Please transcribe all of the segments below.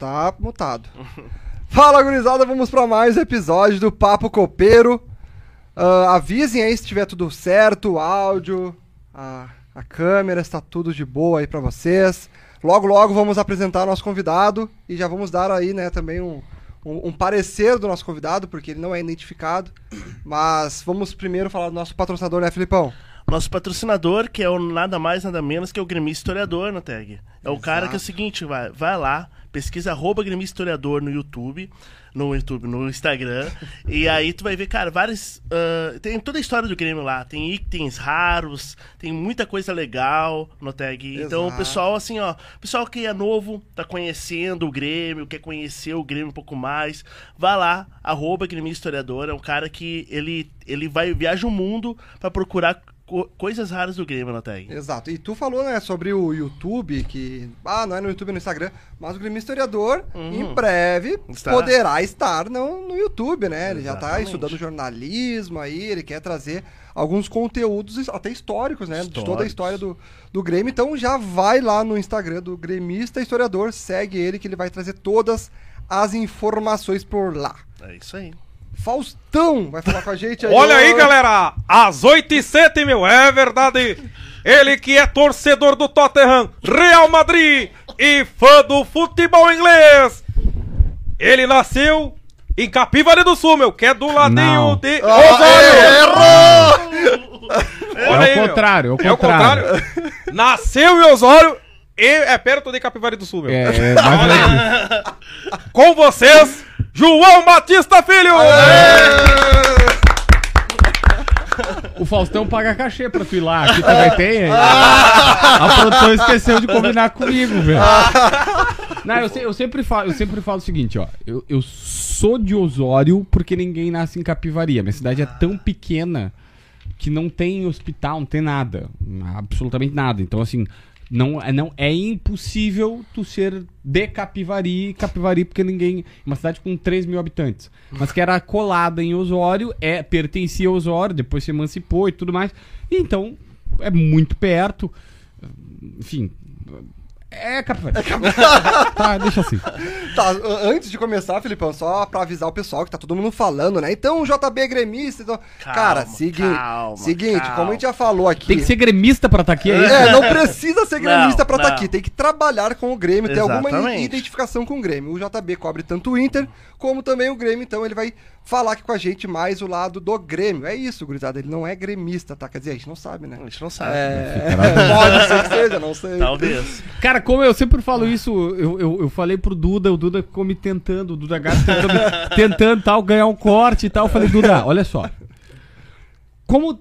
Tá mutado. Fala, gurizada, vamos pra mais um episódio do Papo Copeiro. Ah, avisem aí se tiver tudo certo, o áudio, a, a câmera, está tudo de boa aí pra vocês. Logo, logo vamos apresentar nosso convidado e já vamos dar aí, né, também um, um, um parecer do nosso convidado, porque ele não é identificado. Mas vamos primeiro falar do nosso patrocinador, né, Filipão? Nosso patrocinador, que é o nada mais, nada menos que é o Gremista Historiador na tag. É o cara que é o seguinte, vai, vai lá, pesquisa arroba Gremista Historiador no YouTube, no YouTube, no Instagram, e aí tu vai ver, cara, vários. ah, tem toda a história do Grêmio lá, tem itens raros, tem muita coisa legal no tag. Então o pessoal, assim, ó, pessoal que é novo, tá conhecendo o Grêmio, quer conhecer o Grêmio um pouco mais, vai lá, arroba Gremista Historiador, é um cara que ele, ele vai, viaja o mundo pra procurar co- coisas raras do Grêmio na tag. Exato. E tu falou, né, sobre o YouTube, que. Ah, não é no YouTube e no Instagram, mas o Grêmio Historiador, em breve, Está. poderá estar no, no YouTube, né? Ele já tá Exatamente. estudando jornalismo aí, ele quer trazer alguns conteúdos até históricos, né? De toda a Históricos. história do, do Grêmio. Então já vai lá no Instagram do Gremista Historiador, segue ele que ele vai trazer todas as informações por lá. É isso aí. Faustão vai falar com a gente aí. Olha aí, galera! Às 8 e 7, meu, é verdade! Ele que é torcedor do Tottenham, Real Madrid e fã do futebol inglês! Ele nasceu em Capivari do Sul, meu, que é do ladinho Não. de Ah, Osório! É Olha o aí, meu. contrário, é o É o contrário. contrário. Nasceu em Osório e é perto de Capivari do Sul, meu. É, é mais. Com vocês, João Batista Filho! O Faustão paga cachê pra tu ir lá. Aqui também tem. hein? A produção esqueceu de combinar comigo, velho. Não, eu, se- eu sempre falo, eu sempre falo o seguinte, ó. Eu, eu sou de Osório porque ninguém nasce em Capivari. A minha cidade é tão pequena que não tem hospital, não tem nada. Absolutamente nada. Então, assim, não, é- não, é impossível tu ser de Capivari, Capivari, porque ninguém. Uma cidade com 3 mil habitantes. Mas que era colada em Osório, é, pertencia a Osório, depois se emancipou e tudo mais. Então, é muito perto. Enfim. É Capivari. tá, deixa assim. Tá, antes de começar, Filipão, só pra avisar o pessoal que tá todo mundo falando, né? Então, o JB é gremista. Então... Calma, Cara, segui... calma, seguinte, calma. como a gente já falou aqui. Tem que ser gremista pra estar aqui, é isso? É, não precisa ser gremista Não, pra estar não. aqui. Tem que trabalhar com o Grêmio, ter alguma Exatamente. identificação com o Grêmio. O JB cobre tanto o Inter como também o Grêmio, então ele vai falar aqui com a gente mais o lado do Grêmio. É isso, gurizada. Ele não é gremista, tá? Quer dizer, a gente não sabe, né? A gente não sabe. É, pode ser que seja, não sei. Talvez. Cara, como eu sempre falo isso, eu, eu, eu falei pro Duda, o Duda ficou me tentando, o Duda Gato tentando, tentando tal, ganhar um corte e tal. Eu falei, Duda, olha só. Como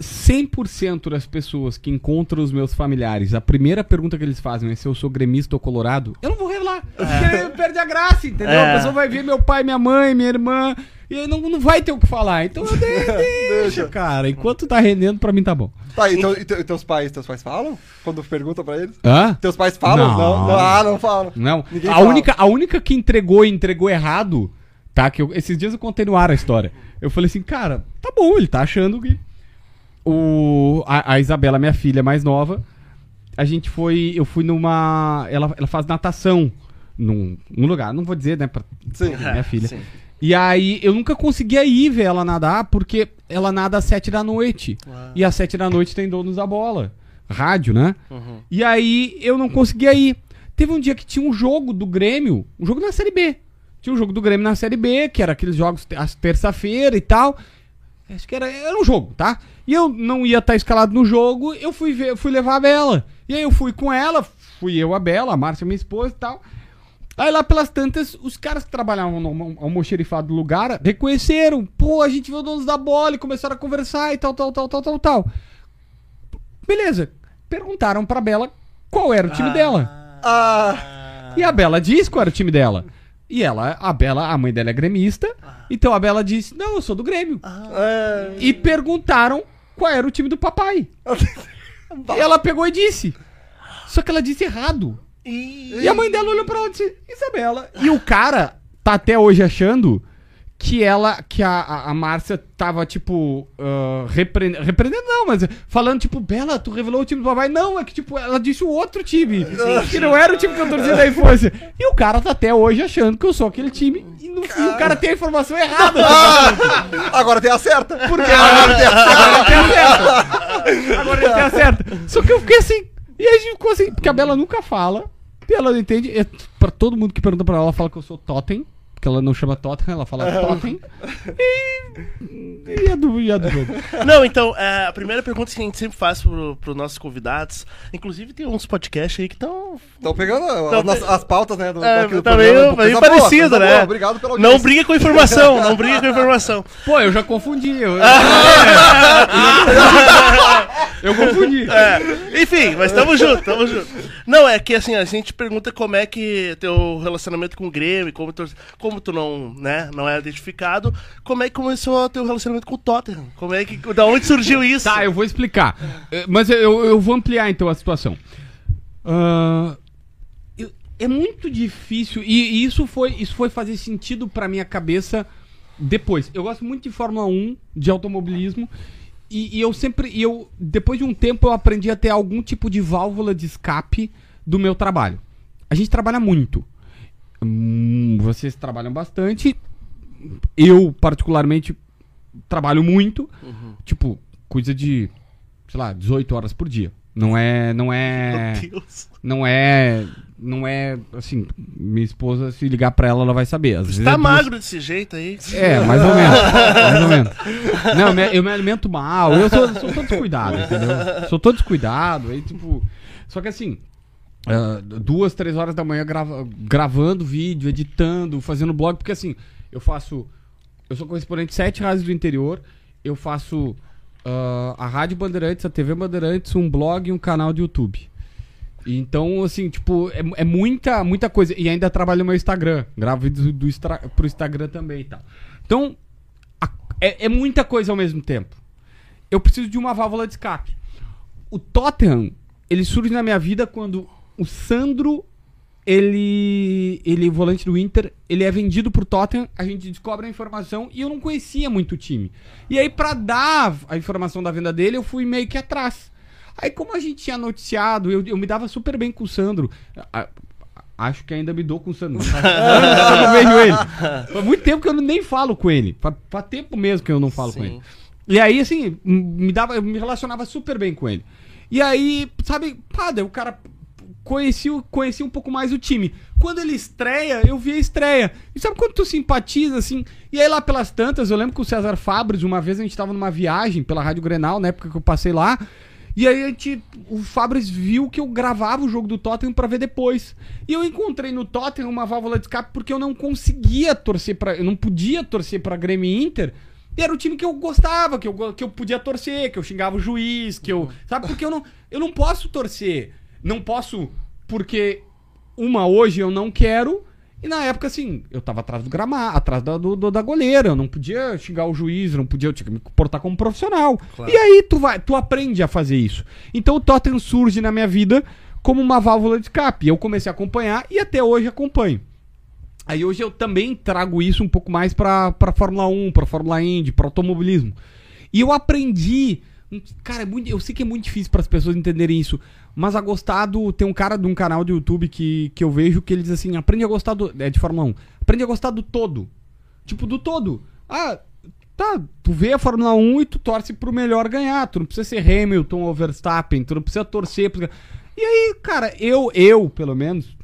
100% das pessoas que encontram os meus familiares, a primeira pergunta que eles fazem é se eu sou gremista ou colorado, eu não vou revelar. Porque perde a graça, entendeu? É. A pessoa vai ver meu pai, minha mãe, minha irmã, e aí não, não vai ter o que falar. Então de- deixa, cara. Enquanto tá rendendo, pra mim tá bom. Tá, então, e, te- e teus pais, teus pais falam? Quando perguntam pra eles? Hã? Teus pais falam? Não. Não, não, ah, não falam. Não. Ninguém A fala. única, a única que entregou e entregou errado, tá? Que eu- esses dias eu contei no ar a história. Eu falei assim, cara, tá bom, ele tá achando que. O, a, a Isabela, minha filha mais nova, a gente foi. Eu fui numa. Ela, ela faz natação num, num lugar, não vou dizer, né? Pra, Sim. minha filha. Sim. E aí eu nunca conseguia ir ver ela nadar, porque ela nada às sete da noite. E às sete da noite tem donos da bola. Rádio, né? E aí eu não conseguia ir. Teve um dia que tinha um jogo do Grêmio, um jogo na Série B. Tinha um jogo do Grêmio na Série B, que era aqueles jogos às terça-feira e tal. Acho que era, era um jogo, tá? E eu não ia estar escalado no jogo, eu fui ver, eu fui levar a Bela. E aí eu fui com ela, fui eu, a Bela, a Márcia, minha esposa e tal. Aí lá pelas tantas, os caras que trabalhavam no almo- almoxerifado do lugar reconheceram. Pô, a gente viu donos da bola e começaram a conversar e tal, tal, tal, tal, tal, tal. Beleza. Perguntaram pra Bela qual era o time dela. Ah, E a Bela disse qual era o time dela. E ela, a Bela, a mãe dela é gremista. Então a Bela disse: Não, eu sou do Grêmio. é... E perguntaram qual era o time do papai. E ela pegou e disse. Só que ela disse errado. E a mãe dela olhou pra ela e disse, Isabela. E o cara tá até hoje achando que ela, que a, a, a Márcia tava, tipo, ah, repreendendo, repreendendo não, mas falando, tipo, Bela, tu revelou o time do papai. Não, é que, tipo, ela disse o outro time, que não era o time que eu torcia da infância. E o cara tá até hoje achando que eu sou aquele time, e, no- e o cara tem a informação errada. Agora tem a certa. Porque agora tem a certa. Agora ele tem a certa. Só que eu fiquei assim. E a gente ficou assim, porque a Bela nunca fala. E ela entende. É, pra todo mundo que pergunta pra ela, ela fala que eu sou Totem. Porque ela não chama Totem, ela fala Totem. E. E é do, e é do jogo. Não, então, é, a primeira pergunta que a gente sempre faz pro, pros nossos convidados, inclusive tem uns podcasts aí que estão Estão pegando Então, as, as pautas, né? Do, É, do tá programa. meio, meio boa, parecido, coisa né? boa. Obrigado pela Não briga com a informação, não briga com a informação. Pô, eu já confundi. Eu, eu confundi. É, enfim, mas tamo junto, tamo junto. Não, é que assim, a gente pergunta como é que teu relacionamento com o Grêmio, como tu, como tu não, né, não é identificado, como é que começou o teu relacionamento com o Tottenham? Como é que, da onde surgiu isso? Tá, eu vou explicar. Eh, Mas eu, eu vou ampliar então a situação. Ah, eu- é muito difícil e, e isso foi isso foi fazer sentido pra minha cabeça depois. Eu gosto muito de Fórmula 1, de automobilismo e, e eu sempre e eu depois de um tempo eu aprendi a ter algum tipo de válvula de escape do meu trabalho. A gente trabalha muito. Hum, vocês trabalham bastante. Eu particularmente trabalho muito. Tipo, coisa de, sei lá, 18 horas por dia. Não é, não é, Meu Deus. não é, não é, assim, minha esposa se ligar pra ela, ela vai saber. Às vezes Tá é duas- magro desse jeito aí. É, mais ou menos, mais ou menos. Não, eu me, eu me alimento mal, eu sou, sou todo descuidado, entendeu? Sou todo descuidado, aí tipo, só que assim, ah, duas, três horas da manhã grava- gravando vídeo, editando, fazendo blog, porque assim, eu faço. Eu sou correspondente de sete rádios do interior, eu faço ah, a Rádio Bandeirantes, a TV Bandeirantes, um blog e um canal de YouTube. Então, assim, tipo, é, é muita, muita coisa. E ainda trabalho no meu Instagram. Gravo vídeos do, Instra- pro Instagram também e tal. Então, a- é, é muita coisa ao mesmo tempo. Eu preciso de uma válvula de escape. O Tottenham, ele surge na minha vida quando o Sandro, ele, ele volante do Inter, ele é vendido pro Tottenham, a gente descobre a informação e eu não conhecia muito o time. E aí, pra dar a informação da venda dele, eu fui meio que atrás. Aí, como a gente tinha noticiado, eu, eu me dava super bem com o Sandro. A- acho que ainda me dou com o Sandro. Eu vejo ele. Faz muito tempo que eu nem falo com ele. Faz, faz tempo mesmo que eu não falo com Sim. ele. E aí, assim, me dava, eu me relacionava super bem com ele. E aí, sabe, pá, daí o cara conhecia, o- conhecia um pouco mais o time. Quando ele estreia, eu vi a estreia. E sabe quando tu simpatiza, assim? E aí lá pelas tantas, eu lembro que o César Fabres, uma vez a gente tava numa viagem pela Rádio Grenal, na época que eu passei lá. E aí a gente, o Fabres viu que eu gravava o jogo do Tottenham pra ver depois. E eu encontrei no Tottenham uma válvula de escape porque eu não conseguia torcer para, eu não podia torcer pra Grêmio Inter. E era o time que eu gostava, que eu, que eu podia torcer, que eu xingava o juiz, que eu, sabe? Porque eu não, eu não posso torcer. Não posso porque uma hoje eu não quero e na época assim, eu tava atrás do gramado, atrás da, do, do- da goleira, eu não podia xingar o juiz, não podia, eu tinha que me comportar como profissional. E aí tu vai, tu aprende a fazer isso. Então o Tottenham surge na minha vida como uma válvula de escape. Eu comecei a acompanhar e até hoje acompanho. Aí hoje eu também trago isso um pouco mais pra, pra Fórmula 1, pra Fórmula Indy, pra automobilismo. E eu aprendi. Cara, é muito, eu sei que é muito difícil para as pessoas entenderem isso, mas a gostar do. Tem um cara de um canal do YouTube que, que eu vejo que ele diz assim: aprende a gostar do. É de Fórmula 1. Aprende a gostar do todo. Tipo, do todo. Ah, tá. Tu vê a Fórmula 1 e tu torce pro melhor ganhar. Tu não precisa ser Hamilton ou Verstappen, tu não precisa torcer. Pro... E aí, cara, eu, eu, pelo menos,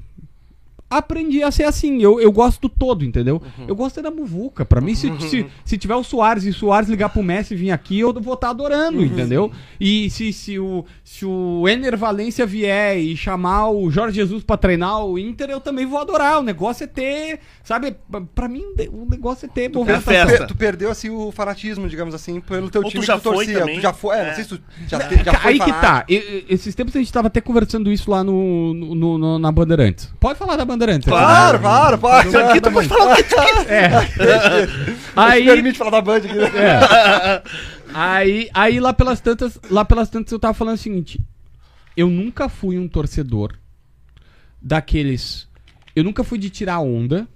aprendi a ser assim. Eu, eu gosto do todo, entendeu? Eu gosto é da muvuca. Pra mim, se, se, se tiver o Soares e o Soares ligar pro Messi e vir aqui, eu vou estar adorando, entendeu? E se, se, o, se o Ener Valência vier e chamar o Jorge Jesus pra treinar o Inter, eu também vou adorar. O negócio é ter, sabe? pra- mim, o negócio é ter festa. Per- tu perdeu assim o fanatismo, digamos assim, pelo teu Ou tu time já que tu foi torcia. também. Tu já foi, é, É. não sei se tu já, te- já foi Aí que fanático. tá. E- esses tempos a gente tava até conversando isso lá no, no- no- na Bandeirantes. Pode falar da Bandeirantes. Aqui, Claro, claro. Isso aqui tu pode falar o que tu quiser. É. Aí... Permite falar da Band aqui. é. aí, aí lá pelas tantas, lá pelas tantas eu tava falando o seguinte, eu nunca fui um torcedor daqueles, eu nunca fui de tirar onda,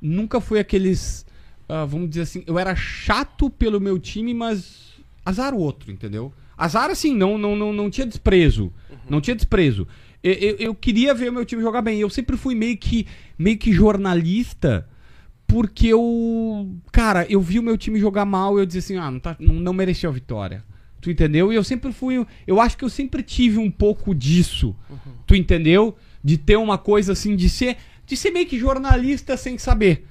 nunca fui aqueles. ah, vamos dizer assim, eu era chato pelo meu time, mas azar o outro, entendeu? Azar, assim, não, não, não, não tinha desprezo. Não tinha desprezo. Eu, eu, eu queria ver o meu time jogar bem. Eu sempre fui meio que, meio que jornalista, porque eu. Cara, eu vi o meu time jogar mal e eu dizia assim, ah, não, tá, não, não mereceu a vitória. Tu entendeu? E eu sempre fui. Eu acho que eu sempre tive um pouco disso. Tu entendeu? De ter uma coisa assim, de ser. De ser meio que jornalista sem saber.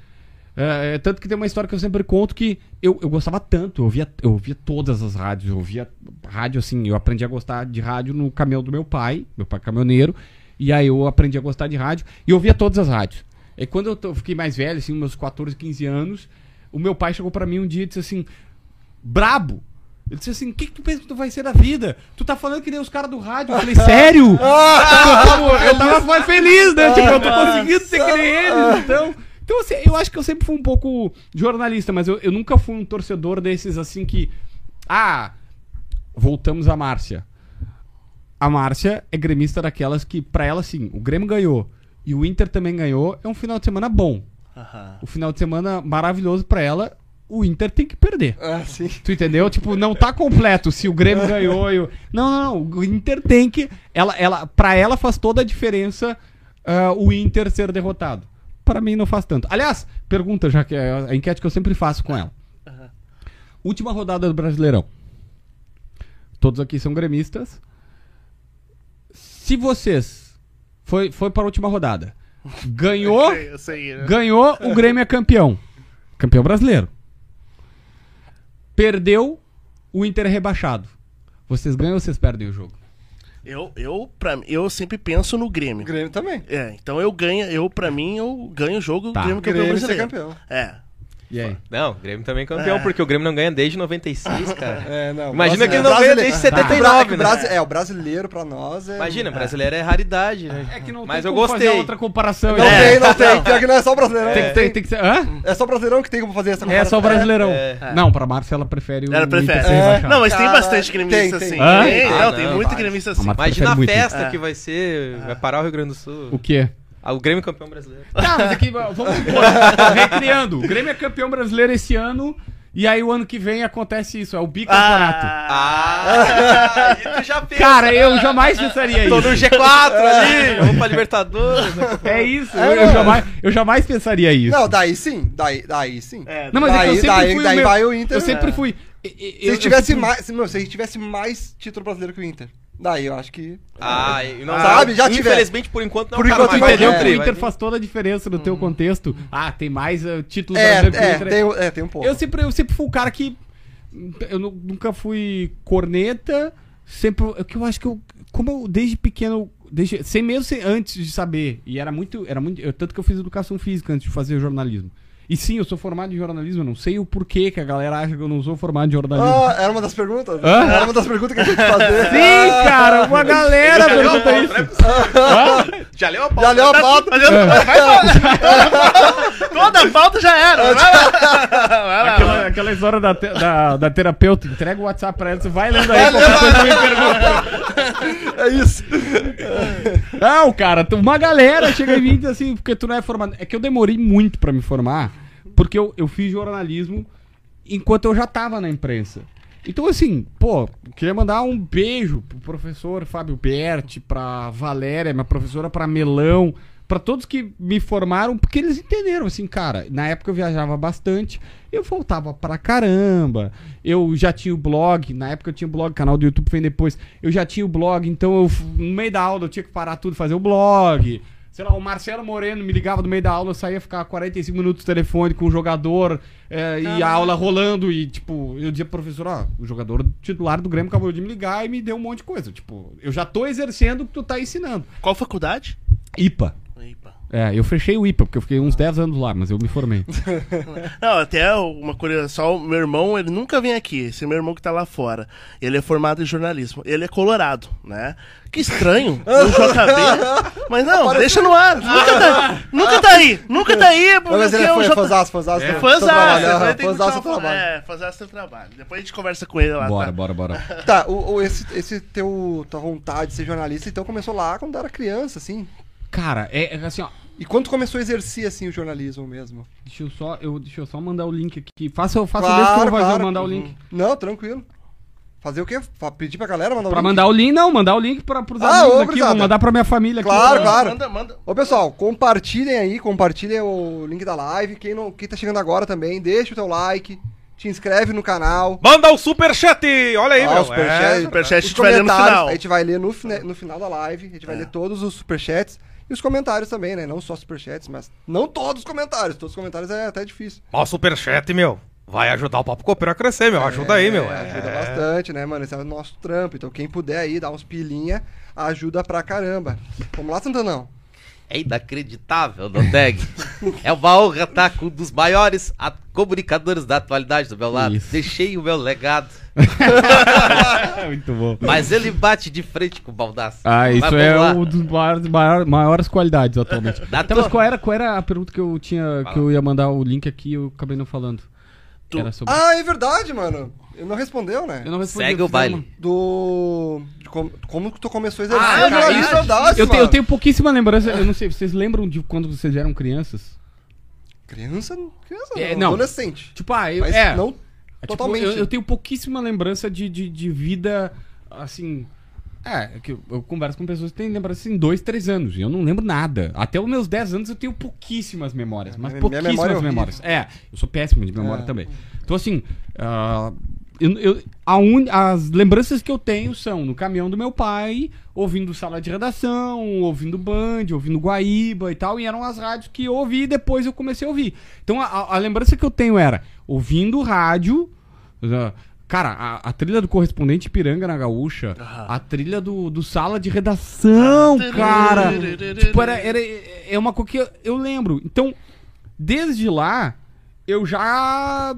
É, é, tanto que tem uma história que eu sempre conto que eu, eu gostava tanto, eu ouvia, eu ouvia todas as rádios, eu ouvia rádio assim, eu aprendi a gostar de rádio no caminhão do meu pai, meu pai é caminhoneiro, e aí eu aprendi a gostar de rádio e eu ouvia todas as rádios. E quando eu, eu fiquei mais velho, assim, meus 14, 15 anos, o meu pai chegou pra mim um dia e disse assim, brabo, ele disse assim, o que, que tu pensa que tu vai ser da vida? Tu tá falando que nem os caras do rádio. Eu falei, sério? Tipo, eu tava mais feliz, né? Tipo, eu tô conseguindo ser que nem eles, então... Então, assim, eu acho que eu sempre fui um pouco jornalista, mas eu, eu nunca fui um torcedor desses, assim, que... Ah, voltamos à Márcia. A Márcia é gremista daquelas que, pra ela, assim, o Grêmio ganhou e o Inter também ganhou, é um final de semana bom. Aham. O final de semana maravilhoso pra ela, o Inter tem que perder. Ah, sim. Tu entendeu? Tipo, não tá completo se o Grêmio ganhou e o... Não, não, não. O Inter tem que. Ela, ela, pra ela faz toda a diferença ah, o Inter ser derrotado. Pra mim não faz tanto. Aliás, pergunta, já que é a enquete que eu sempre faço com ela. Última rodada do Brasileirão. Todos aqui são gremistas. Se vocês. Foi, foi para a última rodada. Ganhou. Eu sei, eu sei, né? Ganhou, o Grêmio é campeão. Campeão brasileiro. Perdeu, o Inter é rebaixado. Vocês ganham ou vocês perdem o jogo? Eu, eu, pra, mim, eu sempre penso no O Grêmio. Grêmio também. É, então eu ganho, eu, pra mim, eu ganho o jogo, Tá. o Grêmio campeão Grêmio ser brasileiro. campeão. É. E aí? Não, o Grêmio também é campeão, É. porque o Grêmio não ganha desde 96, cara. É, não. Imagina que ele não ganha desde É que o 79, né? É, o brasileiro pra nós é. Imagina, brasileiro é raridade, né? É que não Mas tem eu como fazer gostei. outra comparação. Não é. tem, não tem. Pior que não é só o brasileirão. Tem, que- tem, tem que ser. Hã? É só o brasileirão que tem como fazer essa É só o Brasileirão. É. Não, pra Márcia ela prefere o Ela prefere. É. Não, mas tem bastante gremista tem, assim. tem. Ah, não, tem muito gremista assim. Mas- Imagina a festa É. que vai ser. Vai parar o Rio Grande do Sul. O quê? Ah, o Grêmio campeão brasileiro. Tá, mas aqui, vamos recriando. O Grêmio é campeão brasileiro esse ano, e aí o ano que vem acontece isso, é o bicampeonato. Ah, Ah, tu já pensa. Cara, eu jamais pensaria Tô isso. no G4 ali, vamos pra Libertadores. né? É isso, É, eu, eu jamais, eu jamais pensaria isso. Não, daí sim. Daí, daí sim. é, Não, mas é que eu Daí- sempre daí- fui o daí meu- vai o Inter, Eu sempre é. fui. Se eu- tivesse eu mais. Não, se tivesse mais título brasileiro que o Inter. Daí eu acho que. Ah, e não, Sabe, já tiver. Infelizmente, por enquanto, não Por é o cara enquanto, Entendeu é, que o Inter faz toda a diferença no teu contexto. Ah, tem mais uh, título É, o é, Inter. tem, um- é, tem um pouco. Eu sempre, eu sempre fui o cara que. Eu nu- nunca fui corneta. Sempre. É que eu acho que eu. Como eu, desde pequeno. Desde, sem mesmo ser antes de saber. E era muito. Era muito eu- tanto que eu fiz educação física antes de fazer jornalismo. E sim, eu sou formado em jornalismo. Eu não sei o porquê que a galera acha que eu não sou formado em jornalismo. Ah, era uma das perguntas? Hã? Era uma das perguntas que a gente fazer. Sim, cara, uma galera Já leu a pergunta pauta, isso. né? Já leu a pauta? Já leu a pauta? Mas eu- vai falar. Toda a falta já era. Vai lá. Vai lá. Aquela, aquela história da, te- da, da terapeuta, entrega o WhatsApp pra ela, você vai lendo aí, qualquer coisa tu me pergunta. É isso. Não, cara, uma galera chega em mim e diz assim, porque tu não é formado. É que eu demorei muito pra me formar, porque eu, eu fiz jornalismo enquanto eu já tava na imprensa. Então, assim, pô, queria mandar um beijo pro professor Fábio Berti, pra Valéria, minha professora, pra Melão, pra todos que me formaram, porque eles entenderam, assim, cara, na época eu viajava bastante, eu voltava pra caramba, eu já tinha o blog, na época eu tinha o blog, canal do YouTube vem depois, eu já tinha o blog, então eu, no meio da aula eu tinha que parar tudo fazer o blog. Sei lá, o Marcelo Moreno me ligava no meio da aula, eu saía ficar 45 minutos no telefone com o jogador é, e a aula rolando. E, tipo, eu dizia pro professor, ó, o jogador titular do Grêmio acabou de me ligar e me deu um monte de coisa. Tipo, eu já tô exercendo o que tu tá ensinando. Qual faculdade? IPA. É, eu fechei o IPA, porque eu fiquei uns 10 anos lá, mas eu me formei. Não, até uma coisa só, o meu irmão, ele nunca vem aqui, esse meu irmão que tá lá fora. Ele é formado em jornalismo. Ele é colorado, né? Que estranho, no JB. Mas não, deixa no ar. Nunca tá, nunca tá aí, nunca tá aí. Não, mas ele porque é fã, J- fãzaço, fãzaço. É do fãzaço, trabalho. É, fãzaço seu trabalho. Depois a gente conversa com ele lá. bora, tá? bora, bora. Tá, o, o- esse, esse teu tua vontade de ser jornalista, então começou lá quando era criança, assim. Cara, é, é assim, ó. E quando começou a exercer, assim, o jornalismo mesmo? Deixa eu só, eu, deixa eu só mandar o link aqui. Faça, faça Claro, desse que eu claro. eu mandar o link. Não, tranquilo. Fazer o quê? Fa- Pedir pra galera mandar o Pra link? mandar o link, não, mandar o link pra, pros Ah, amigos ô, aqui, vou mandar pra minha família aqui. Claro, claro. Manda, manda. Ô, pessoal, compartilhem aí, compartilhem o link da live. Quem, não, quem tá chegando agora também, deixa o teu like, te inscreve no canal. Manda o superchat! Olha aí, Ah, meu. o superchat. É, Superchat a gente vai ler no comentários, final. A gente vai ler no, fina- no final da live, a gente vai É. ler todos os superchats e os comentários também, né? Não só superchats, mas não todos os comentários. Todos os comentários é até difícil. Ó, o superchat, meu. Vai ajudar o Papo Copeiro a crescer, meu. Ajuda aí, meu. É, ajuda bastante, né, mano? Esse é o nosso trampo. Então, quem puder aí dar uns pilinha, ajuda pra caramba. Vamos lá, Santanão. É inacreditável, Doteg. é uma honra estar com um dos maiores a- comunicadores da atualidade do meu lado. Isso. Deixei o meu legado. Muito bom. Mas ele bate de frente com o Baldaço. Ah, isso Mas é uma das maiores, maior- maiores qualidades atualmente. Até, mas tua- qual era, qual era a pergunta que eu tinha, que eu ia mandar o link aqui e eu acabei não falando? Tu- Era sobre... Ah, é verdade, mano. Ele não respondeu, né? Eu não respondi, Segue o baile. uma- Do. como, como que tu começou a exercer Ah, cara, é verdade, Eu, tenho, eu tenho pouquíssima lembrança, eu não sei, vocês lembram de quando vocês eram crianças? Criança, criança É, não, adolescente. Tipo, ah, eu, é, não É, tipo, totalmente. eu, eu tenho pouquíssima lembrança de, de, de vida, assim... É, é que eu, eu converso com pessoas que têm lembrança em dois, três anos. E eu não lembro nada. Até os meus 10 anos eu tenho pouquíssimas memórias. Mas minha pouquíssimas memória é memórias. É, eu sou péssimo de memória É. também. Então, assim, ah, eu, eu- a un- as lembranças que eu tenho são no caminhão do meu pai, ouvindo sala de redação, ouvindo Band, ouvindo Guaíba e tal. E eram as rádios que eu ouvi e depois eu comecei a ouvir. Então, a, a- lembrança que eu tenho era ouvindo rádio. ah, Cara, a, a trilha do correspondente Piranga na Gaúcha, a trilha do, do sala de redação, cara. Tipo, era, era, é uma coisa que eu, eu lembro. Então, desde lá, eu já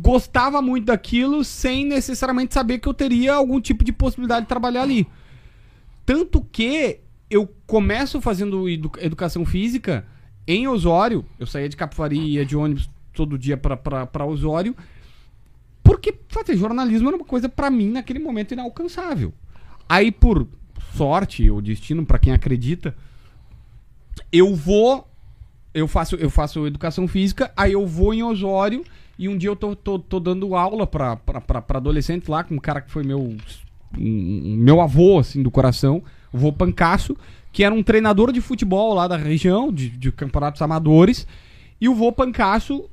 gostava muito daquilo sem necessariamente saber que eu teria algum tipo de possibilidade de trabalhar ali. Tanto que eu começo fazendo edu- educação física em Osório. Eu saía de Capivari e ia de ônibus todo dia pra Osório. Porque fazer jornalismo era uma coisa pra mim naquele momento inalcançável. Aí por sorte ou destino pra quem acredita, eu vou eu faço eu faço educação física, aí eu vou em Osório e um dia eu tô, tô, tô dando aula pra, pra, pra, pra adolescente lá com um cara que foi meu um- meu avô assim do coração, o vô Pancaço, que era um treinador de futebol lá da região, de, de campeonatos amadores, e o vô Pancaço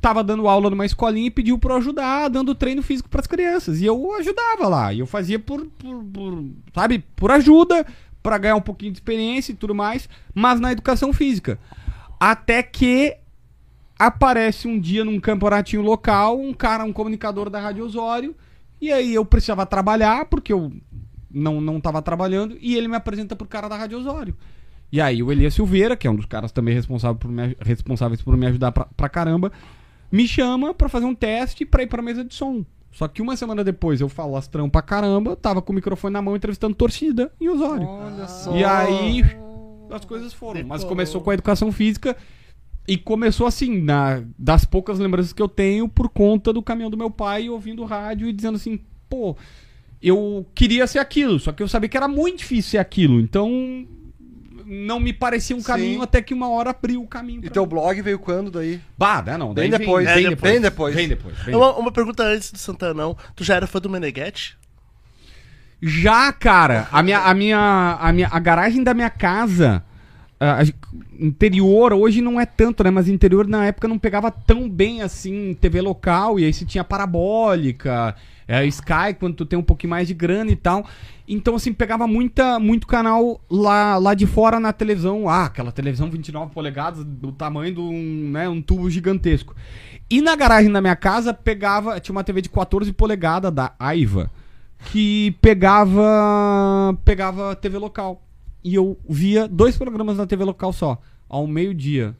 tava dando aula numa escolinha e pediu pra eu ajudar, dando treino físico pras crianças. E eu ajudava lá. E eu fazia por, por, por, sabe, por ajuda, pra ganhar um pouquinho de experiência e tudo mais, mas na educação física. Até que aparece um dia num campeonatinho local, um cara, um comunicador da Rádio Osório, e aí eu precisava trabalhar, porque eu não, não tava trabalhando, e ele me apresenta pro cara da Rádio Osório. E aí o Elias Silveira, que é um dos caras também responsável por me, responsáveis por me ajudar pra, pra caramba, me chama pra fazer um teste pra ir pra mesa de som. Só que uma semana depois eu falo astrão pra caramba, tava com o microfone na mão entrevistando torcida em Osório. Olha só. E aí as coisas foram. Mas Decolou. começou com a educação física e começou assim, na, das poucas lembranças que eu tenho por conta do caminhão do meu pai ouvindo rádio e dizendo assim, pô, eu queria ser aquilo, só que eu sabia que era muito difícil ser aquilo. Então não me parecia um Sim. caminho até que uma hora abriu o caminho. E teu mim. blog veio quando daí? Bah, né, não, daí Bem vem- depois, vem bem depois. bem depois. Vem depois. vem Uma, uma pergunta antes do Santanão. Tu já era fã do Meneghetti? Já, cara, a minha, a minha, a minha, a garagem da minha casa, ah, interior hoje não é tanto, né? Mas interior na época não pegava tão bem assim TV local e aí se tinha parabólica, é, Sky quando tu tem um pouquinho mais de grana e tal. Então assim pegava muita, muito canal lá, lá de fora na televisão, ah, aquela televisão 29 polegadas do tamanho de um, né, um tubo gigantesco. E na garagem da minha casa pegava, tinha uma TV de 14 polegadas da Aiva que pegava pegava TV local. E eu via dois programas na TV local só, ao meio-dia.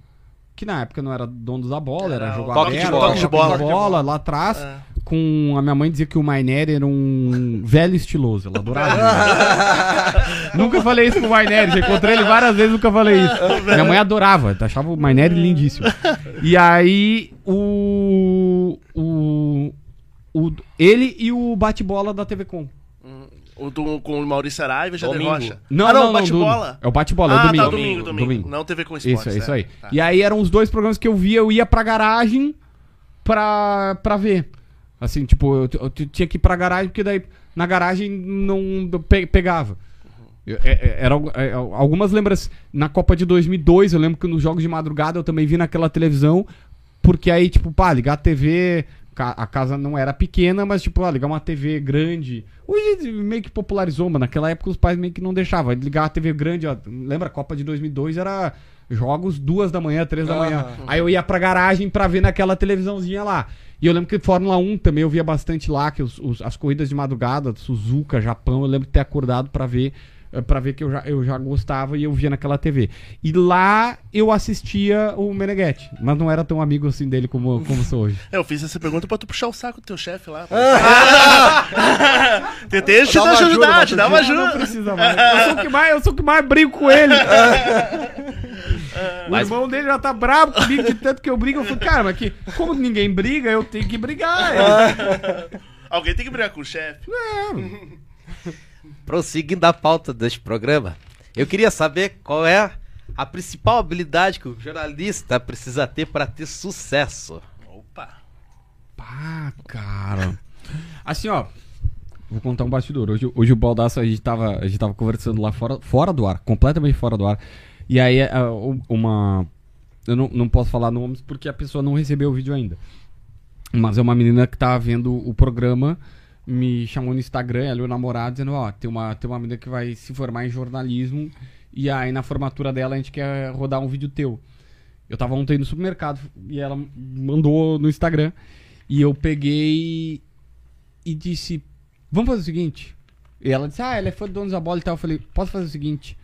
Que na época não era dono da bola, era, Era o jogo toque de bola. toque de de bola, lá atrás. É. Com a minha mãe dizia que o Mainer era um velho estiloso, ela adorava. ele. nunca falei isso pro Mainer, já encontrei ele várias vezes, nunca falei isso. Minha mãe adorava, achava o Mainer lindíssimo. E aí o, o, o ele e o bate-bola da TV Com. O do, com o Maurício Araiva e Jader Domingo. Rocha. Não, ah, não, não, bate-bola. É o bate-bola, é o Ah, domingo. tá, domingo, domingo, Não TV com esporte. Isso, é isso aí. Tá. E aí eram os dois programas que eu via, eu ia pra garagem pra, pra ver. Assim, tipo, eu, eu tinha que ir pra garagem, porque daí na garagem não pe- pegava. Eu- é- é- era é, algumas lembranças. Na Copa de 2002, eu lembro que nos jogos de madrugada eu também vi naquela televisão, porque aí, tipo, pá, ligar a TV. A casa não era pequena, mas, tipo, ah, ligar uma TV grande. Hoje meio que popularizou, mas naquela época os pais meio que não deixavam. Ligar a TV grande, ó, lembra? A Copa de 2002 era jogos duas da manhã, três da manhã. Aí eu ia pra garagem pra ver naquela televisãozinha lá. E eu lembro que Fórmula 1 também eu via bastante lá, que os- os- as corridas de madrugada, Suzuka, Japão, eu lembro de ter acordado pra ver para ver que eu já, eu já gostava e eu via naquela TV. E lá eu assistia o Meneghetti, mas não era tão amigo assim dele como, como sou hoje. É, Eu fiz essa pergunta pra tu puxar o saco do teu chefe lá. Tentei te uma ajuda, ajudar, te dar uma Não ajuda. precisa mais. Eu sou o que mais, eu sou o que mais brigo com ele. o Mas- irmão dele já tá bravo comigo de tanto que eu brigo. Eu falei, cara, mas que, como ninguém briga, eu tenho que brigar. Alguém tem que brigar com o chefe. Prosseguindo a pauta deste programa, eu queria saber qual é a principal habilidade que o jornalista precisa ter para ter sucesso. Opa. Pá, cara. Assim, ó. Vou contar um bastidor. Hoje, hoje o Baldaço, a gente, tava, a gente tava conversando lá fora, fora do ar, completamente fora do ar. E aí, ah, u- uma. Eu não, não posso falar nomes porque a pessoa não recebeu o vídeo ainda. Mas é uma menina que tava vendo o programa, me chamou no Instagram, e o namorado, dizendo: Ó, tem uma, tem uma menina que vai se formar em jornalismo. E aí, na formatura dela, a gente quer rodar um vídeo teu. Eu tava ontem no supermercado e ela mandou no Instagram. E eu peguei e disse: Vamos fazer o seguinte. E ela disse: Ah, ela é fã do Donos da Bola e tal. Eu falei: Posso fazer o seguinte?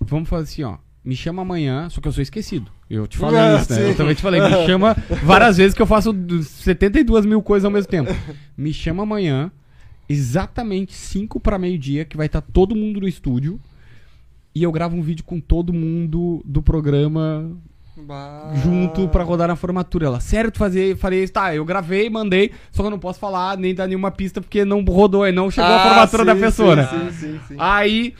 Vamos fazer assim, ó. Me chama amanhã, só que eu sou esquecido. Eu te falei Ah, isso, né? sim. Eu também te falei: Me chama várias vezes que eu faço du- 72 mil coisas ao mesmo tempo. Me chama amanhã, exatamente 5 para meio-dia, que vai estar todo mundo no estúdio. E eu gravo um vídeo com todo mundo do programa Bah. junto pra rodar na formatura. Ela, sério, tu fazer, farei isso? Tá, eu gravei, mandei, só que eu não posso falar nem dar nenhuma pista porque não rodou, e não chegou a Ah, formatura sim, da pessoa, né? Sim, sim, sim. Aí.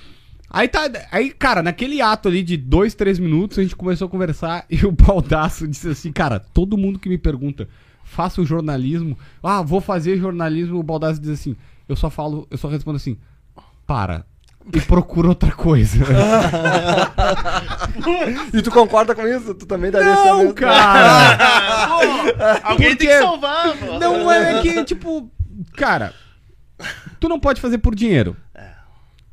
Aí tá. Aí, cara, naquele ato ali de dois, três minutos, a gente começou a conversar e o baldaço disse assim, cara, todo mundo que me pergunta, faço jornalismo, ah, vou fazer jornalismo, o baldaço diz assim, eu só falo, eu só respondo assim, para. E procura outra coisa. E tu concorda com isso? Tu também daria essa não, mesma- cara! Alguém Por tem que salvar, pô. Não, é que, tipo, cara, tu não pode fazer por dinheiro.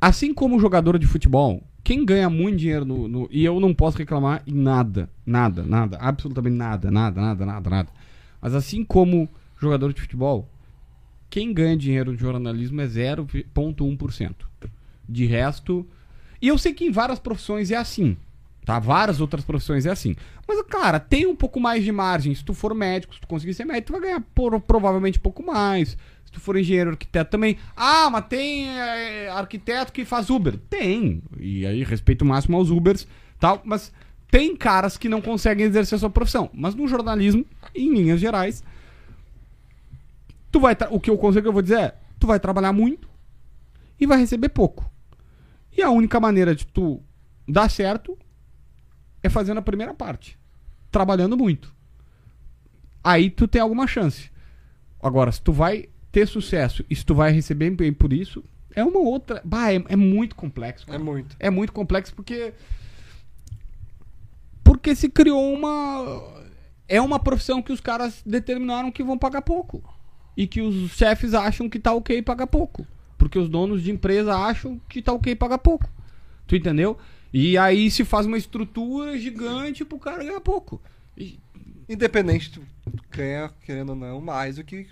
Assim como jogador de futebol, quem ganha muito dinheiro no, no- E eu não posso reclamar em nada, nada, nada, absolutamente nada, nada, nada, nada, nada. Mas assim como jogador de futebol, quem ganha dinheiro no jornalismo é 0,1%. De resto. E eu sei que em várias profissões é assim. Tá? Várias outras profissões é assim. Mas, cara, tem um pouco mais de margem. Se tu for médico, se tu conseguir ser médico, tu vai ganhar por- provavelmente um pouco mais. Se tu for engenheiro arquiteto também. Ah, mas tem é, arquiteto que faz Uber. Tem. E aí, respeito máximo aos Ubers, tal. Mas tem caras que não conseguem exercer a sua profissão. Mas no jornalismo, em linhas gerais, tu vai o que eu conselho que eu vou dizer é, tu vai trabalhar muito e vai receber pouco. E a única maneira de tu dar certo é fazendo a primeira parte, trabalhando muito. Aí tu tem alguma chance. Agora, se tu vai ter sucesso e se tu vai receber bem por isso, é uma outra. Bah, é, é muito complexo. É cara. muito. É muito complexo porque. Porque se criou uma. É uma profissão que os caras determinaram que vão pagar pouco. E que os chefes acham que tá ok pagar pouco. Porque os donos de empresa acham que tá ok pagar pouco. Tu entendeu? E aí se faz uma estrutura gigante pro cara ganhar pouco. E- Independente, tu ganha, querendo ou não, mais do que,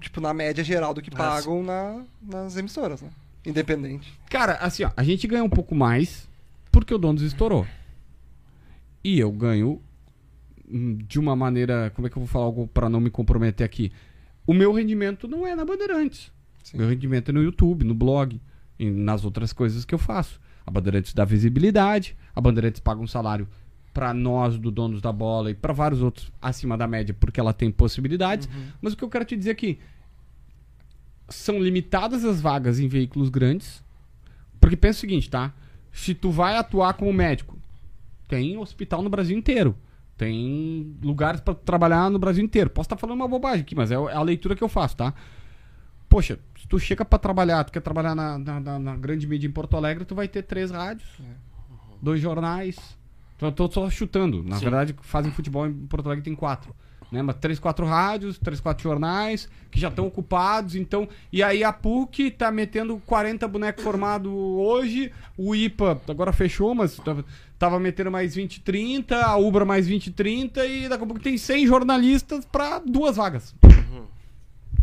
tipo, na média geral do que pagam na, nas emissoras, né? Independente. Cara, assim, ó, a gente ganha um pouco mais porque o dono estourou. E eu ganho hum, de uma maneira. Como é que eu vou falar algo pra não me comprometer aqui? O meu rendimento não é na Bandeirantes. Sim. Meu rendimento é no YouTube, no blog e nas outras coisas que eu faço. A Bandeirantes dá visibilidade, a Bandeirantes paga um salário pra nós, do donos da bola, e pra vários outros acima da média, porque ela tem possibilidades. Mas o que eu quero te dizer aqui. são limitadas as vagas em veículos grandes. Porque pensa o seguinte, tá? Se tu vai atuar como médico, tem hospital no Brasil inteiro. Tem lugares pra trabalhar no Brasil inteiro. Posso estar falando uma bobagem aqui, mas é a leitura que eu faço, tá? Poxa, se tu chega pra trabalhar, tu quer trabalhar na, na, na- grande mídia em Porto Alegre, tu vai ter três rádios, dois jornais. Tô, tô só chutando. Na Sim. verdade, fazem futebol em Porto Alegre tem quatro. Né? Mas três, quatro rádios, três, quatro jornais, que já estão ocupados, então. E aí a PUC tá metendo 40 bonecos formados hoje, o IPA agora fechou, mas tava, tava metendo mais 20, 30, a Ubra mais 20, 30, e daqui a pouco tem 100 jornalistas pra duas vagas.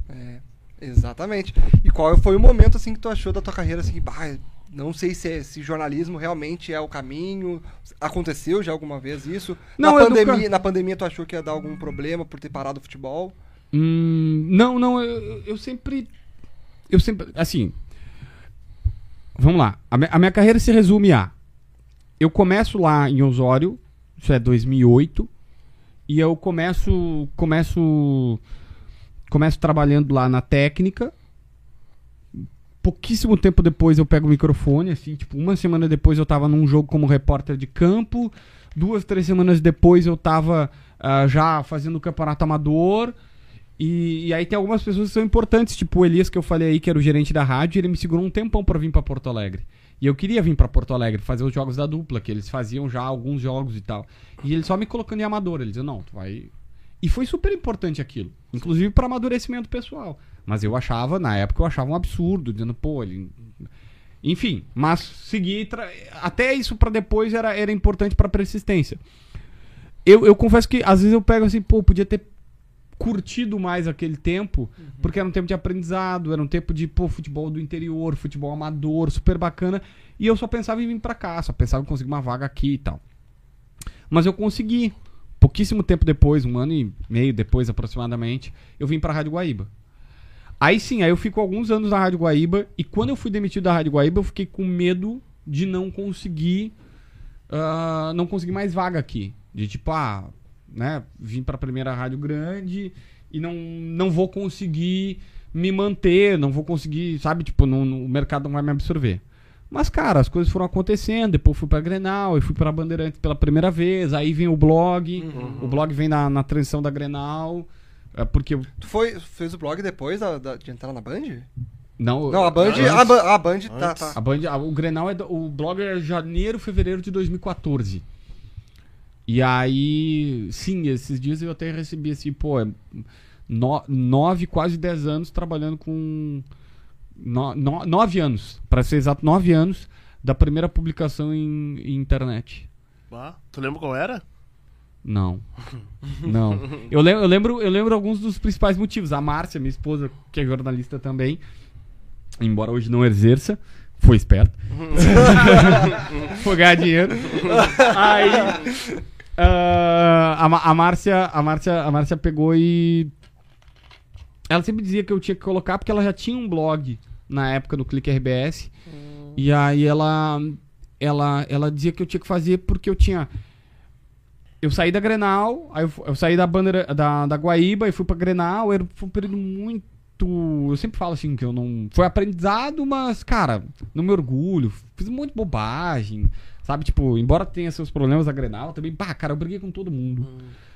É, exatamente. E qual foi o momento assim que tu achou da tua carreira assim, bah, não sei se esse jornalismo realmente é o caminho. Aconteceu já alguma vez isso? Não, na pandemia, nunca- na pandemia tu achou que ia dar algum problema por ter parado o futebol? Hum, não, não, eu, eu- sempre. Eu sempre. Assim. Vamos lá. A, a minha carreira se resume a. Eu começo lá em Osório, isso é 2008, e eu começo. Começo. Começo trabalhando lá na técnica. Pouquíssimo tempo depois eu pego o microfone, assim, tipo, uma semana depois eu tava num jogo como repórter de campo. Duas, três semanas depois eu tava ah, já fazendo o campeonato amador. E, e aí tem algumas pessoas que são importantes, tipo o Elias que eu falei aí, que era o gerente da rádio, ele me segurou um tempão pra vir pra Porto Alegre. E eu queria vir pra Porto Alegre fazer os jogos da dupla, que eles faziam já alguns jogos e tal. E ele só me colocando em amador, ele dizia, não, tu vai. E foi super importante aquilo, inclusive pra amadurecimento pessoal. Mas eu achava, na época eu achava um absurdo, dizendo, pô, ele. Enfim, mas segui. tra- Até isso pra depois era, era importante pra persistência. Eu, eu confesso que às vezes eu pego assim, pô, podia ter curtido mais aquele tempo, porque era um tempo de aprendizado, era um tempo de, pô, futebol do interior, futebol amador, super bacana, e eu só pensava em vir pra cá, só pensava em conseguir uma vaga aqui e tal. Mas eu consegui. Pouquíssimo tempo depois, um ano e meio depois aproximadamente, eu vim pra Rádio Guaíba. Aí sim, aí eu fico alguns anos na Rádio Guaíba, e quando eu fui demitido da Rádio Guaíba, eu fiquei com medo de não conseguir ah, não consegui mais vaga aqui. De tipo, ah, né, vim pra primeira rádio grande e não, não vou conseguir me manter, não vou conseguir, sabe, tipo, não, não- o mercado não vai me absorver. Mas, cara, as coisas foram acontecendo, depois fui pra Grenal, eu fui pra Bandeirantes pela primeira vez, aí vem o blog, o blog vem na, na transição da Grenal, é, porque... Tu foi, fez o blog depois da- da- de entrar na Band? Não, Não, a Band, antes. a, Ba- a Band tá, Antes. tá. A Band, a- o Grenal é do- o blog é janeiro, fevereiro de 2014. E aí, sim, esses dias eu até recebi assim, pô, é no- nove, quase dez anos trabalhando com no- no- nove anos, pra ser exato, nove anos da primeira publicação em, em internet. Ah, tu lembra qual era? Não. Não. Eu lembro, eu lembro, eu lembro alguns dos principais motivos. A Márcia, minha esposa, que é jornalista também, embora hoje não exerça, foi esperta. foi ganhar dinheiro. Aí ah, a, a Márcia, a Márcia, a Márcia pegou e ela sempre dizia que eu tinha que colocar porque ela já tinha um blog na época no Clique RBS. E aí ela ela ela dizia que eu tinha que fazer porque eu tinha eu saí da Grenal, aí eu, eu saí da bandeira da, da Guaíba e fui pra Grenal, era, foi um período muito. Eu sempre falo assim que eu não. Foi aprendizado, mas, cara, não me orgulho. Fiz de bobagem. Sabe, tipo, embora tenha seus problemas a Grenal, também, pá, cara, eu briguei com todo mundo.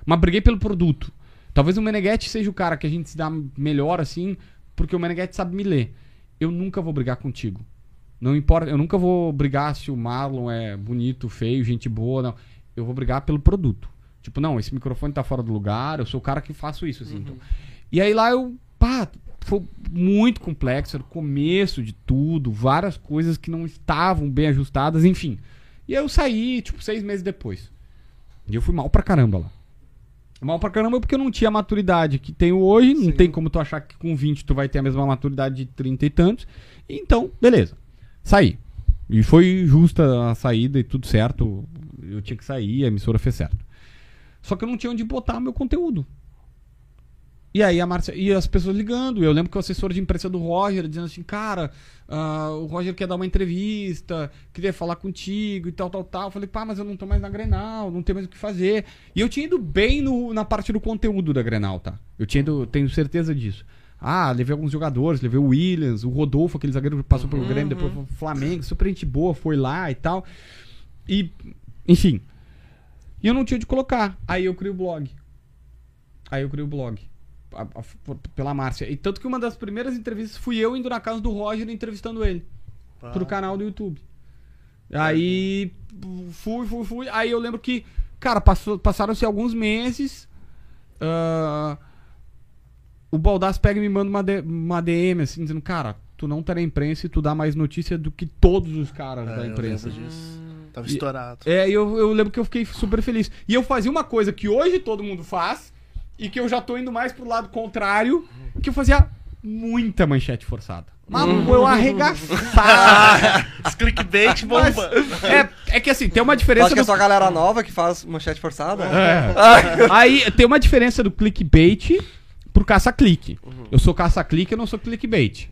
Mas briguei pelo produto. Talvez o Meneghetti seja o cara que a gente se dá melhor assim, porque o Meneghetti sabe me ler. Eu nunca vou brigar contigo. Não importa, eu nunca vou brigar se o Marlon é bonito, feio, gente boa, não. Eu vou brigar pelo produto. Tipo, não, esse microfone tá fora do lugar, eu sou o cara que faço isso, assim. então. E aí lá eu, pá, foi muito complexo, era o começo de tudo, várias coisas que não estavam bem ajustadas, enfim. E aí eu saí, tipo, seis meses depois. E eu fui mal pra caramba lá. Mal pra caramba porque eu não tinha a maturidade que tenho hoje. Não Sim. tem como tu achar que com 20 tu vai ter a mesma maturidade de 30 e tantos. Então, beleza. Saí. E foi justa a saída e tudo certo. Eu tinha que sair, a emissora fez certo. Só que eu não tinha onde botar meu conteúdo. E aí a Márcia. E as pessoas ligando. Eu lembro que o assessor de imprensa do Roger dizendo assim, cara, ah, o Roger quer dar uma entrevista, queria falar contigo e tal, tal, tal. Eu falei, pá, mas eu não tô mais na Grenal, não tenho mais o que fazer. E eu tinha ido bem no- na parte do conteúdo da Grenal, tá? Eu tinha ido, tenho certeza disso. Ah, levei alguns jogadores, levei o Williams, o Rodolfo, aquele zagueiro que passou pelo Grêmio, depois foi pro Flamengo, super gente boa, foi lá e tal. E, enfim. E eu não tinha de colocar. Aí eu criei o blog. Aí eu criei o blog. a- a- pela Márcia. E tanto que uma das primeiras entrevistas fui eu indo na casa do Roger entrevistando ele. Pro canal do YouTube. Aí fui, fui, fui. Aí eu lembro que, cara, passou- passaram-se alguns meses. ah, o Baldasso pega e me manda uma, uma DM assim, dizendo, cara, tu não tá na imprensa e tu dá mais notícia do que todos os caras É, da eu imprensa. lembro disso. Tava E- estourado. É, e eu, eu lembro que eu fiquei super feliz. E eu fazia uma coisa que hoje todo mundo faz, e que eu já tô indo mais pro lado contrário, que eu fazia muita manchete forçada. Mas eu arregaçava. Os clickbait Mas bomba. é, é que assim, tem uma diferença. acho que é do- só a galera nova que faz manchete forçada. É. Aí tem uma diferença do clickbait pro caça-clique. Eu sou caça-clique, eu não sou clickbait.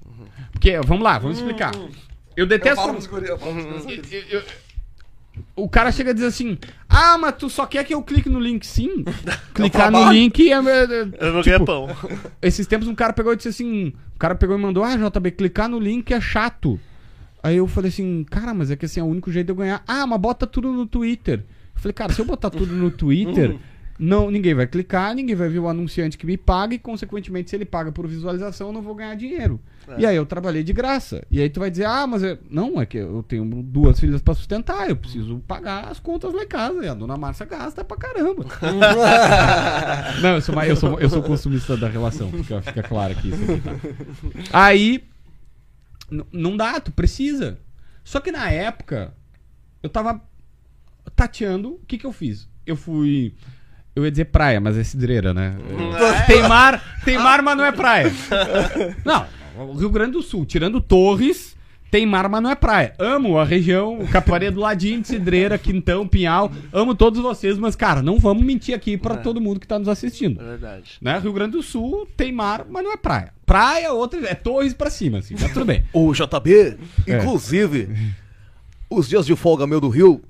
Porque, vamos lá, vamos explicar. Eu Eu detesto. eu guri. Eu- eu- o cara chega a dizer assim: Ah, mas tu só quer que eu clique no link? Sim. Clicar no trabalho. link é. é- Eu não tipo, ganho pão. Esses tempos um cara pegou e disse assim: O cara pegou e mandou: Ah, JB, clicar no link é chato. Aí eu falei assim: Cara, mas é que assim é o único jeito de eu ganhar. Ah, mas bota tudo no Twitter. Eu falei: Cara, se eu botar tudo no Twitter. Não, ninguém vai clicar, ninguém vai ver o anunciante que me paga e, consequentemente, se ele paga por visualização, eu não vou ganhar dinheiro. E aí eu trabalhei de graça. E aí tu vai dizer, ah, mas eu... não, é que eu tenho duas filhas pra sustentar, eu preciso pagar as contas lá em casa. E a dona Márcia gasta pra caramba. não, eu sou, eu, sou, eu sou consumista da relação, fica, fica claro aqui isso aqui, tá? Aí, não dá, tu precisa. Só que na época, eu tava tateando, o que que eu fiz? Eu fui. Eu ia dizer praia, mas é cidreira, né? Tem mar, tem mar, mas não é praia. Não, o Rio Grande do Sul, tirando Torres, tem mar, mas não é praia. Amo a região, Capivaria do ladinho de Cidreira, Quintão, Pinhal. Amo todos vocês, mas, cara, não vamos mentir aqui pra todo mundo que tá nos assistindo. É verdade. Né? Rio Grande do Sul tem mar, mas não é praia. Praia, outra, é Torres pra cima, assim, mas tudo bem. O JB, É. inclusive, os dias de folga meu do Rio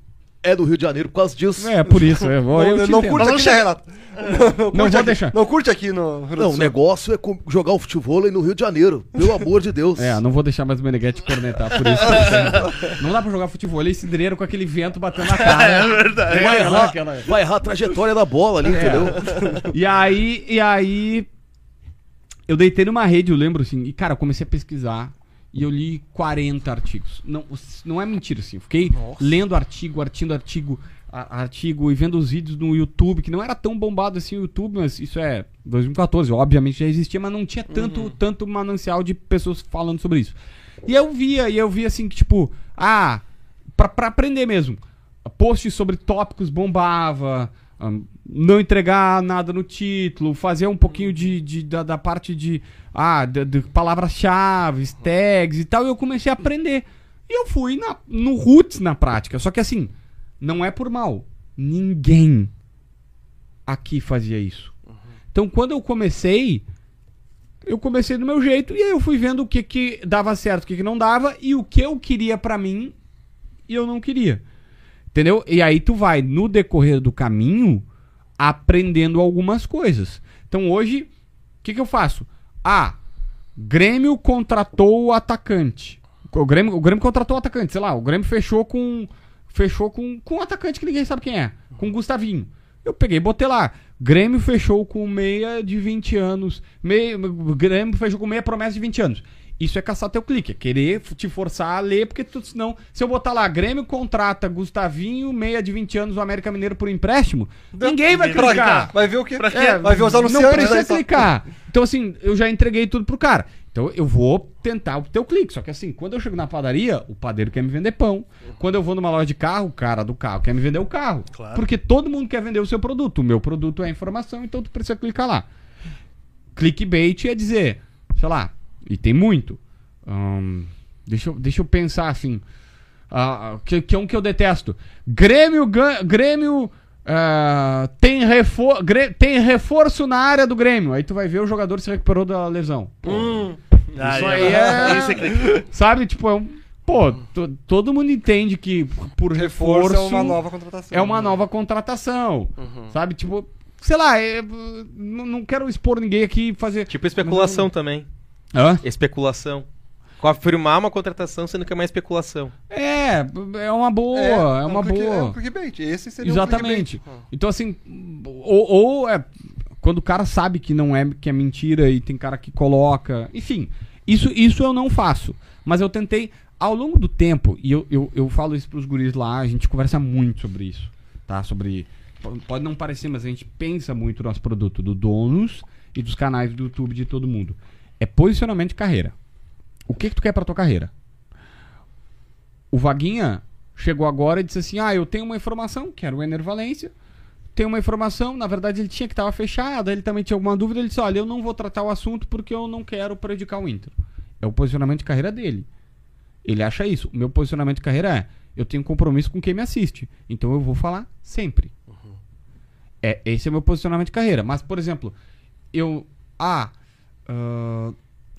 é do Rio de Janeiro por causa disso. É, por isso, eu Não, te não curte aqui, né, Renato? Não, Não curte vou aqui- deixar. Não curte aqui no Rio Não, o negócio é jogar um futebol aí no Rio de Janeiro. Pelo amor de Deus. É, não vou deixar mais o Meneghetti cornetar por isso. não dá pra jogar futebol ali cidreiro com aquele vento batendo na cara. É verdade. Vai É, errar, aquela- vai errar a trajetória da bola ali, entendeu? E aí, e aí. Eu deitei numa rede, eu lembro assim, e cara, eu comecei a pesquisar e eu li 40 artigos. Não, não é mentira, assim. Eu fiquei lendo artigo, artigo, artigo, artigo e vendo os vídeos no YouTube, que não era tão bombado assim o YouTube, mas isso é 2014, obviamente já existia, mas não tinha tanto, tanto manancial de pessoas falando sobre isso. E eu via, e eu via assim que, tipo, ah, pra, pra aprender mesmo. Posts sobre tópicos bombava, ahn, não entregar nada no título, fazer um pouquinho de, de- da, da parte de, ah, de, de palavras-chave, tags e tal, e eu comecei a aprender. E eu fui na, no roots na prática. Só que assim, não é por mal. Ninguém aqui fazia isso. Então quando eu comecei, eu comecei do meu jeito e aí eu fui vendo o que que dava certo, o que que não dava e o que eu queria pra mim e eu não queria. Entendeu? E aí tu vai no decorrer do caminho aprendendo algumas coisas. Então hoje, o que que eu faço? Ah, Grêmio contratou o atacante. O Grêmio, o Grêmio contratou o atacante, sei lá, o Grêmio fechou com fechou com, com um atacante que ninguém sabe quem é, com o Gustavinho. Eu peguei botei lá. Grêmio fechou com meia de 20 anos. Meia, Grêmio fechou com meia promessa de 20 anos. Isso é caçar teu clique, é querer te forçar a ler, porque tu, senão, se eu botar lá, Grêmio contrata Gustavinho, meia de 20 anos, o América Mineiro por empréstimo, ninguém vai Ninguém vai clicar. Vai ver o quê? Pra quê? É, Vai ver os anunciantes. Não precisa só. clicar. Então, assim, eu já entreguei tudo pro cara. Então, eu vou tentar o teu clique. Só que, assim, quando eu chego na padaria, o padeiro quer me vender pão. Quando eu vou numa loja de carro, o cara do carro quer me vender o carro. Claro. Porque todo mundo quer vender o seu produto. O meu produto é informação, então tu precisa clicar lá. Clickbait é dizer, sei lá, e tem muito. Ahn, deixa, eu, deixa eu pensar assim. ah, que, que é um que eu detesto. Grêmio, gan- Grêmio ah, tem, refor, tem reforço na área do Grêmio. Aí tu vai ver o jogador se recuperou da lesão. Pô, Ah, Isso aí é- é clickbait. Sabe? Tipo, é um. Pô, to- todo mundo entende que por reforço. Reforço é uma nova contratação. É uma nova contratação. Sabe? Tipo, sei lá, é, não não quero expor ninguém aqui e fazer. Tipo especulação também. Hã? Especulação. Confirmar uma contratação sendo que é uma especulação. É, é uma boa, é, uma um clique- boa. É um clickbait. Esse seria Exatamente. um clickbait. Então, assim, ou, ou é quando o cara sabe que não é que é mentira e tem cara que coloca. Enfim, isso, isso eu não faço. Mas eu tentei, ao longo do tempo, e eu, eu, eu falo isso pros guris lá, a gente conversa muito sobre isso, tá? Sobre. po- Pode não parecer, mas a gente pensa muito no nosso produto, do donos e dos canais do YouTube de todo mundo. É posicionamento de carreira. O que, que tu quer pra tua carreira? O Vaguinha chegou agora e disse assim: Ah, eu tenho uma informação, que era o Ener Valência. Tem uma informação, na verdade ele tinha que estava fechada, ele também tinha alguma dúvida, ele disse: Olha, eu não vou tratar o assunto porque eu não quero prejudicar o Inter. É o posicionamento de carreira dele. Ele acha isso. O meu posicionamento de carreira é: eu tenho compromisso com quem me assiste, então eu vou falar sempre. É, esse é o meu posicionamento de carreira. Mas, por exemplo, eu. Ah. Ah,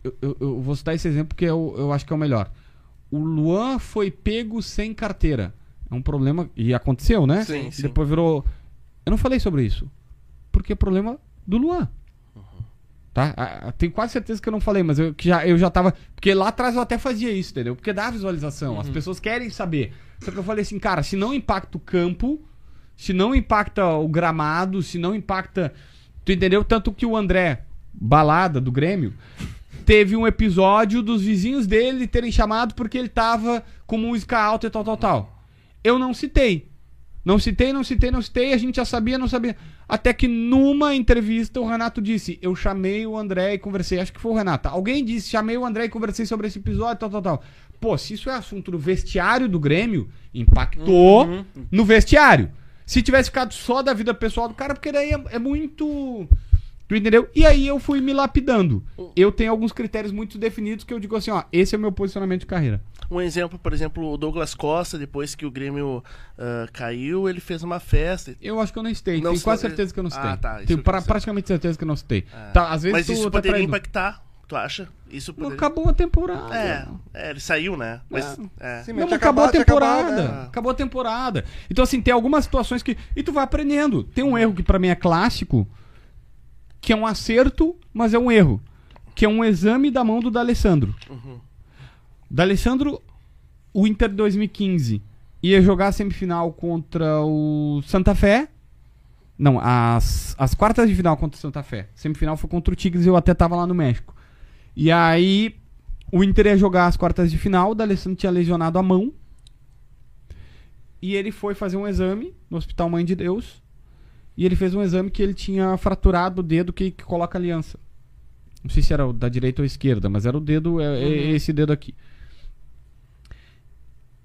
eu, eu- eu vou citar esse exemplo porque eu, eu acho que é o melhor. O Luan foi pego sem carteira. É um problema. E aconteceu, né? Sim, sim. depois virou. Eu não falei sobre isso. Porque é problema do Luan. Tá? Ah, ah, Tenho quase certeza que eu não falei, mas eu, que já, eu já tava. Porque lá atrás eu até fazia isso, entendeu? Porque dá visualização. As pessoas querem saber. Só que eu falei assim, cara, se não impacta o campo, se não impacta o gramado, se não impacta. Tu entendeu? Tanto que o André, balada do Grêmio, teve um episódio dos vizinhos dele terem chamado porque ele tava com música alta e tal, tal, tal. Eu não citei. Não citei, não citei, não citei, a gente já sabia, não sabia. Até que numa entrevista o Renato disse: Eu chamei o André e conversei. Acho que foi o Renato. Alguém disse: Chamei o André e conversei sobre esse episódio, tal, tal, tal. Pô, se isso é assunto do vestiário do Grêmio, impactou no vestiário. Se tivesse ficado só da vida pessoal do cara, porque daí é, é muito. Tu entendeu? E aí eu fui me lapidando. Eu tenho alguns critérios muito definidos que eu digo assim: ó, esse é o meu posicionamento de carreira. Um exemplo, por exemplo, o Douglas Costa, depois que o Grêmio ah, caiu, ele fez uma festa. Eu acho que eu não citei. Não Tenho quase certeza que eu não citei. Ah, tá, Tenho pra- não praticamente certeza que eu não citei. Ah. Tá, às vezes Mas isso até poderia traindo. impactar, tu acha? Isso Não poderia... acabou a temporada. É, é, ele saiu, né? Mas, é. Sim, Não, mas mas tinha acabou a temporada. acabado, né? Acabou a temporada. Então, assim, tem algumas situações que. E tu vai aprendendo. Tem um erro que pra mim é clássico, que é um acerto, mas é um erro. Que é um exame da mão do D'Alessandro. D'Alessandro, o Inter 2015 ia jogar a semifinal contra o Santa Fé. Não, as, as quartas de final contra o Santa Fé. Semifinal foi contra o Tigres e eu até tava lá no México. E aí, o Inter ia jogar as quartas de final, o D'Alessandro tinha lesionado a mão. E ele foi fazer um exame no Hospital Mãe de Deus. E ele fez um exame que ele tinha fraturado o dedo que, que coloca aliança. Não sei se era o da direita ou esquerda, mas era o dedo, é, é esse dedo aqui.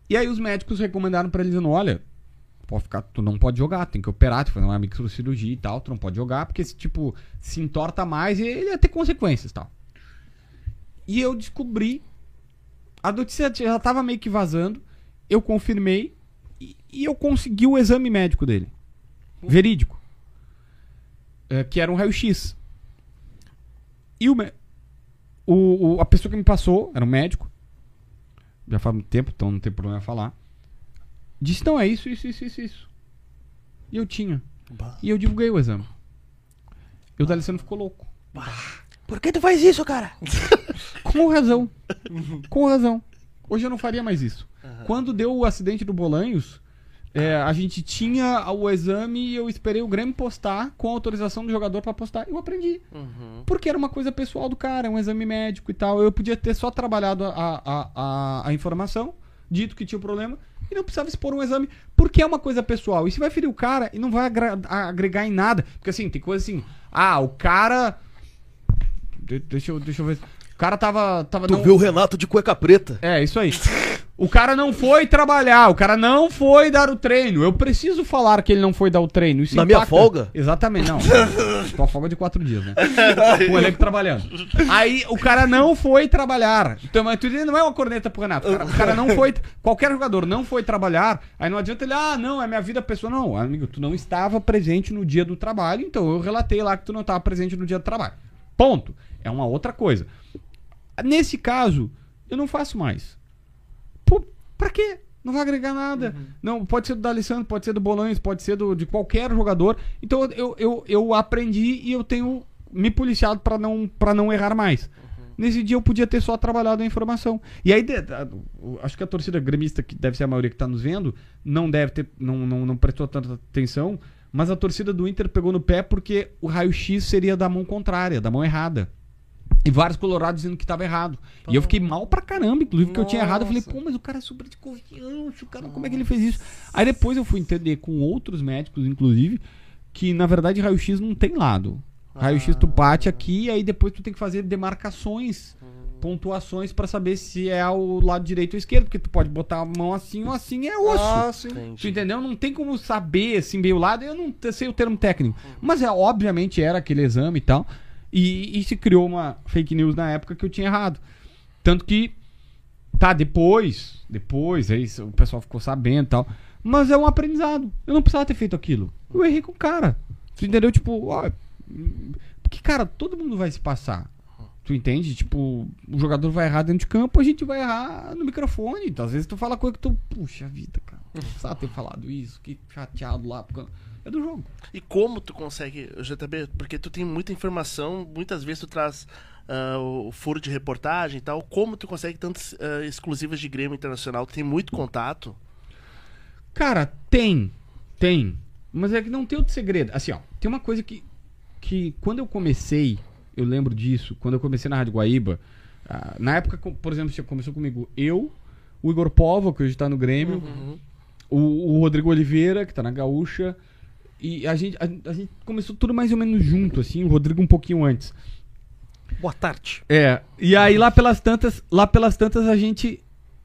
E aí os médicos recomendaram pra ele dizendo, olha, pode ficar, tu não pode jogar, tem que operar, tu fazer uma microcirurgia e tal, tu não pode jogar, porque se tipo, se entorta mais e ele ia ter consequências e tal. E eu descobri, a notícia já tava meio que vazando, eu confirmei e, e eu consegui o exame médico dele. Verídico. É, que era um raio-x. E o, o, o- a pessoa que me passou, era um médico, já faz muito tempo, então não tem problema falar. Disse, não, é isso, isso, isso, isso, isso. E eu tinha. Bah. E eu divulguei o exame. E o D'Alessandro ficou louco. Por que tu faz isso, cara? Com razão. Com razão. Hoje eu não faria mais isso. Quando deu o acidente do Bolanhos, é, a gente tinha o exame e eu esperei o Grêmio postar com autorização do jogador pra postar. Eu aprendi. Uhum. Porque era uma coisa pessoal do cara, um exame médico e tal. Eu podia ter só trabalhado a, a, a, a informação, dito que tinha o problema, e não precisava expor um exame, porque é uma coisa pessoal. Isso vai ferir o cara e não vai agregar em nada. Porque assim, tem coisa assim, ah, o cara. De- deixa, eu, deixa eu ver. O cara tava. tava Tu não- viu o Renato de cueca preta. é, isso aí. O cara não foi trabalhar, o cara não foi dar o treino. Eu preciso falar que ele não foi dar o treino. Isso Na minha folga? Exatamente, não. Tua folga de quatro dias, né? Com o elenco trabalhando. Aí o cara não foi trabalhar. Então, mas tu não é uma corneta pro Renato. O cara, o cara não foi. Qualquer jogador não foi trabalhar. Aí não adianta ele, ah, não, é minha vida pessoal. Não, amigo, tu não estava presente no dia do trabalho, então eu relatei lá que tu não estava presente no dia do trabalho. Ponto. É uma outra coisa. Nesse caso, eu não faço mais. Pra quê? Não vai agregar nada. Não, pode ser do D'Alessandro, pode ser do Bolanhos, pode ser do, de qualquer jogador. Então eu, eu, eu aprendi e eu tenho me policiado pra não, pra não errar mais. Nesse dia eu podia ter só trabalhado a informação. E aí, acho que a torcida gremista, que deve ser a maioria que tá nos vendo, não deve ter, não, não, não prestou tanta atenção, mas a torcida do Inter pegou no pé porque o raio-x seria da mão contrária, da mão errada. E vários colorados dizendo que tava errado. E eu fiquei mal pra caramba, inclusive, porque eu tinha errado. Eu falei, pô, mas o cara é super de confiança, o cara, como é que ele fez isso? Aí depois eu fui entender com outros médicos, inclusive, que na verdade raio-x não tem lado. Raio-x tu bate aqui e aí depois tu tem que fazer demarcações, pontuações pra saber se é o lado direito ou esquerdo, porque tu pode botar a mão assim ou assim é osso. Ah, sim. Tu entendeu? Não tem como saber assim bem o lado, eu não sei o termo técnico. Mas é obviamente era aquele exame e tal. E, e se criou uma fake news na época que eu tinha errado. Tanto que tá depois, depois aí o pessoal ficou sabendo e tal. Mas é um aprendizado. Eu não precisava ter feito aquilo. Eu errei com o cara. Tu entendeu? Tipo, ó, porque cara, todo mundo vai se passar. Tu entende? Tipo, o jogador vai errar dentro de campo, a gente vai errar no microfone. Então, às vezes tu fala coisa que tu, puxa vida, cara. Não precisava ter falado isso, que chateado lá. Porque... É do jogo. E como tu consegue, JB, porque tu tem muita informação, muitas vezes tu traz ah, o furo de reportagem e tal, como tu consegue tantas ah, exclusivas de Grêmio Internacional? Tu tem muito contato? Cara, tem. Tem. Mas é que não tem outro segredo. Assim, ó, tem uma coisa que. Que quando eu comecei, eu lembro disso, quando eu comecei na Rádio Guaíba, ah, na época, por exemplo, você começou comigo eu, o Igor Povo, que hoje tá no Grêmio, o, o Rodrigo Oliveira, que tá na Gaúcha, e a gente, a, a gente começou tudo mais ou menos junto, assim, o Rodrigo um pouquinho antes. Boa tarde. É, e aí lá pelas tantas, lá pelas tantas a gente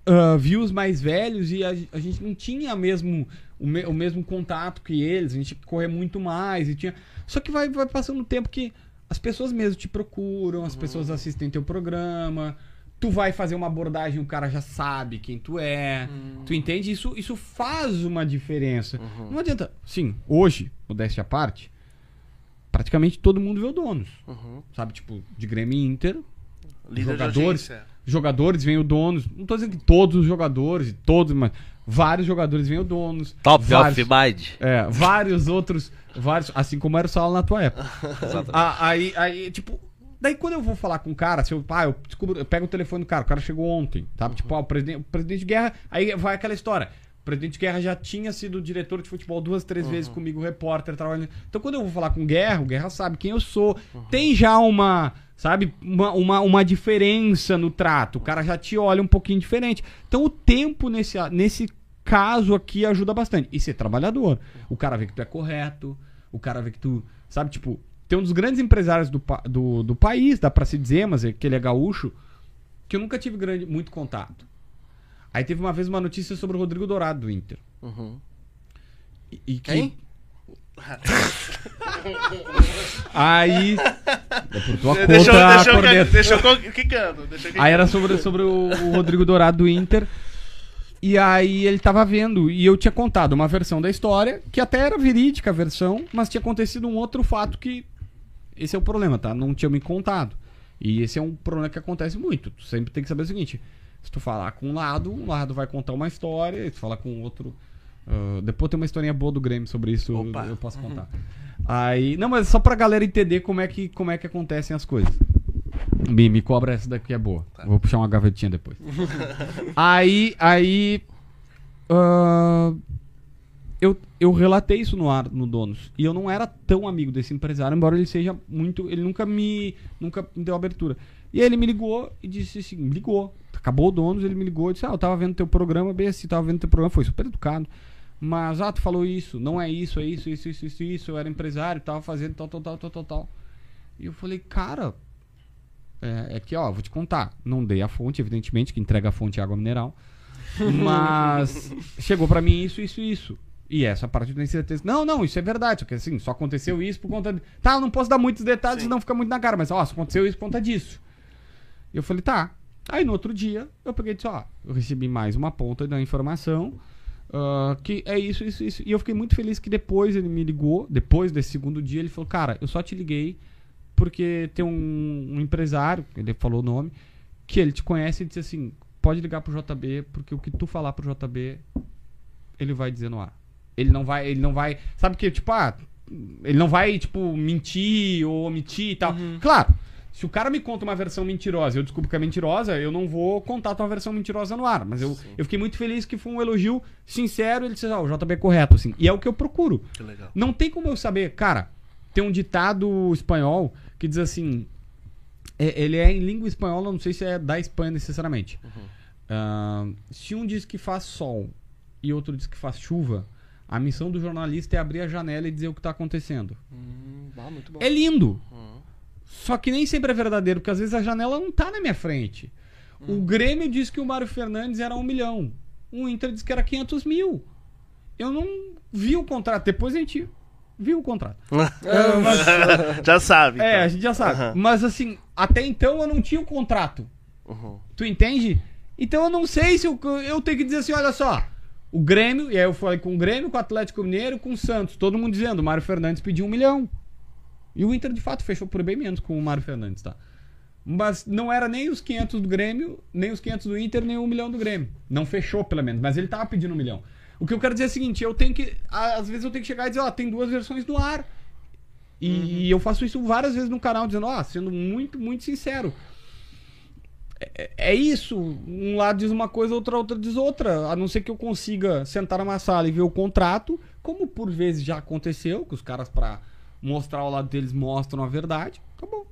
ah, viu os mais velhos e a, a gente não tinha mesmo o, me- o mesmo contato que eles, a gente tinha que correr muito mais e tinha. Só que vai, vai passando o tempo que as pessoas mesmo te procuram, as pessoas assistem teu programa, tu vai fazer uma abordagem, o cara já sabe quem tu é. Tu entende? Isso, isso faz uma diferença. Não adianta. Sim, hoje, modéstia à parte, praticamente todo mundo vê o donos. Uhum. Sabe, tipo, de Grêmio e Inter, Líder de Jogadores. jogadores vêm o donos. Não tô dizendo que todos os jogadores, todos, mas vários jogadores vêm o donos. Top vários, of mind. é, vários outros, vários, assim como era o Saulo na tua época. Exatamente. Ah, aí, aí, tipo, daí quando eu vou falar com o cara, se eu, ah, eu, descubro, eu pego o telefone do cara, o cara chegou ontem, sabe? Tipo, ah, o presidente, o presidente de guerra, aí vai aquela história. O presidente de guerra já tinha sido diretor de futebol duas, três vezes comigo, repórter, trabalhando. Então, quando eu vou falar com o Guerra, o Guerra sabe quem eu sou. Tem já uma, sabe, uma, uma, uma diferença no trato. O cara já te olha um pouquinho diferente. Então, o tempo nesse, nesse caso aqui ajuda bastante. E ser trabalhador. O cara vê que tu é correto, o cara vê que tu, sabe, tipo, tem um dos grandes empresários do, do, do país, dá pra se dizer, mas é que ele é gaúcho, que eu nunca tive grande, muito contato. Aí teve uma vez uma notícia sobre o Rodrigo Dourado do Inter. Uhum. E, e que... Quem? Aí. É por tua conta, Deixa, eu- deixa, eu- Corneto. deixa eu co- quicando. Deixa eu quicando. Aí era sobre, sobre o, o Rodrigo Dourado do Inter. E aí ele tava vendo, e eu tinha contado uma versão da história, que até era verídica a versão, mas tinha acontecido um outro fato que. Esse é o problema, tá? Não tinha me contado. E esse é um problema que acontece muito. Tu sempre tem que saber o seguinte: se tu falar com um lado, um lado vai contar uma história, e tu falar com o outro. ah, depois tem uma historinha boa do Grêmio sobre isso, Opa. eu posso contar. Aí. Não, mas só pra galera entender como é que, como é que acontecem as coisas. Me, me cobra essa daqui é boa. Vou puxar uma gavetinha depois. aí, aí. ah, eu, eu relatei isso no ar, no Donos. E eu não era tão amigo desse empresário, embora ele seja muito. Ele nunca me. Nunca me deu abertura. E aí ele me ligou e disse assim: me ligou. Acabou o Donos, ele me ligou e disse: Ah, eu tava vendo teu programa, bem assim, tava vendo teu programa, foi super educado. Mas, ah, tu falou isso, não é isso, é isso, isso, isso, isso, isso. Eu era empresário, tava fazendo tal, tal, tal, tal, tal, tal. E eu falei, cara, é, é que, ó, vou te contar. Não dei a fonte, evidentemente, que entrega a fonte é água mineral. Mas chegou pra mim isso, isso, isso. E essa parte eu tenho certeza. Não, não, isso é verdade. Só que assim, só aconteceu isso por conta. De... Tá, eu não posso dar muitos detalhes, Sim. senão fica muito na cara. Mas, ó, só aconteceu isso por conta disso. E eu falei, tá. Aí no outro dia, eu peguei e disse, ó, eu recebi mais uma ponta da informação. ah, que é isso, isso, isso. E eu fiquei muito feliz que depois ele me ligou. Depois desse segundo dia, ele falou, cara, eu só te liguei porque tem um, um empresário, ele falou o nome, que ele te conhece e disse assim: pode ligar pro JB, porque o que tu falar pro JB, ele vai dizer no ar. Ele não vai, ele não vai. Sabe que, tipo, ah, ele não vai, tipo, mentir ou omitir e tal. Claro, Se o cara me conta uma versão mentirosa e eu descubro que é mentirosa, eu não vou contar tua versão mentirosa no ar. Mas eu, eu fiquei muito feliz que foi um elogio sincero. Ele disse, ah, o JB é correto, assim. E é o que eu procuro. Que legal. Não tem como eu saber. Cara, tem um ditado espanhol que diz assim. é- ele é em língua espanhola, não sei se é da Espanha necessariamente. Ah, se um diz que faz sol e outro diz que faz chuva, a missão do jornalista é abrir a janela e dizer o que tá acontecendo. Hum, ah. É lindo. Só que nem sempre é verdadeiro, porque às vezes a janela não tá na minha frente. O Grêmio diz que o Mário Fernandes era um milhão. O Inter diz que era 500 mil. Eu não vi o contrato. Depois a gente viu o contrato. Já sabe. É, então. a gente já sabe. Aham. Mas assim, até então eu não tinha o contrato. Uhum. Tu entende? Então eu não sei se eu, eu tenho que dizer assim, olha só. O Grêmio, e aí eu falei com o Grêmio, com o Atlético Mineiro, com o Santos. Todo mundo dizendo, o Mário Fernandes pediu um milhão. E o Inter, de fato, fechou por bem menos com o Mário Fernandes, tá? Mas não era nem os 500 do Grêmio, nem os 500 do Inter, nem o milhão do Grêmio. Não fechou, pelo menos. Mas ele tava pedindo um milhão. O que eu quero dizer é o seguinte, eu tenho que... Às vezes eu tenho que chegar e dizer, ó, tem duas versões no ar. E eu faço isso várias vezes no canal, dizendo, ó, sendo muito, muito sincero. É, é isso. Um lado diz uma coisa, outra, outra diz outra. A não ser que eu consiga sentar numa sala e ver o contrato, como por vezes já aconteceu, que os caras, pra mostrar o lado deles, mostram a verdade. Acabou.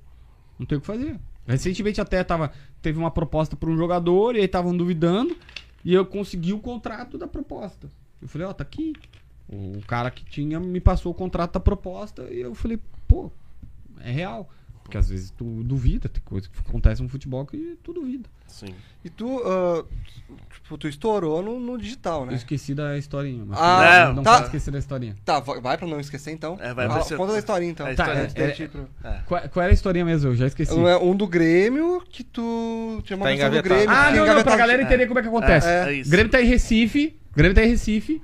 Não tem o que fazer. Recentemente até tava, teve uma proposta para um jogador e aí estavam duvidando e eu consegui o contrato da proposta. Eu falei, ó, tá aqui. O cara que tinha me passou o contrato da proposta e eu falei, pô, é real. Porque às vezes tu duvida, tem coisa que acontece no futebol que tu duvida. Sim. E tu, ah, tipo, tu estourou no, no digital, Eu né? esqueci da historinha. Mas Ah, não, não tá. esquecer da historinha. Tá, va- vai pra não esquecer então. É, vai Fala- ser- Conta da historinha então. a Tá, história é- é- pro- Qual, qual era a historinha mesmo? Eu já esqueci. Um, é um do Grêmio que tu tinha uma Tá do. Grêmio. Ah, não, não, pra galera entender como é que acontece. É, É. é Grêmio tá em Recife. o Grêmio tá em Recife.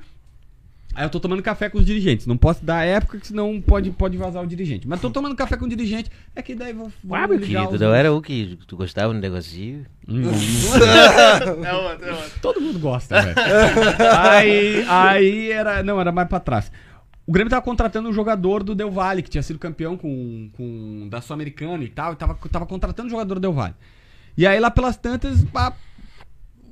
Aí eu tô tomando café com os dirigentes. Não posso dar época, que senão pode, pode vazar o dirigente. Mas tô tomando café com o dirigente. É que daí vou. vou Ah, meu querido, os- não era o que tu gostava no negocinho? Hum, É outro, é outro. Todo mundo gosta, velho. aí, aí era. Não, era mais pra trás. O Grêmio tava contratando um jogador do Del Valle, que tinha sido campeão com, com da Sul-Americana e tal, e tava, tava contratando um jogador do Del Valle. E aí lá pelas tantas, pá,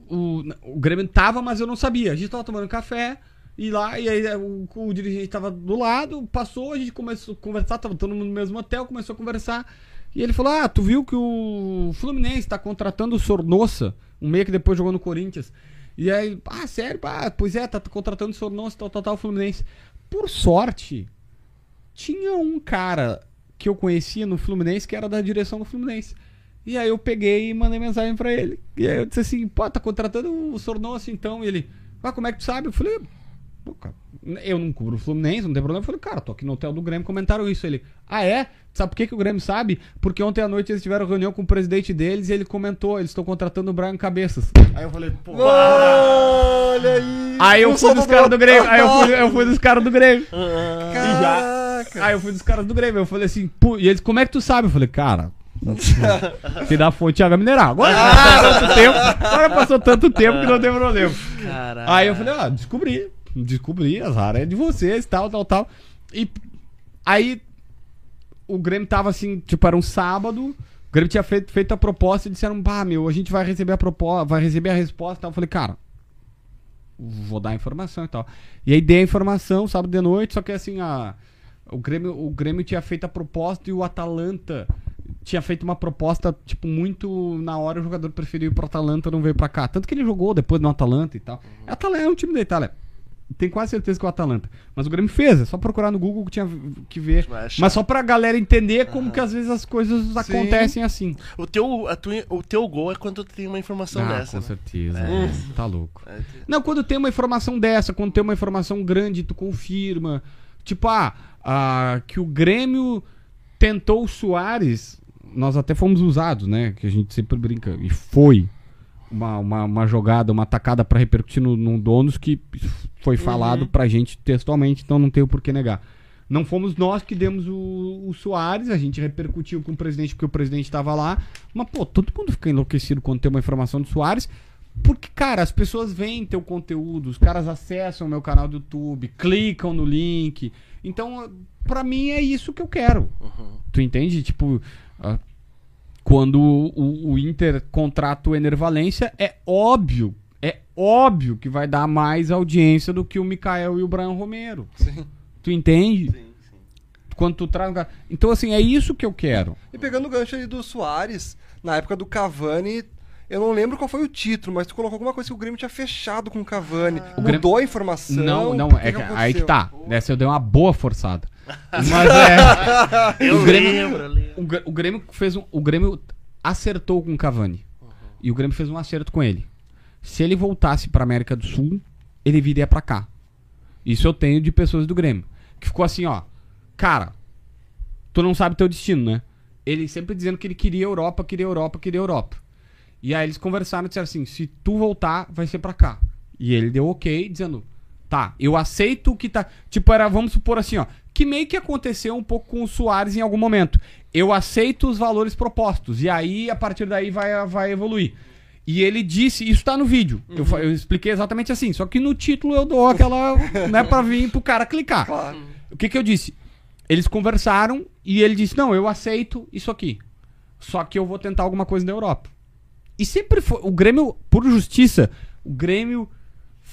o, o Grêmio tava, mas eu não sabia. A gente tava tomando café, e lá, e aí o, o dirigente tava do lado, passou, a gente começou a conversar, tava todo mundo no mesmo hotel, começou a conversar. E ele falou: Ah, tu viu que o Fluminense tá contratando o Sornossa, um meia que depois jogou no Corinthians. E aí, ah, sério? Ah, pois é, tá contratando o Sornossa, tal, tal, tal, Fluminense. Por sorte, tinha um cara que eu conhecia no Fluminense que era da direção do Fluminense. E aí eu peguei e mandei mensagem pra ele. E aí eu disse assim, pô, tá contratando o Sornossa então? E ele, ah, como é que tu sabe? Eu falei, eu não cubro o Fluminense, não tem problema. Eu falei, cara, tô aqui no hotel do Grêmio, comentaram isso. Ele, ah, é? Sabe por que, que o Grêmio sabe? Porque ontem à noite eles tiveram reunião com o presidente deles e ele comentou, eles estão contratando o Brian Cabeças. Aí eu falei, pô. Olha aí! Aí eu fui dos caras do Grêmio, aí eu fui, eu fui dos caras do Grêmio. Caraca! Aí eu fui dos caras do Grêmio, eu falei assim, pô, e eles, como é que tu sabe? Eu falei, cara, se dá fonte água mineral. Agora passou tanto tempo, agora passou tanto tempo que não tem problema. Caralho. Aí eu falei, ó, descobri, descobri, azar é de vocês, tal, tal, tal. E aí o Grêmio tava assim, tipo, era um sábado, o Grêmio tinha feito, feito a proposta e disseram, bah, meu, a gente vai receber a proposta, vai receber a resposta e tal. Eu falei, cara, vou dar a informação e tal. E aí dei a informação sábado de noite, só que assim, a, o, Grêmio, o Grêmio tinha feito a proposta e o Atalanta tinha feito uma proposta, tipo, muito na hora o jogador preferiu ir pro Atalanta, não veio pra cá. Tanto que ele jogou depois no Atalanta e tal. Atalanta é um time da Itália. Tenho quase certeza que é o Atalanta. Mas o Grêmio fez, é só procurar no Google que tinha que ver. Mas só pra galera entender como que às vezes as coisas acontecem assim. O teu, a tua- o teu gol é quando tu tem uma informação Ah, dessa. com né? certeza. É. Tá louco. É, Não, quando tem uma informação dessa, quando tem uma informação grande, tu confirma. Tipo, ah, ah, que o Grêmio tentou o Soares, nós até fomos usados, né? Que a gente sempre brinca. E foi uma, uma, uma jogada, uma atacada pra repercutir no, no donos que foi falado pra gente textualmente, então não tenho por que negar. Não fomos nós que demos o, o Soares, a gente repercutiu com o presidente porque o presidente estava lá. Mas, pô, todo mundo fica enlouquecido quando tem uma informação do Soares. Porque, cara, as pessoas veem teu conteúdo, os caras acessam o meu canal do YouTube, clicam no link. Então, pra mim é isso que eu quero. Tu entende? Tipo, Quando o, o- o Inter contrata o Ener Valência, é óbvio, é óbvio que vai dar mais audiência do que o Mikael e o Brian Romero. Sim. Tu entende? Quando tu traz cara- Então, assim, é isso que eu quero. E pegando o gancho aí do Soares, na época do Cavani, eu não lembro qual foi o título, mas tu colocou alguma coisa que o Grêmio tinha fechado com o Cavani. O Grêmio- Mudou a informação? Não, não, O que é que que, aí que tá. Nessa eu dei uma boa forçada. Mas é. Eu o Grêmio, lembro, o, Gr- o Grêmio fez um, o Grêmio acertou com o Cavani. E o Grêmio fez um acerto com ele. Se ele voltasse pra América do Sul, ele viria pra cá. Isso eu tenho de pessoas do Grêmio. Que ficou assim, ó. Cara, tu não sabe teu destino, né? Ele sempre dizendo que ele queria Europa, queria Europa, queria Europa. E aí eles conversaram e disseram assim: se tu voltar, vai ser pra cá. E ele deu ok, dizendo: tá, eu aceito o que tá. Tipo, era, vamos supor assim, ó. Que meio que aconteceu um pouco com o Soares em algum momento. Eu aceito os valores propostos. E aí, a partir daí, vai, vai evoluir. E ele disse, isso tá no vídeo. Eu, fa- eu expliquei exatamente assim. Só que no título eu dou aquela. né, pra vir pro cara clicar. Claro. O que que eu disse? Eles conversaram e ele disse: Não, eu aceito isso aqui. Só que eu vou tentar alguma coisa na Europa. E sempre foi. O Grêmio, por justiça, o Grêmio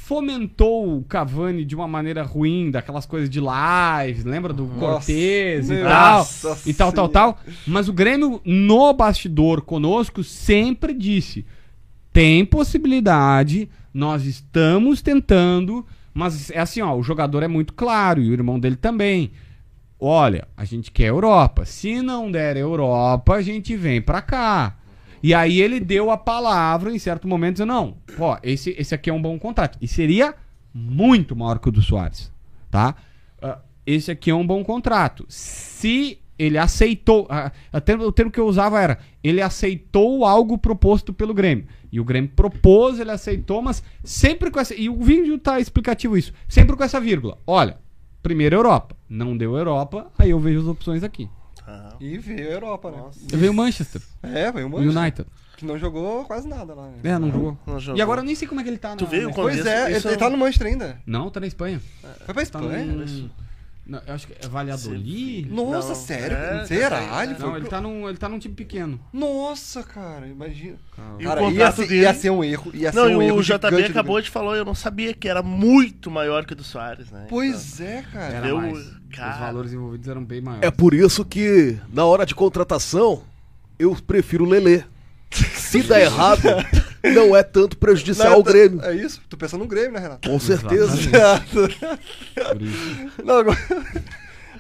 fomentou o Cavani de uma maneira ruim, daquelas coisas de lives, lembra do Cortez e tal, e tal, tal, tal. Mas o Grêmio, no bastidor conosco, sempre disse: tem possibilidade, nós estamos tentando, mas é assim, ó, o jogador é muito claro, e o irmão dele também. Olha, a gente quer Europa. Se não der Europa, a gente vem pra cá. E aí ele deu a palavra em certo momento, dizendo, não, ó, esse, esse aqui é um bom contrato. E seria muito maior que o do Soares, tá? Ah, esse aqui é um bom contrato. Se ele aceitou, ah, até o termo que eu usava era, ele aceitou algo proposto pelo Grêmio. E o Grêmio propôs, ele aceitou, mas sempre com essa, e o vídeo tá explicativo isso, sempre com essa vírgula. Olha, primeiro Europa, não deu Europa, aí eu vejo as opções aqui. E veio a Europa, né? Eu veio o Manchester, É, veio o o Manchester, United. Que não jogou quase nada lá. né? É, não jogou. não jogou. E agora eu nem sei como é que ele tá Tu na- veio na- Pois é, ele, é ele tá no Manchester ainda. Não, tá na Espanha. Foi pra Tá Espanha? num... Não, eu acho que é Valladolid. Nossa, Não, sério? é, Será? tá Ele Não, ele pro- tá, num, ele tá num time pequeno. Nossa, cara, imagina. E o Cara, ia ser, dele- ia ser um erro. Ia Não, ser um e erro o JB gigante do acabou Grêmio. de falar, eu não sabia que era muito maior que o do Soares, né? Pois é, cara. Era Eu- mais. cara. Os valores envolvidos eram bem maiores. É por isso que, na hora de contratação, eu prefiro o Lelê. Se der errado, não é tanto prejudicial ao Grêmio. É isso? Tô pensando no Grêmio, né, Renato? Com certeza. Por isso. Não, agora,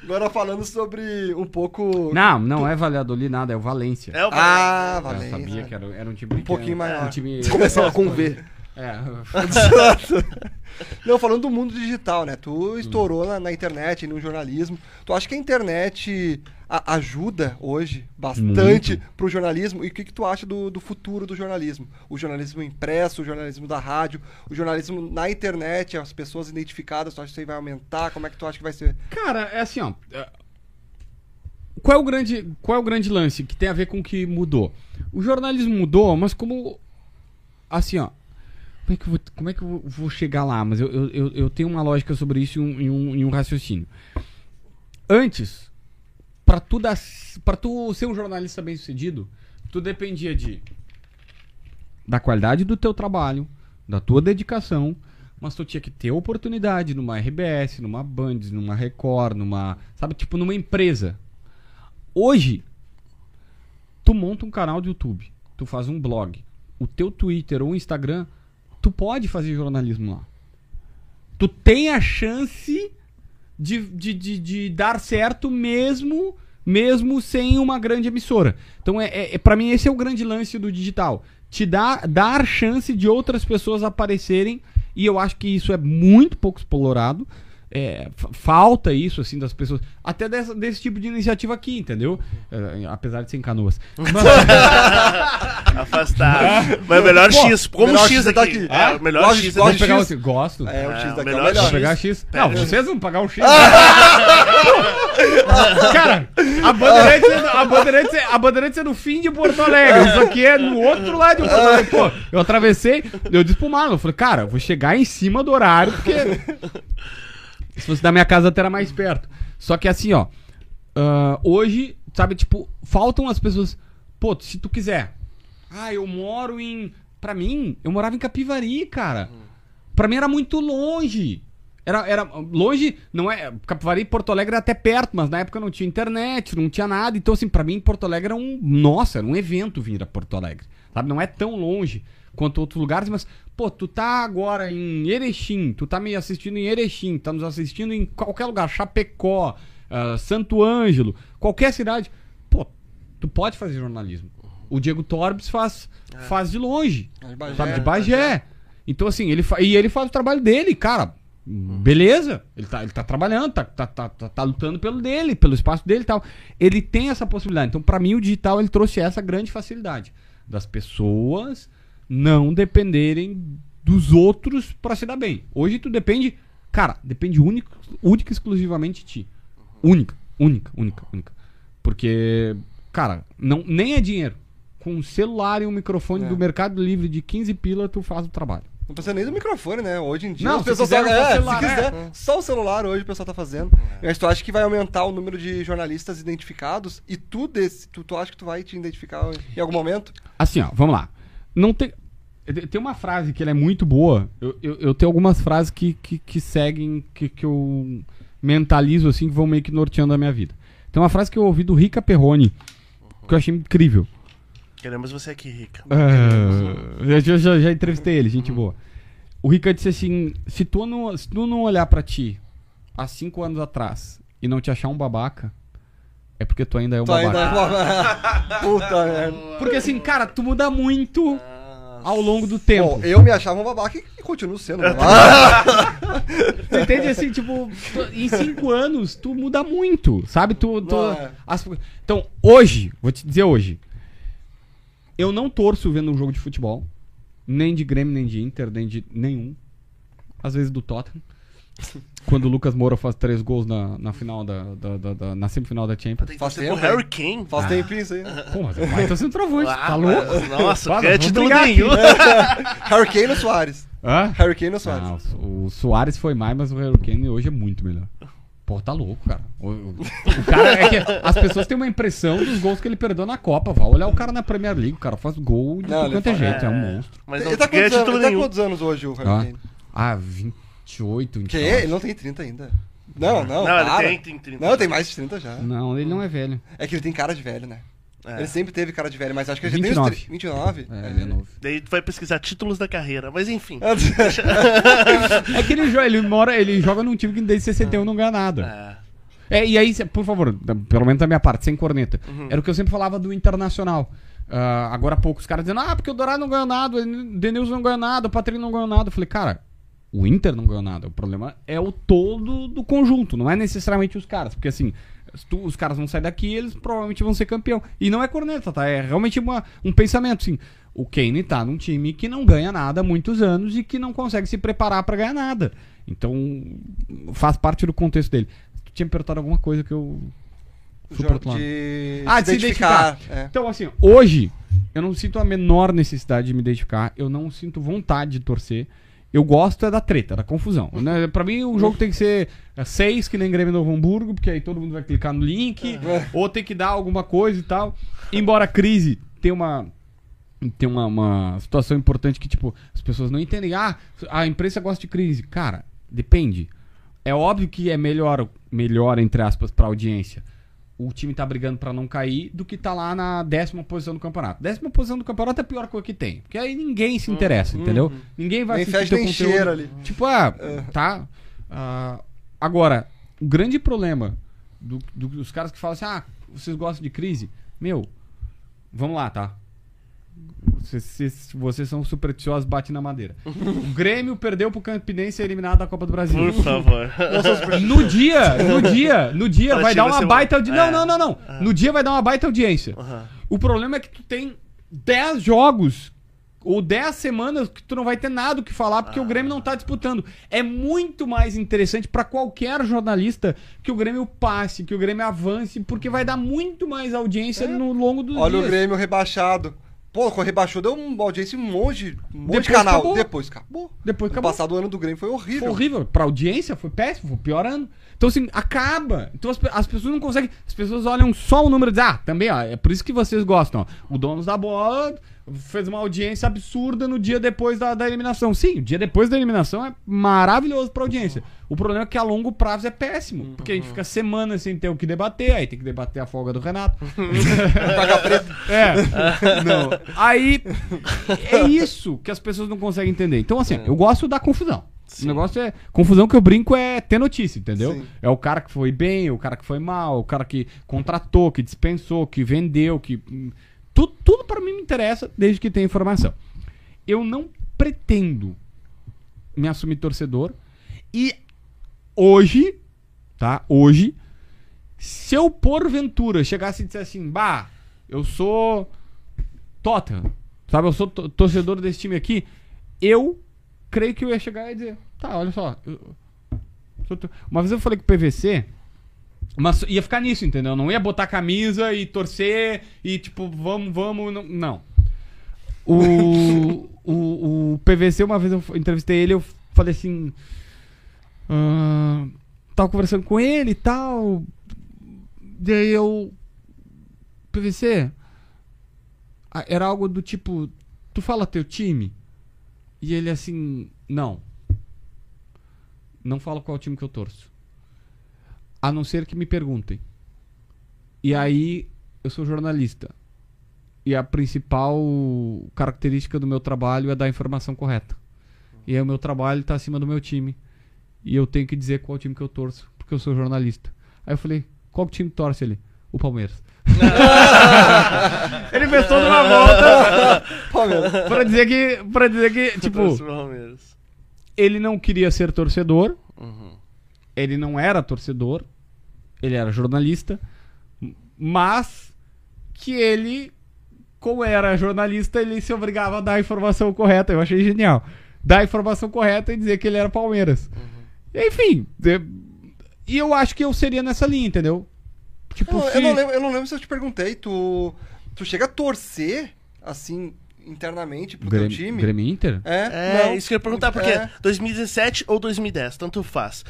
agora falando sobre um pouco. Não, não é Valladolid nada, é o Valência. É o Ah, Eu Valência. sabia que era, era um time pequeno. pouquinho maior. Um time... Começava com V. É, Não, falando do mundo digital, né? Tu estourou na, na internet, no jornalismo. Tu acha que a internet a- ajuda hoje bastante Muito. pro jornalismo? E o que, que tu acha do, do futuro do jornalismo? O jornalismo impresso, o jornalismo da rádio, o jornalismo na internet, as pessoas identificadas, tu acha que isso aí vai aumentar? Como é que tu acha que vai ser? Cara, é assim, ó. é, Qual é o grande, qual é o grande lance que tem a ver com o que mudou? O jornalismo mudou, mas como assim, ó. Como é que eu vou, como é que eu vou- chegar lá? Mas eu, eu, eu, eu tenho uma lógica sobre isso e um, e um, e um raciocínio. Antes, pra tu, dar, pra tu ser um jornalista bem sucedido, tu dependia de da qualidade do teu trabalho, da tua dedicação, mas tu tinha que ter oportunidade numa RBS, numa Band, numa Record, numa, sabe, tipo numa empresa. Hoje, tu monta um canal de YouTube, tu faz um blog, o teu Twitter ou Instagram, tu pode fazer jornalismo lá. Tu tem a chance de, de, de, de dar certo mesmo mesmo sem uma grande emissora. Então, é, é, para mim, esse é o grande lance do digital. Te dá, dar chance de outras pessoas aparecerem, e eu acho que isso é muito pouco explorado. É, fa- falta isso, assim, das pessoas. Até dessa- desse tipo de iniciativa aqui, entendeu? É, apesar de ser em canoas. Afastado. Mas o melhor Pô, X, como melhor X X aqui. daqui. É, o melhor Gosto- X gosto aqui. pegar X. o, gosto. É, o É, X o daqui é o melhor melhor. Vou pegar X. Não, vocês vão pagar um X. Cara, a Bandeirantes, é, a, Bandeirantes, é- a Bandeirantes é no fim de Porto Alegre. Isso aqui é no outro lado de Porto Alegre. Pô, eu atravessei, eu disse pro Marlon, eu falei, cara, eu vou chegar em cima do horário, porque se fosse da minha casa até era mais perto. Só que assim, ó, ah, hoje, sabe, tipo, faltam as pessoas. Pô, se tu quiser. Ah, eu moro em. Pra mim, eu morava em Capivari, cara. Pra mim era muito longe. Era, era longe, não é. Capivari e Porto Alegre era até perto, mas na época não tinha internet, não tinha nada. Então, assim, pra mim, Porto Alegre era um. Nossa, era um evento vir a Porto Alegre. Sabe? Não é tão longe quanto outros lugares, mas, pô, tu tá agora em Erechim, tu tá me assistindo em Erechim, tá nos assistindo em qualquer lugar, Chapecó, ah, Santo Ângelo, qualquer cidade. Pô, tu pode fazer jornalismo. O Diego Torbes faz, faz de longe. De Bagé, sabe, de Bagé. Então, assim, ele e ele faz o trabalho dele, cara. Beleza. Ele tá, ele tá trabalhando, tá, tá, tá, tá, tá lutando pelo dele, pelo espaço dele e tal. Ele tem essa possibilidade. Então, pra mim, o digital ele trouxe essa grande facilidade das pessoas não dependerem dos outros pra se dar bem. Hoje tu depende, cara, depende único, única e exclusivamente de ti. Única, única, única, única. Porque, cara, não, nem é dinheiro. Com um celular e um microfone É. do Mercado Livre de 15 pila, tu faz o trabalho. Não precisa nem do microfone, né? Hoje em dia Não, as pessoas só, é, celular, se quiser, é. só o celular hoje o pessoal tá fazendo. Mas tu acha que vai aumentar o número de jornalistas identificados e tu desse, tu, tu acha que tu vai te identificar em algum momento? Assim, ó, vamos lá. Não tem. Tem uma frase que ela é muito boa. Eu, eu, eu tenho algumas frases que, que, que seguem, que, que eu mentalizo assim, que vão meio que norteando a minha vida. Tem uma frase que eu ouvi do Rica Perrone, que eu achei incrível. Queremos você aqui, Rica. Ah, eu já, já, já entrevistei ele, gente boa. O Rica disse assim: se tu não, se tu não olhar pra ti há cinco anos atrás e não te achar um babaca, é porque tu ainda é um Tu babaca. ainda Puta merda. Porque assim, cara, tu muda muito ao longo do tempo. Bom, eu me achava um babaca e, continuo sendo um babaca. Tu entende assim, tipo, tu- em cinco anos tu muda muito, sabe? Tu, tu- é. as- então, hoje, vou te dizer hoje, eu não torço vendo um jogo de futebol, nem de Grêmio, nem de Inter, nem de nenhum. Às vezes do Tottenham. Quando o Lucas Moura faz três gols na, na final da, da- da- da- na semifinal da Champions. Tem que Faz tempo, Harry Kane. Faz tempinho isso aí. né? Pô, mas vai tá sendo trovante, Ah, tá louco? mas- Nossa, Fala, não é título nenhum. Harry Kane ou Soares? Hã? Harry Kane ou Soares? Ah, o, o Soares foi mais, mas o Harry Kane hoje é muito melhor. Pô, tá louco, cara. O, o- o cara é que as pessoas têm uma impressão dos gols que ele perdeu na Copa. Vai olhar o cara na Premier League, o cara faz gol de Não, ele quanto é jeito, é, um monstro. Mas não ele tá quantos, anos, título ele tá quantos anos hoje, o Harry Ah, Kane? ah 28, Que? 29. Ele não tem 30 ainda. Não, não, Não, ele para. tem, tem 30. Não, tem mais de 30 já. Não, ele não é velho. É que ele tem cara de velho, né? É. Ele sempre teve cara de velho, mas acho que ele já 29. tem uns tri- 29. É, ele é novo. Daí tu vai pesquisar títulos da carreira. Mas enfim. É que ele, joga, ele mora, ele joga num time que desde 61 não ganha nada. É. É, e aí, por favor, pelo menos da minha parte, sem corneta. Uhum. Era o que eu sempre falava do Internacional. Ah, agora há pouco, os caras dizendo, ah, porque o Dourado não ganhou nada, o Denilson não ganhou nada, o Patrick não ganhou nada. Eu falei, cara, o Inter não ganhou nada. O problema é o todo do conjunto, não é necessariamente os caras. Porque assim, tu- os caras vão sair daqui, eles provavelmente vão ser campeão. E não é corneta, tá? É realmente uma- um pensamento, assim. O Kane tá num time que não ganha nada há muitos anos e que não consegue se preparar pra ganhar nada. Então, faz parte do contexto dele. Tu tinha me perguntado alguma coisa que eu. Fui pro outro lado. de, Ah, de se identificar. É. Então, assim, hoje, eu não sinto a menor necessidade de me identificar, eu não sinto vontade de torcer. Eu gosto é da treta, da confusão. Né? Pra mim, o jogo tem que ser é, seis, que nem Grêmio Novo Hamburgo, porque aí todo mundo vai clicar no link, ou tem que dar alguma coisa e tal. Embora a crise tenha uma. Tem uma, uma situação importante que, tipo, as pessoas não entendem. Ah, a imprensa gosta de crise. Cara, depende. É óbvio que é melhor, melhor entre aspas, pra audiência o time tá brigando pra não cair do que tá lá na décima posição do campeonato. Décima posição do campeonato é a pior coisa que tem. Porque aí ninguém se interessa, entendeu? Ninguém vai Nem assistir fede teu nem conteúdo. cheira ali. Tipo, ah, tá. ah, agora, o grande problema do- do- dos caras que falam assim, ah, vocês gostam de crise? Meu, vamos lá, tá? Vocês, vocês- vocês são supersticiosos, bate na madeira. O Grêmio perdeu pro Campinense e é eliminado da Copa do Brasil. Por favor. No dia, no dia, no dia vai dar uma um- baita audiência. é. Não, não, não, não. No dia vai dar uma baita audiência. O problema é que tu tem 10 jogos ou 10 semanas que tu não vai ter nada o que falar porque o Grêmio não tá disputando. É muito mais interessante pra qualquer jornalista que o Grêmio passe, que o Grêmio avance, porque vai dar muito mais audiência no longo do Olha dia. o Grêmio rebaixado. Pô, quando rebaixou, deu uma audiência em um monte, um monte Depois de canal. acabou. Depois acabou. Depois O acabou. passado ano do Grêmio foi horrível. Foi horrível. Pra audiência foi péssimo, foi o pior ano. Então, assim, acaba. Então, as, as pessoas não conseguem. As pessoas olham só o número e dizem, ah, também, ó, é por isso que vocês gostam. ó. O dono da bola fez uma audiência absurda no dia depois da, da eliminação. Sim, o dia depois da eliminação é maravilhoso pra audiência. O problema é que a longo prazo é péssimo. Porque a gente fica semanas sem ter o que debater, aí tem que debater a folga do Renato. É. Não. Aí é isso que as pessoas não conseguem entender. Então, assim, eu gosto da confusão. O negócio é. Confusão que eu brinco é ter notícia, entendeu? Sim. É o cara que foi bem, o cara que foi mal, o cara que contratou, que dispensou, que vendeu, que. Tudo, tudo para mim me interessa desde que tenha informação. Eu não pretendo me assumir torcedor e hoje, tá? Hoje, se eu porventura chegasse e dissesse assim, bah, eu sou Tottenham, sabe? Eu sou to- torcedor desse time aqui, eu creio que eu ia chegar e dizer, tá, olha só. eu- Uma vez eu falei com o PVC, mas ia ficar nisso, entendeu? Não ia botar camisa e torcer e tipo, vamos, vamos, não. O, o, o PVC, uma vez eu entrevistei ele, eu falei assim. ah, tava conversando com ele e tal. Daí eu. PVC. Era algo do tipo. Tu fala teu time? E ele assim. Não. Não falo qual time que eu torço. A não ser que me perguntem. E aí, eu sou jornalista. E a principal característica do meu trabalho é dar a informação correta. E aí o meu trabalho tá acima do meu time. E eu tenho que dizer qual time que eu torço, porque eu sou jornalista. Aí eu falei, qual time torce ele? O Palmeiras. ele fez toda uma volta Palmeiras. pra dizer que. pra dizer que, tipo, Torce pro Palmeiras. ele não queria ser torcedor, Uhum. Ele não era torcedor, ele era jornalista, mas que ele, como era jornalista, ele se obrigava a dar a informação correta. Eu achei genial. Dar a informação correta e dizer que ele era Palmeiras. Enfim, de- e eu acho que eu seria nessa linha, entendeu? Tipo, Eu, não- se- eu não lembro, eu não lembro se eu te perguntei, tu, tu chega a torcer, assim, internamente pro Grêmio, teu time? Grêmio Inter? É, É, não. isso que eu ia perguntar, porque É. 2017 ou 2010, tanto faz.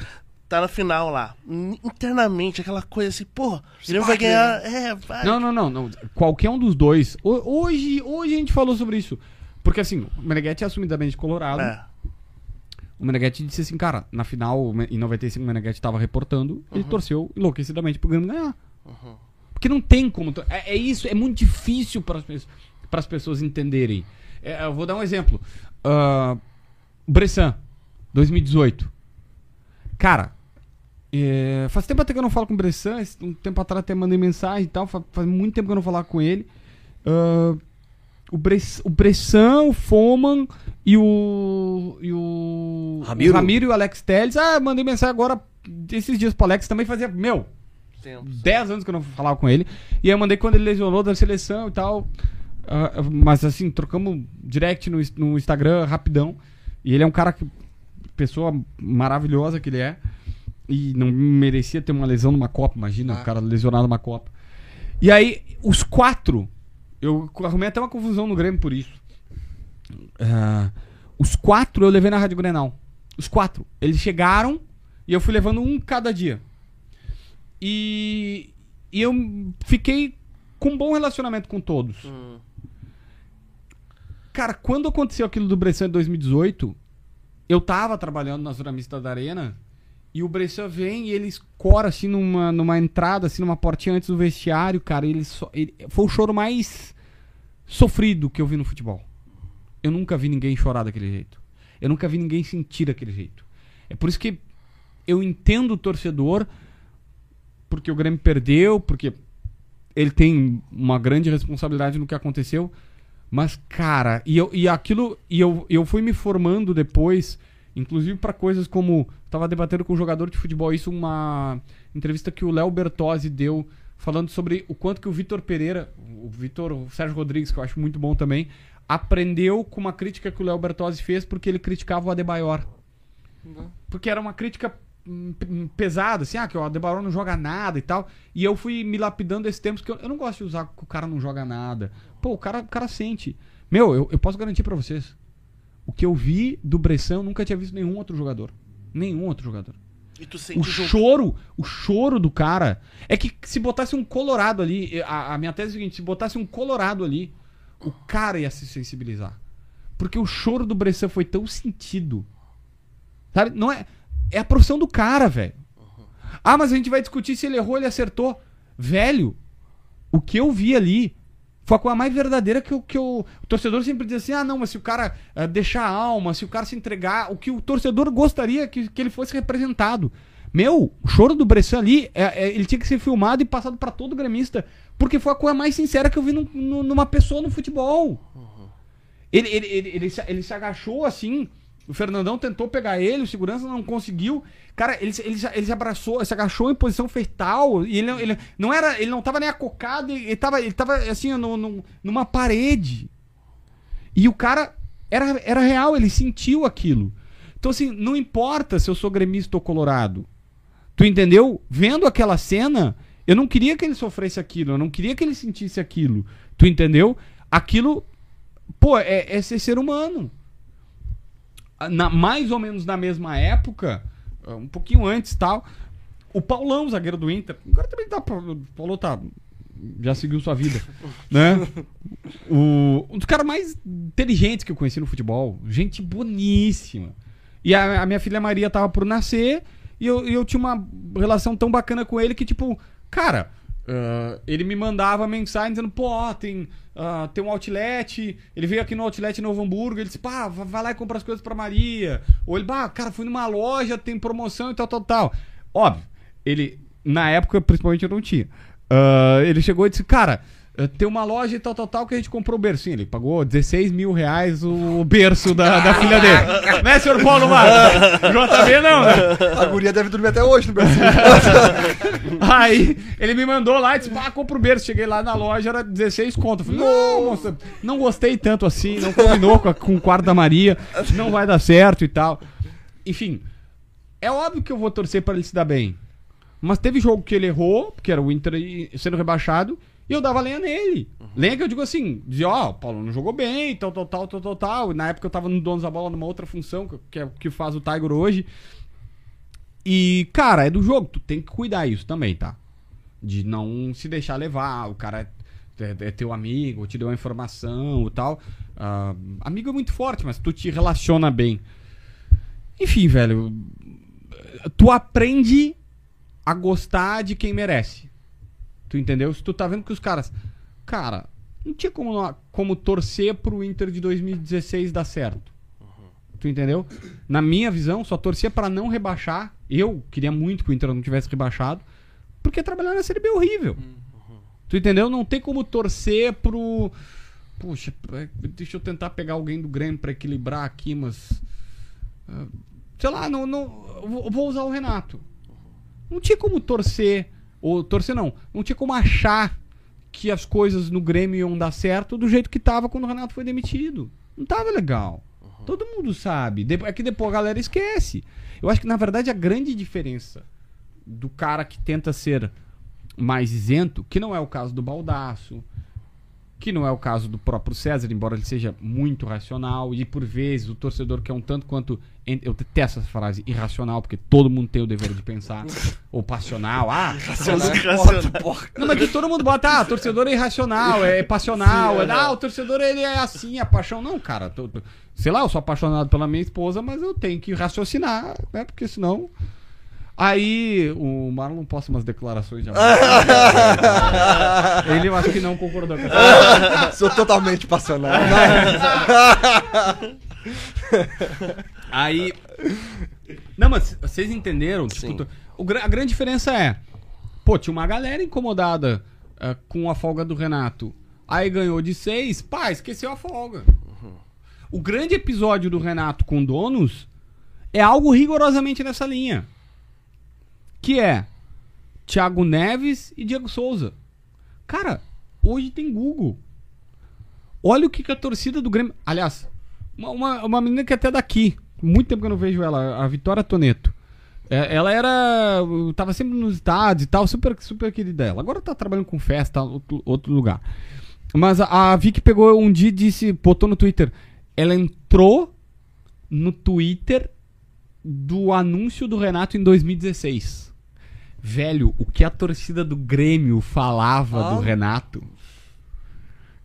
Tá na final lá. Internamente, aquela coisa assim, pô, o Grêmio vai ganhar. É, vai. Não, não, não, não. Qualquer um dos dois. Ho- Hoje, hoje a gente falou sobre isso. Porque assim, o Meneghetti é assumidamente colorado. É. O Meneghetti disse assim, cara, na final, em 95, o Meneghetti tava reportando, ele torceu enlouquecidamente pro Grêmio ganhar. Porque não tem como. É, é isso, é muito difícil para as pessoas entenderem. É, eu vou dar um exemplo. Ah, Bressan, 2018. Cara, é, faz tempo até que eu não falo com o Bressan, um tempo atrás até mandei mensagem e tal, fa- faz, muito tempo que eu não falava com ele. Ah, o, Bress, o Bressan, o Foman e o. E o. Ramiro. o Ramiro e o Alex Telles. Ah, mandei mensagem agora esses dias pro Alex também fazia. Meu, Tempo. 10 anos que eu não falava com ele. E aí eu mandei quando ele lesionou da seleção e tal. Ah, mas assim, trocamos direct no, no Instagram rapidão. E ele é um cara que. Pessoa maravilhosa que ele é. E não merecia ter uma lesão numa Copa, imagina, o cara lesionado numa Copa. E aí, os quatro. Eu arrumei até uma confusão no Grêmio por isso. Ah, os quatro eu levei na Rádio Grenal. Os quatro. Eles chegaram e eu fui levando um cada dia. E, e eu fiquei com um bom relacionamento com todos. Hum. Cara, quando aconteceu aquilo do Bressan em 2018, eu tava trabalhando na Zona Mista da Arena e o Bressan vem e ele escora assim numa, numa entrada, assim, numa portinha antes do vestiário, cara. Ele, só, ele foi o choro mais sofrido que eu vi no futebol. Eu nunca vi ninguém chorar daquele jeito. Eu nunca vi ninguém sentir daquele jeito. É por isso que eu entendo o torcedor, porque o Grêmio perdeu, porque ele tem uma grande responsabilidade no que aconteceu. Mas, cara, e, eu, e aquilo. E eu, eu fui me formando depois, inclusive para coisas como. Tava debatendo com um jogador de futebol isso, uma entrevista que o Léo Bertozzi deu, falando sobre o quanto que o Vitor Pereira, o Vitor o Sérgio Rodrigues, que eu acho muito bom também, aprendeu com uma crítica que o Léo Bertozzi fez porque ele criticava o Adebayor. Porque era uma crítica hum, hum, pesada, assim, ah, que o Adebayor não joga nada e tal. E eu fui me lapidando esses tempos que eu, eu não gosto de usar que o cara não joga nada. Pô, o cara, o cara sente. Meu, eu, eu posso garantir pra vocês. O que eu vi do Bressan, eu nunca tinha visto nenhum outro jogador. Nenhum outro jogador. E tu sente O choro, o choro do cara. É que se botasse um colorado ali, a, a minha tese é a seguinte: se botasse um colorado ali, o cara ia se sensibilizar. Porque o choro do Bressan foi tão sentido. Sabe? Não é. É a profissão do cara, velho. Ah, mas a gente vai discutir se ele errou ou ele acertou. Velho, o que eu vi ali foi a coisa mais verdadeira que, eu, que eu, o torcedor sempre diz assim: ah, não, mas se o cara eh, deixar a alma, se o cara se entregar, o que o torcedor gostaria que, que ele fosse representado. Meu, o choro do Bressan ali, é- é- ele tinha que ser filmado e passado pra todo gremista, porque foi a coisa mais sincera que eu vi num- num- numa pessoa no futebol. Ele, ele, ele, ele, se, ele se agachou assim. O Fernandão tentou pegar ele, o segurança não conseguiu. Cara, ele, ele, ele se abraçou, se agachou em posição fetal. E ele, ele não era. Ele não tava nem acocado, ele tava, ele tava assim, no, no- numa parede. E o cara era, era real, ele sentiu aquilo. Então, assim, não importa se eu sou gremista ou colorado. Tu entendeu? Vendo aquela cena, eu não queria que ele sofresse aquilo, eu não queria que ele sentisse aquilo. Tu entendeu? Aquilo, pô, é, é ser ser humano. Na, mais ou menos na mesma época, um pouquinho antes tal, o Paulão, zagueiro do Inter, agora também tá. O Paulo tá. Já seguiu sua vida, né? O, um dos caras mais inteligentes que eu conheci no futebol. Gente boníssima. E a, a minha filha Maria tava por nascer e eu, e eu tinha uma relação tão bacana com ele que, tipo, cara, ah, ele me mandava mensagem dizendo, pô, ó, tem, ah, tem um outlet. Ele veio aqui no outlet Novo Hamburgo. Ele disse, pá, va- vai lá e compra as coisas pra Maria. Ou ele, bah, cara, fui numa loja, tem promoção e tal, tal, tal. Óbvio, ele, na época, principalmente, eu não tinha. Ah, ele chegou e disse, cara. Eh, Tem uma loja e tal, tal, tal que a gente comprou o berço. Sim, ele pagou 16 mil reais o berço da, da filha dele. né, senhor Paulo Marcos? JB não, né? A guria deve dormir até hoje no Brasil. Aí ele me mandou lá e disse: pá, compra o berço. Cheguei lá na loja, era 16 conto. Eu falei: não, moça, não gostei tanto assim, não combinou com, a- com o quarto da Maria, não vai dar certo e tal. Enfim, é óbvio que eu vou torcer pra ele se dar bem. Mas teve jogo que ele errou, que era o Inter sendo rebaixado, e eu dava lenha nele. Lenha que eu digo assim, dizia, ó, o Paulo não jogou bem, tal, tal, tal, tal, tal, tal. E na época eu tava no Donos da Bola numa outra função, que- é o que faz o Tiger hoje. E, cara, é do jogo, tu tem que cuidar isso também, tá? De não se deixar levar, o cara é, é- é teu amigo, te deu uma informação e tal. Ah, amigo é muito forte, mas tu te relaciona bem. Enfim, velho, tu aprende a gostar de quem merece. Tu entendeu? Se tu tá vendo que os caras. Cara, não tinha como, como torcer pro Inter de 2016 dar certo. Tu entendeu? Na minha visão, só torcia pra não rebaixar. Eu queria muito que o Inter não tivesse rebaixado. Porque trabalhar na Série B é horrível. Tu entendeu? Não tem como torcer pro. Puxa, é, deixa eu tentar pegar alguém do Grêmio pra equilibrar aqui, mas. ah, Sei lá, não, não, vou usar o Renato. Não tinha como torcer. Ou torcer não. Não tinha como achar que as coisas no Grêmio iam dar certo do jeito que tava quando o Renato foi demitido. Não tava legal. Todo mundo sabe. É que depois a galera esquece. Eu acho que, na verdade, a grande diferença do cara que tenta ser mais isento, que não é o caso do Baldaço, que não é o caso do próprio César, embora ele seja muito racional, e por vezes o torcedor que é um tanto quanto. Eu detesto essa frase irracional, porque todo mundo tem o dever de pensar. ou passional. Ah, não, mas que todo mundo bota, ah, torcedor é irracional, é passional, é, ah, o torcedor ele é assim, a paixão. Não, cara, tô- tô- sei lá, eu sou apaixonado pela minha esposa, mas eu tenho que raciocinar, né? Porque senão. Aí o Marlon posta umas declarações de amor. Ele eu acho que não concordou com essa. Sou totalmente passional. Aí. Não, mas vocês entenderam? Tipo, o a grande diferença é. Pô, tinha uma galera incomodada ah, com a folga do Renato. Aí ganhou de seis, pá, esqueceu a folga. O grande episódio do Renato com donos é algo rigorosamente nessa linha. Que é Thiago Neves e Diego Souza. Cara, hoje tem Google. Olha o que, que a torcida do Grêmio. Aliás, uma, uma, uma menina que é até daqui. Muito tempo que eu não vejo ela, a Vitória Toneto. É, ela era. Tava sempre nos estádios e tal, super, super querida ela. Agora tá trabalhando com festa, outro, outro lugar. Mas a, a Vicky pegou um dia e disse, botou no Twitter. Ela entrou no Twitter do anúncio do Renato em 2016. Velho, o que a torcida do Grêmio falava Ah. do Renato.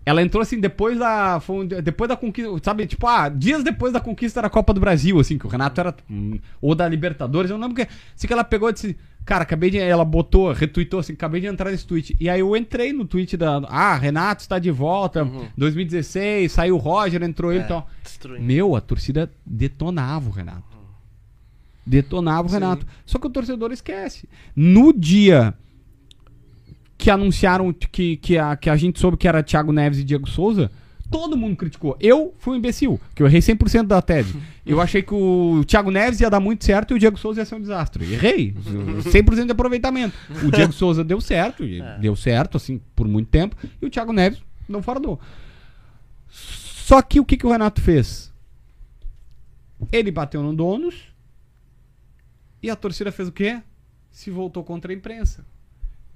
Ela entrou assim depois da. foi um- depois da conquista. Sabe, tipo, ah, dias depois da conquista da Copa do Brasil, assim, que o Renato era. hum, Ou da Libertadores, eu não lembro que. Assim que ela pegou e disse. Cara, acabei de. Ela botou, retweetou assim, acabei de entrar nesse tweet. E aí eu entrei no tweet da. Ah, Renato está de volta. 2016, saiu o Roger, entrou ele e tal. Destruindo. Meu, a torcida detonava o Renato. Detonava o Renato. Só que o torcedor esquece. No dia que anunciaram que, que, a, que a gente soube que era Thiago Neves e Diego Souza, todo mundo criticou. Eu fui um imbecil, que eu errei 100% da tese. Eu achei que o Thiago Neves ia dar muito certo e o Diego Souza ia ser um desastre. Errei. 100% de aproveitamento. O Diego Souza deu certo, e deu certo, assim, por muito tempo, e o Thiago Neves não fardou. Só que o que, que o Renato fez? Ele bateu no donos e a torcida fez o quê? Se voltou contra a imprensa.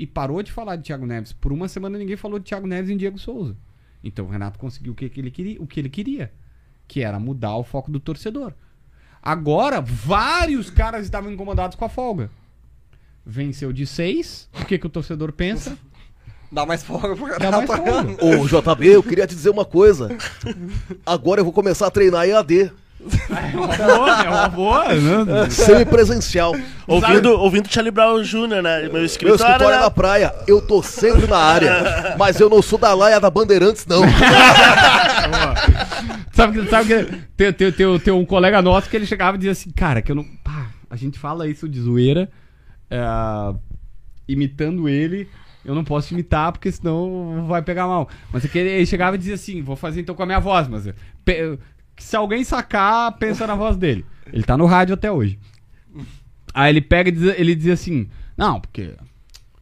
E parou de falar de Thiago Neves. Por uma semana ninguém falou de Thiago Neves e Diego Souza. Então o Renato conseguiu o que, que ele queria, o que ele queria, que era mudar o foco do torcedor. Agora, vários caras estavam incomodados com a folga. Venceu de seis. O que, que o torcedor pensa? Dá mais folga pro Dá mais folga. Ô, JB, eu queria te dizer uma coisa. Agora eu vou começar a treinar EAD, É uma boa, é uma boa. né? semipresencial. Ouvindo, ouvindo Charlie Brown Jr., né? Meu Meu escritório. escritório é na praia, eu tô sempre na área. Mas eu não sou da laia da Bandeirantes, não. Sabe que, sabe que tem, tem, tem, tem um colega nosso que ele chegava e dizia assim, cara, que eu não. Pá, a gente fala isso de zoeira, é, imitando ele. Eu não posso imitar porque senão vai pegar mal. Mas é que ele, ele chegava e dizia assim: vou fazer então com a minha voz, mas. Pe- se alguém sacar, pensa na voz dele. Ele tá no rádio até hoje. Aí ele pega e diz, ele diz assim: Não, porque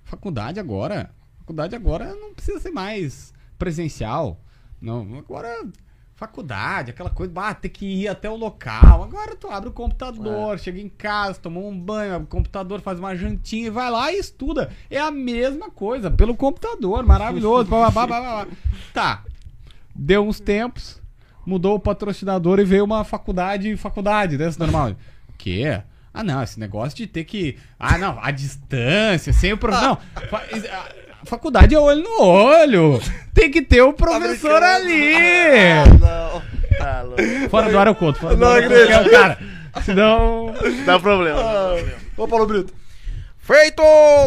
faculdade agora. Faculdade agora não precisa ser mais presencial. Não, agora faculdade, aquela coisa, ah, ter que ir até o local. Agora tu abre o computador, chega em casa, toma um banho, abre o computador, faz uma jantinha e vai lá e estuda. É a mesma coisa, pelo computador, maravilhoso. blá, blá, blá, blá, blá. Tá. Deu uns tempos, mudou o patrocinador e veio uma faculdade, faculdade, desse normal. O quê? Ah, não, esse negócio de ter que. Ah, não, a distância, sem o professor. Não, fa- a- a faculdade é olho no olho. Tem que ter o professor ali. Não. Tá louco. Fora do ar eu conto. Fora do Não ar eu conto, que é cara. Senão. Dá problema. dá problema. Ô, Paulo Brito. Feito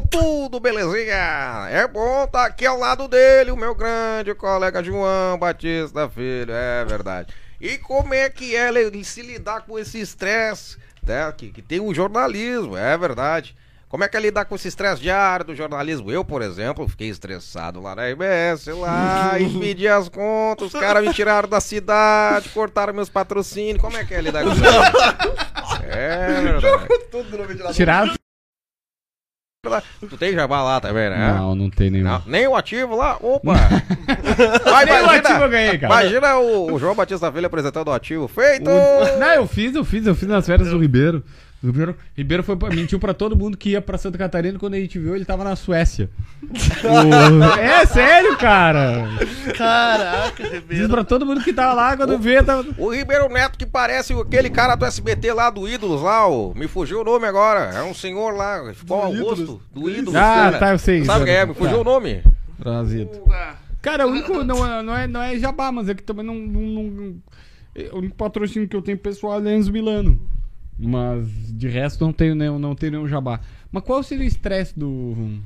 tudo, belezinha? É bom estar aqui ao lado dele, o meu grande colega João Batista Filho, é verdade. E como é que é ele se lidar com esse estresse, né? Que, que tem o jornalismo, é verdade. Como é que é lidar com esse estresse diário do jornalismo? Eu, por exemplo, fiquei estressado lá na RBS, lá, e pedi as contas, os caras me tiraram da cidade, cortaram meus patrocínios. Como é que é lidar com isso? É verdade. Tudo no ventilador. Tirar. Tu tem jabá lá também, né? Não, não tem nenhum. Não, nem o ativo lá? Opa! Vai, Nem o imagina, ativo eu ganhei, cara. Imagina o, o João Batista Filho apresentando o ativo. Feito! O- Não, eu fiz, eu fiz, eu fiz nas férias do Ribeiro. O Ribeiro, Ribeiro foi, pra- mentiu pra todo mundo que ia pra Santa Catarina quando a gente viu ele tava na Suécia. O- É sério, cara. Caraca, Diz Ribeiro. pra todo mundo que tava lá quando vê, tava. O Ribeiro Neto que parece aquele cara do SBT lá do Ídolos lá, o, me fugiu o nome agora. É um senhor lá, ficou ao rosto do Ídolos. Ah, cara. tá, eu sei. Sabe quem é? Me fugiu Tá. o nome. Trazido. Cara, o único. Não é, não, é, não é jabá, mas é que também não. não, não- é, o único patrocínio que eu tenho pessoal é Enzo Milano. Mas de resto não tenho nenhum, não tenho nenhum jabá. Mas qual seria o estresse do.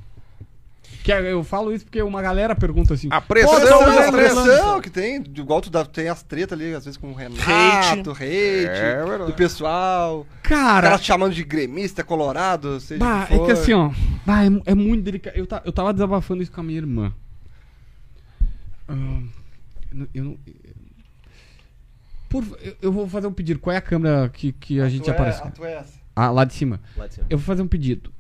Que é- eu falo isso porque uma galera pergunta assim. A pressão, "Qual é a do pressão. Milano?" pressão que tem, igual tu dá, tem as tretas ali, às vezes com o Renato, Hate. hate, É do pessoal, o Cara, cara te chamando de gremista, colorado, seja Bah, que é que assim, ó. Bah, é, é muito delicado. Eu, ta- eu tava desabafando isso com a minha irmã. Ah, eu não- eu não. Por, eu, eu vou fazer um pedido. Qual é a câmera que, que a, gente Tu é- aparece? a tu é essa. Ah, lá de cima. Lá de cima. Eu vou fazer um pedido.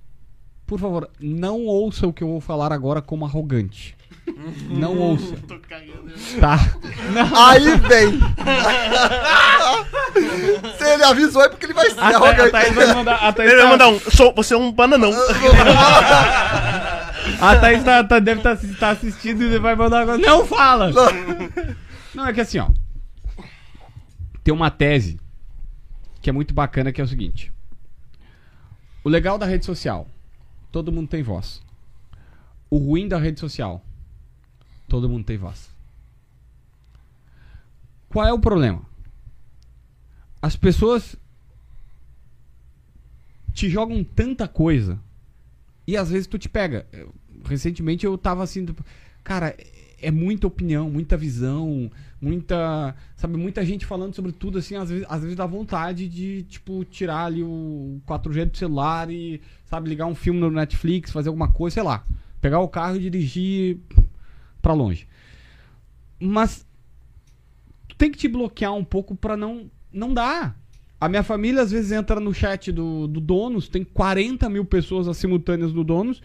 Por favor, não ouça o que eu vou falar agora como arrogante. Não ouça. Tô cagando. Tá? Aí vem! Se ele avisou é porque ele vai ser A, a arrogante. Thaís vai mandar. A Thaís Ele vai tá- mandar um. Sou, você é um bananão. A Thaís tá, tá- deve estar assistindo e vai mandar agora. Não fala! Não, é que assim, ó. Tem uma tese que é muito bacana que é o seguinte. O legal da rede social, todo mundo tem voz. O ruim da rede social, todo mundo tem voz. Qual é o problema? As pessoas te jogam tanta coisa e às vezes tu te pega. Recentemente eu tava assim, tipo, cara, é muita opinião, muita visão, muita, sabe, muita gente falando sobre tudo assim, às vezes, às vezes dá vontade de, tipo, tirar ali o 4G do celular e, sabe, ligar um filme no Netflix, fazer alguma coisa, sei lá, pegar o carro e dirigir pra longe. Mas tem que te bloquear um pouco pra não não dá. A minha família às vezes entra no chat do, do Donos, tem 40 mil pessoas as simultâneas no Donos.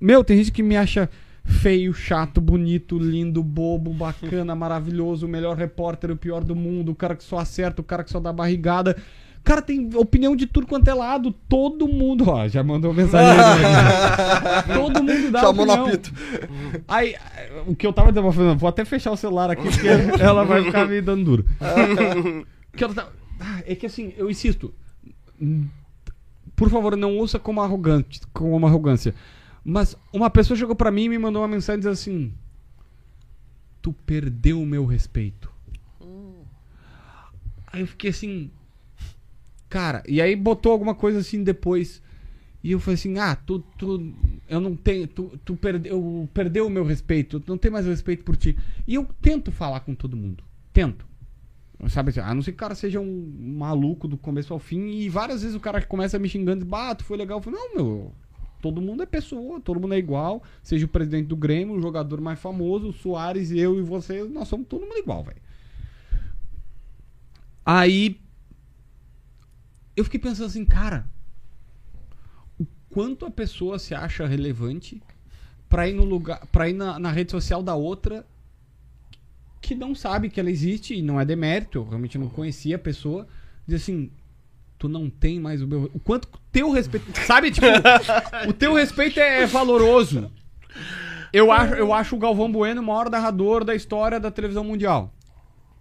Meu, tem gente que me acha feio, chato, bonito, lindo, bobo, bacana, maravilhoso, o melhor repórter, o pior do mundo, o cara que só acerta, o cara que só dá barrigada. Cara, tem opinião de tudo quanto é lado. Todo mundo, ó, já mandou mensagem. aqui. Todo mundo dá Chamou opinião. apito. Aí, o que eu tava dizendo, vou- vou até fechar o celular aqui, porque ela vai ficar me dando duro. Que ah, É que assim, eu insisto. Por favor, não ouça como arrogante, como uma arrogância. Mas uma pessoa chegou pra mim e me mandou uma mensagem dizendo assim: Tu perdeu o meu respeito. Aí eu fiquei assim. Cara, e aí botou alguma coisa assim depois. E eu falei assim: Ah, tu. tu eu não tenho. Tu, tu perdeu, perdeu o meu respeito. Tu não tem mais respeito por ti. E eu tento falar com todo mundo. Tento. Sabe assim, a não ser que o cara seja um maluco do começo ao fim. E várias vezes o cara começa me xingando e diz, bah, tu foi legal. Eu falo, não, meu. Todo mundo é pessoa, todo mundo é igual. Seja o presidente do Grêmio, o jogador mais famoso, o Soares, eu e você, nós somos todo mundo igual, velho. Aí. Eu fiquei pensando assim, cara. O quanto a pessoa se acha relevante pra ir no lugar. para ir na, na rede social da outra que não sabe que ela existe e não é demérito, eu realmente não conhecia a pessoa, diz assim, tu não tem mais o meu, o quanto o teu respeito, sabe, tipo, o teu respeito é valoroso. Eu acho, eu acho o Galvão Bueno o maior narrador da história da televisão mundial.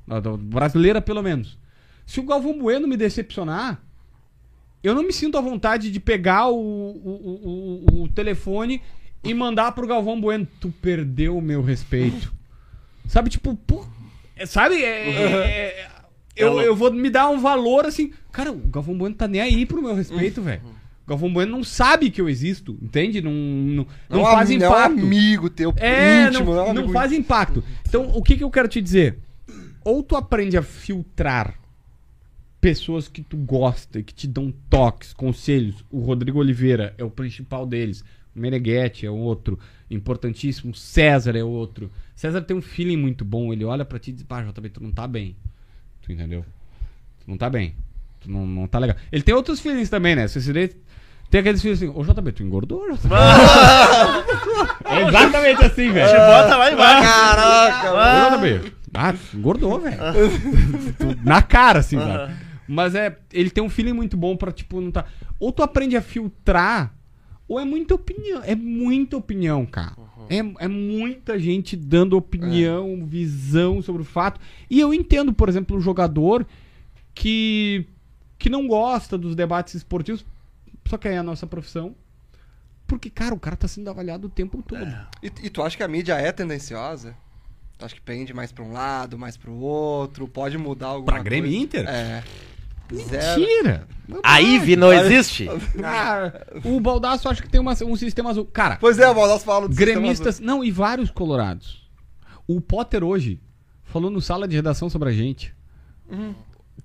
Da- da- Brasileira, pelo menos. Se o Galvão Bueno me decepcionar, eu não me sinto à vontade de pegar o, o, o, o- telefone e mandar pro Galvão Bueno. Tu perdeu o meu respeito. Sabe, tipo, pô, é- sabe? É, é- é- eu, eu vou me dar um valor assim. Cara, o Galvão Bueno tá nem aí pro meu respeito, velho. O Galvão Bueno não sabe que eu existo, entende? Não, não, não, Não, faz am- não é um impacto. amigo teu É, íntimo, não, é não amigo faz impacto. Então, o que, que eu quero te dizer? Ou tu aprende a filtrar pessoas que tu gosta, que te dão toques, conselhos. O Rodrigo Oliveira é o principal deles. O Meneghetti é outro. Importantíssimo. César é outro. César tem um feeling muito bom. Ele olha pra ti e diz: Pá, JB, tu não tá bem. Tu entendeu? Tu não tá bem. Tu não, não tá legal. Ele tem outros feelings também, né? Se você vê- tem aqueles feelings assim: Ô JB, tu engordou? JB? é exatamente assim, velho. Te bota lá embaixo. Caraca, Ah. Ô, JB, ah, engordou, velho. Na cara, assim, sabe? Mas é. Ele tem um feeling muito bom pra, tipo, não tá. Ou tu aprende a filtrar, ou é muita opinião. É muita opinião, cara. É, é muita gente dando opinião, visão sobre o fato. E eu entendo, por exemplo, o jogador que, que não gosta dos debates esportivos, só que é a nossa profissão. Porque, cara, o cara tá sendo avaliado o tempo todo. E, e tu acha que a mídia é tendenciosa? Tu acha que pende mais pra um lado, mais pro outro? Pode mudar alguma Pra Grêmio e coisa? Inter? É. Mentira! A IVE não existe? Cara, o Baldaço acho que tem uma- um sistema azul. Cara, Pois é, o Baldasso fala do gremistas. Não, e vários colorados. O Potter hoje falou no sala de redação sobre a gente.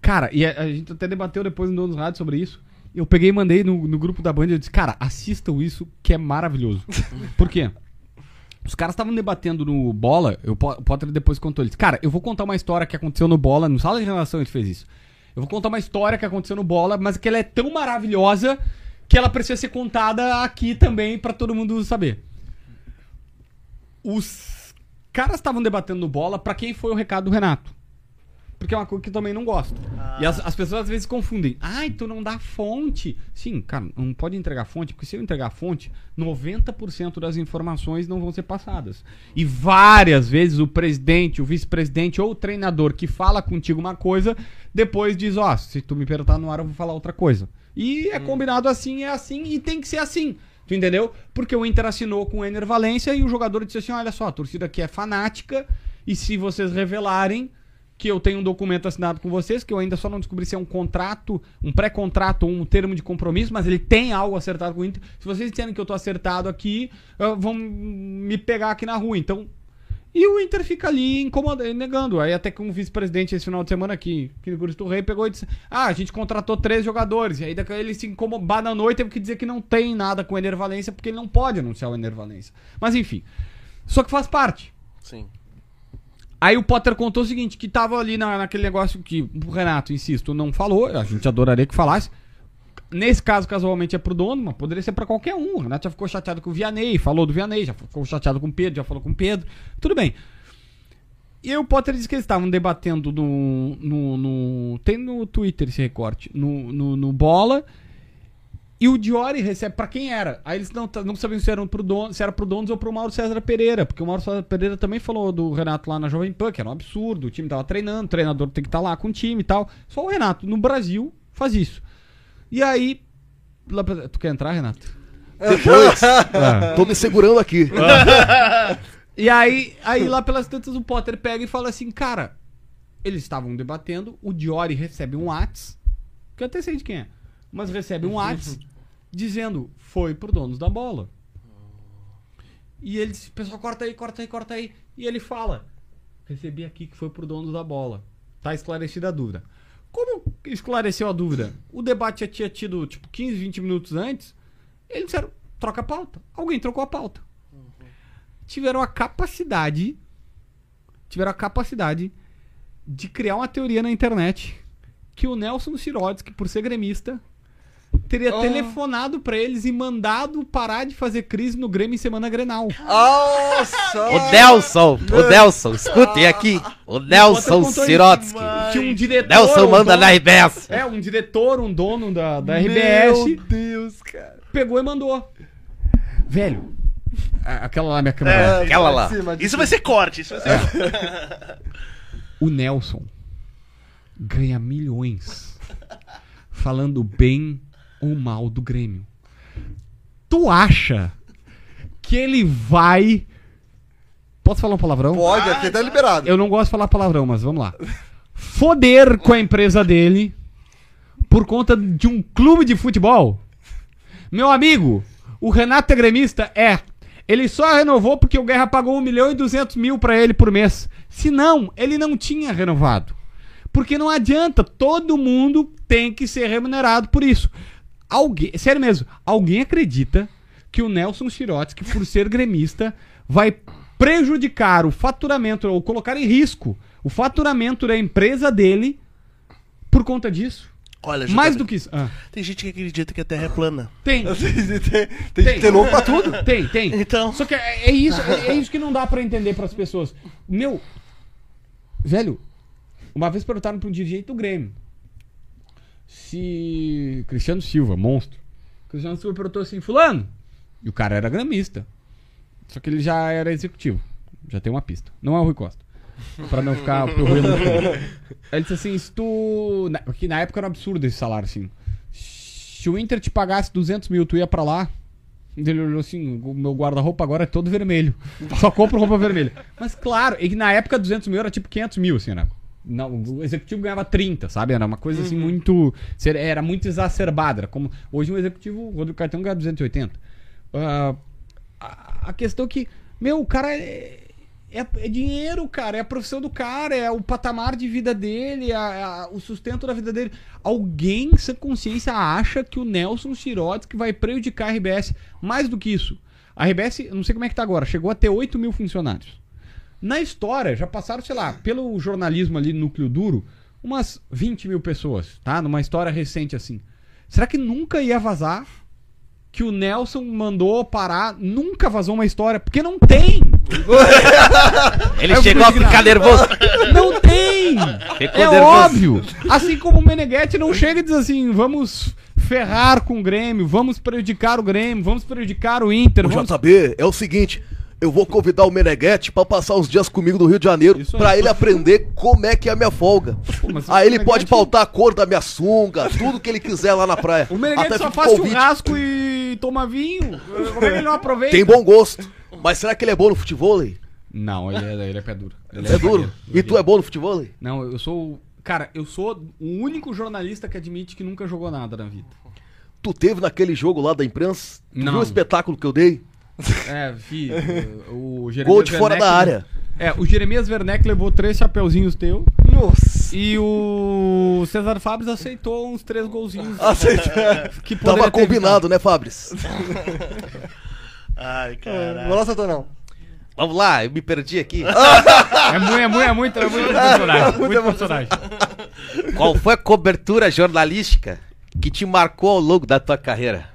Cara, e a, a gente até debateu depois no Donos Rádio sobre isso. Eu peguei e mandei no, no grupo da Band e eu disse, cara, assistam isso que é maravilhoso. Por quê? Os caras estavam debatendo no Bola, eu, o Potter depois contou, ele disse, cara, eu vou contar uma história que aconteceu no Bola, no sala de redação ele fez isso. Eu vou contar uma história que aconteceu no Bola, mas que ela é tão maravilhosa que ela precisa ser contada aqui também pra todo mundo saber. Os caras estavam debatendo no Bola pra quem foi o recado do Renato. Porque é uma coisa que eu também não gosto. E as, as pessoas às vezes confundem. Ai, tu não dá fonte. Sim, cara, não pode entregar fonte, porque se eu entregar fonte, 90% das informações não vão ser passadas. E várias vezes o presidente, o vice-presidente ou o treinador que fala contigo uma coisa, depois diz, ó, se tu me perguntar no ar, eu vou falar outra coisa. E Hum. é combinado assim, é assim e tem que ser assim. Tu entendeu? Porque o Inter assinou com o Ener Valência e o jogador disse assim: olha só, a torcida aqui é fanática e se vocês revelarem que eu tenho um documento assinado com vocês, que eu ainda só não descobri se é um contrato, um pré-contrato ou um termo de compromisso, mas ele tem algo acertado com o Inter. Se vocês disserem que eu tô acertado aqui, vão me pegar aqui na rua. Então, e o Inter fica ali incomodando, negando. Aí até que um vice-presidente esse final de semana aqui, que no Cristo Rei, pegou e disse: Ah, a gente contratou três jogadores. E aí daqui ele se incomodou, bananou e teve que dizer que não tem nada com o Ener Valência, porque ele não pode anunciar o Ener Valência. Mas enfim. Só que faz parte. Sim. Aí o Potter contou o seguinte, que tava ali na, naquele negócio que o Renato, insisto, não falou, a gente adoraria que falasse. Nesse caso, casualmente, é pro dono, mas poderia ser pra qualquer um. O Renato já ficou chateado com o Vianney, falou do Vianney, já ficou chateado com o Pedro, já falou com o Pedro. Tudo bem. E o Potter disse que eles estavam debatendo no, no, no- Tem no Twitter esse recorte. No, no, no Bola. E o Diori recebe. Pra quem era? Aí eles não, não sabiam se, eram pro dono, se era pro Donos ou pro Mauro César Pereira. Porque o Mauro César Pereira também falou do Renato lá na Jovem Pan, que era um absurdo. O time tava treinando, o treinador tem que estar lá com o time e tal. Só o Renato, no Brasil, faz isso. E aí. lá pra- Tu quer entrar, Renato? Depois, Ah. tô me segurando aqui. E aí, aí lá pelas tantas o Potter pega e fala assim, cara, eles estavam debatendo, o Diori recebe um Whats, que eu até sei de quem é, mas recebe um Whats dizendo, foi pro donos da bola. E ele disse, pessoal, corta aí, corta aí, corta aí. E ele fala, recebi aqui que foi pro dono da bola. Tá esclarecida a dúvida. Como esclareceu a dúvida? O debate já tinha tido, tipo, 15, 20 minutos antes. Eles disseram, troca a pauta. Alguém trocou a pauta tiveram a capacidade tiveram a capacidade de criar uma teoria na internet que o Nelson Sirotsky, por ser gremista, teria telefonado pra eles e mandado parar de fazer crise no Grêmio em semana Grenal. Nossa! O Nelson, o Nelson, escutem aqui. O Nelson Sirotsky. Tinha um diretor. Nelson um manda dono- na RBS. É, um diretor, um dono da, da RBS, Meu Deus, cara. pegou e mandou. Velho, aquela lá, minha câmera. Aquela lá. de cima, de Isso vai ser corte. Isso vai É. ser... O Nelson ganha milhões falando bem ou mal do Grêmio. Tu acha que ele vai. Posso falar um palavrão? Pode, aqui tá liberado. Eu não gosto de falar palavrão, mas vamos lá. Foder com a empresa dele por conta de um clube de futebol? Meu amigo, o Renato é gremista? É. Ele só renovou porque o Guerra pagou 1 milhão e 200 mil pra ele por mês. Se não, ele não tinha renovado. Porque não adianta, todo mundo tem que ser remunerado por isso. Alguém, sério mesmo, alguém acredita que o Nelson Chirotsky, por ser gremista, vai prejudicar o faturamento ou colocar em risco o faturamento da empresa dele por conta disso? Olha, Mais do que isso. Ah, Tem gente que acredita que a Terra é plana. tem. tem, tem que ter louco pra tudo. Tem, tem. Então- Só que é, é isso, é, é isso que não dá pra entender pras pessoas. Meu, velho, uma vez perguntaram pra um dirigente do Grêmio se Cristiano Silva, monstro. Cristiano Silva perguntou assim, fulano. E o cara era gramista. Só que ele já era executivo. Já tem uma pista. Não é o Rui Costa. Pra não ficar pro Rui não ficar. Aí Ele disse assim, se tu... Na, que na época era um absurdo esse salário, assim. Se o Inter te pagasse 200 mil, tu ia pra lá? Ele olhou assim, o meu guarda-roupa agora é todo vermelho. Só compro roupa vermelha. Mas claro, e que na época 200 mil era tipo 500 mil, assim, né? Não, o executivo ganhava 30, sabe? Era uma coisa assim muito... ser- Era muito exacerbada. Era como, hoje um executivo, o Rodrigo Cartão ganha 280. Ah, a, a questão é que, meu, o cara é, é, é dinheiro, cara. É a profissão do cara, é o patamar de vida dele, é a- a- o sustento da vida dele. Alguém sem consciência acha que o Nelson Sirotsky vai prejudicar a RBS. Mais do que isso. A RBS, não sei como é que tá agora, chegou a ter 8 mil funcionários. Na história, já passaram, sei lá, pelo jornalismo ali, núcleo duro, umas 20 mil pessoas, tá? Numa história recente assim. Será que nunca ia vazar que o Nelson mandou parar? Nunca vazou uma história, porque não tem! Ele Eu chegou a ficar nervoso. Não tem! Ficou É nervoso. óbvio! Assim como o Meneghetti não chega e diz assim: vamos ferrar com o Grêmio, vamos prejudicar o Grêmio, vamos prejudicar o Inter. O Vamos... JB é o seguinte: Eu vou convidar o Meneghetti pra passar uns dias comigo no Rio de Janeiro, aí. ele aprender como é que é a minha folga. o Aí ele pode pautar a cor da minha sunga, tudo que ele quiser lá na praia. O Meneghetti Até só faz convite. churrasco e toma vinho. Como é que ele não aproveita? Tem bom gosto. Mas será que ele é bom no futebol? Ele Não, ele é, ele é pé duro. Ele é duro? E tu é bom no futebol? Não, eu sou. Cara, eu sou o único jornalista que admite que nunca jogou nada na vida. Tu teve naquele jogo lá da imprensa? Tu Não. viu o espetáculo que eu dei? É, fi, o, o Jeremias Gol de fora Werneck- da área. É, o Jeremias Werneck levou três chapeuzinhos teu. Nossa. E o César Fabres aceitou uns três golzinhos. Aceita. que Tava ter combinado, né, Fabris? Ai, caralho. lá, Santonão. Vamos lá, eu me perdi aqui. evitado. É muito, é muito, é muito, é muito personagem. Muito personagem. Qual foi a cobertura jornalística que te marcou ao longo da tua carreira?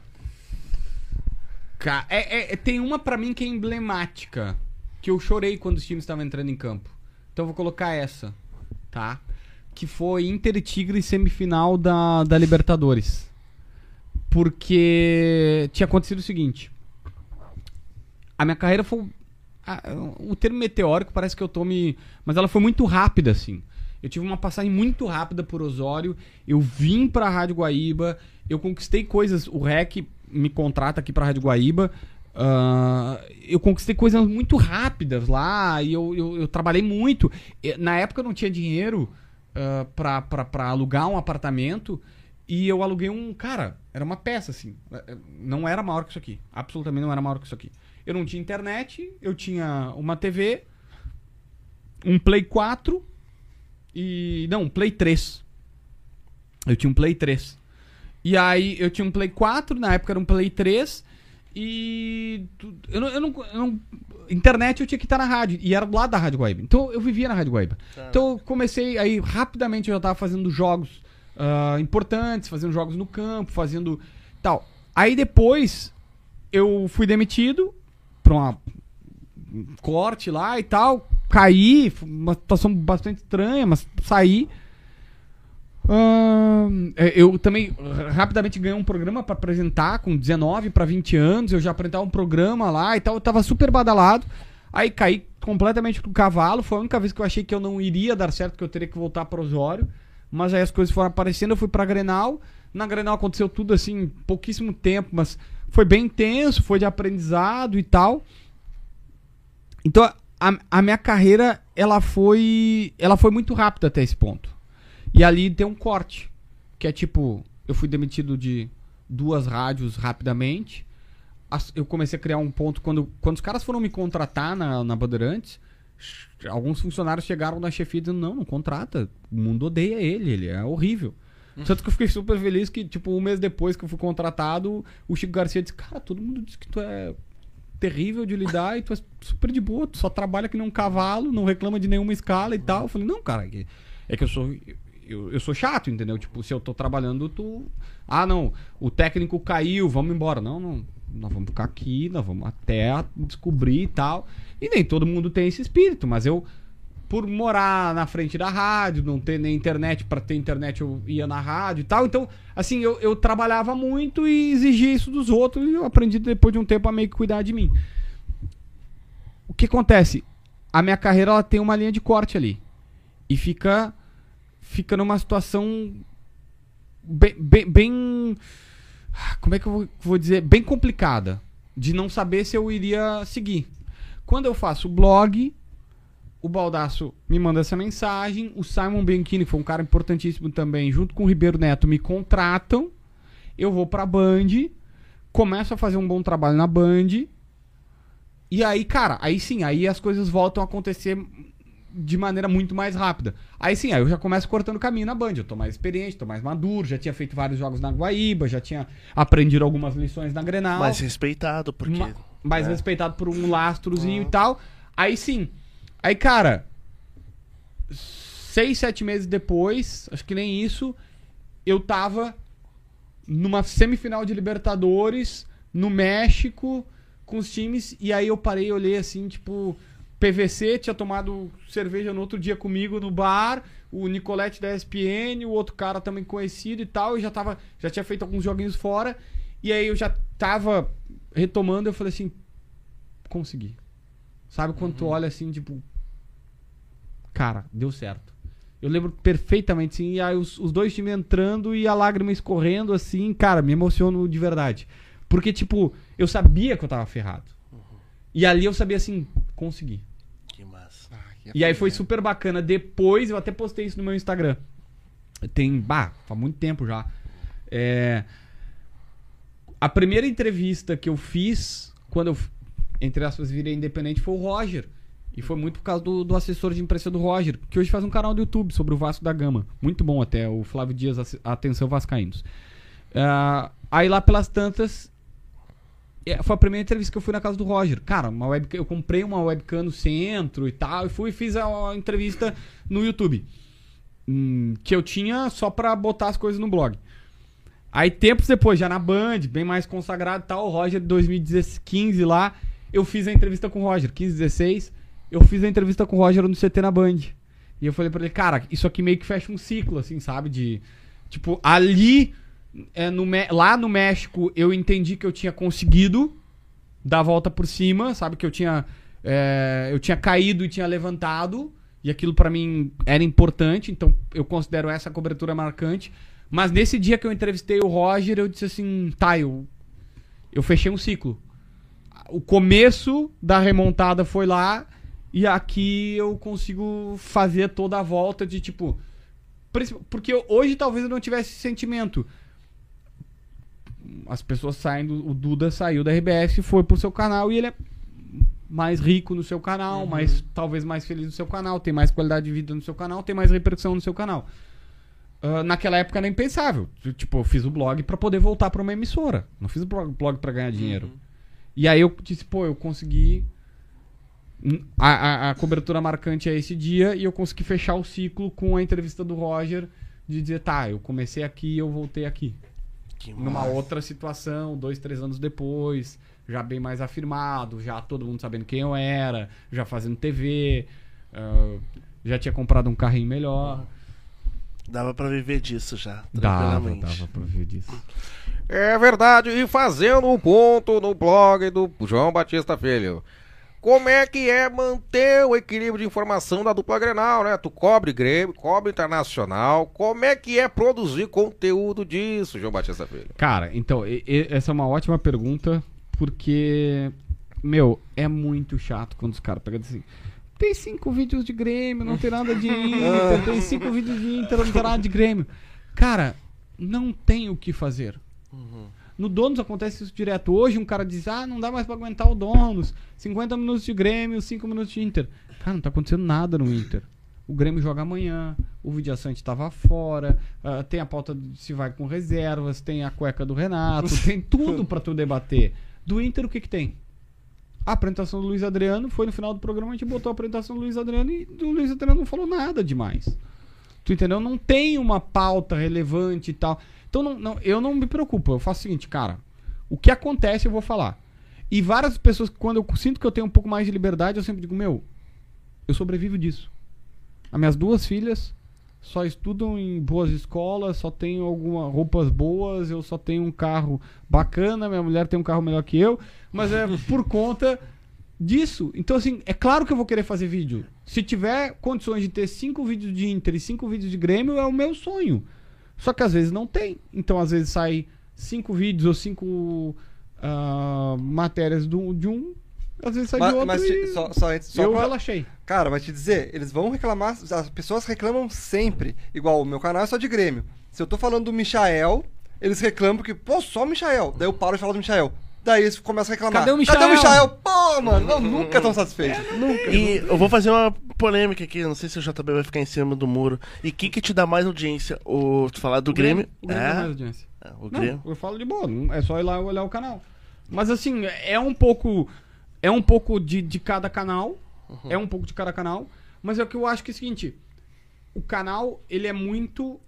É- é- é- tem uma pra mim que é emblemática. Que eu chorei quando os times estavam entrando em campo. Então eu vou colocar essa, tá? Que foi Inter Tigre semifinal da, da Libertadores. Porque tinha acontecido o seguinte. A minha carreira foi. o termo meteórico parece que eu tô me. Mas ela foi muito rápida, assim. Eu tive uma passagem muito rápida por Osório. Eu vim pra Rádio Guaíba. Eu conquistei coisas. O REC me contrata aqui pra Rádio Guaíba. ah, eu conquistei coisas muito rápidas lá. E eu, eu, eu trabalhei muito. Na época eu não tinha dinheiro ah, pra, pra, pra alugar um apartamento. E eu aluguei um. Cara, era uma peça, assim. Eh, Não era maior que isso aqui. Absolutamente não era maior que isso aqui. Eu não tinha internet, eu tinha uma TV, um Play 4 e. Não, um Play 3. Eu tinha um Play 3. E aí eu tinha um Play 4, na época era um Play 3. E. Eu não, eu não- eu não- Internet eu tinha que estar na rádio. E era do lado da Rádio Guaíba. Então eu vivia na Rádio Guaíba. Então eu comecei. Aí rapidamente eu já tava fazendo jogos ah, importantes, fazendo jogos no campo, fazendo. Tal. Aí depois eu fui demitido pra uma um corte lá e tal. Caí, uma situação bastante estranha, mas saí. É, eu também ra- rapidamente ganhei um programa pra apresentar com 19 pra 20 anos. Eu já apresentava um programa lá e tal. Eu tava super badalado. Aí caí completamente do cavalo. Foi a única vez que eu achei que eu não iria dar certo, que eu teria que voltar para Osório. Mas aí as coisas foram aparecendo. Eu fui pra Grenal. Na Grenal aconteceu tudo assim, pouquíssimo tempo, mas foi bem intenso, foi de aprendizado e tal. Então a, a minha carreira ela foi ela foi muito rápida até esse ponto. E ali tem um corte, que é tipo, eu fui demitido de duas rádios rapidamente. As- Eu comecei a criar um ponto quando quando os caras foram me contratar na, na Bandeirantes, alguns funcionários chegaram na chefia dizendo: "Não, não contrata, o mundo odeia ele, ele é horrível". Tanto que eu fiquei super feliz que, tipo, um mês depois que eu fui contratado, o Chico Garcia disse, cara, todo mundo diz que tu é terrível de lidar e tu é super de boa, tu só trabalha que nem um cavalo, não reclama de nenhuma escala e tal. Eu falei, não, cara, é que, é que eu sou. Eu, eu sou chato, entendeu? Tipo, se eu tô trabalhando, tu. Ah, não, o técnico caiu, vamos embora. Não, não. Nós vamos ficar aqui, nós vamos até descobrir e tal. E nem todo mundo tem esse espírito, mas eu por morar na frente da rádio, não ter nem internet, pra ter internet eu ia na rádio e tal. Então, assim, eu, eu trabalhava muito e exigia isso dos outros e eu aprendi depois de um tempo a meio que cuidar de mim. O que acontece? A minha carreira ela tem uma linha de corte ali. E fica fica numa situação bem, bem, bem- como é que eu vou, vou dizer, bem complicada de não saber se eu iria seguir. Quando eu faço blog, o Baldaço me manda essa mensagem. O Simon Bianchini, que foi um cara importantíssimo também, junto com o Ribeiro Neto, me contratam. Eu vou pra Band, começo a fazer um bom trabalho na Band. E aí, cara, aí sim, aí as coisas voltam a acontecer de maneira muito mais rápida. Aí sim, aí eu já começo cortando caminho na Band. Eu tô mais experiente, tô mais maduro, já tinha feito vários jogos na Guaíba, já tinha aprendido algumas lições na Grenal Mais respeitado, porque. ma- mais né? respeitado por um lastrozinho e tal. Aí sim. Aí, cara, seis, sete meses depois, acho que nem isso, eu tava numa semifinal de Libertadores, no México, com os times, e aí eu parei e olhei assim, tipo, PVC tinha tomado cerveja no outro dia comigo no bar, o Nicolete da ESPN, o outro cara também conhecido e tal, e já tava, já tinha feito alguns joguinhos fora, e aí eu já tava retomando, eu falei assim, consegui. Sabe quando tu olha assim, tipo. Cara, deu certo. Eu lembro perfeitamente, assim, e aí os, os dois times entrando e a lágrima escorrendo, assim, cara, me emociono de verdade. Porque, tipo, eu sabia que eu tava ferrado. E ali eu sabia, assim, consegui. Que massa. E aí foi super bacana. Depois, eu até postei isso no meu Instagram. Tem, bah, faz muito tempo já. É, a primeira entrevista que eu fiz, quando eu, entre aspas, virei independente, foi o Roger. E foi muito por causa do, do assessor de imprensa do Roger, que hoje faz um canal do YouTube sobre o Vasco da Gama. Muito bom até, o Flávio Dias, Atenção Vascaínos. Ah, aí lá pelas tantas, foi a primeira entrevista que eu fui na casa do Roger. Cara, uma webcam, eu comprei uma webcam no centro e tal, e fui e fiz a, entrevista no YouTube. Hum, que eu tinha só pra botar as coisas no blog. Aí, tempos depois, já na Band, bem mais consagrado e tal, o Roger, 2015 lá, eu fiz a entrevista com o Roger, 15, 16, eu fiz a entrevista com o Roger no CT na Band. E eu falei pra ele, cara, isso aqui meio que fecha um ciclo, assim, sabe? De, tipo, ali, é, no, lá no México, eu entendi que eu tinha conseguido dar a volta por cima, sabe? Que eu tinha, é, eu tinha caído e tinha levantado, e aquilo pra mim era importante, então eu considero essa cobertura marcante. Mas nesse dia que eu entrevistei o Roger, eu disse assim, tá, eu, eu fechei um ciclo. O começo da remontada foi lá, e aqui eu consigo fazer toda a volta de tipo. Porque hoje talvez eu não tivesse esse sentimento. As pessoas saindo, o Duda saiu da RBS, foi pro seu canal e ele é mais rico no seu canal, mais talvez mais feliz no seu canal, tem mais qualidade de vida no seu canal, tem mais repercussão no seu canal. Ah, naquela época era impensável. Tipo, eu fiz o blog pra poder voltar pra uma emissora. Não fiz o blog, blog para ganhar dinheiro. E aí eu disse, pô, eu consegui. A, a- a cobertura marcante é esse dia e eu consegui fechar o ciclo com a entrevista do Roger de dizer, tá, eu comecei aqui e eu voltei aqui. Que Numa massa. outra situação, dois, três anos depois, já bem mais afirmado, já todo mundo sabendo quem eu era, já fazendo TV, ah, já tinha comprado um carrinho melhor. Dava pra viver disso já, Dava, tranquilamente. dava pra ver disso. É verdade, e fazendo um ponto no blog do João Batista Filho. Como é que é manter o equilíbrio de informação da dupla Grenal, né? Tu cobre Grêmio, cobre Internacional. Como é que é produzir conteúdo disso, João Batista Filho? Cara, então, e- e- essa é uma ótima pergunta, porque, meu, é muito chato quando os caras pegam assim. Tem cinco vídeos de Grêmio, não tem nada de Inter, tem cinco vídeos de Inter, não tem nada de Grêmio. Cara, não tem o que fazer. No Donos acontece isso direto. Hoje um cara diz, ah, não dá mais pra aguentar o Donos. 50 minutos de Grêmio, 5 minutos de Inter. Cara, não tá acontecendo nada no Inter. O Grêmio joga amanhã, o Vidiaçante tava fora, ah, tem a pauta de se vai com reservas, tem a cueca do Renato, tem tudo pra tu debater. Do Inter, o que que tem? A apresentação do Luiz Adriano foi no final do programa, a gente botou a apresentação do Luiz Adriano e o Luiz Adriano não falou nada demais. Tu entendeu? Não tem uma pauta relevante e tal. Então não, não- eu não me preocupo. Eu faço o seguinte, cara. O que acontece eu vou falar. E várias pessoas, quando eu sinto que eu tenho um pouco mais de liberdade, eu sempre digo, meu, eu sobrevivo disso. As minhas duas filhas só estudam em boas escolas, só tenho algumas roupas boas, eu só tenho um carro bacana, minha mulher tem um carro melhor que eu, mas é por conta disso. Então, assim, é claro que eu vou querer fazer vídeo. Se tiver condições de ter cinco vídeos de Inter e cinco vídeos de Grêmio, é o meu sonho. Só que às vezes não tem. Então, às vezes sai cinco vídeos ou cinco ah, matérias do, de um, às vezes sai Mas, de outro mas e te- só, só, antes- só eu pra- relaxei. Cara, mas te dizer, eles vão reclamar, as pessoas reclamam sempre. Igual, o meu canal é só de Grêmio. Se eu tô falando do Michael, eles reclamam que, pô, só o Michael. Daí eu paro de falar do Michael. Daí eles começam a reclamar. Cadê o Cadê o Michael? Michael? Pô, mano, eu nunca tão satisfeito. E eu vou fazer uma polêmica aqui, não sei se o JB vai ficar em cima do muro. E o que, que te dá mais audiência? O, tu falar do Grêmio? O Grêmio é, dá mais audiência. É, o Não, Grêmio. eu falo de boa, é só ir lá olhar o canal. Mas assim, é um pouco. É um pouco de, de cada canal. É um pouco de cada canal. Mas é o que eu acho que é o seguinte: o canal, ele é muito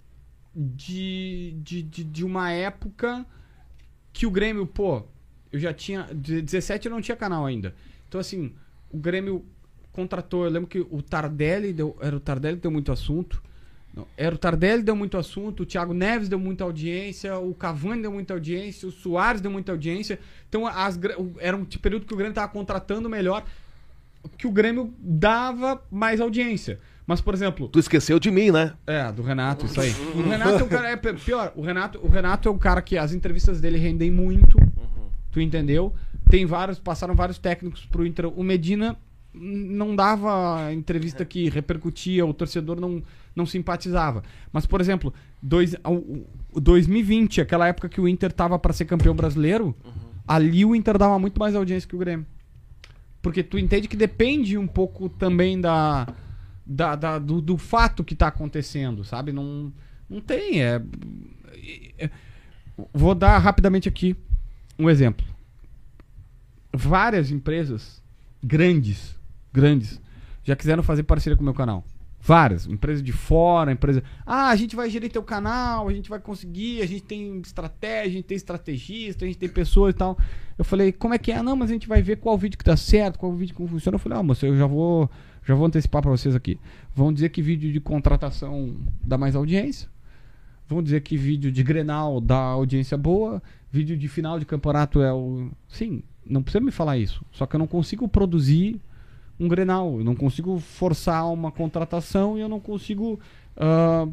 de, de, de, de uma época que o Grêmio, pô, eu já tinha. de 17 eu não tinha canal ainda. Então, assim, o Grêmio contratou. Eu lembro que o Tardelli deu. Era o Tardelli que deu muito assunto. Não, era o Tardelli deu muito assunto, o Thiago Neves deu muita audiência, o Cavani deu muita audiência, o Soares deu muita audiência. Então, as, era um período que o Grêmio tava contratando melhor. que o Grêmio dava mais audiência. Mas, por exemplo, Tu esqueceu de mim, né? é, do Renato, isso aí. O Renato é o cara. É pior, o Renato, o Renato é o cara que as entrevistas dele rendem muito. Tu entendeu? Tem vários, passaram vários técnicos pro Inter. O Medina não dava entrevista que repercutia, o torcedor não, não simpatizava. Mas, por exemplo, dois, o, o 2020, aquela época que o Inter tava pra ser campeão brasileiro, ali o Inter dava muito mais audiência que o Grêmio. Porque tu entende que depende um pouco também da, da, da- do, do fato que tá acontecendo, sabe? Não, não tem. É, é- vou dar rapidamente aqui um exemplo. Várias empresas grandes, grandes, já quiseram fazer parceria com o meu canal. Várias. Empresas de fora, empresa. Ah, a gente vai gerir teu canal, a gente vai conseguir, a gente tem estratégia, a gente tem estrategista, a gente tem pessoas e tal. Eu falei, como é que é? Não, mas a gente vai ver qual vídeo que dá certo, qual vídeo que não funciona. Eu falei, ah, moça, eu já vou, já vou antecipar pra vocês aqui. Vão dizer que vídeo de contratação dá mais audiência. Vão dizer que vídeo de Grenal dá audiência boa, vídeo de final de campeonato é o. Sim, não precisa me falar isso. Só que eu não consigo produzir um Grenal, eu não consigo forçar uma contratação e eu não consigo. ah,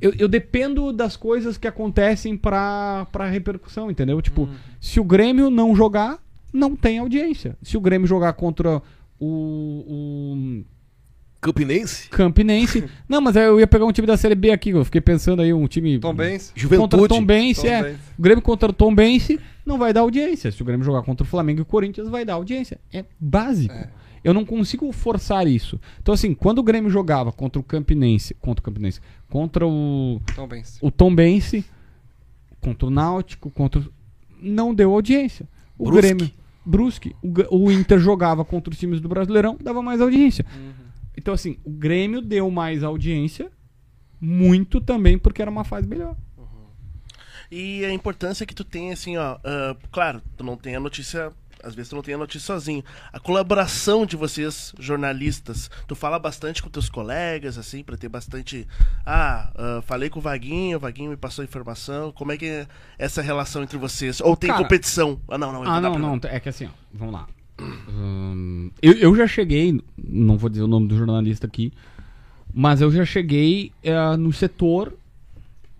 eu, eu dependo das coisas que acontecem pra, pra repercussão, entendeu? Tipo, se o Grêmio não jogar, não tem audiência. Se o Grêmio jogar contra o- o Campinense? Campinense. Não, mas eu ia pegar um time da Série B aqui. Eu fiquei pensando aí, um time. Tom Benz. Contra o Juventude. Tom Bense, Tom é. O Grêmio contra o Tom Bense não vai dar audiência. Se o Grêmio jogar contra o Flamengo e o Corinthians, vai dar audiência. É básico. Eu não consigo forçar isso. Então, assim, quando o Grêmio jogava contra o Campinense, contra o Campinense, contra o, Tom Benz. o Tom Bense, contra o Náutico, contra o... não deu audiência. O Brusque. Grêmio, Brusque, o, o Inter jogava contra os times do Brasileirão, dava mais audiência. Então assim, o Grêmio deu mais audiência, muito também porque era uma fase melhor. E a importância que tu tem, assim, ó. ah, claro, tu não tem a notícia. Às vezes tu não tem a notícia sozinho. A colaboração de vocês, jornalistas, tu fala bastante com teus colegas, assim, pra ter bastante. Ah, ah, falei com o Vaguinho, o Vaguinho me passou a informação. Como é que é essa relação entre vocês? Ou tem Cara- competição? Ah, não, não. Ah, não, não, é que assim, ó, vamos lá. Hum, eu, eu já cheguei, não vou dizer o nome do jornalista aqui, mas eu já cheguei eh, no setor.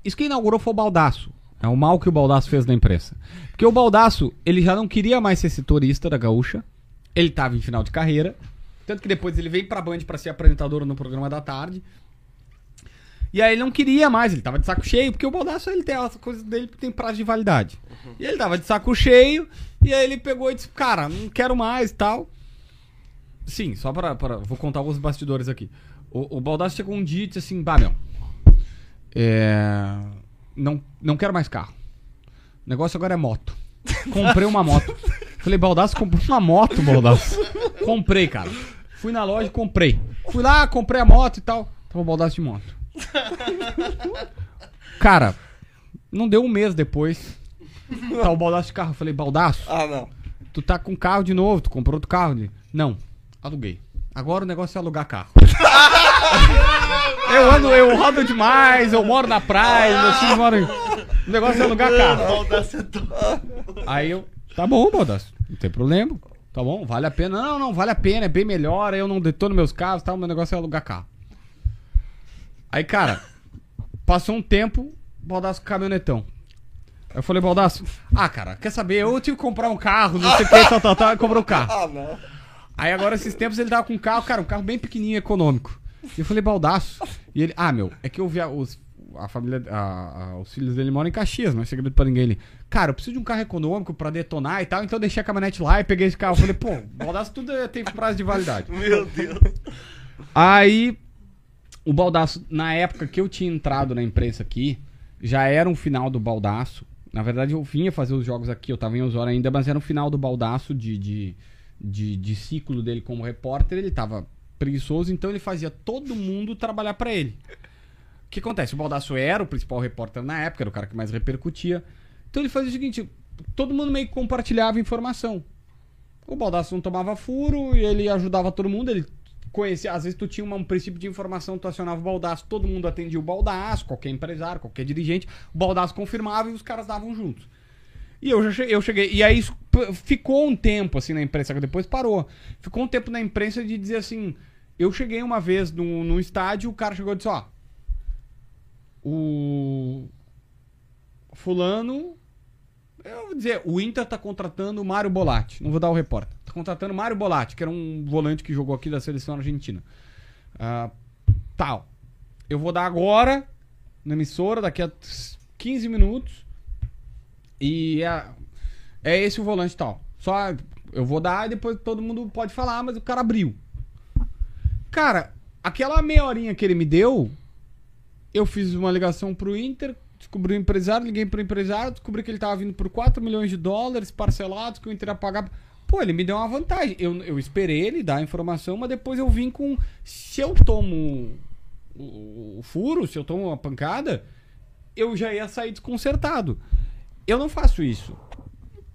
Isso que inaugurou foi o Baldaço. É o mal que o Baldaço fez na imprensa. Porque o Baldaço, ele já não queria mais ser setorista da Gaúcha. Ele tava em final de carreira. Tanto que depois ele veio pra Band pra ser apresentador no programa da tarde. E aí ele não queria mais, ele tava de saco cheio, porque o Baldaço ele tem as coisas dele que tem prazo de validade. E ele tava de saco cheio, e aí ele pegou e disse, cara, não quero mais e tal. Sim, só para, para. Vou contar os bastidores aqui. O, o Baldaço chegou um dia e disse assim, bah, meu. É. Não, não quero mais carro. O negócio agora é moto. Comprei uma moto. Falei, Baldaço, comprou uma moto, Baldaço. Comprei, cara. Fui na loja e comprei. Fui lá, comprei a moto e tal. Tava o Baldaço de moto. Cara, não deu um mês depois. Tá o Baldaço de carro. Eu falei, Baldaço, Ah, não. tu tá com carro de novo, tu comprou outro carro? Ele, Não, aluguei. Agora o negócio é alugar carro. eu ando, eu rodo demais, eu moro na praia, meus filhos moram. O negócio é alugar carro. Aí eu, tá bom, Baldaço, não tem problema. Tá bom, vale a pena. Não, não, vale a pena, é bem melhor. Eu não detono meus carros, tá? O meu negócio é alugar carro. Aí, cara, passou um tempo, Baldaço com caminhonetão. Eu falei, Baldaço, ah, cara, quer saber? Eu tive que comprar um carro, não sei o que, tal, tal, tal, e comprou um carro. Ah, não. Aí agora, esses tempos, ele tava com um carro, cara, um carro bem pequenininho, econômico. E eu falei, baldaço. E ele, ah, meu, é que eu vi a, os, a família, a- a- os filhos dele moram em Caxias, não é segredo pra ninguém. Ele, cara, eu preciso de um carro econômico pra detonar e tal, então eu deixei a caminhonete lá e peguei esse carro. Eu falei, pô, baldaço tudo é- tem prazo de validade. Meu Deus. Aí, o Baldaço, na época que eu tinha entrado na imprensa aqui, já era um final do Baldaço. Na verdade, eu vinha fazer os jogos aqui, eu tava em Osório ainda, mas era um final do Baldaço de, de, de, de ciclo dele como repórter. Ele tava preguiçoso, então ele fazia todo mundo trabalhar pra ele. O que acontece? O Baldaço era o principal repórter na época, era o cara que mais repercutia. Então ele fazia o seguinte: todo mundo meio que compartilhava informação. O Baldaço não tomava furo e ele ajudava todo mundo. Ele conhecia, às vezes tu tinha uma- um princípio de informação, tu acionava o Baldaço, todo mundo atendia o Baldaço, qualquer empresário, qualquer dirigente. O Baldaço confirmava e os caras davam juntos. E eu já cheguei, eu cheguei. E aí ficou um tempo assim na imprensa, que depois parou. Ficou um tempo na imprensa de dizer assim. Eu cheguei uma vez num, num estádio, o cara chegou e disse, ó. O. Fulano. Eu vou dizer, o Inter tá contratando o Mário Bolatti. Não vou dar o repórter. Tá contratando o Mário Bolatti, que era um volante que jogou aqui da seleção argentina. Ah, tal. Eu vou dar agora na emissora, daqui a 15 minutos. E é, é esse o volante tal. Só eu vou dar e depois todo mundo pode falar, mas o cara abriu. Cara, aquela meia horinha que ele me deu, eu fiz uma ligação pro Inter, descobri o empresário, liguei pro empresário, descobri que ele tava vindo por 4 milhões de dólares parcelados, que o Inter ia pagar. Pô, ele me deu uma vantagem. Eu, eu esperei ele dar a informação, mas depois eu vim com. Se eu tomo o, o furo, se eu tomo uma pancada, eu já ia sair desconcertado. Eu não faço isso.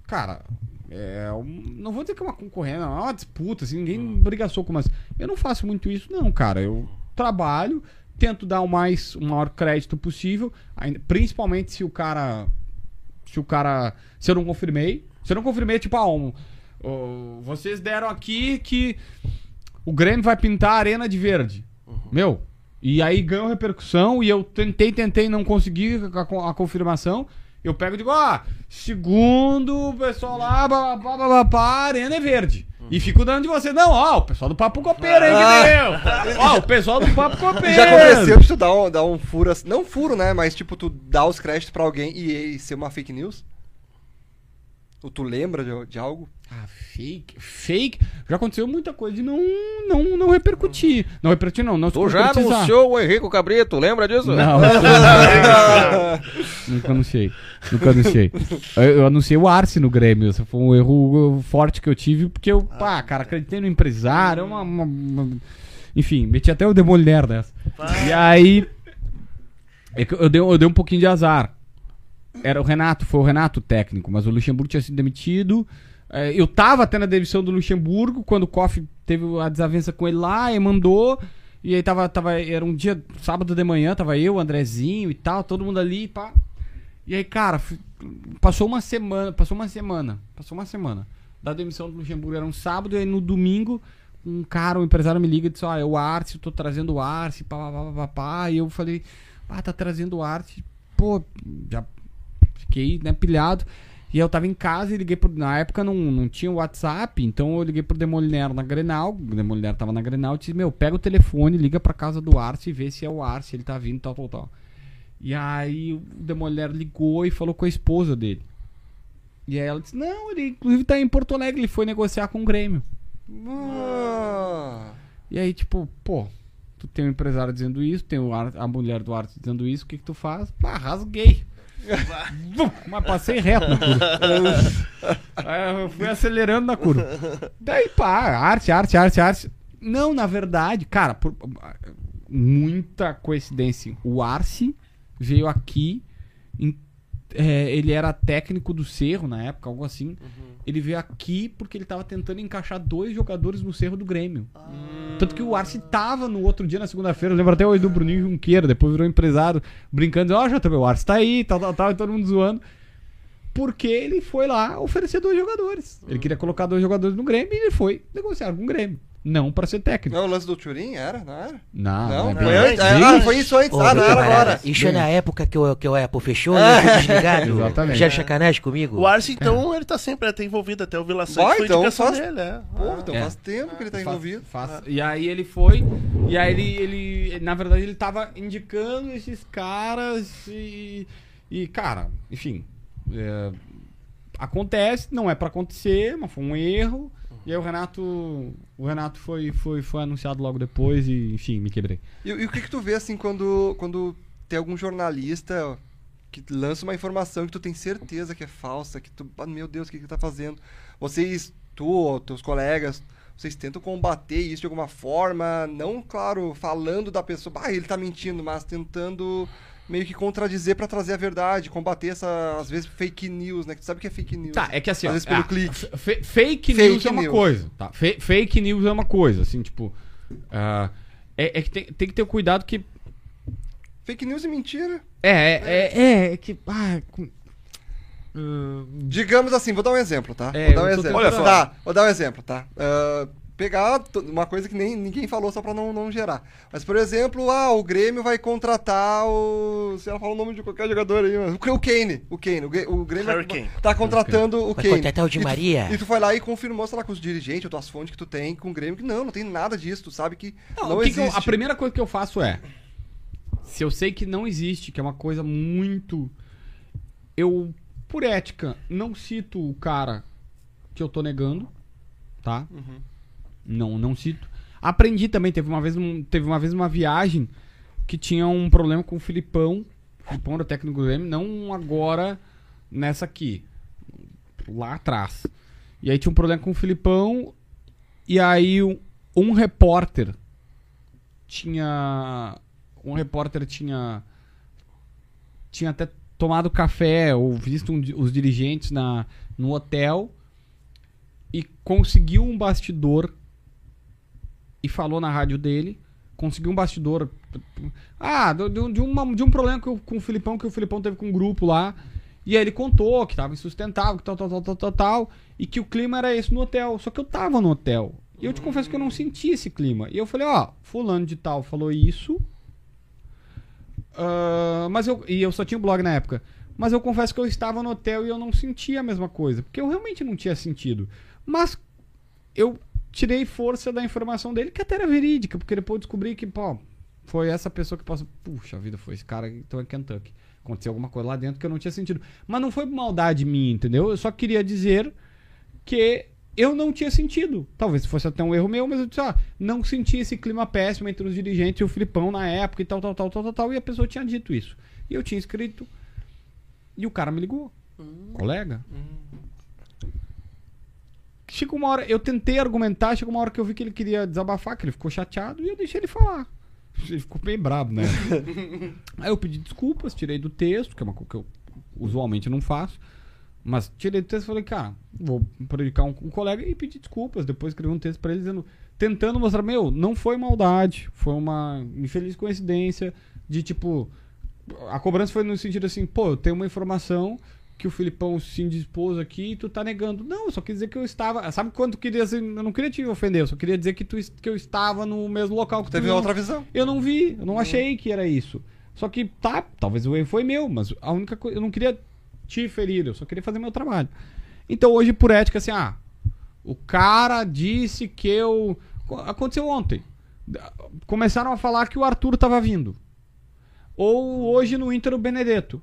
Cara, é, um- não vou dizer que é uma concorrência, não é uma disputa, assim, ninguém briga soco, mas eu não faço muito isso, não, cara. Eu trabalho, tento dar o mais, o maior crédito possível, principalmente se o cara. Se o cara. Se eu não confirmei. Se eu não confirmei, tipo, ah, um, vocês deram aqui que o Grêmio vai pintar a arena de verde. Meu. E aí ganhou repercussão e eu tentei, tentei, não consegui a, a confirmação. Eu pego e digo, ó, segundo o pessoal lá, babá, a arena é verde. E fico dando de você. Não, ó, o pessoal do Papo Copeiro aí que deu. Ó, o pessoal do Papo Copeiro. Já aconteceu de tu dar um, dar um furo, assim- não furo, né? Mas tipo, tu dar os créditos pra alguém e, e ser uma fake news? Ou tu lembra de, de algo? Ah, fake, fake. Já aconteceu muita coisa de não, não, não repercutir. Não repercutir, não, não Tu já anunciou o Henrique Cabrito, lembra disso? Não, nunca anunciei. Nunca anunciei. Eu, eu anunciei o Arce no Grêmio. Esse foi um erro forte que eu tive, porque eu, pá, cara, acreditei no empresário. Uma, uma- uma- Enfim, meti até o Demoliner dessa. E aí. é eu, dei, eu dei um pouquinho de azar. Era o Renato, foi o Renato técnico, mas o Luxemburgo tinha sido demitido. É, eu tava até na demissão do Luxemburgo, quando o Koff teve a desavença com ele lá, e mandou. E aí tava, tava. Era um dia, sábado de manhã, tava eu, o Andrezinho e tal, todo mundo ali, pá. E aí, cara, passou uma semana, passou uma semana, passou uma semana. Da demissão do Luxemburgo era um sábado, e aí no domingo, um cara, um empresário me liga e disse, ó, é o Arce, eu tô trazendo o Arce, pá, pá, pá, pá, pá. E eu falei, ah, tá trazendo o Arce. Pô, já fiquei, né, pilhado. E eu tava em casa e liguei pro. Na época não, não tinha WhatsApp, então eu liguei pro Demoliner na Grenal. O Demoliner tava na Grenal e disse: Meu, pega o telefone, liga pra casa do Arce e vê se é o Arce, ele tá vindo, tal, tal, tal. E aí o Demoliner ligou e falou com a esposa dele. E aí ela disse: Não, ele inclusive tá em Porto Alegre, ele foi negociar com o Grêmio. Ah, E aí, tipo, pô, tu tem um empresário dizendo isso, tem o a mulher do Arce dizendo isso, o que que tu faz? Ah, rasguei. Mas passei reto na curva. Aí eu fui acelerando na curva. Daí, pá, arte, arte, arte, arte. Não, na verdade, cara, por- muita coincidência. O Arce veio aqui, em- é, ele era técnico do Cerro na época, algo assim. Ele veio aqui porque ele tava tentando encaixar dois jogadores no Cerro do Grêmio. Tanto que o Arce tava no outro dia, na segunda-feira, eu lembro até hoje do Bruninho Junqueira, depois virou empresário, brincando, ó, JB, o Arce tá aí, tal, tal, tal, e todo mundo zoando. Porque ele foi lá oferecer dois jogadores. Ele queria colocar dois jogadores no Grêmio e ele foi negociar com o Grêmio. Não pra ser técnico. não, o lance do Turim era? Não era? Não, Não, é foi antes. Ah, foi isso antes. Ô, ah, não era agora. Isso é na época que o, que o Apple fechou, né? Fui desligado. Exatamente. Já sacanagem comigo. O Arce, então, ele tá sempre até envolvido, até o Vila Sante Vai, foi então, indicação faz- dele, é. Pô, então É. faz tempo que ele tá Faz- envolvido. faz- E aí ele foi, e aí ele, ele, na verdade, ele tava indicando esses caras e, e cara, enfim, é, acontece, não é pra acontecer, mas foi um erro. E aí o Renato, o Renato foi, foi, foi anunciado logo depois e, enfim, me quebrei. E, e o que que tu vê, assim, quando, quando tem algum jornalista que lança uma informação que tu tem certeza que é falsa, que tu, ah, meu Deus, o que que tá fazendo? Vocês, tu teus colegas, vocês tentam combater isso de alguma forma, não, claro, falando da pessoa, ah, ele tá mentindo, mas tentando meio que contradizer pra trazer a verdade, combater essa, às vezes, fake news, né? Que tu sabe o que é fake news. Tá, é que assim, Às ó, vezes pelo ah, clique. fake, Fake news é uma news. coisa, tá? Fe- fake news é uma coisa, assim, tipo, ah, é, é que tem, tem que ter cuidado que Fake news e mentira. É, é, é, é, é que. Ah, com- Digamos assim, vou dar um exemplo, tá? É, vou dar um exemplo. Olha só. Tá, vou dar um exemplo, tá? Ah, pegar uma coisa que nem ninguém falou só pra não, não gerar. Mas, por exemplo, ah, o Grêmio vai contratar o. Se ela fala o nome de qualquer jogador aí, mas. O Kane. O Kane. O, Grêmio Harry vai- Kane. tá contratando o Vai Kane. contratar o Di E tu- Maria. E tu foi lá e confirmou, sei lá, com os dirigentes, ou tuas fontes que tu tem com o Grêmio, que não, não tem nada disso, tu sabe que Não, não, o que que eu- existe. a primeira coisa que eu faço é. Se eu sei que não existe, que é uma coisa muito. Eu, por ética, não cito o cara que eu tô negando. Tá? Não, não cito. Aprendi também, teve uma vez, um- teve uma vez uma viagem que tinha um problema com o Filipão. O Filipão era técnico do Grêmio, não agora nessa aqui. Lá atrás. E aí tinha um problema com o Filipão. E aí um, um repórter tinha. Um repórter tinha. Tinha até tomado café ou visto um os dirigentes na, no hotel e conseguiu um bastidor e falou na rádio dele. Conseguiu um bastidor. Ah, do- de, uma- de um problema o- com o Filipão, que o Filipão teve com um grupo lá. E aí ele contou que tava insustentável, que tal, tal, tal, tal, tal, tal. E que o clima era esse no hotel. Só que eu tava no hotel. E eu te confesso que eu não senti esse clima. E eu falei, ó, fulano de tal falou isso. Ah, mas eu. E eu só tinha o blog na época. Mas eu confesso que eu estava no hotel e eu não sentia a mesma coisa. Porque eu realmente não tinha sentido. Mas eu tirei força da informação dele, que até era verídica, porque depois eu descobri que, pô, foi essa pessoa que passou. Puxa vida, foi esse cara, então é Kentucky. Aconteceu alguma coisa lá dentro que eu não tinha sentido. Mas não foi maldade minha, entendeu? Eu só queria dizer que eu não tinha sentido. Talvez fosse até um erro meu, mas eu disse, ah, não senti esse clima péssimo entre os dirigentes e o Filipão na época e tal, tal, tal, tal, tal, tal. E a pessoa tinha dito isso. E eu tinha escrito. E o cara me ligou. Colega. Chegou uma hora, eu tentei argumentar, chegou uma hora que eu vi que ele queria desabafar, que ele ficou chateado, e eu deixei ele falar. Ele ficou bem brabo, né? Aí eu pedi desculpas, tirei do texto, que é uma coisa que eu usualmente não faço. Mas tirei do texto e falei, cara, vou prejudicar um, um colega e pedi desculpas. Depois escrevi um texto pra ele dizendo, tentando mostrar, meu, não foi maldade, foi uma infeliz coincidência de tipo. A cobrança foi no sentido assim, pô, eu tenho uma informação que o Filipão se indispôs aqui e tu tá negando. Não, eu só quis dizer que eu estava. Sabe quando tu queria eu não queria te ofender, eu só queria dizer que, tu, que eu estava no mesmo local que tu. Teve outra visão. eu não vi, eu não achei que era isso. Só que tá, talvez o erro foi meu, mas a única coisa, eu não queria te ferir, eu só queria fazer meu trabalho. Então hoje por ética assim, ah, o cara disse que eu aconteceu ontem. Começaram a falar que o Arthur tava vindo. Ou hoje no Inter o Benedetto.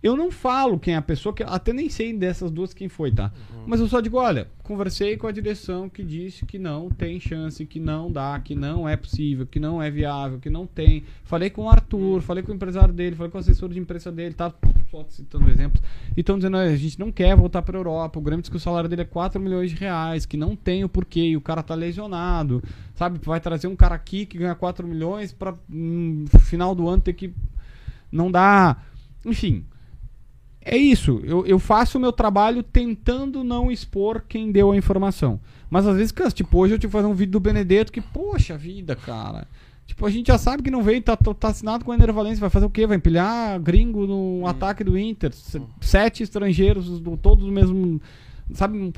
Eu não falo quem é a pessoa, que até nem sei dessas duas quem foi, tá? Mas eu só digo, olha, conversei com a direção que disse que não tem chance, que não dá, que não é possível, que não é viável, que não tem. Falei com o Arthur, falei com o empresário dele, falei com o assessor de imprensa dele, tá? Só citando exemplos. E estão dizendo, "Olha, a gente não quer voltar pra Europa, o Grêmio diz que o salário dele é 4 milhões de reais, que não tem o porquê, e o cara tá lesionado, sabe? Vai trazer um cara aqui que ganha 4 milhões pra no final do ano ter que não dá. Enfim. É isso. Eu, eu faço o meu trabalho tentando não expor quem deu a informação. Mas às vezes, cara, tipo, hoje eu tive que fazer um vídeo do Benedetto que, poxa vida, cara. Tipo, a gente já sabe que não veio, tá, tá, tá assinado com o Ender Valencia. Vai fazer o quê? Vai empilhar gringo no ataque do Inter. Se- Sete estrangeiros, do, todos do mesmo. Sabe?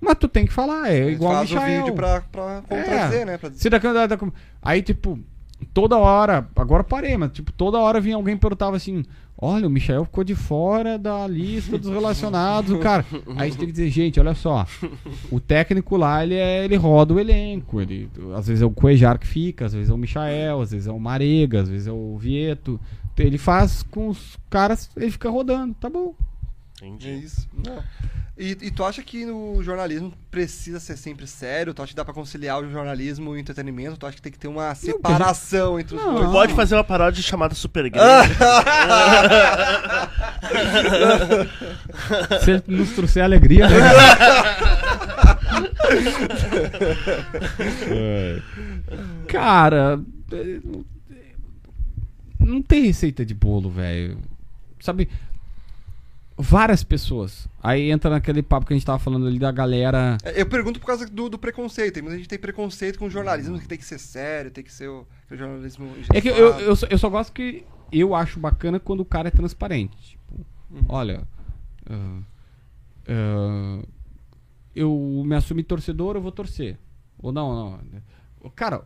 Mas tu tem que falar, é igual Faz o Michael. vídeo pra, pra contradizer, É. né? Pra... Se daqui, da- da- aí, tipo, toda hora, agora parei, mas tipo, toda hora vinha alguém e perguntava assim: Olha, o Michael ficou de fora da lista dos relacionados, o cara. Aí a gente tem que dizer, gente, olha só. O técnico lá, ele, é, ele roda o elenco. Ele, às vezes é o Cuejar que fica, às vezes é o Michael, às vezes é o Marega, às vezes é o Vieto. Ele faz com os caras, ele fica rodando, tá bom. É Entendi. isso. Não. E, e tu acha que o jornalismo precisa ser sempre sério? Tu acha que dá pra conciliar o jornalismo e o entretenimento? Tu acha que tem que ter uma separação entre os Não. dois? Pode fazer uma paródia chamada Super. Se ele nos trouxer alegria, né? É. Cara, é, não tem receita de bolo, velho. Sabe? Várias pessoas. Aí entra naquele papo que a gente tava falando ali da galera. É, Eu pergunto por causa do, do preconceito. Muita gente tem preconceito com o jornalismo, que tem que ser sério, tem que ser o, o jornalismo. É que eu, eu, só, eu só gosto que eu acho bacana quando o cara é transparente. Tipo, olha, ah, ah, eu me assumi torcedor, eu vou torcer. Ou não, não. Cara,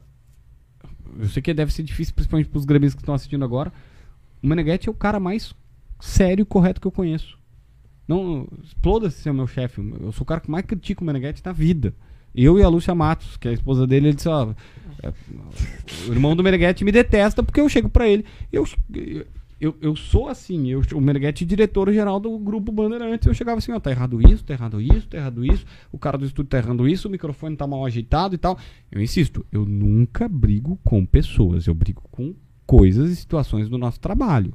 eu sei que deve ser difícil, principalmente pros gremistas que estão assistindo agora. O Meneghetti é o cara mais sério e correto que eu conheço. Não, exploda-se ser o meu chefe. Eu sou o cara que mais critica o Meneghetti na vida. Eu e a Lúcia Matos, que é a esposa dele, ele disse, ó, é, o irmão do Meneghetti me detesta porque eu chego pra ele. Eu, eu, eu sou assim, eu, o Meneghetti é diretor-geral do grupo Bandeirantes. Eu chegava assim, ó, tá errado isso, tá errado isso, tá errado isso. O cara do estúdio tá errando isso, o microfone tá mal ajeitado e tal. Eu insisto, eu nunca brigo com pessoas, eu brigo com coisas e situações do nosso trabalho.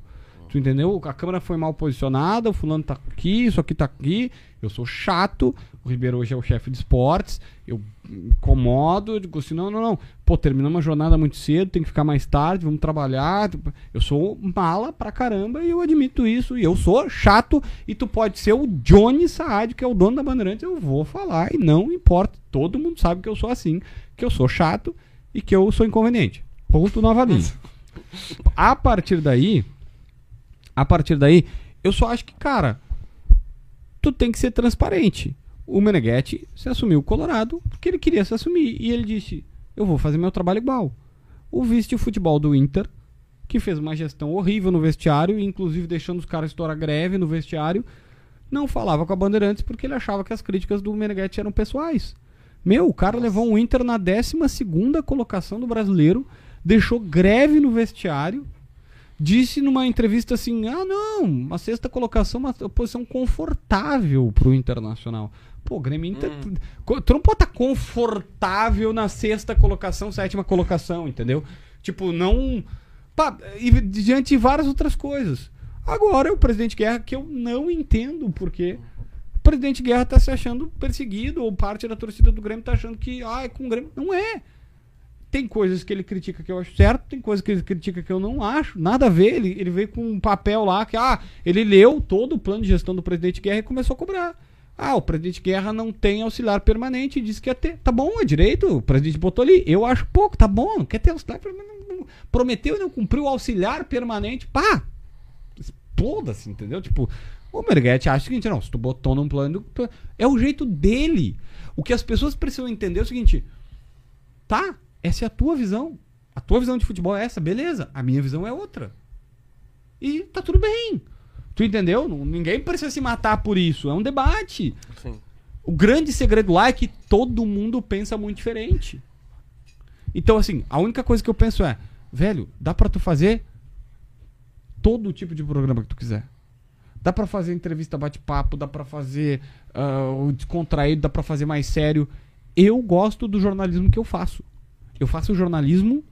Tu entendeu? A câmera foi mal posicionada, o fulano tá aqui, isso aqui tá aqui. Eu sou chato. O Ribeiro hoje é o chefe de esportes. Eu incomodo, eu digo assim: não, não, não. Pô, terminamos uma jornada muito cedo, tem que ficar mais tarde, vamos trabalhar. Eu sou mala pra caramba e eu admito isso. E eu sou chato. E tu pode ser o Johnny Saad, que é o dono da Bandeirantes. Eu vou falar e não importa. Todo mundo sabe que eu sou assim, que eu sou chato e que eu sou inconveniente. Ponto nova linha. A partir daí, a partir daí, eu só acho que, cara, tu tem que ser transparente. O Meneghetti se assumiu o Colorado porque ele queria se assumir. E ele disse: Eu vou fazer meu trabalho igual. O vice de futebol do Inter, que fez uma gestão horrível no vestiário, inclusive deixando os caras estourar greve no vestiário, não falava com a Bandeirantes porque ele achava que as críticas do Meneghetti eram pessoais. Meu, o cara levou um Inter na 12 colocação do brasileiro, deixou greve no vestiário, disse numa entrevista assim: ah, não, uma sexta colocação, uma posição confortável pro Internacional. Pô, Grêmio Inter. Co- Tu não pode estar confortável na sexta colocação, sétima colocação, entendeu? Tipo, não. Pá, e diante de várias outras coisas. Agora é o presidente Guerra que eu não entendo porque o presidente Guerra tá se achando perseguido, ou parte da torcida do Grêmio tá achando que, ah, é com o Grêmio. Não é. Tem coisas que ele critica que eu acho certo, tem coisas que ele critica que eu não acho. Nada a ver. Ele, ele veio com um papel lá que, ah, ele leu todo o plano de gestão do presidente Guerra e começou a cobrar. Ah, o presidente Guerra não tem auxiliar permanente e disse que ia ter. Tá bom, é direito. O presidente botou ali. Eu acho pouco, tá bom. Quer ter auxiliar permanente. Prometeu e não cumpriu o auxiliar permanente. Pá! Exploda-se, entendeu? Tipo, o Merguete acha o seguinte: não, se tu botou num plano. É o jeito dele. O que as pessoas precisam entender é o seguinte: tá, essa é a tua visão. A tua visão de futebol é essa, beleza. A minha visão é outra. E tá tudo bem. Tu entendeu? Ninguém precisa se matar por isso. É um debate. Sim. O grande segredo lá é que todo mundo pensa muito diferente. Então, assim, a única coisa que eu penso é, velho, dá pra tu fazer todo tipo de programa que tu quiser. Dá pra fazer entrevista bate-papo, dá pra fazer o descontraído, dá pra fazer mais sério. Eu gosto do jornalismo que eu faço. Eu faço jornalismo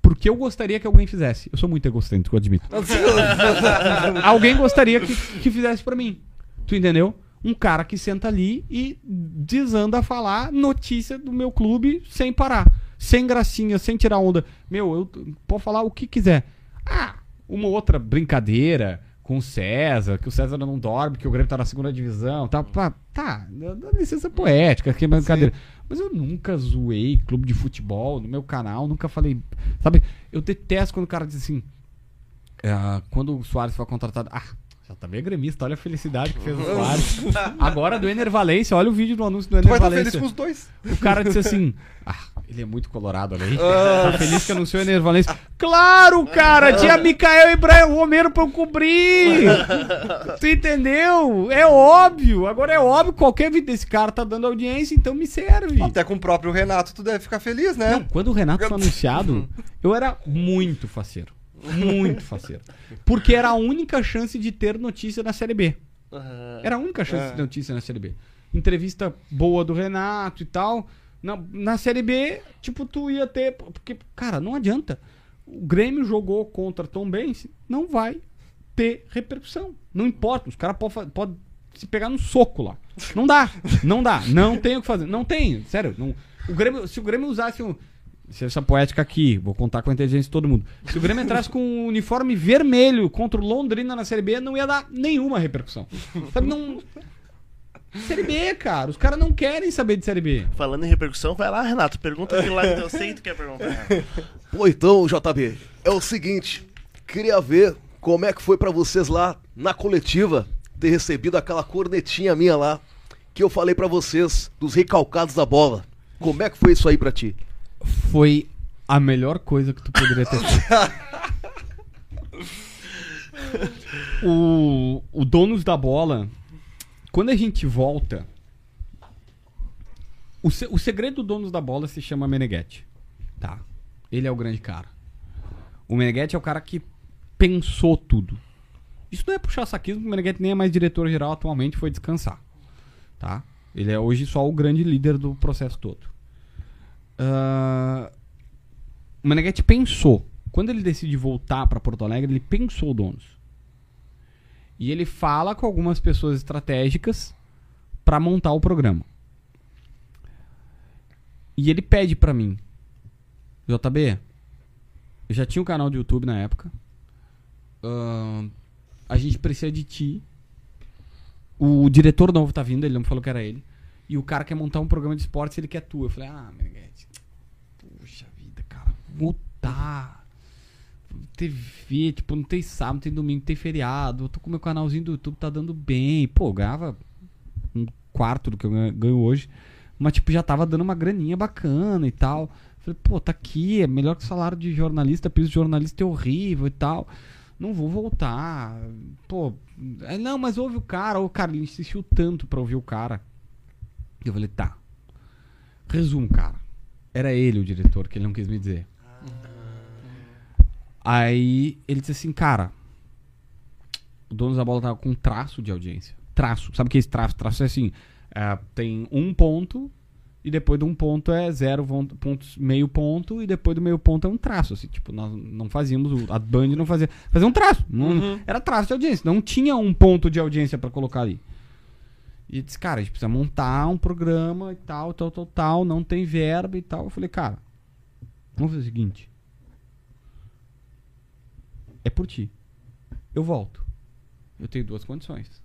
porque eu gostaria que alguém fizesse. Eu sou muito egocêntrico, eu admito. alguém gostaria que, que fizesse pra mim. Tu entendeu? Um cara que senta ali e desanda a falar notícia do meu clube sem parar. Sem gracinha, sem tirar onda. Meu, eu pode falar o que quiser. Ah, uma outra brincadeira com o César, que o César não dorme, que o Grêmio tá na segunda divisão, tá, tá, dá dá licença poética, que brincadeira. Mas eu nunca zoei clube de futebol no meu canal, nunca falei, sabe? Eu detesto quando o cara diz assim, ah, quando o Soares foi contratado, ah, já também é gremista, olha a felicidade que fez o Soares. Agora do Ener Valência, olha o vídeo do anúncio do Tu Ener vai estar Valência. feliz com os dois. O cara disse assim: Ah, ele é muito colorado, olha aí. Tá feliz que anunciou o Ener Valência. Claro, cara! Tinha Micael e Brian Romero pra eu cobrir! tu entendeu? É óbvio. Agora é óbvio, qualquer vídeo desse cara tá dando audiência, então me serve. Até com o próprio Renato tu deve ficar feliz, né? Não, quando o Renato foi anunciado, eu era muito faceiro. Muito faceiro. Porque era a única chance de ter notícia na Série B. Era a única chance de ter notícia na Série B. Entrevista boa do Renato e tal. Na, na Série B, tipo, tu ia ter. Porque, cara, não adianta. O Grêmio jogou contra Tom Benz, não vai ter repercussão. Não importa. Os caras podem pode se pegar no soco lá. Não dá. Não dá. Não tem o que fazer. Não tem. Sério. Não, o Grêmio, se o Grêmio usasse um. se Essa poética aqui, vou contar com a inteligência de todo mundo. Se o Grêmio entrasse com um uniforme vermelho contra o Londrina na Série B, não ia dar nenhuma repercussão. Sabe, não. Série B, cara. Os caras não querem saber de Série B. Falando em repercussão, vai lá, Renato. Pergunta aquilo lá que eu sei que tu quer perguntar. Pô, então, JB, é o seguinte, queria ver como é que foi pra vocês lá na coletiva ter recebido aquela cornetinha minha lá que eu falei pra vocês dos recalcados da bola? Como é que foi isso aí pra ti? Foi a melhor coisa que tu poderia ter feito. o, o Donos da Bola, quando a gente volta, o, se- o segredo do Donos da Bola se chama Meneghetti, tá? Ele é o grande cara. O Meneghetti é o cara que pensou tudo. Isso não é puxar saquismo, porque o Meneghetti nem é mais diretor-geral atualmente, foi descansar, tá? Ele é hoje só o grande líder do processo todo. Ah, o Meneghetti pensou. Quando ele decide voltar para Porto Alegre, ele pensou o donos. E ele fala com algumas pessoas estratégicas para montar o programa. E ele pede para mim, JB, eu já tinha um canal de YouTube na época. ahn, a gente precisa de ti. O diretor novo tá vindo, ele não falou que era ele. E o cara quer montar um programa de esportes, ele quer tu. Eu falei, ah, Meneghetti, Puxa vida, cara. Voltar. TV, tipo, não tem sábado, não tem domingo, não tem feriado. Eu tô com meu canalzinho do YouTube, tá dando bem. Pô, ganhava um quarto do que eu ganho- ganho hoje. Mas, tipo, já tava dando uma graninha bacana e tal. Falei, pô, tá aqui, é melhor que o salário de jornalista, piso de jornalista é horrível e tal. Não vou voltar. Pô, é, não, mas ouve o cara. O cara, ele insistiu tanto pra ouvir o cara. Eu falei, tá. Resumo, cara. Era ele o diretor, que ele não quis me dizer. Aí ele disse assim, cara, o dono da bola tava com um traço de audiência. Traço. Sabe o que é esse traço? Traço é assim, é, tem um ponto e depois de um ponto é zero pontos, meio ponto e depois do meio ponto é um traço. Assim, tipo, nós não fazíamos, a Band não fazia, fazia um traço. não- Era traço de audiência, não tinha um ponto de audiência pra colocar ali. E disse, cara, a gente precisa montar um programa e tal, tal, tal, tal, não tem verba e tal. Eu falei, cara, vamos fazer o seguinte. É por ti. Eu volto. Eu tenho duas condições.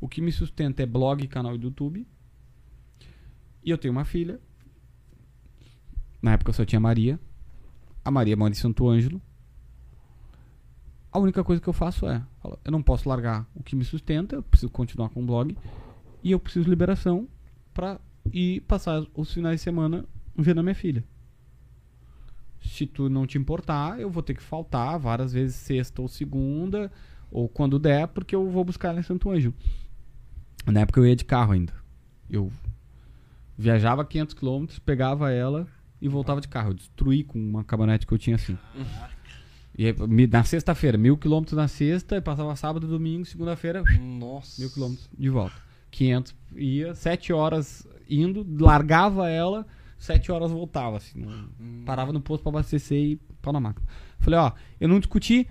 O que me sustenta é blog canal do YouTube. E eu tenho uma filha. Na época eu só tinha Maria. A Maria mora em Santo Ângelo. A única coisa que eu faço é: eu não posso largar o que me sustenta, eu preciso continuar com o blog. E eu preciso liberação pra ir passar os finais de semana vendo a minha filha. Se tu não te importar, eu vou ter que faltar várias vezes sexta ou segunda, ou quando der, porque eu vou buscar ela em Santo Ângelo. Na época eu ia de carro ainda. Eu viajava 500 km, pegava ela e voltava de carro. Eu destruí com uma caminhonete que eu tinha assim. E aí, na sexta-feira, mil quilômetros na sexta, passava sábado, domingo, segunda-feira, mil quilômetros de volta. 500 ia, sete horas indo, largava ela, sete horas voltava, assim. não- Parava no posto pra abastecer e pau na máquina. Falei, ó, eu não discuti.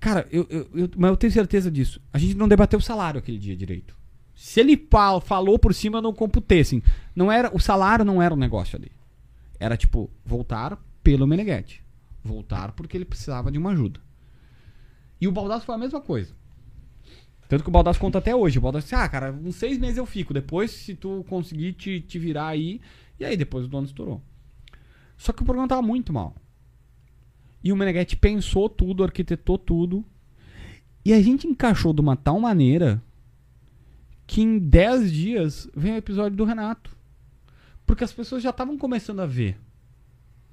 Cara, eu, eu, eu- mas eu tenho certeza disso. A gente não debateu o salário aquele dia direito. Se ele fal- falou por cima, eu não computei, assim. Não era, o salário não era o negócio ali. Era tipo, voltar pelo Meneghetti. Voltar porque ele precisava de uma ajuda. E o Baldasso foi a mesma coisa. Tanto que o Baldasso conta até hoje. O Baldasso disse, ah, cara, uns seis meses eu fico. Depois, se tu conseguir te, te virar aí. E aí, depois o dono estourou. Só que o programa tava muito mal. E o Meneghetti pensou tudo, arquitetou tudo. E a gente encaixou de uma tal maneira que em 10 dias vem o episódio do Renato. Porque as pessoas já estavam começando a ver.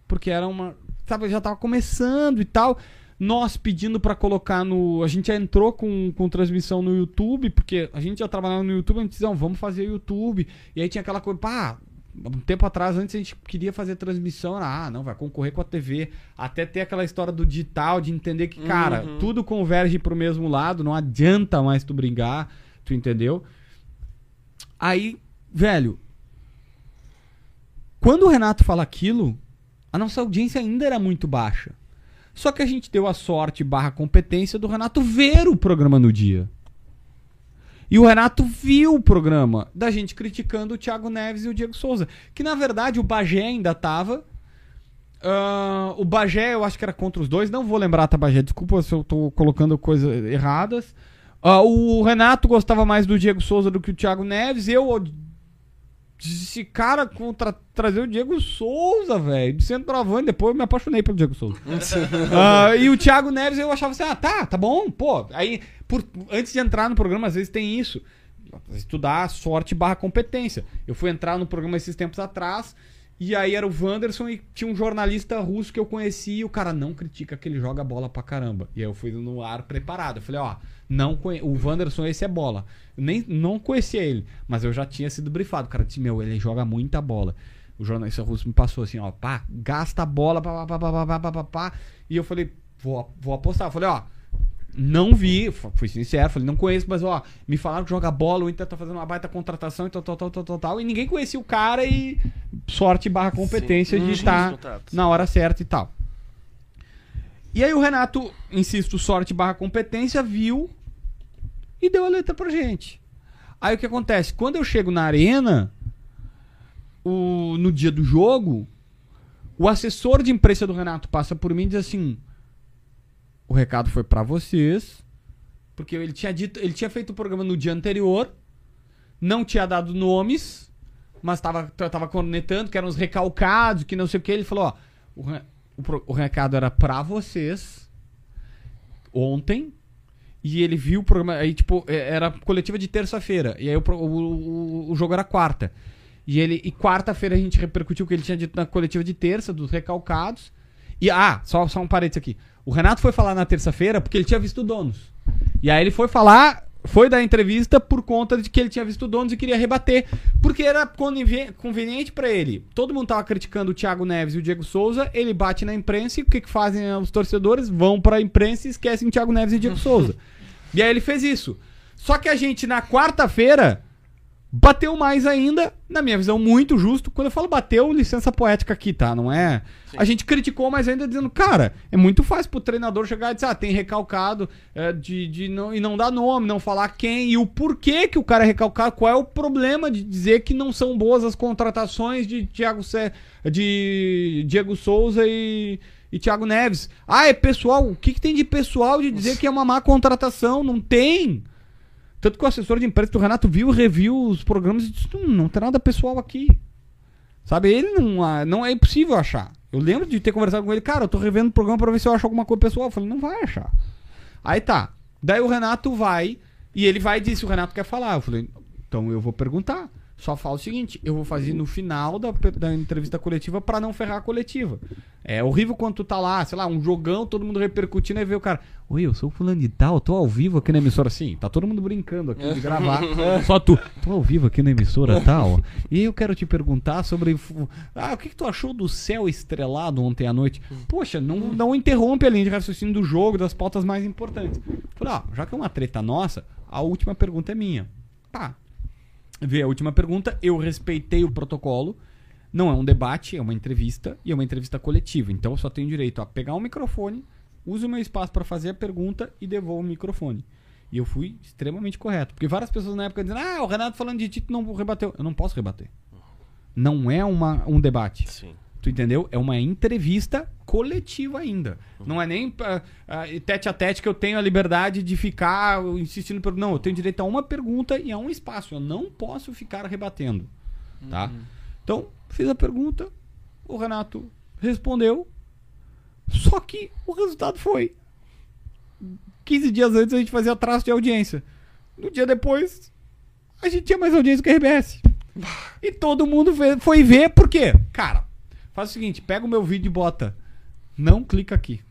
Porque era uma. Sabe, já tava começando e tal. Nós pedindo pra colocar no. A gente já entrou com, com transmissão no YouTube, porque a gente já trabalhava no YouTube, a gente disse, vamos fazer YouTube. E aí tinha aquela coisa, pá, um tempo atrás, antes a gente queria fazer transmissão, ah, não, vai concorrer com a TV. Até ter aquela história do digital, de entender que, cara, tudo converge pro mesmo lado, não adianta mais tu brigar, tu entendeu? Aí, velho, quando o Renato fala aquilo, a nossa audiência ainda era muito baixa. Só que a gente deu a sorte barra competência do Renato ver o programa no dia. E o Renato viu o programa da gente criticando o Thiago Neves e o Diego Souza. Que na verdade o Bagé ainda tava. Ah, o Bagé eu acho que era contra os dois. Não vou lembrar, tá, Bagé? Desculpa se eu tô colocando coisas erradas. Ah, o Renato gostava mais do Diego Souza do que o Thiago Neves. Eu esse cara contra trazer o Diego Souza, velho, de centroavante. Depois eu me apaixonei pelo Diego Souza. Ah, e o Thiago Neves eu achava assim, ah, tá, tá bom, pô. Aí, por- antes de entrar no programa, às vezes tem isso. Estudar sorte barra competência. Eu fui entrar no programa esses tempos atrás, e aí era o Wanderson e tinha um jornalista russo que eu conheci, e o cara não critica que ele joga bola pra caramba. E aí eu fui no ar preparado. Eu falei, ó, não conhe... o Wanderson esse é bola. Nem não conhecia ele, mas eu já tinha sido brifado. O cara disse, meu, ele joga muita bola. O jornalista russo me passou assim, ó, pá, gasta a bola, pá, pá, pá, pá, pá, pá, pá, pá. E eu falei, vou, vou apostar. Eu falei, ó, não vi, fui sincero, falei, não conheço, mas ó, me falaram que joga bola, o Inter tá fazendo uma baita contratação e tal, tal, tal, tal, tal, tal. E ninguém conhecia o cara e sorte barra competência Sim, de uhum. estar na hora certa e tal. E aí o Renato, insisto, sorte barra competência, viu e deu a letra pra gente. Aí o que acontece? Quando eu chego na arena, o, no dia do jogo, o assessor de imprensa do Renato passa por mim e diz assim: o recado foi pra vocês, porque ele tinha dito, ele tinha feito o programa no dia anterior, não tinha dado nomes, mas tava, tava cornetando que eram os recalcados, que não sei o que. Ele falou: ó, o, o o recado era pra vocês ontem. E ele viu o programa. Aí, tipo, é- era coletiva de terça-feira. E aí o, o, o jogo era quarta. E ele. E quarta-feira a gente repercutiu o que ele tinha dito na coletiva de terça, dos recalcados. E, ah, só, só um parênteses aqui. O Renato foi falar na terça-feira porque ele tinha visto o donos. E aí ele foi falar, foi dar entrevista por conta de que ele tinha visto o donos e queria rebater. Porque era conveni- conveniente pra ele. Todo mundo tava criticando o Thiago Neves e o Diego Souza. Ele bate na imprensa e o que, que fazem os torcedores? Vão pra imprensa e esquecem o Thiago Neves e o Diego Souza. E aí ele fez isso. Só que a gente, na quarta-feira, bateu mais ainda, na minha visão, muito justo. Quando eu falo bateu, licença poética aqui, tá? Não é. A gente criticou, mas ainda dizendo, cara, é muito fácil pro treinador chegar e dizer, ah, tem recalcado é, de, de não, e não dar nome, não falar quem e o porquê que o cara é recalcado, qual é o problema de dizer que não são boas as contratações de Thiago Sé, de Diego Souza e, e Thiago Neves. Ah, é pessoal. O que, que tem de pessoal de dizer que é uma má contratação? Não tem. Tanto que o assessor de imprensa do Renato viu, reviu os programas e disse: "Hum, não tem nada pessoal aqui. Sabe, ele não, ah, não é impossível achar. Eu lembro de ter conversado com ele, cara, eu tô revendo o programa pra ver se eu acho alguma coisa pessoal. Eu falei, não vai achar. Aí tá. Daí o Renato vai, e ele vai e diz: o Renato quer falar. Eu falei, então eu vou perguntar. Só fala o seguinte, eu vou fazer no final da, da entrevista coletiva pra não ferrar a coletiva. É horrível quando tu tá lá, sei lá, um jogão, todo mundo repercutindo, aí vê o cara, oi, eu sou o fulano de tal, tô ao vivo aqui na emissora, assim, tá todo mundo brincando aqui de gravar, só tu, tô ao vivo aqui na emissora tal, e eu quero te perguntar sobre, ah, o que que tu achou do céu estrelado ontem à noite? Poxa, não, não interrompe a linha de raciocínio do jogo, das pautas mais importantes. Falei, ó, já que é uma treta nossa, a última pergunta é minha. Tá, Vê a última pergunta. Eu respeitei o protocolo. Não é um debate, é uma entrevista e é uma entrevista coletiva. Então eu só tenho direito a pegar um microfone, uso o meu espaço para fazer a pergunta e devolvo o microfone. E eu fui extremamente correto. Porque várias pessoas na época dizendo, ah, o Renato falando de ti, tu não rebateu. Eu não posso rebater. Não é uma, um debate. Sim. Tu entendeu? É uma entrevista coletiva ainda. Não é nem ah, tete a tete que eu tenho a liberdade de ficar insistindo. Per... Não, eu tenho direito a uma pergunta e a um espaço. Eu não posso ficar rebatendo. Tá? Então, fiz a pergunta, o Renato respondeu. Só que o resultado foi. 15 dias antes a gente fazia traço de audiência. No dia depois, a gente tinha mais audiência que a RBS. E todo mundo foi ver, por quê? Cara, faz o seguinte, pega o meu vídeo e bota. Não clica aqui.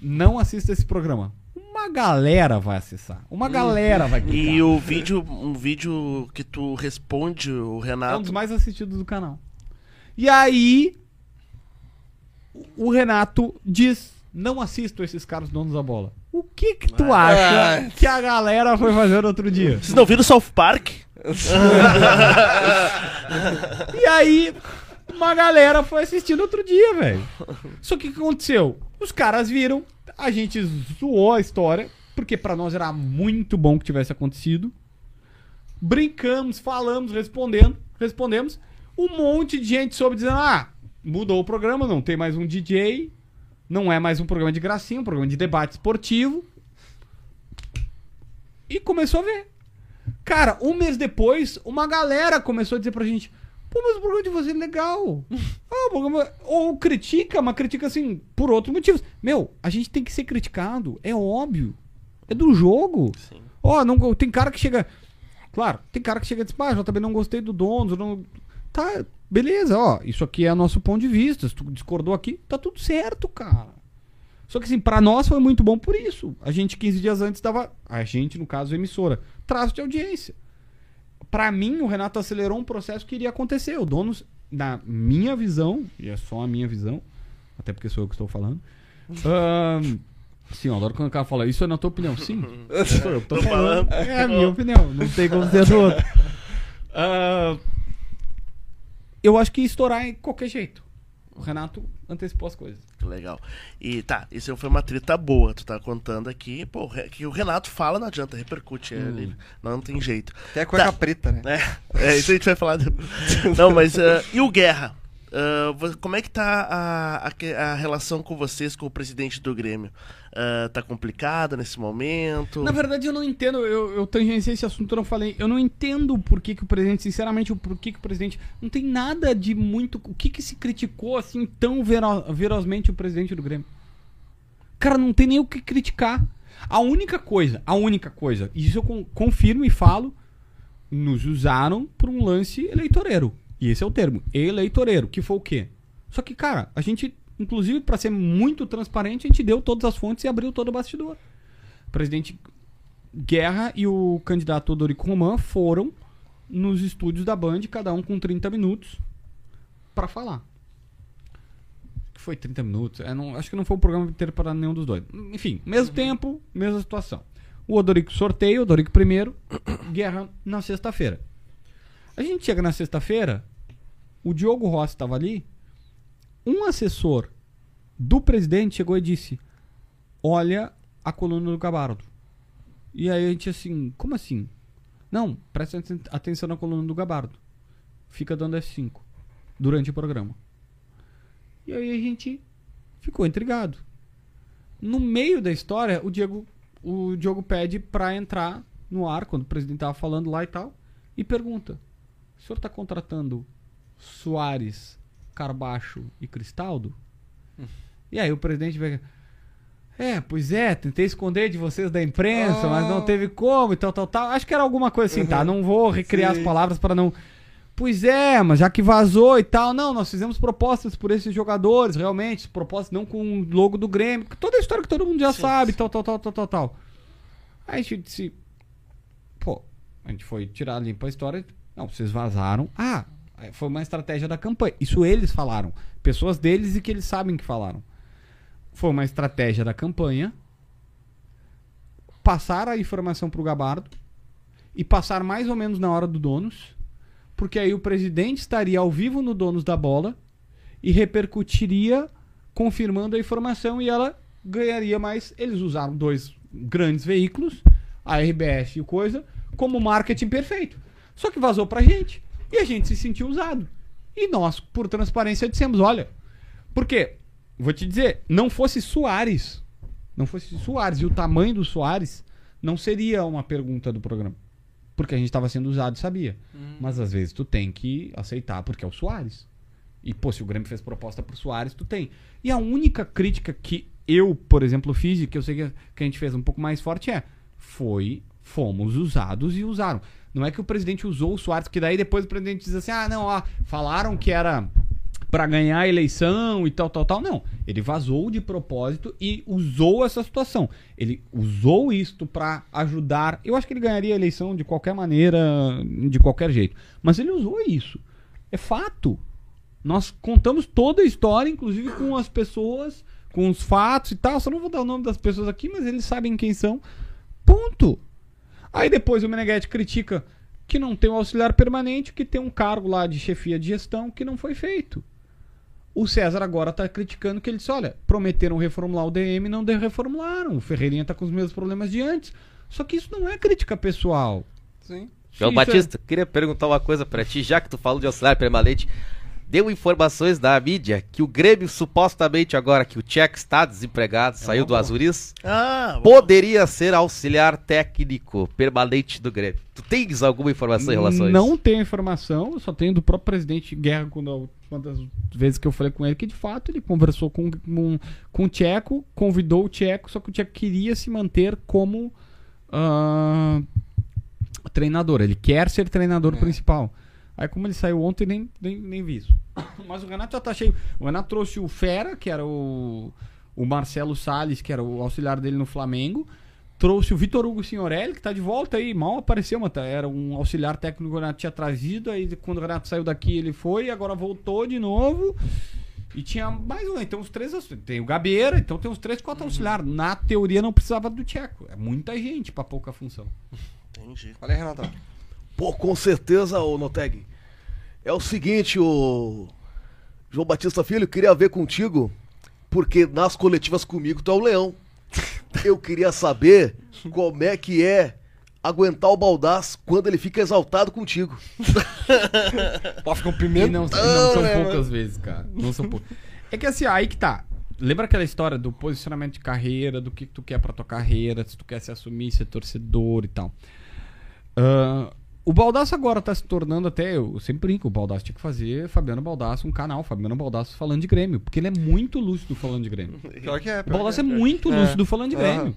Não assista esse programa. Uma galera vai acessar. Uma galera vai clicar. E o vídeo, um vídeo que tu responde o É um dos Renato. mais assistidos do canal. E aí, o Renato diz: Não assisto esses caras donos da bola. O que que tu acha que a galera foi fazer no outro dia? Vocês não viram o South Park? E aí, uma galera foi assistir no outro dia, velho. Só que o que aconteceu? Os caras viram, a gente zoou a história, porque pra nós era muito bom que tivesse acontecido. Brincamos, falamos, respondendo, respondemos. Um monte de gente soube dizendo: ah, mudou o programa, não tem mais um DJ, não é mais um programa de gracinha, um programa de debate esportivo. E começou a ver. Cara, um mês depois, uma galera começou a dizer pra gente: Pô, mas o programa de vocês é legal. Ah, o programa... Ou critica, mas critica assim, por outros motivos. Meu, a gente tem que ser criticado, é óbvio. É do jogo. Ó, não, tem cara que chega. Claro, tem cara que chega e diz, pá, eu também não gostei do dono. Não... Tá, beleza, ó. Isso aqui é nosso ponto de vista. Se tu discordou aqui, tá tudo certo, cara. Só que assim, pra nós foi muito bom por isso. A gente, 15 dias antes, tava. A gente, no caso, a emissora. Traço de audiência. Pra mim, o Renato acelerou um processo que iria acontecer. O dono, na minha visão, e é só a minha visão, até porque sou eu que estou falando. sim, eu adoro quando o cara fala, isso é na tua opinião. Sim, sou eu que tô, Tô falando. falando. É a minha opinião, não tem como ser do outro. Ah, eu acho que ia estourar em qualquer jeito. O Renato antecipou as coisas. Que legal. E tá, isso foi uma treta boa, tu tá contando aqui. Pô, que o Renato fala, não adianta, repercute. Hum. ele, não tem jeito. Até a cueca Tá. preta, né? É, é, isso a gente vai falar. depois. Não, mas. ah, e o Guerra? Ah, como é que tá a, a, a relação com vocês, com o presidente do Grêmio? Ah, tá complicada nesse momento? Na verdade, eu não entendo. Eu, eu tangenciei esse assunto, eu não falei. Eu não entendo por que, que o presidente, sinceramente, o por que, o presidente. Não tem nada de muito. O que, que se criticou assim tão vero- ferozmente o presidente do Grêmio? Cara, não tem nem o que criticar. A única coisa, a única coisa, e isso eu con- confirmo e falo, nos usaram por um lance eleitoreiro. E esse é o termo, eleitoreiro, que foi o quê? Só que, cara, a gente, inclusive, pra ser muito transparente, a gente deu todas as fontes e abriu todo o bastidor. O presidente Guerra e o candidato Odorico Roman foram nos estúdios da Band, cada um com 30 minutos, pra falar. Foi 30 minutos. é, não- acho que não foi o programa inteiro para nenhum dos dois. Enfim, mesmo tempo, mesma situação. O Odorico sorteio, Odorico primeiro, Guerra na sexta-feira. A gente chega na sexta-feira, o Diogo Rossi estava ali, um assessor do presidente chegou e disse: Olha a coluna do Gabardo. E aí a gente assim, como assim? Não, presta aten- atenção na coluna do Gabardo. Fica dando F5 durante o programa. E aí a gente ficou intrigado. No meio da história, o Diego, o Diogo pede pra entrar no ar, quando o presidente tava falando lá e tal, e pergunta: O senhor tá contratando Soares, Carbacho e Cristaldo? E aí o presidente vai. É, pois é, tentei esconder de vocês da imprensa, mas não teve como e tal, tal, tal. Acho que era alguma coisa assim, tá? Não vou recriar as palavras para não. Pois é, mas já que vazou e tal, não, nós fizemos propostas por esses jogadores, realmente, propostas não com o logo do Grêmio, toda a história que todo mundo já sabe, tal, tal, tal, tal, tal, tal. Aí a gente disse, pô, a gente foi tirar limpa a história, não, vocês vazaram. Ah, foi uma estratégia da campanha. Isso eles falaram, pessoas deles e que eles sabem que falaram. Foi uma estratégia da campanha passar a informação pro Gabardo e passar mais ou menos na hora do Donos, porque aí o presidente estaria ao vivo no Donos da Bola e repercutiria confirmando a informação e ela ganharia mais. Eles usaram dois grandes veículos, a RBS e o Coisa, como marketing perfeito. Só que vazou pra gente e a gente se sentiu usado. E nós, por transparência, dissemos: olha, porque, vou te dizer, não fosse Soares, não fosse Soares e o tamanho do Soares, não seria uma pergunta do programa. Porque a gente estava sendo usado e sabia. Mas às vezes tu tem que aceitar porque é o Soares. E, pô, se o Grêmio fez proposta pro Soares, tu tem. E a única crítica que eu, por exemplo, fiz, e que eu sei que, que a gente fez um pouco mais forte, é: foi, fomos usados e usaram. Não é que o presidente usou o Soares, porque daí depois o presidente diz assim: ah, não, ó, falaram que era pra ganhar a eleição e tal, tal, tal. Não. Ele vazou de propósito e usou essa situação. Ele usou isto pra ajudar. Eu acho que ele ganharia a eleição de qualquer maneira, de qualquer jeito. Mas ele usou isso. É fato. Nós contamos toda a história, inclusive com as pessoas, com os fatos e tal. Só não vou dar o nome das pessoas aqui, mas eles sabem quem são. Ponto. Aí depois o Meneghetti critica que não tem um auxiliar permanente, que tem um cargo lá de chefia de gestão que não foi feito. O César agora tá criticando que ele disse: olha, prometeram reformular o DM e não de- reformularam. O Ferreirinha tá com os mesmos problemas de antes. Só que isso não é crítica pessoal. Sim. João Isso é- Batista, queria perguntar uma coisa pra ti, já que tu falou de auxiliar permanente. Deu informações da mídia que o Grêmio, supostamente agora que o Tchek está desempregado, saiu do Azuris, Ah, poderia ser auxiliar técnico permanente do Grêmio. Tu tens alguma informação em relação a isso? Não tenho informação, só tenho do próprio presidente Guerra, quando uma das vezes que eu falei com ele, que de fato ele conversou com, com, com o Tcheco, convidou o Tcheco, só que o Tcheco queria se manter como ah, treinador. Ele quer ser treinador principal. Aí, como ele saiu ontem, nem, nem, nem vi isso. Mas o Renato já tá cheio. O Renato trouxe o Fera, que era o, o Marcelo Salles, que era o auxiliar dele no Flamengo. Trouxe o Vitor Hugo Signorelli, que tá de volta aí, mal apareceu, mas tá- era um auxiliar técnico que o Renato tinha trazido. Aí quando o Renato saiu daqui, ele foi, agora voltou de novo. E tinha mais um, então os três. Tem o Gabeira, então tem uns três, quatro auxiliares. Na teoria não precisava do Tcheco. É muita gente pra pouca função. Entendi. Olha aí, Renatão. Pô, com certeza, ô Noteg. É o seguinte, o João Batista Filho, queria ver contigo, porque nas coletivas comigo tu é o leão. Eu queria saber como é que é aguentar o Baldaz quando ele fica exaltado contigo. Pode ficar um E pimenta. não, não são poucas vezes, cara. Não são poucas. É que assim, aí que tá. Lembra aquela história do posicionamento de carreira, do que que tu quer pra tua carreira, se tu quer se assumir, ser torcedor e tal. Ah, o Baldaço agora tá se tornando até, eu sempre brinco, o Baldaço tinha que fazer Fabiano Baldaço um canal, Fabiano Baldaço falando de Grêmio, porque ele é muito lúcido falando de Grêmio. Pior que é. O Baldaço é que muito É. lúcido falando de Grêmio.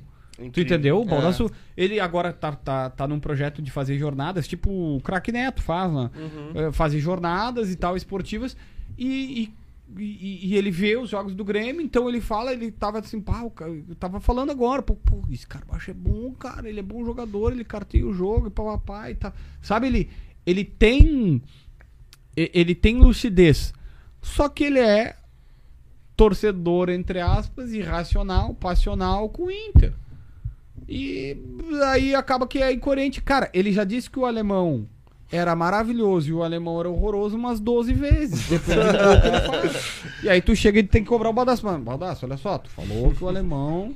Tu entendeu? O Baldasso, ele agora tá, tá, tá num projeto de fazer jornadas, tipo o Crack Neto faz, né? Eh, fazer jornadas e tal, esportivas, e, e, e- e ele vê os jogos do Grêmio, então ele fala, ele tava assim, pá, eu tava falando agora, pô, pô, esse baixo é bom, cara, ele é bom jogador, ele carteia o jogo, e papapá e tal. Sabe, ele, ele tem. Ele tem lucidez. Só que ele é torcedor, entre aspas, irracional, passional com o Inter. E aí acaba que é incoerente. Cara, ele já disse que o alemão era maravilhoso e o alemão era horroroso umas 12 vezes. Dependendo do que ele fala. E aí tu chega e tem que cobrar o Baldaço. Mano, Baldaço, olha só, tu falou que o alemão.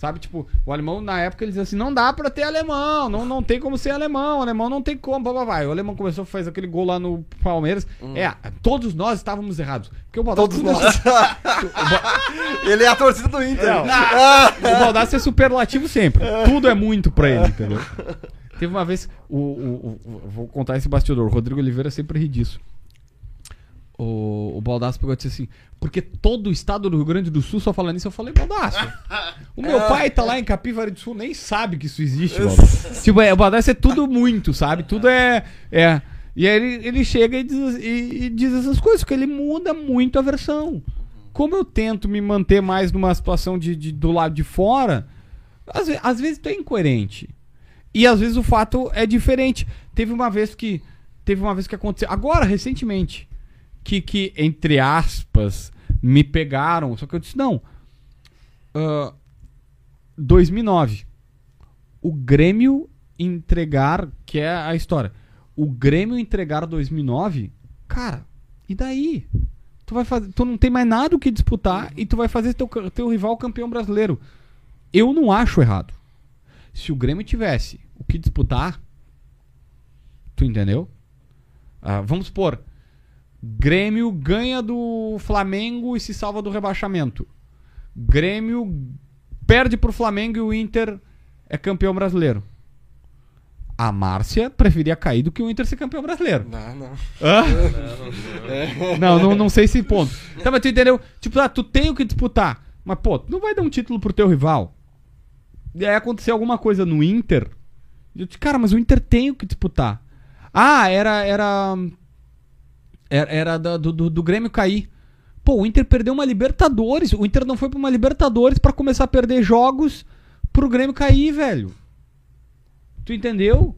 Sabe, tipo, o alemão na época ele dizia assim: não dá pra ter alemão, não, não tem como ser alemão, o alemão não tem como, blá, blá, blá. O alemão começou a fazer aquele gol lá no Palmeiras. É, todos nós estávamos errados. Porque o Baldaço. Todos nós. Ele é a torcida do Inter. Não. O Baldassi é superlativo sempre. Tudo é muito pra ele, entendeu? Teve uma vez. O, o- o- vou contar esse bastidor. O Rodrigo Oliveira sempre ri disso. O, o Baldassi pegou e disse assim: Porque todo o estado do Rio Grande do Sul só fala nisso. Eu falei, Baldassi. O meu pai tá lá em Capivari do Sul, nem sabe que isso existe, Baldassi. tipo, é, o Baldassi é tudo muito, sabe? Tudo é. é. E aí ele, ele chega e diz, e- e diz essas coisas, porque ele muda muito a versão. Como eu tento me manter mais numa situação de, de- do lado de fora, às, às vezes tu é incoerente. E às vezes o fato é diferente. Teve uma vez que. Teve uma vez que aconteceu. Agora, recentemente. Que, que entre aspas, me pegaram. Só que eu disse, não. ah, 2009. O Grêmio entregar. Que é a história. O Grêmio entregar 2009. Cara, e daí? Tu vai fazer. Tu não tem mais nada o que disputar e tu vai fazer teu, teu rival campeão brasileiro. Eu não acho errado. Se o Grêmio tivesse o que disputar, tu entendeu? Ah, vamos supor, Grêmio ganha do Flamengo e se salva do rebaixamento. Grêmio perde pro Flamengo e o Inter é campeão brasileiro. A Márcia preferia cair do que o Inter ser campeão brasileiro. Não, não. Hã? Não, não, não sei se ponto. Então, mas tu entendeu? Tipo, ah, tu tem o que disputar. Mas, pô, tu não vai dar um título pro teu rival. E aí aconteceu alguma coisa no Inter. Eu disse, cara, mas o Inter tem o que disputar. Ah, era. Era. Era, era do, do, do Grêmio cair. Pô, o Inter perdeu uma Libertadores. O Inter não foi pra uma Libertadores pra começar a perder jogos pro Grêmio cair, velho. Tu entendeu?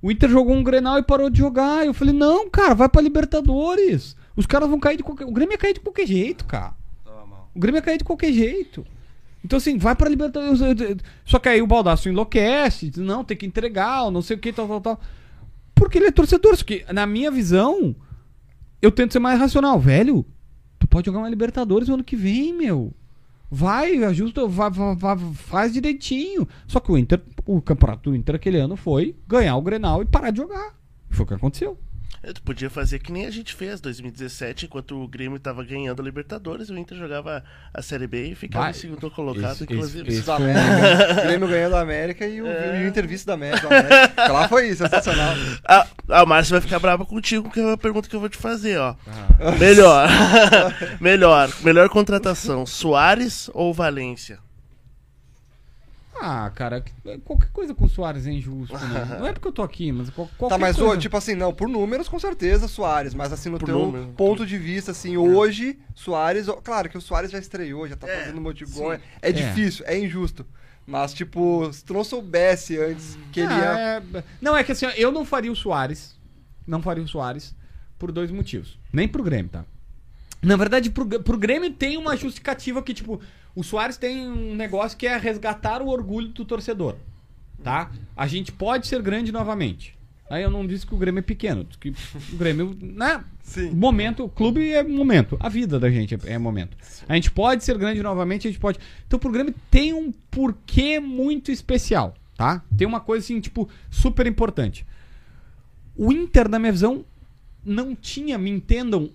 O Inter jogou um Grenal e parou de jogar. Eu falei, não, cara, vai pra Libertadores. Os caras vão cair de qualquer... O Grêmio ia cair de qualquer jeito, cara. O Grêmio ia cair de qualquer jeito. Então, assim, vai pra Libertadores. Só que aí o Baldaço enlouquece. Diz, não, tem que entregar, não sei o que, tal, tal, tal. Porque ele é torcedor. Só que, na minha visão, eu tento ser mais racional. Velho, tu pode jogar uma Libertadores no ano que vem, meu. Vai, ajusta, vai, vai- vai- faz direitinho. Só que o Inter, o campeonato do Inter aquele ano foi ganhar o Grenal e parar de jogar. Foi o que aconteceu. Tu podia fazer que nem a gente fez 2017, enquanto o Grêmio tava ganhando a Libertadores, o Inter jogava a Série B e ficava Vai. em segundo colocado, Esse- inclusive. esse- da América. O Grêmio ganhando a América e o, e o Intervisto da América. da América. Lá foi isso, sensacional. A, a Márcia vai ficar brava contigo, que é a pergunta que eu vou te fazer, ó. Ah. Melhor. melhor. Melhor contratação, Soares ou Valência? Ah, cara, que- qualquer coisa com o Soares é injusto, né? Não é porque eu tô aqui, mas qual- qualquer Tá, mas coisa. ô, tipo assim, não, por números com certeza Soares, mas assim, no Por teu número. ponto de vista, assim, hoje, Soares, claro que o Soares já estreou, já tá É, fazendo um monte de gol, sim. é, é difícil, é injusto. Mas, tipo, se tu não soubesse antes que ele ia. Ah, é- Não, é que assim, eu não faria o Soares. Não faria o Soares por dois motivos. Nem pro Grêmio, tá? Na verdade, pro, pro Grêmio tem uma justificativa que, tipo, o Soares tem um negócio que é resgatar o orgulho do torcedor. Tá? A gente pode ser grande novamente. Aí eu não disse que o Grêmio é pequeno, que o Grêmio, né? Sim. Momento, o clube é momento. A vida da gente é, é momento. A gente pode ser grande novamente, a gente pode. Então pro Grêmio tem um porquê muito especial, tá? Tem uma coisa assim, tipo, super importante. O Inter, na minha visão, não tinha, me entendam,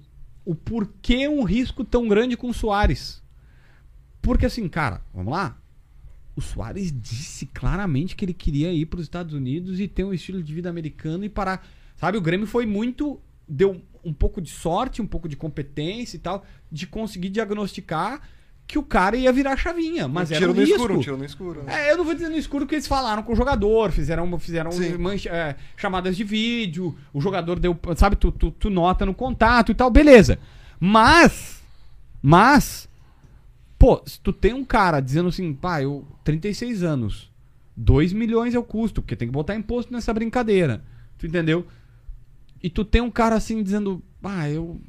o porquê um risco tão grande com o Soares. Porque assim, cara, vamos lá. O Soares disse claramente que ele queria ir para os Estados Unidos e ter um estilo de vida americano e parar. Sabe, o Grêmio foi muito. Deu um pouco de sorte, um pouco de competência e tal, de conseguir diagnosticar que o cara ia virar chavinha. Mas um era um no risco. escuro, um tiro no escuro. né? É, eu não vou dizer no escuro porque eles falaram com o jogador, fizeram, fizeram mancha- é, chamadas de vídeo, o jogador deu, sabe, tu, tu, tu nota no contato e tal, beleza. Mas, mas, pô, se tu tem um cara dizendo assim, pá, eu, 36 anos, 2 milhões é o custo, porque tem que botar imposto nessa brincadeira, tu entendeu? E tu tem um cara assim dizendo, ah, eu,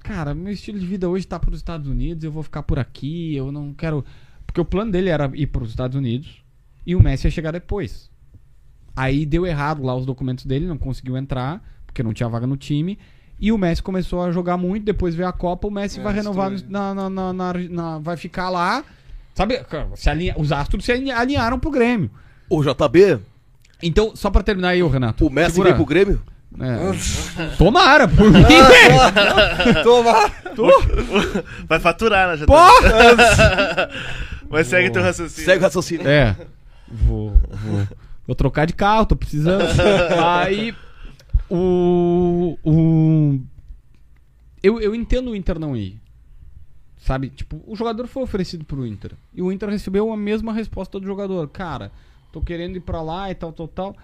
cara, meu estilo de vida hoje tá pros Estados Unidos, eu vou ficar por aqui, eu não quero. Porque o plano dele era ir pros Estados Unidos e o Messi ia chegar depois. Aí deu errado lá os documentos dele, não conseguiu entrar, porque não tinha vaga no time. E o Messi começou a jogar muito, depois veio a Copa, o Messi É, vai renovar, na, na, na, na- na- vai ficar lá. Sabe, se alinha- os astros se alinha- alinharam pro Grêmio. O JB, Então, só pra terminar aí, Renato. o Messi segura- veio pro Grêmio? É. Tomara, por mim. Toma! Vai faturar, né? Porra! Mas segue teu raciocínio. Segue o raciocínio. É. Vou, vou, vou trocar de carro, tô precisando. Aí. O. o eu, eu entendo o Inter não ir. Sabe? Tipo, o jogador foi oferecido pro Inter. E o Inter recebeu a mesma resposta do jogador. Cara, tô querendo ir pra lá e tal, tal, tal.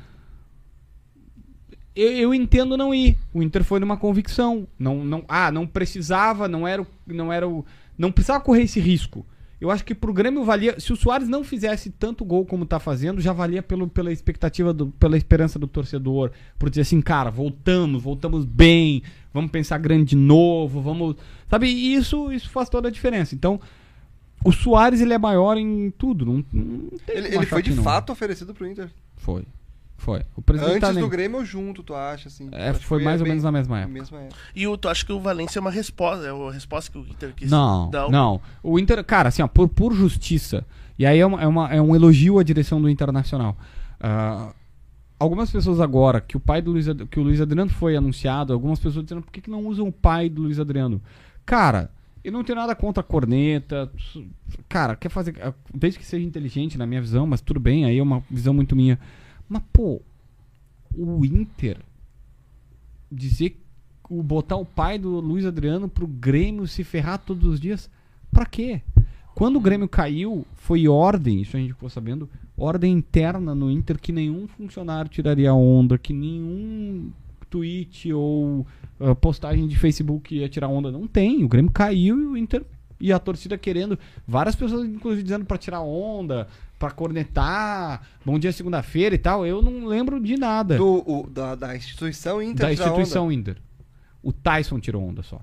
Eu, eu entendo não ir. O Inter foi numa convicção. Não, não, ah, não precisava, não era, não era o. Não precisava correr esse risco. Eu acho que pro Grêmio valia. Se o Soares não fizesse tanto gol como tá fazendo, já valia pelo, pela expectativa, do, pela esperança do torcedor. Por dizer assim, cara, voltamos, voltamos bem, vamos pensar grande de novo, vamos. Sabe, e isso, isso faz toda a diferença. Então, o Soares ele é maior em tudo. Não, não Ele, ele foi de não. fato oferecido pro Inter. Foi. Foi. O presidente Antes tá do nem- Grêmio ou junto, tu acha, assim? É, que foi mais ou bem- menos na mesma época. mesma época. E o, tu acha que o Valência é uma resposta? É a resposta que o Inter quis Não, dar? não. O Inter, cara, assim, ó, por, por justiça. E aí é, uma, é, uma- é um elogio à direção do Internacional. Ah, algumas pessoas agora, que o pai do Luiz, Ad- que o Luiz Adriano foi anunciado, algumas pessoas dizendo por que, que não usam o pai do Luiz Adriano? Cara, eu não tenho nada contra a corneta. Cara, quer fazer. ah, Desde que seja inteligente na minha visão, mas tudo bem, aí é uma visão muito minha. Mas, pô, o Inter dizer o botar o pai do Luiz Adriano pro Grêmio se ferrar todos os dias, pra quê? Quando o Grêmio caiu, foi ordem, isso a gente ficou sabendo, ordem interna no Inter que nenhum funcionário tiraria onda, que nenhum tweet ou ah, postagem de Facebook ia tirar onda. Não tem. O Grêmio caiu e o Inter e a torcida querendo, várias pessoas inclusive dizendo pra tirar onda, pra cornetar, bom dia segunda-feira e tal. Eu não lembro de nada Do, o- da, da instituição Inter da tirar onda. instituição Inter. O Tyson tirou onda só.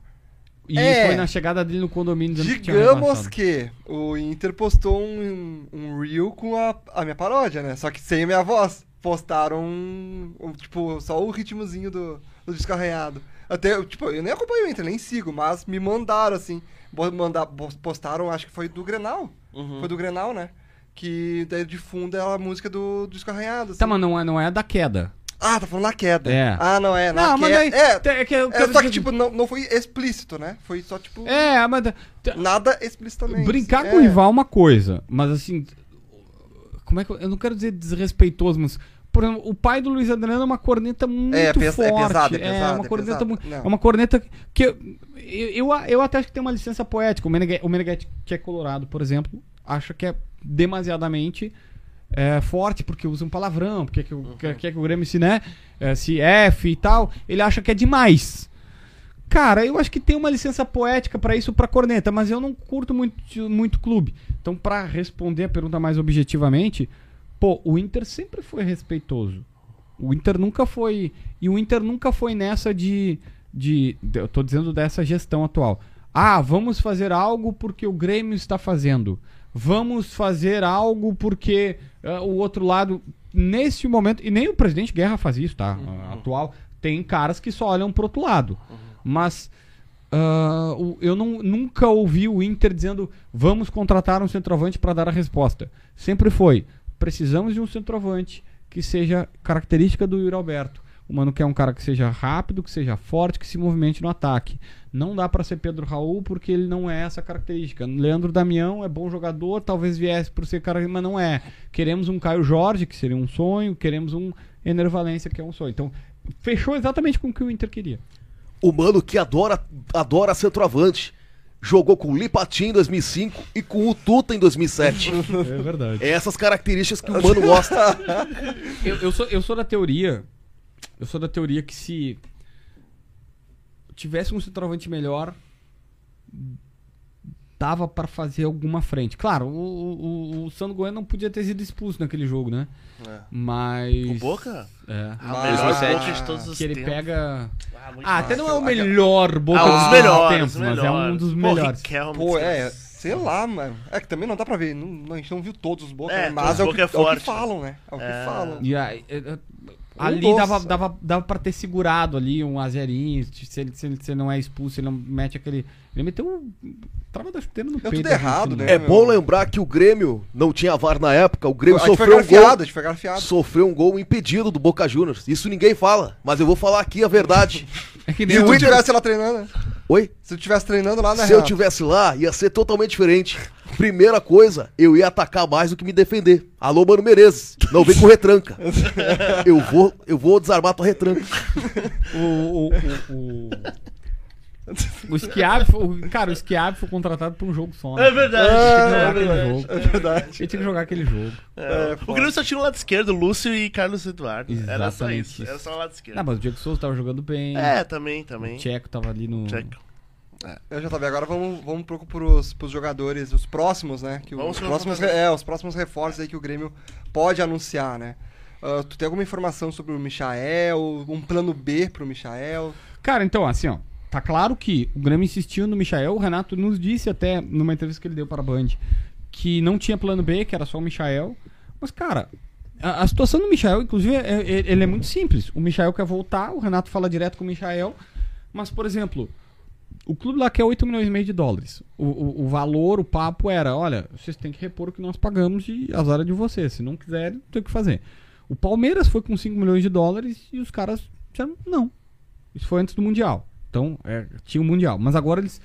E É. foi na chegada dele no condomínio que Digamos rebaixado. que o Inter postou um, um reel com a, a minha paródia, né? Só que sem a minha voz. Postaram, um, tipo, só o ritmozinho do, do. Até, tipo, eu nem acompanho o Inter, nem sigo, mas me mandaram, assim. Bo- Manda, bo- postaram, acho que foi do Grenal. Uhum. Foi do Grenal, né? Que daí de fundo é a música do, do disco arranhado. Tá, assim. mas não é, não é a da queda. Ah, tá falando na queda. É. Ah, não, é. Na Não, mas queda. daí- é, é que eu é, só que, tipo, não, não foi explícito, né? Foi só, tipo, É, mas. nada explicitamente. Brincar É. com o rival é uma coisa, mas assim. Como é que eu, eu não quero dizer desrespeitoso, mas. Por exemplo, o pai do Luiz Adriano é uma corneta muito É, pes- é forte. pesado, é pesado, uma é corneta pesado. muito. Não. É uma corneta que. Eu, eu, eu até acho que tem uma licença poética. O Meneghetti, o Meneghetti, que é colorado, por exemplo, acha que é demasiadamente é, forte, porque usa um palavrão, porque que, quer quer que o Grêmio se, né, é, se F e tal. Ele acha que é demais. Cara, eu acho que tem uma licença poética pra isso pra corneta, mas eu não curto muito, muito clube. Então, pra responder a pergunta mais objetivamente, pô, o Inter sempre foi respeitoso. O Inter nunca foi. E o Inter nunca foi nessa de. de de- eu tô dizendo dessa gestão atual. Ah, vamos fazer algo porque o Grêmio está fazendo. Vamos fazer algo porque ah, o outro lado. Nesse momento. E nem o presidente Guerra faz isso, tá? Ah, Atual. Tem caras que só olham pro outro lado. Mas. ah, o- eu não, nunca ouvi o Inter dizendo vamos contratar um centroavante para dar a resposta. Sempre foi precisamos de um centroavante que seja característica do Yuri Alberto. O Mano quer um cara que seja rápido, que seja forte, que se movimente no ataque. Não dá pra ser Pedro Raul porque ele não é essa característica. Leandro Damião é bom jogador, talvez viesse por ser cara, mas não é. Queremos um Caio Jorge, que seria um sonho, queremos um Ener Valência, que é um sonho. Então, fechou exatamente com o que o Inter queria. O mano que adora, adora centroavante. Jogou com o Lipatim em 2005 e com o Tuta em 2007. É verdade. É essas características que o mano gosta. Eu, eu sou, eu sou da teoria. Eu sou da teoria que se tivesse um centroavante melhor, dava pra fazer alguma frente. Claro, o, o, o Sandro Goiano não podia ter sido expulso naquele jogo, né? É. Mas. O Boca? É. Ah, o Mas- melhor Ah, Boca de todos os Que ele tempos. pega. Ah, Ah, até não é o melhor Boca Ah, um dos dos melhores, tempos, mas é um dos Pô, melhores. Riquelme, Pô, é, sei lá, mano. É que também não dá pra ver. Não, a gente não viu todos os bocas, É, né? todos mas os é o, Boca que, é é o que forte. falam, né? É o que É. falam. E aí, é, é, Um ali dava, dava, dava pra ter segurado ali um a zerinho, se ele, se, ele, se ele não é expulso, ele não mete aquele. Ele meteu um. Trava da chuteira no Deu peito. tudo errado, assim, né? É bom lembrar que o Grêmio não tinha VAR na época. O Grêmio A sofreu um gol. grafiado. Sofreu um gol impedido do Boca Juniors. Isso ninguém fala, mas eu vou falar aqui a verdade. É que E nem se o tu Inter. tivesse lá treinando, né? Oi? Se tu tivesse treinando lá na Se eu tivesse lá, ia ser totalmente diferente. Primeira coisa, eu ia atacar mais do que me defender. Alô, Mano Menezes, não vem com retranca. Eu vou, eu vou desarmar tua retranca. O. O, o, o... O Schiavi, foi- o- cara, o Schiavi foi contratado por um jogo só. né? É verdade. Tinha que jogar é aquele verdade. jogo. É verdade. Ele tinha que jogar aquele jogo. É, o Grêmio só tinha o lado esquerdo, Lúcio e Carlos Eduardo. Era só Exatamente isso. Era só o lado esquerdo. Não, mas o Diego Souza tava jogando bem. É, também, O também. Tcheco tava ali no. Check. Eu já tava. Agora vamos, vamos pro, pros, pros jogadores, os próximos, né? Que o- Vamos os, próximos, é, os próximos reforços aí que o Grêmio pode anunciar, né? Ah, tu tem alguma informação sobre o Michael? Um plano B pro Michael? Cara, então, assim, ó. Tá claro que o Grêmio insistiu no Michael. O Renato nos disse até numa entrevista que ele deu para a Band que não tinha plano B, que era só o Michael. Mas, cara, a, a situação do Michael, inclusive, é, é- ele é muito simples. O Michael quer voltar, o Renato fala direto com o Michael. Mas, por exemplo, o clube lá quer 8 milhões e meio de dólares. O, o, o valor, o papo era: olha, vocês têm que repor o que nós pagamos e azar é de vocês. Se não quiserem, tem que fazer. O Palmeiras foi com 5 milhões de dólares e os caras disseram: não. Isso foi antes do Mundial. Então, é, tinha o Mundial. Mas agora eles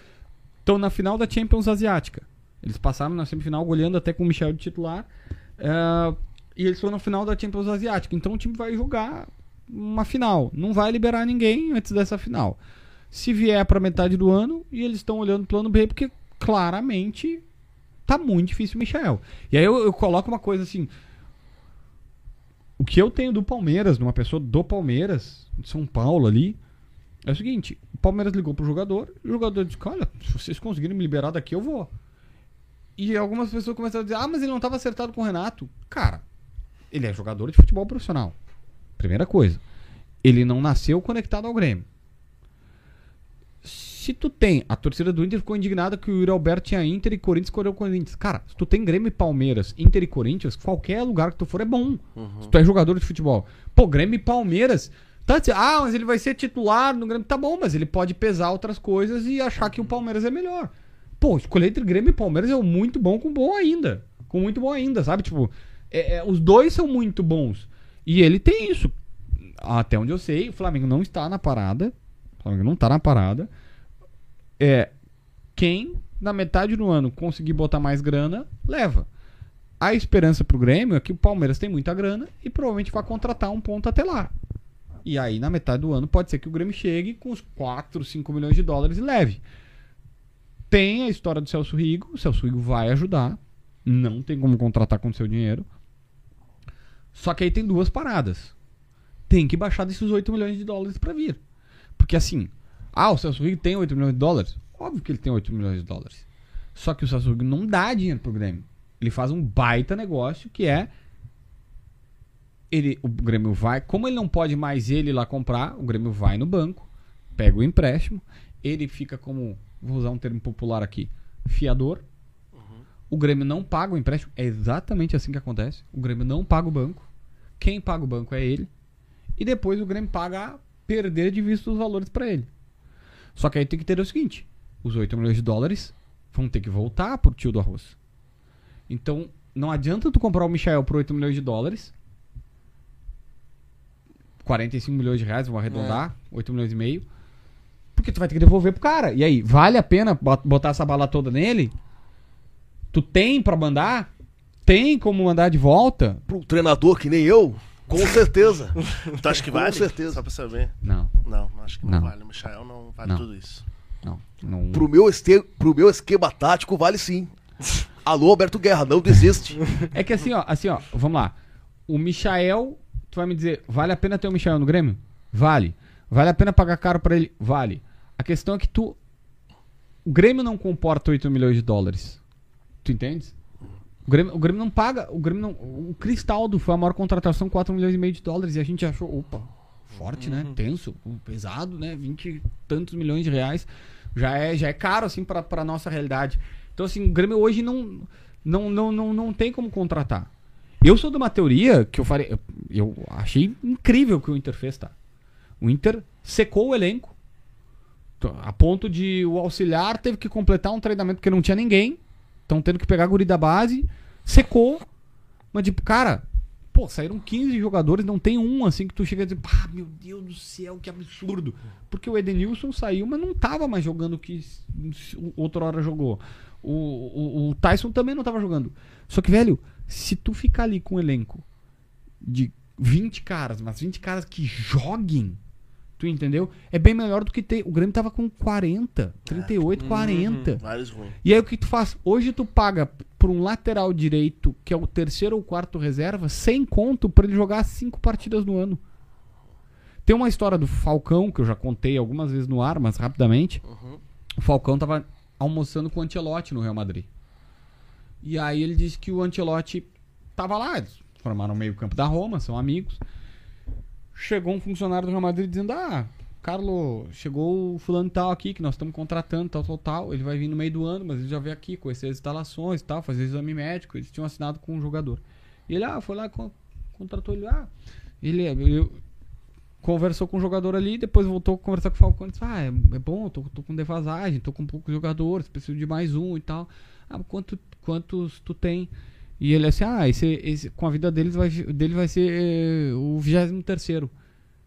estão na final da Champions Asiática. Eles passaram na semifinal goleando até com o Michel de titular. é, e eles foram na final da Champions Asiática. Então o time vai jogar uma final. Não vai liberar ninguém antes dessa final. Se vier pra metade do ano, e eles estão olhando o plano B, porque claramente tá muito difícil o Michel. E aí eu, eu coloco uma coisa assim. O que eu tenho do Palmeiras, de uma pessoa do Palmeiras, de São Paulo ali, é o seguinte: o Palmeiras ligou pro jogador, e o jogador disse: Olha, se vocês conseguirem me liberar daqui, eu vou. E algumas pessoas começaram a dizer: Ah, mas ele não estava acertado com o Renato. Cara, ele é jogador de futebol profissional. Primeira coisa. Ele não nasceu conectado ao Grêmio. Se tu tem. A torcida do Inter ficou indignada que o Yuri Alberto tinha Inter e Corinthians escolheu o Corinthians. Cara, se tu tem Grêmio e Palmeiras, Inter e Corinthians, qualquer lugar que tu for é bom. Se tu é jogador de futebol. Pô, Grêmio e Palmeiras. Tá ah, mas ele vai ser titular no Grêmio. Tá bom, mas ele pode pesar outras coisas e achar que o Palmeiras é melhor. Pô, escolher entre Grêmio e Palmeiras é muito bom com bom ainda. Com muito bom ainda, sabe? Tipo, é- é, os dois são muito bons. E ele tem isso. até onde eu sei, o Flamengo não está na parada. O Flamengo não está na parada. É. Quem, na metade do ano, conseguir botar mais grana, leva. A esperança pro Grêmio é que o Palmeiras tem muita grana e provavelmente vai contratar um ponto até lá. E aí, na metade do ano, pode ser que o Grêmio chegue com os 4, 5 milhões de dólares e leve. Tem a história do Celso Rigo. O Celso Rigo vai ajudar. Não tem como contratar com seu dinheiro. Só que aí tem duas paradas. Tem que baixar desses 8 milhões de dólares pra vir. Porque assim, ah, o Celso Rigo tem 8 milhões de dólares? Óbvio que ele tem 8 milhões de dólares. Só que o Celso Rigo não dá dinheiro pro Grêmio. Ele faz um baita negócio que é ele, o Grêmio vai, como ele não pode mais ele lá comprar, o Grêmio vai no banco, pega o empréstimo, ele fica como, vou usar um termo popular aqui, fiador. O Grêmio não paga o empréstimo, é exatamente assim que acontece. O Grêmio não paga o banco. Quem paga o banco é ele. E depois o Grêmio paga a perder de vista os valores para ele. Só que aí tem que ter o seguinte: os 8 milhões de dólares vão ter que voltar pro tio do arroz. Então, não adianta tu comprar o Michael por 8 milhões de dólares. 45 milhões de reais, vou arredondar, 8 milhões e meio. Porque tu vai ter que devolver pro cara. E aí, vale a pena bot- botar essa bala toda nele? Tu tem pra mandar? Tem como mandar de volta? Pro treinador que nem eu, com certeza. Tu acha que Com vale? certeza. Só pra saber. Não, Não, acho que não, Não. vale. O Michael não vale Não. tudo isso. não. não. Pro meu, este... Pro meu esquema tático, vale sim. Alô, Alberto Guerra, não desiste. É que assim, ó, assim, ó, vamos lá. O Michael, tu vai me dizer, vale a pena ter o Michael no Grêmio? Vale. Vale a pena pagar caro pra ele? Vale. A questão é que tu. O Grêmio não comporta 8 milhões de dólares. Tu entendes? O Grêmio, o Grêmio não paga. O Grêmio não. O Cristaldo foi a maior contratação, 4 milhões e meio de dólares. E a gente achou, opa, forte, né? Tenso, pesado, né? 20 e tantos milhões de reais. Já é, já é caro, assim, pra, pra nossa realidade. Então, assim, o Grêmio hoje não, não, não, não, não tem como contratar. Eu sou de uma teoria que eu falei. Eu, achei incrível o que o Inter fez, tá? O Inter secou o elenco. A ponto de o auxiliar teve que completar um treinamento porque não tinha ninguém. Estão tendo que pegar a guri da base. Secou. Mas, tipo, cara, pô, saíram 15 jogadores, não tem um assim que tu chega a dizer, pá, meu Deus do céu, que absurdo. Porque o Edenilson saiu, mas não tava mais jogando o que hora jogou. O, o, o Tyson também não tava jogando. Só que, velho, se tu ficar ali com um elenco de 20 caras, mas 20 caras que joguem, tu entendeu? É bem melhor do que ter. O Grêmio tava com 40, 38, 40. Vários ruins. E aí o que tu faz? Hoje tu paga por um lateral direito, que é o terceiro ou quarto reserva, sem conto pra ele jogar cinco partidas no ano. Tem uma história do Falcão, que eu já contei algumas vezes no ar, mas rapidamente. O Falcão tava almoçando com o Ancelotti no Real Madrid. E aí ele disse que o Ancelotti tava lá, eles formaram o meio campo da Roma, são amigos. Chegou um funcionário do Real Madrid dizendo: Ah, Carlos, chegou o fulano tal aqui que nós estamos contratando, tal, tal, tal. Ele vai vir no meio do ano, mas ele já veio aqui conhecer as instalações tal, fazer exame médico. Eles tinham assinado com um jogador. E ele, ah, foi lá, con- contratou ele. Ah, ele eu- conversou com o jogador ali, depois voltou a conversar com o Falcão e disse: Ah, é, é bom, tô, tô com defasagem, tô com poucos jogadores, preciso de mais um e tal. Ah, quanto, quantos tu tem? E ele assim, ah, esse, esse, com a vida deles vai, dele vai ser eh, o 23 terceiro.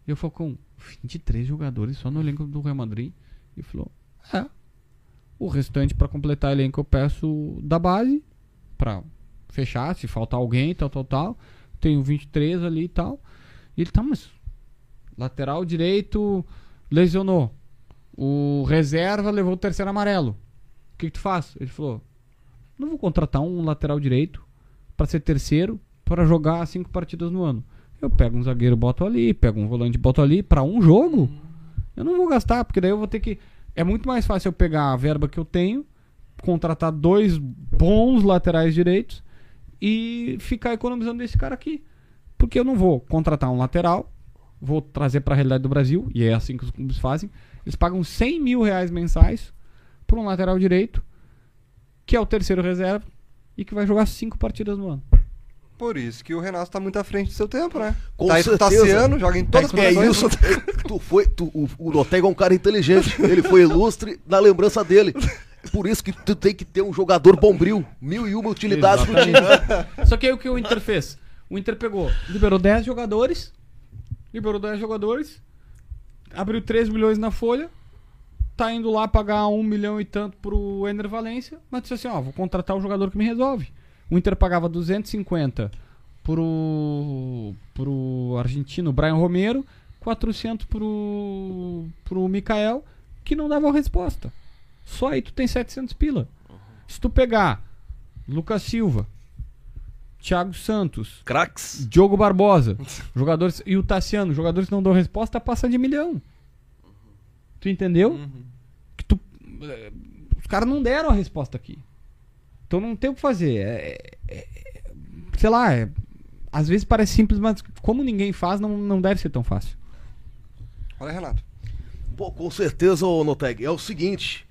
Eu Falcão, 23 jogadores só no elenco do Real Madrid. E falou, é. O restante pra completar o elenco eu peço da base pra fechar, se faltar alguém, tal, tal, tal. Tenho 23 ali e tal. E ele tá, mas lateral direito lesionou. O reserva levou o terceiro amarelo. O que, que tu faz? Ele falou: Não vou contratar um lateral direito pra ser terceiro pra jogar cinco partidas no ano. Eu pego um zagueiro, boto ali, pego um volante, boto ali pra um jogo. Eu não vou gastar, porque daí eu vou ter que. É muito mais fácil eu pegar a verba que eu tenho, contratar dois bons laterais direitos e ficar economizando desse cara aqui. Porque eu não vou contratar um lateral, vou trazer pra realidade do Brasil, e é assim que os clubes fazem. Eles pagam 100 mil reais mensais por um lateral direito, que é o terceiro reserva, e que vai jogar cinco partidas no ano. Por isso que o Renato tá muito à frente do seu tempo, né? Com tá certeza. Tassiano, joga em todas as É posições. isso. tu foi, tu, o, o Notega é um cara inteligente. Ele foi ilustre na lembrança dele. Por isso que tu tem que ter um jogador bombril. Mil e uma utilidades pro time. Só que aí o que o Inter fez? O Inter pegou, liberou 10 jogadores, liberou 10 jogadores, abriu 3 milhões na folha, tá indo lá pagar 1 milhão e tanto pro Ener Valência, mas disse assim, ó, vou contratar o jogador que me resolve. O Inter pagava 250 pro, pro argentino Brian Romero, 400 pro, pro Mikael, que não davam resposta. Só aí tu tem 700 pila. Se tu pegar Lucas Silva, Thiago Santos, Cracks. Diogo Barbosa, jogadores e o Tassiano, jogadores que não dão resposta, passa de milhão. Tu entendeu? Que tu, eh, os caras não deram a resposta aqui. Então não tem o que fazer. É- é- é- sei lá, é- às vezes parece simples, mas como ninguém faz, não, não deve ser tão fácil. Olha, Renato. Pô, com certeza, ô Noteg. É o seguinte.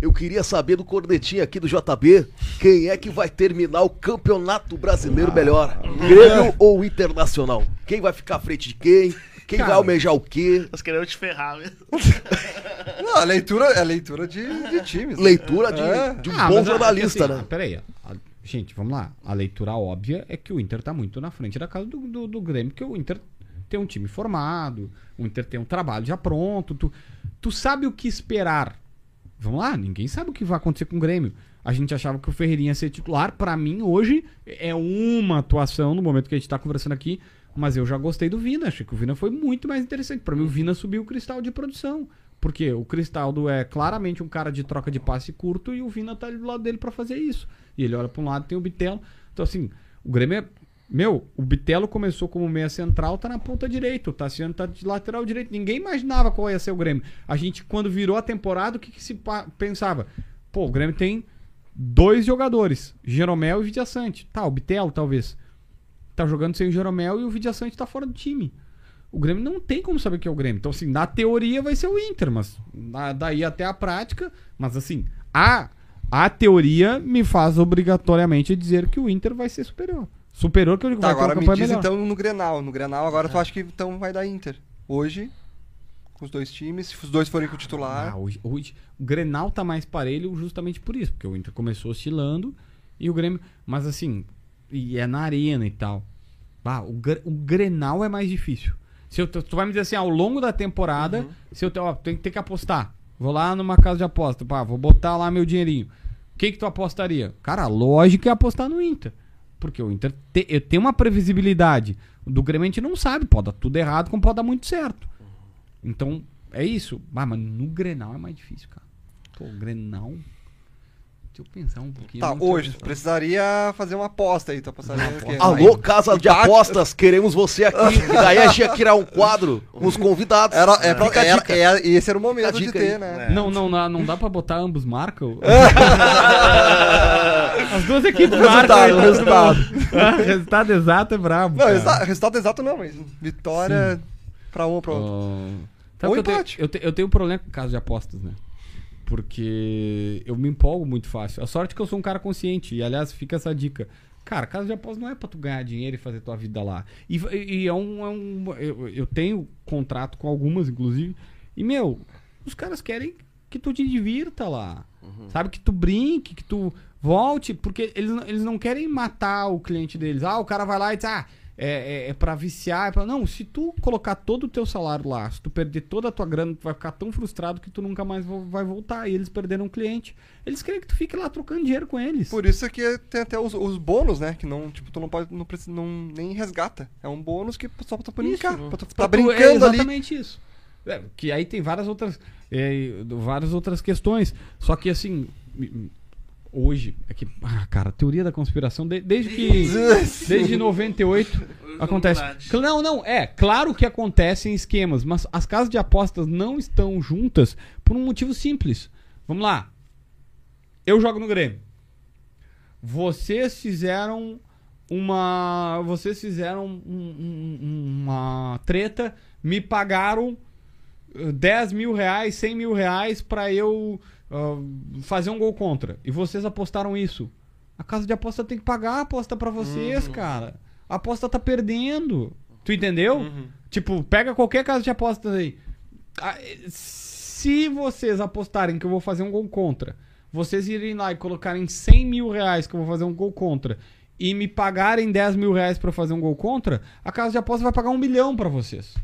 Eu queria saber do cornetinho aqui do JB quem é que vai terminar o campeonato brasileiro melhor. Grêmio ou Internacional? Quem vai ficar à frente de quem? Quem Cara. vai almejar o quê? Nós queremos te ferrar mesmo. Não, a leitura é leitura de, de times. né? Leitura de, É. de um Ah, bom ah, jornalista, assim, né? Peraí, a- gente, vamos lá. A leitura óbvia é que o Inter tá muito na frente da casa do, do, do Grêmio, porque o Inter tem um time formado, o Inter tem um trabalho já pronto, tu, tu sabe o que esperar. Vamos lá, ninguém sabe o que vai acontecer com o Grêmio. A gente achava que o Ferreirinha ia ser titular. Pra mim, hoje, é uma atuação no momento que a gente tá conversando aqui. Mas eu já gostei do Vina. Achei que o Vina foi muito mais interessante. Pra mim, o Vina subiu o cristal de produção. Porque o Cristaldo é claramente um cara de troca de passe curto e o Vina tá ali do lado dele pra fazer isso. E ele olha pra um lado tem o Bitelo. Então, assim, o Grêmio é. Meu, o Bitelo começou como meia central, tá na ponta direita. O Tassiano tá de lateral direito. Ninguém imaginava qual ia ser o Grêmio. A gente, quando virou a temporada, o que, que se pensava? Pô, o Grêmio tem dois jogadores, Jeromel e Vidiaçante. Tá, o Bitelo talvez. Tá jogando sem o Jeromel e o Vidiaçante tá fora do time. O Grêmio não tem como saber que é o Grêmio. Então, assim, na teoria vai ser o Inter, mas na- daí até a prática. Mas, assim, a, a teoria me faz obrigatoriamente dizer que o Inter vai ser superior. Superior que eu digo Tá, vai ter uma agora me diz melhor. então no Grenal. No Grenal agora tu acha que então vai dar Inter. Hoje, com os dois times, se os dois forem com o titular. Ah, hoje, hoje- o Grenal tá mais parelho justamente por isso, porque o Inter começou oscilando e o Grêmio. Mas assim, e é na arena e tal. Ah, o, o Grenal é mais difícil. Se eu, tu vai me dizer assim, ao longo da temporada, se eu te- ó, tem que ter que apostar. Vou lá numa casa de aposta, pá, vou botar lá meu dinheirinho. O que, que tu apostaria? Cara, a lógica é apostar no Inter. Porque o Inter te, eu tenho uma previsibilidade. Do Grêmio a gente não sabe, pode dar tudo errado, como pode dar muito certo. Então, é isso. Ah, mas no Grenal é mais difícil, cara. Pô, o Grenal. Deixa eu pensar um pouquinho. Tá, hoje, precisaria fazer uma aposta aí. Tu apostaria o quê? Alô, casa de apostas, queremos você aqui. E daí a gente ia criar um quadro com os convidados. Era, é, pra, era- dica. é- esse era o momento de ter, aí. né? É. Não, não, não, não dá pra botar ambos marcam? As duas equipes marcam. aí, Resultado, resultado. Ah, resultado exato é brabo. Não, exa- resultado exato não, mas vitória pra um ou pra outro. Sabe Ou eu, tenho, eu, te- eu tenho um problema com caso de apostas, né? Porque eu me empolgo muito fácil. A sorte é que eu sou um cara consciente. E, aliás, fica essa dica. Cara, casa de apostas não é pra tu ganhar dinheiro e fazer tua vida lá. E, e é um. É um eu, eu tenho contrato com algumas, inclusive. E, meu, os caras querem que tu te divirta lá. Sabe? Que tu brinque, que tu volte. Porque eles, não- eles não querem matar o cliente deles. Ah, o cara vai lá e diz, ah, é, é, é pra viciar. É pra... Não, se tu colocar todo o teu salário lá, se tu perder toda a tua grana, tu vai ficar tão frustrado que tu nunca mais vai voltar. E eles perderam um cliente. Eles querem que tu fique lá trocando dinheiro com eles. Por isso que tem até os, os bônus, né? Que não, tipo, tu não pode, não precisa, não, nem resgata. É um bônus que só pra tu brincar. Pra tu tá brincando é ali. exatamente isso. É, que aí tem várias outras, é, várias outras questões. Só que assim, hoje, é que, ah, cara, teoria da conspiração, de- desde que. desde 98 acontece. Não, não, é, claro que acontecem esquemas, mas as casas de apostas não estão juntas por um motivo simples. Vamos lá. Eu jogo no Grêmio. Vocês fizeram uma. Vocês fizeram um- um- uma treta, me pagaram eh, 10 mil reais, 100 mil reais pra eu fazer um gol contra. E vocês apostaram isso. A casa de aposta tem que pagar a aposta pra vocês, cara. A aposta tá perdendo. Tu entendeu? Tipo, pega qualquer casa de apostas aí. Se vocês apostarem que eu vou fazer um gol contra, vocês irem lá e colocarem 100 mil reais que eu vou fazer um gol contra e me pagarem 10 mil reais pra fazer um gol contra, a casa de aposta vai pagar um milhão pra vocês.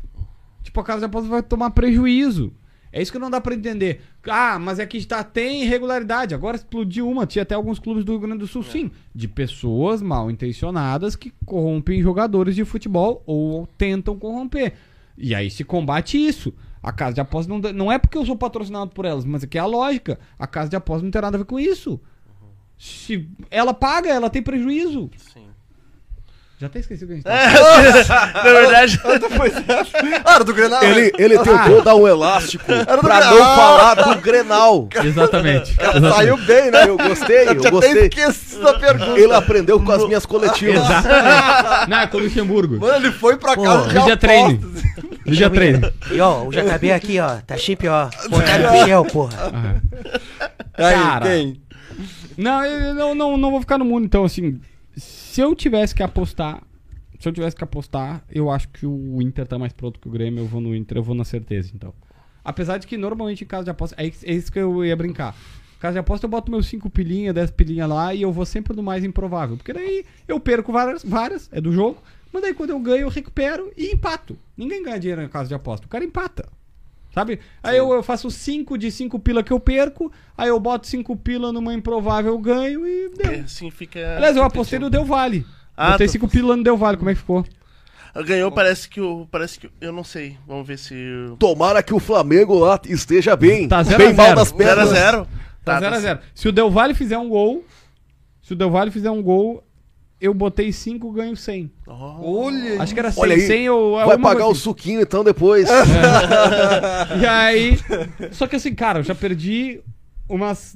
tipo, a casa de aposta vai tomar prejuízo. É isso que não dá pra entender. Ah, mas é que tá, tem irregularidade. Agora explodiu uma. Tinha até alguns clubes do Rio Grande do Sul, sim. De pessoas mal intencionadas que corrompem jogadores de futebol ou tentam corromper. E aí se combate isso. A casa de aposta não, não é porque eu sou patrocinado por elas, mas é que é a lógica. A casa de aposta não tem nada a ver com isso. Se ela paga, ela tem prejuízo. Sim. Já até esqueci o que a gente tá Na verdade, era do Grenal? Ele, ele tentou dar um elástico do pra não falar do Grenal. Exatamente. Saiu bem, né? Eu gostei, eu até gostei. da pergunta. Ele aprendeu com as minhas coletivas. Exatamente. Não, é com o Luxemburgo. Mano, ele foi pra Pô, casa de Mídia treino. Mídia treino. E ó, o JB aqui, ó. Tá chip, ó. Montário Michel, porra. Aí, Cara. quem? Não, eu não, não, não vou ficar no mundo, então, assim. Se eu tivesse que apostar. Se eu tivesse que apostar, eu acho que o Inter tá mais pronto que o Grêmio. Eu vou no Inter, eu vou na certeza, então. Apesar de que normalmente em casa de aposta. É isso- é que eu ia brincar. Casa de aposta eu boto meus 5 pilinha, 10 pilinha lá e eu vou sempre no mais improvável. Porque daí eu perco várias, várias, é do jogo. Mas daí quando eu ganho, eu recupero e empato. Ninguém ganha dinheiro na casa de aposta. O cara empata. Sabe? Aí eu, eu faço 5 de 5 pila que eu perco, aí eu boto 5 pila numa improvável eu ganho e deu. assim fica. Aliás, eu apostei no Del Valle. Ah, Botei tu 5 pila no Del Valle, como é que ficou? Ganhou, parece que o. Parece que. Eu não sei. Vamos ver se. Tomara que o Flamengo lá esteja bem. Tá zero bem a mal zero. das pernas. 0x0. Tá 0x0. Se o Del Valle fizer um gol, se o Del Valle fizer um gol, eu botei 5, ganho 100. Olha Acho que era 100, Olha aí, 100 ou Vai alguma pagar o coisa suquinho então depois. assim. E aí, só que assim, cara, eu já perdi umas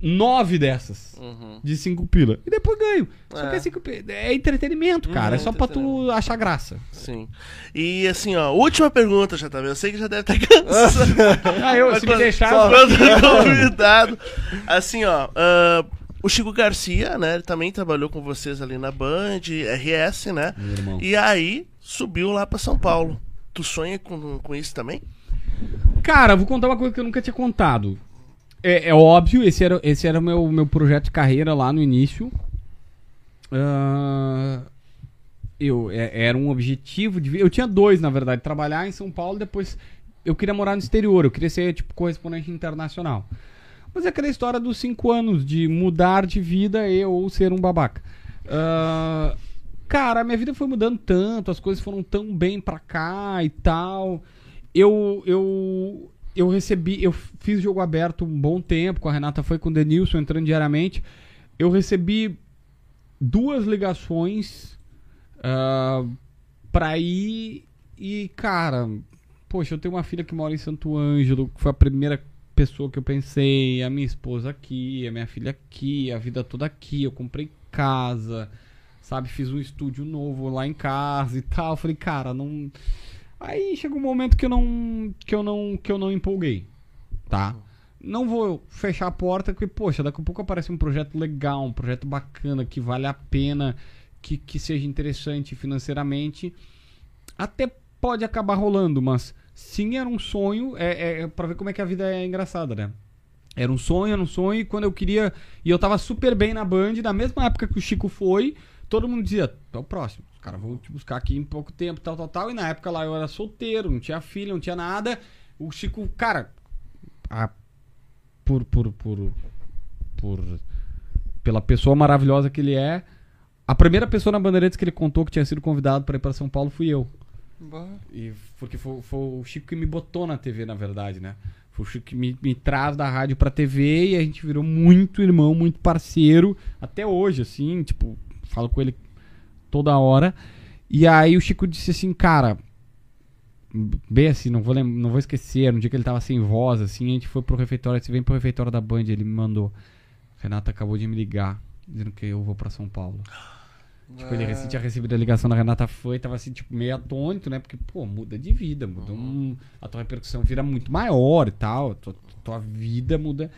9 dessas. De 5 pila. E depois ganho. Só É. que é 5 pila. É entretenimento, cara. é só pra tu achar graça. Sim. E assim, ó, última pergunta, já tá vendo? Eu sei que já deve estar cansado. Ah, eu, se me Quando- deixar. Quando convidado. Assim, ó. ah, o Chico Garcia, né? Ele também trabalhou com vocês ali na Band, RS, né? E aí subiu lá pra São Paulo. Tu sonha com, com isso também? Cara, vou contar uma coisa que eu nunca tinha contado. É, é óbvio, esse era, esse era o meu, meu projeto de carreira lá no início. Ah, eu, é- era um objetivo de. Eu tinha dois, na verdade. Trabalhar em São Paulo, depois eu queria morar no exterior. Eu queria ser, tipo, correspondente internacional. Mas é aquela história dos cinco anos de mudar de vida e ou ser um babaca. Ah, cara, minha vida foi mudando tanto, as coisas foram tão bem pra cá e tal. Eu, eu, eu recebi, eu fiz jogo aberto um bom tempo, com a Renata foi com o Denilson entrando diariamente. Eu recebi duas ligações ah, pra ir e, cara, poxa, eu tenho uma filha que mora em Santo Ângelo, que foi a primeira pessoa que eu pensei, a minha esposa aqui, a minha filha aqui, a vida toda aqui, eu comprei casa, sabe, fiz um estúdio novo lá em casa e tal. Falei, cara, não Aí chegou um momento que eu não que eu não que eu não empolguei, tá? Não vou fechar a porta porque poxa, daqui a pouco aparece um projeto legal, um projeto bacana que vale a pena, que, que seja interessante financeiramente. Até pode acabar rolando, mas sim era um sonho, é, é para ver como é que a vida é engraçada, né? Era um sonho, era um sonho, e quando eu queria. E eu tava super bem na Band, na mesma época que o Chico foi, todo mundo dizia, é o próximo. Os caras vão te buscar aqui em pouco tempo, tal, tal, tal. E na época lá eu era solteiro, não tinha filha, não tinha nada. O Chico, cara, a- por, por, por, por. Pela pessoa maravilhosa que ele é. A primeira pessoa na Bandeirantes que ele contou que tinha sido convidado para ir para São Paulo fui eu. E porque foi, foi o Chico que me botou na TV, na verdade, né? Foi o Chico que me, me traz da rádio pra TV e a gente virou muito irmão, muito parceiro. Até hoje, assim, tipo, falo com ele toda hora. E aí o Chico disse assim, cara. Bem assim, não vou, não vou esquecer. No dia que ele tava sem voz, assim, a gente foi pro refeitório. Você vem pro refeitório da Band, ele me mandou. Renata acabou de me ligar, dizendo que eu vou pra São Paulo. Tipo, ele recém tinha recebido a ligação da Renata foi, tava assim, tipo, meio atônito, né? Porque, pô, muda de vida, muda um. A tua repercussão vira muito maior e tal. A tua, tua vida muda.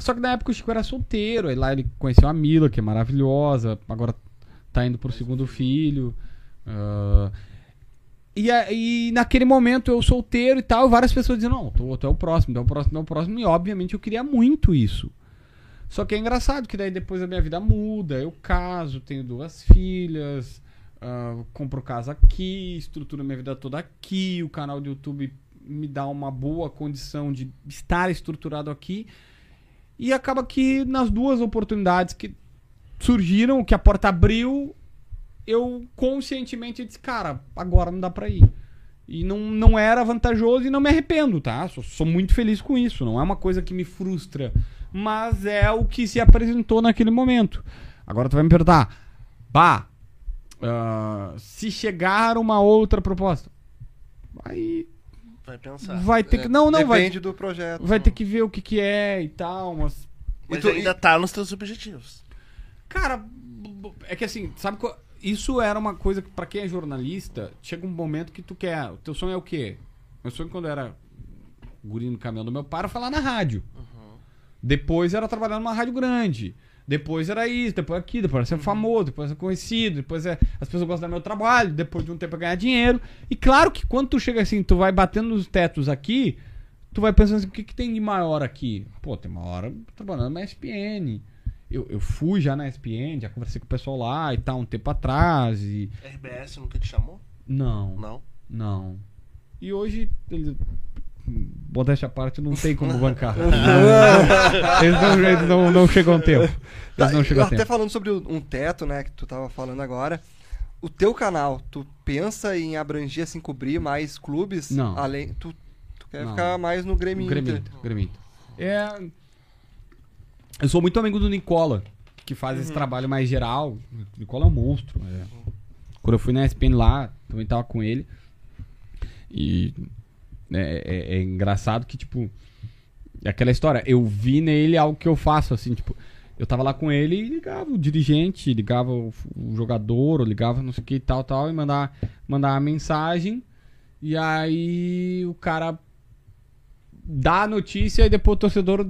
Só que na época o Chico era solteiro, aí lá ele conheceu a Mila, que é maravilhosa, agora tá indo pro segundo filho. ah, e, e naquele momento eu solteiro e tal, várias pessoas diziam, não, tu, tu é o próximo, tu é o próximo, tu é o próximo, e obviamente eu queria muito isso. Só que é engraçado que daí depois a minha vida muda, eu caso, tenho duas filhas, ah, compro casa aqui, estruturo minha vida toda aqui, o canal do YouTube me dá uma boa condição de estar estruturado aqui. E acaba que nas duas oportunidades que surgiram, que a porta abriu, eu conscientemente disse, cara, agora não dá pra ir. E não, não era vantajoso e não me arrependo, tá? Sou, sou muito feliz com isso. Não é uma coisa que me frustra. Mas é o que se apresentou naquele momento. Agora tu vai me perguntar, bah, ah, se chegar uma outra proposta, aí Vai pensar. vai ter que. Não, não, vai, Depende do projeto. vai ter que ver o que, que é e tal, mas Mas E tu- ainda tá nos teus objetivos. Cara, é que assim, sabe qual- isso era uma coisa que pra quem é jornalista, chega um momento que tu quer, o teu sonho é o quê? Meu sonho quando eu era guri no caminhão do meu pai era falar na rádio. Depois era trabalhar numa rádio grande. Depois era isso, depois aquilo, depois era ser famoso, depois era conhecido, depois é, as pessoas gostam do meu trabalho, depois de um tempo é ganhar dinheiro. E claro que quando tu chega assim, tu vai batendo nos tetos aqui, tu vai pensando assim, o que, que tem de maior aqui? Pô, tem uma hora trabalhando na ESPN. Eu, eu fui já na ESPN, já conversei com o pessoal lá e tal, um tempo atrás. E. RBS nunca te chamou? Não, Não. não. E hoje, ele, modéstia à parte, não tem como bancar. eles não, eles não, não chegam a tempo. Eles não chegam a até tempo. falando sobre um teto, né, que tu tava falando agora. O teu canal, tu pensa em abranger, assim, cobrir mais clubes? Não. Além, tu, tu quer Não. ficar mais no Grêmio. Inter, Grêmio Inter. É. Eu sou muito amigo do Nicola, que faz esse trabalho mais geral. O Nicola é um monstro. é. Quando eu fui na ESPN lá, também tava com ele. E é, é- é engraçado que, tipo, é aquela história, eu vi nele algo que eu faço, assim, tipo, eu tava lá com ele e ligava o dirigente, ligava o, o jogador, ou ligava não sei o que e tal, tal, e mandava, mandava uma mensagem. E aí o cara dá a notícia e depois o torcedor.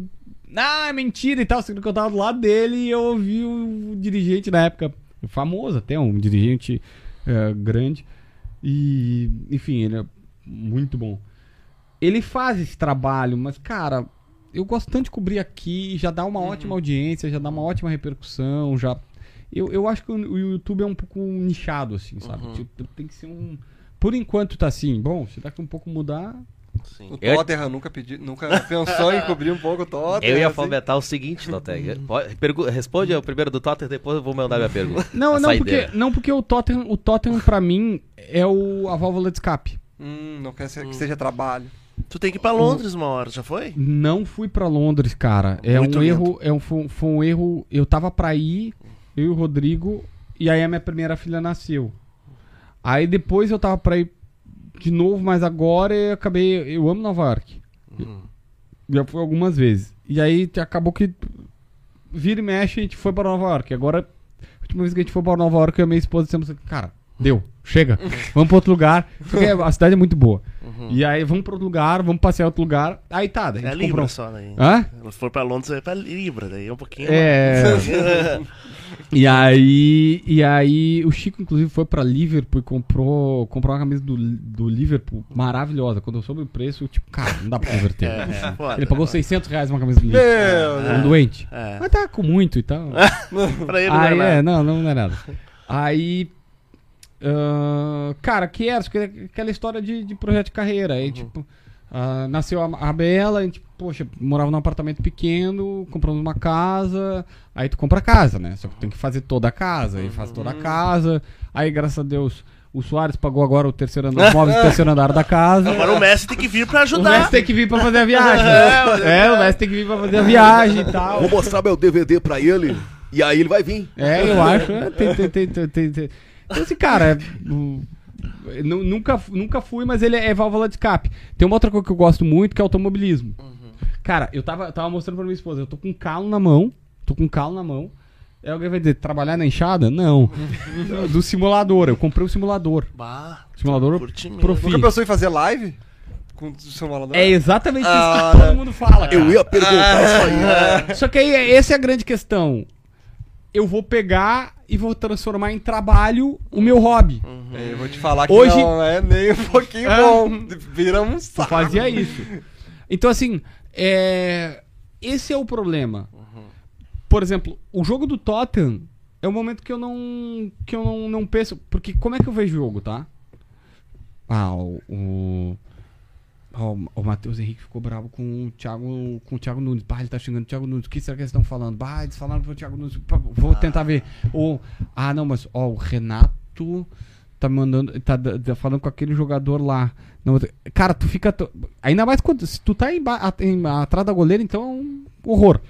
Ah, é mentira e tal. Sendo que eu tava do lado dele e eu ouvi o dirigente na época, famoso até, um dirigente eh, grande. E, enfim, ele é muito bom. Ele faz esse trabalho, mas, cara, eu gosto tanto de cobrir aqui, já dá uma ótima audiência, já dá uma ótima repercussão, já. Eu, eu acho que o, YouTube é um pouco nichado, assim, sabe? Tipo, tem que ser um. Por enquanto tá assim, bom, se daqui um pouco mudar, Sim. O Eu- Tottenham nunca pediu, nunca pensou em cobrir um pouco o Tottenham. Eu ia assim? fomentar o seguinte. Pode- pergu- Responde o primeiro do Tottenham, depois eu vou mandar minha pergunta. Não, não porque, não, porque o Tottenham, o Tottenham pra mim é o, a válvula de escape. Hum, não quer ser, que seja trabalho. Tu tem que ir pra Londres uma hora, já foi? Não fui pra Londres, cara. É Muito um lindo. erro, é um, foi, um- foi um erro. Eu tava pra ir, eu e o Rodrigo, e aí a minha primeira filha nasceu. Aí depois eu tava pra ir de novo, mas agora eu acabei. Eu amo Nova York. Já fui algumas vezes. E aí acabou que vira e mexe, a gente foi pra Nova York. Agora, a última vez que a gente foi pra Nova York, eu e a minha esposa dissemos assim, cara, deu, chega, vamos pra outro lugar. Porque a cidade é muito boa. E aí vamos pra outro lugar, vamos passear em outro lugar. Aí tá, daí É a gente Libra comprou. só daí. Hã? Se for pra Londres, vai pra Libra, daí é um pouquinho. É. E aí, e aí o Chico inclusive foi pra Liverpool e comprou, comprou uma camisa do, do Liverpool maravilhosa. Quando eu soube o preço, eu tipo, cara, não dá pra converter. É, é, foda. Ele pagou 600 reais uma camisa do Liverpool. Meu, É um doente. É. Mas tá com muito e tal. Pra ele não Aí, é é, não, não, não é nada. Aí. ah, cara, que era? Aquela história de, de projeto de carreira. Aí, tipo, ah, nasceu a, a Bela, a gente, poxa, morava num apartamento pequeno, compramos uma casa. Aí tu compra a casa, né? Só que tem que fazer toda a casa. Aí faz toda a casa. Aí, graças a Deus, o Soares pagou agora o terceiro andar, os móveis do terceiro andar da casa. Agora o Messi tem que vir pra O ajudar. Messi tem que vir pra fazer a viagem. né? É, o Messi tem que vir pra fazer a viagem e tal. Vou mostrar meu DVD pra ele e aí ele vai vir. É, eu acho. é, tem, tem, tem, tem, tem, tem. Então, assim, cara, é, o- nu- nunca, nunca fui, mas ele é válvula de escape. Tem uma outra coisa que eu gosto muito, que é automobilismo. Cara, eu tava, tava mostrando pra minha esposa, eu tô com um calo na mão, tô com um calo na mão. Aí alguém vai dizer, trabalhar na enxada? Não. Do simulador, eu comprei o simulador. Bah, Simulador mesmo. Profi. Nunca pensou em fazer live? Com o seu malandro? É exatamente Ah, isso que todo mundo fala. Eu cara. ia perguntar isso aí. Só que aí, essa é a grande questão. Eu vou pegar e vou transformar em trabalho o meu hobby. É, eu vou te falar que Hoje- não é nem um pouquinho É. bom. Vira um saco. fazia isso. Então, assim, é... esse é o problema. Por exemplo, o jogo do Tottenham é o momento que eu não. que eu não, não penso. Porque como é que eu vejo o jogo, tá? Ah, o. O, ah, o- Matheus Henrique ficou bravo com o Thiago, com o Thiago Nunes. Bah, ele tá xingando o Thiago Nunes. O que será que eles estão falando? Bah, eles falaram pro Thiago Nunes. Vou tentar ver. Ou, ah, não, mas ó, o Renato tá mandando. Tá, da- falando com aquele jogador lá. Não, cara, tu fica. to- Ainda mais quando. Se tu tá a- em- atrás da goleira, então é um horror.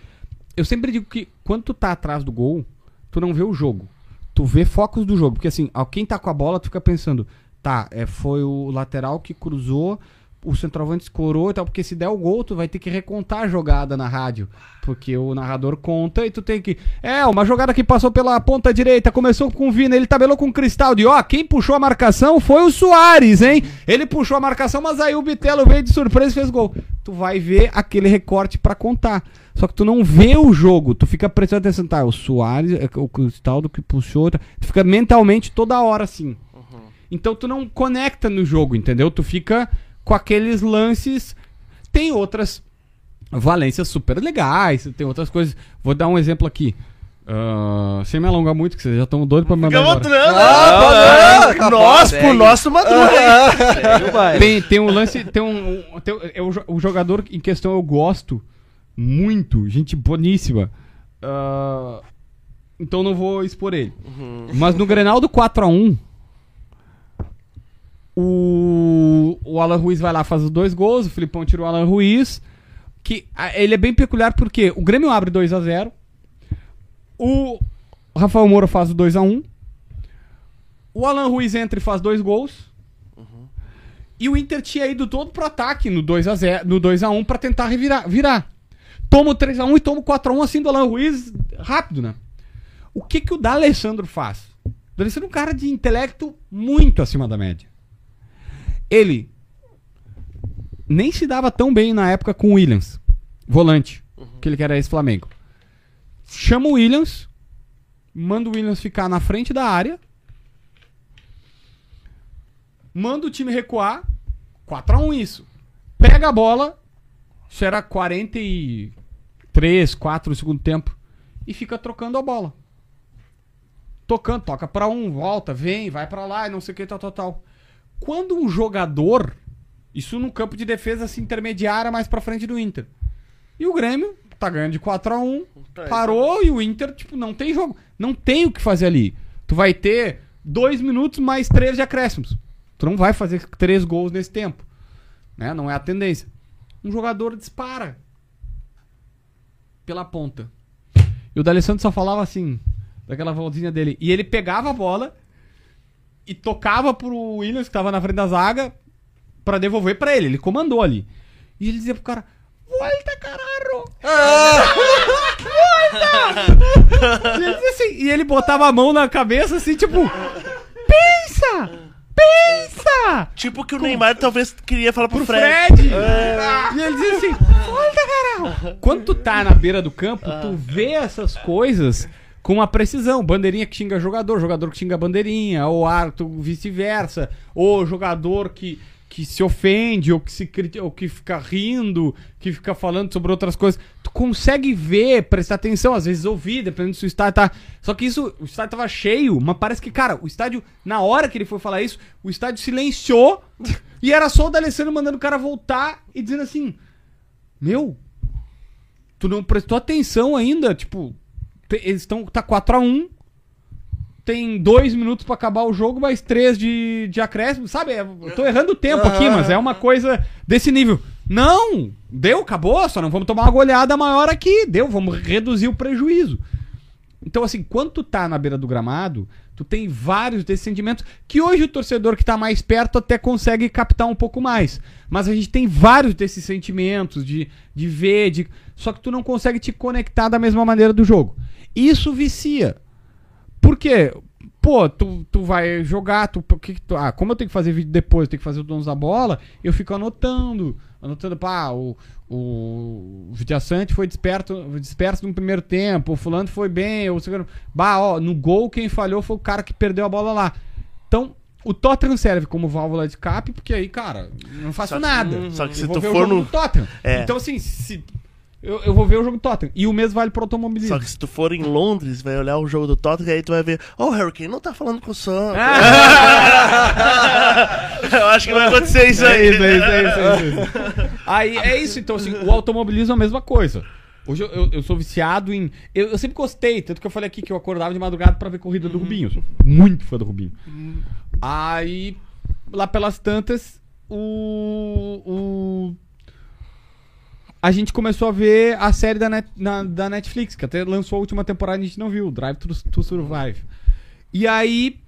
Eu sempre digo que quando tu tá atrás do gol, tu não vê o jogo. Tu vê focos do jogo. Porque assim, ó, quem tá com a bola, tu fica pensando, tá, é, foi o lateral que cruzou, o centroavante escorou e tal, porque se der o gol, tu vai ter que recontar a jogada na rádio. Porque o narrador conta e tu tem que. É, uma jogada que passou pela ponta direita, começou com o Vina, ele tabelou com o Cristal. De ó, quem puxou a marcação foi o Soares, hein? Ele puxou a marcação, mas aí o Bitelo veio de surpresa e fez gol. Tu vai ver aquele recorte pra contar. Só que tu não vê o jogo, tu fica prestando atenção, tá? O Soares, é, o Cristaldo que puxou, tá? tu fica mentalmente toda hora assim. Então tu não conecta no jogo, entendeu? Tu fica com aqueles lances. Tem outras valências super legais, tem outras coisas. Vou dar um exemplo aqui. Ah, sem me alongar muito, que vocês já estão doidos pra me mandar Fica embora. mostrando. Ah, né? Nós, por nosso madruga. Tem, tem um lance, tem um, um- tem, é o, o jogador em questão eu gosto muito, gente boníssima. Ah, então não vou expor ele. Mas no Grenal do 4x1, o, o Alan Ruiz vai lá, faz os dois gols, o Filipão tira o Alan Ruiz. Que ele é bem peculiar porque o Grêmio abre 2x0. O Rafael Moura faz o 2x1. O Alan Ruiz entra e faz dois gols. E o Inter tinha ido todo pro ataque no 2x0, no 2x1 pra tentar revirar, virar. Toma o 3x1 e toma o 4x1 assim do Alan Ruiz rápido, né? O que que o D'Alessandro faz? O D'Alessandro é um cara de intelecto muito acima da média. Ele nem se dava tão bem na época com o Williams, volante, que ele era esse Flamengo. Chama o Williams, manda o Williams ficar na frente da área, manda o time recuar, 4x1 isso. Pega a bola, isso era 43, 4 no segundo tempo, e fica trocando a bola. Tocando, toca pra um, volta, vem, vai pra lá e não sei o que, tal, tal, tal. Quando um jogador, isso no campo de defesa assim, intermediária mais pra frente do Inter. E o Grêmio tá ganhando de 4x1, parou e o Inter, tipo, não tem jogo. Não tem o que fazer ali. Tu vai ter dois minutos mais três de acréscimos. Tu não vai fazer três gols nesse tempo. Né? Não é a tendência. Um jogador dispara pela ponta. E o D'Alessandro só falava assim, daquela voltinha dele. E ele pegava a bola e tocava pro Williams, que tava na frente da zaga, pra devolver pra ele. Ele comandou ali. E ele dizia pro cara: Volta, caralho! Volta! e, ele dizia assim, e ele botava a mão na cabeça assim, tipo: Pensa! Pensa! Tipo que o Neymar talvez queria falar pro, Pro Fred. Fred! E ele dizia assim: Volta, caralho! Quando tu tá na beira do campo, tu vê essas coisas com uma precisão. Bandeirinha que xinga jogador, jogador que xinga bandeirinha, ou arto vice-versa, ou jogador que, que se ofende, ou que, se, ou que fica rindo, que fica falando sobre outras coisas. Tu consegue ver, prestar atenção, às vezes ouvir, dependendo se o estádio tá. Só que isso, o estádio tava cheio, mas parece que, cara, o estádio, na hora que ele foi falar isso, o estádio silenciou e era só o D'Alessandro mandando o cara voltar e dizendo assim: Meu, tu não prestou atenção ainda, tipo, eles estão. Tá 4x1. Tem dois minutos pra acabar o jogo, mais três de, de acréscimo. Sabe? Eu tô errando o tempo aqui, mas é uma coisa desse nível. Não! Deu, acabou, só não vamos tomar uma goleada maior aqui. Deu, vamos reduzir o prejuízo. Então, assim, quando tu tá na beira do gramado, tu tem vários desses sentimentos que hoje o torcedor que tá mais perto até consegue captar um pouco mais. Mas a gente tem vários desses sentimentos de, de ver, de... só que tu não consegue te conectar da mesma maneira do jogo. Isso vicia. Por quê? Pô, tu, tu vai jogar, tu, que tu- ah, como eu tenho que fazer vídeo depois, eu tenho que fazer o donos da bola, eu fico anotando, anotando, pá, o, o Vidiaçante foi desperto, disperso no primeiro tempo, o fulano foi bem, o segundo, bah, ó, no gol quem falhou foi o cara que perdeu a bola lá. Então, o Tottenham serve como válvula de cap, porque aí, cara, não faço Só que- nada. só que se tu o for no-. É. Então, assim, se eu, eu vou ver o jogo do Tottenham. E o mesmo vale pro automobilismo. Só que se tu for em Londres, vai olhar o jogo do Tottenham e aí tu vai ver, oh, o Harry Kane não tá falando com o Sam. Eu acho que vai acontecer isso É aí. isso, é isso, é isso, é isso. Aí é isso, então assim, o automobilismo é a mesma coisa. Hoje eu, eu- eu sou viciado em. Eu, eu sempre gostei, tanto que eu falei aqui que eu acordava de madrugada pra ver corrida do Rubinho. Eu sou muito fã do Rubinho. Aí, lá pelas tantas, o. o a gente começou a ver a série da, Net- na- da Netflix, que até lançou a última temporada e a gente não viu, Drive to, to Survive. E aí.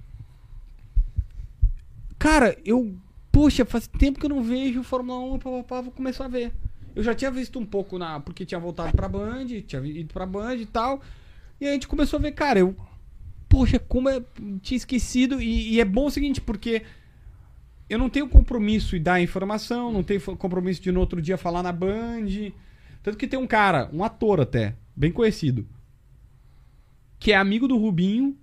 Cara, eu. Poxa, faz tempo que eu não vejo Fórmula 1 pá, pá, pá, vou começar a ver. Eu já tinha visto um pouco na. Porque tinha voltado pra Band, tinha ido pra Band e tal. E a gente começou a ver, cara, eu. Poxa, como eu tinha esquecido. E, e é bom o seguinte, porque eu não tenho compromisso em dar informação, não tenho compromisso de no outro dia falar na Band. Tanto que tem um cara, um ator até, bem conhecido, que é amigo do Rubinho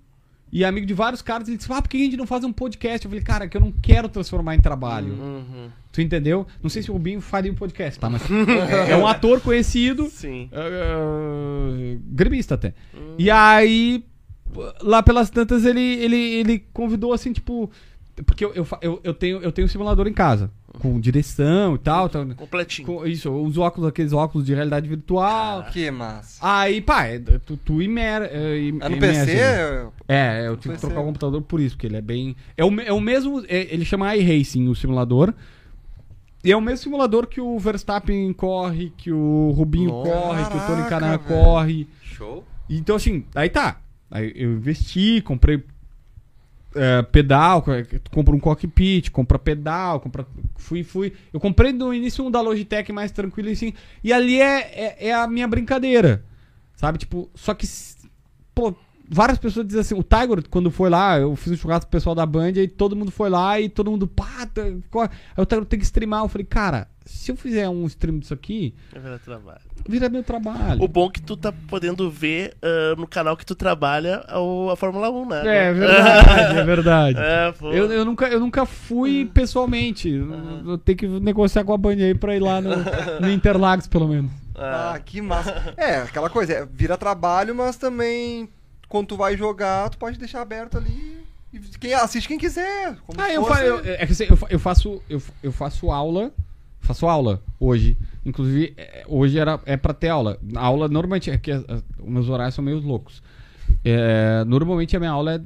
e é amigo de vários caras. Ele disse: Ah, por que a gente não faz um podcast? Eu falei, cara, que eu não quero transformar em trabalho. Uhum. Tu entendeu? Não sei se o Rubinho faria um podcast, tá? Mas é, é um ator conhecido. Sim. Uh, gremista até. E aí, lá pelas tantas, ele, ele, ele convidou assim, tipo. Porque eu, eu, eu, eu tenho, eu tenho um simulador em casa, com direção e tal. tal Completinho. com, isso, eu uso óculos, aqueles óculos de realidade virtual. Que massa. Aí, pá, é, tu, tu imer, é, im- É no imerge PC? ali. É, eu tive que PC. trocar o computador por isso, porque ele é bem. É o, é o mesmo. é- ele chama iRacing, o simulador. E é o mesmo simulador que o Verstappen corre, que o Rubinho corre, que o Tony Caraca, Canan corre. Show. Então, assim, aí tá. Aí eu investi, comprei é, pedal, tu compra um cockpit, compra pedal, compra. Fui, fui. Eu comprei no início um da Logitech mais tranquilo assim. E ali é, é, é a minha brincadeira. Sabe? Tipo, só que. Pô, várias pessoas dizem assim, o Tiger, quando foi lá, eu fiz um churrasco pro pessoal da Band, e todo mundo foi lá e todo mundo, pá, tá, co- aí o Tiger tem que streamar. Eu falei, cara, se eu fizer um stream disso aqui, É verdade, trabalho. vira meu trabalho. O bom é que tu tá podendo ver ah, no canal que tu trabalha a, a Fórmula 1, né? É verdade, é verdade. É, pô. Eu, eu, nunca, eu nunca fui pessoalmente. Eu tenho que negociar com a Band aí pra ir lá no, no Interlagos, pelo menos. Ah, que massa. É, aquela coisa, é, vira trabalho, mas também quando tu vai jogar, tu pode deixar aberto ali. E quem assiste quem quiser. Ah, eu, fosse- fa eu, é que assim, eu, eu faço, eu, eu faço aula. Faço aula hoje. Inclusive, é, hoje era, é pra ter aula. A aula normalmente. É que as- os meus horários são meio loucos. É, normalmente a minha aula é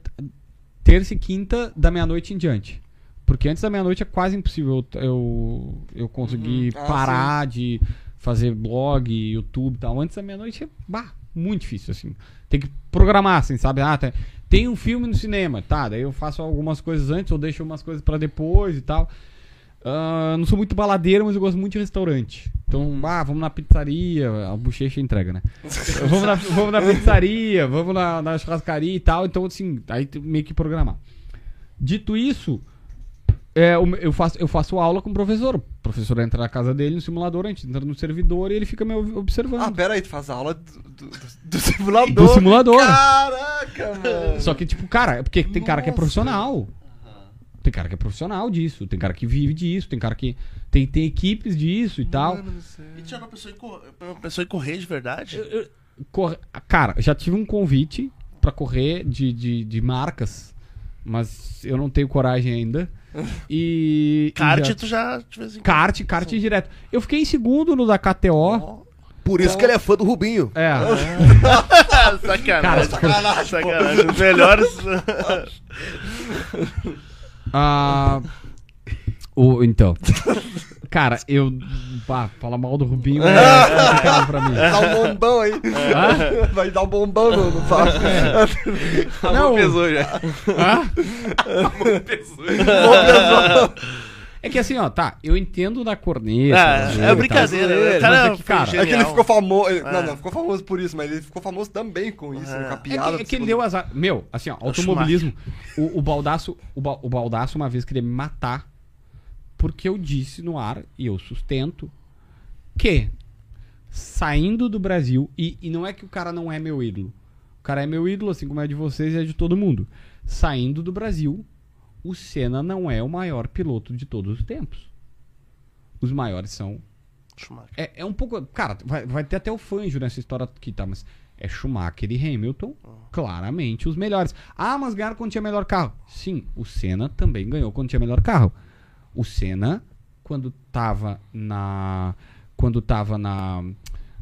terça e quinta da meia-noite em diante. Porque antes da meia-noite é quase impossível eu, eu, conseguir Ah, parar de fazer blog, YouTube e tal. Antes da meia-noite é bah, muito difícil, assim. Tem que programar, assim, sabe? Ah, tem, tem um filme no cinema, tá? Daí eu faço algumas coisas antes ou deixo umas coisas pra depois e tal. Ah, não sou muito baladeiro, mas eu gosto muito de restaurante. Então, ah, vamos na pizzaria, a bochecha entrega, né? vamos, na, vamos na pizzaria, vamos na, na churrascaria e tal. Então, assim, aí meio que programar. Dito isso, é, eu, faço, eu faço aula com o professor. O professor entra na casa dele no simulador, a gente entra no servidor e ele fica me ob- observando. Ah, pera aí, tu faz aula do, do, do- do simulador. do simulador. Caraca, mano. Só que, tipo, cara, é porque tem cara que é Nossa. profissional. Tem cara que é profissional disso, tem cara que vive disso, tem cara que tem, tem equipes disso e tal. Mano céu. E não pensou em, cor... pensou em correr de verdade? Corre- Cara, já tive um convite pra correr de, de, de marcas, mas eu não tenho coragem ainda. E. Kart, e já- tu já de vez em Kart, kart direto. Eu fiquei em segundo no da KTO. Por isso que ele é fã do Rubinho. É. quando. Sacanagem. Cara, Sacanagem. Os melhores. Ah, o, então. Cara, eu. Pá, fala mal do Rubinho é complicado pra mim. Dá um bombão aí. Hã? Vai dar um bombão no, no Fábio. Não, pesou já. hã? É que assim, ó, tá, eu entendo da corneta. Ah, é brincadeira. tal. Cara Mas é que, foi cara. É que ele ficou famoso. ele- É. Não, não, ficou famoso por isso, mas ele ficou famoso também com isso, né, com a É piada. que, é que ele deu azar. Meu, assim, ó, automobilismo. O, o Baldaço, o, Ba- o Baldaço uma vez queria me matar porque eu disse no ar, e eu sustento, que saindo do Brasil, e, e não é que o cara não é meu ídolo. O cara é meu ídolo, assim como é de vocês e é de todo mundo. Saindo do Brasil, o Senna não é o maior piloto de todos os tempos. Os maiores são Schumacher. É, é um pouco. Cara, vai, vai ter até o Fanjo nessa história aqui, tá? Mas é Schumacher e Hamilton, claramente os melhores. Ah, mas ganharam quando tinha melhor carro. Sim, o Senna também ganhou quando tinha melhor carro. O Senna, quando tava na. Quando tava na.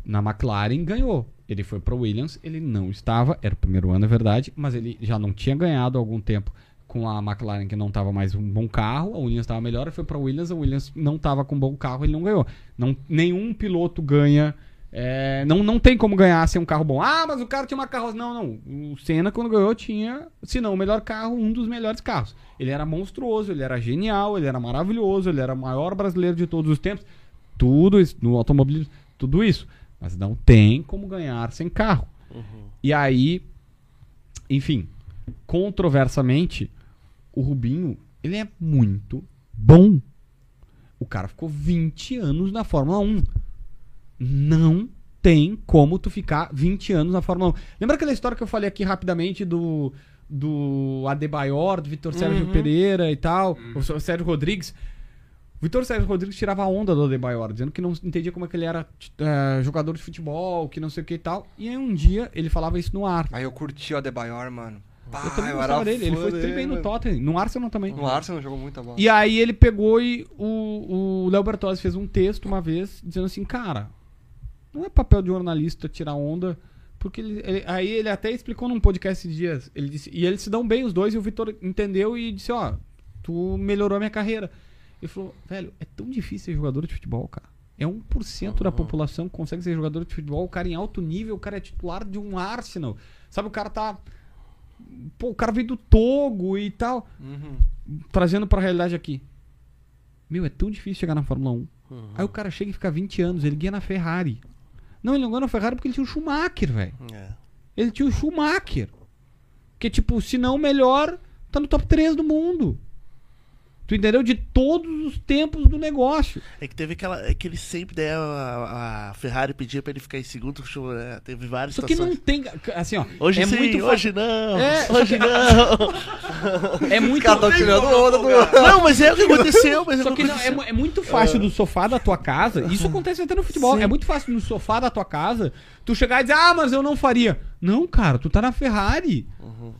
Na McLaren, ganhou. Ele foi pra Williams, ele não estava, era o primeiro ano, é verdade, mas ele já não tinha ganhado há algum tempo com a McLaren, que não estava mais um bom carro, a Williams estava melhor, foi pra Williams, a Williams não estava com um bom carro, ele não ganhou. Não, nenhum piloto ganha. é, não, não tem como ganhar sem um carro bom. Ah, mas o cara tinha uma carroça. Não, não. O Senna, quando ganhou, tinha, se não o melhor carro, um dos melhores carros. Ele era monstruoso, ele era genial, ele era maravilhoso, ele era o maior brasileiro de todos os tempos. Tudo isso, no automobilismo, tudo isso. Mas não tem como ganhar sem carro. E aí, enfim, controversamente, o Rubinho, ele é muito bom. O cara ficou 20 anos na Fórmula 1. Não tem como tu ficar 20 anos na Fórmula 1. Lembra aquela história que eu falei aqui rapidamente do do Adebayor, do Vitor Sérgio Pereira e tal, o Sérgio Rodrigues? O Vitor Sérgio Rodrigues tirava a onda do Adebayor, dizendo que não entendia como é que ele era eh, jogador de futebol, que não sei o que e tal. E aí um dia ele falava isso no ar. Aí eu curti o Adebayor, mano. Eu também eu gostava era dele. Ele foi dele, bem no. Tottenham, no Arsenal também. No Arsenal jogou muita bola. E aí ele pegou e o, o Léo Bertozzi fez um texto uma vez dizendo assim, cara, não é papel de jornalista tirar onda, porque ele, ele- aí ele até explicou num podcast esses dias, ele disse, e eles se dão bem os dois e o Vitor entendeu e disse, ó, tu melhorou a minha carreira. Ele falou, velho, é tão difícil ser jogador de futebol, cara. É 1% da população que consegue ser jogador de futebol. O cara em alto nível, o cara é titular de um Arsenal. Sabe, o cara tá. Pô, o cara veio do Togo e tal Uhum. trazendo pra realidade aqui. Meu, é tão difícil chegar na Fórmula 1. Aí o cara chega e fica 20 anos, ele ganha na Ferrari. Não, ele não ganhou na Ferrari porque ele tinha o Schumacher, velho. É. Ele tinha o Schumacher. Que, tipo, se não o melhor, tá no top 3 do mundo. Tu entendeu? De todos os tempos do negócio. É que teve aquela. É que ele sempre daí a, a Ferrari pedia pra ele ficar em segundo. né? Teve várias Só que não situações. tem. Assim, ó. Hoje é sim, muito hoje não. É, hoje não. É muito. Cara, tá tirando onda do. não, mas é o que aconteceu. Mas Só que não, é, é muito fácil do sofá da tua casa. Isso acontece até no futebol. É muito fácil no sofá da tua casa tu chegar e dizer, ah, mas eu não faria. Não, cara, tu tá na Ferrari.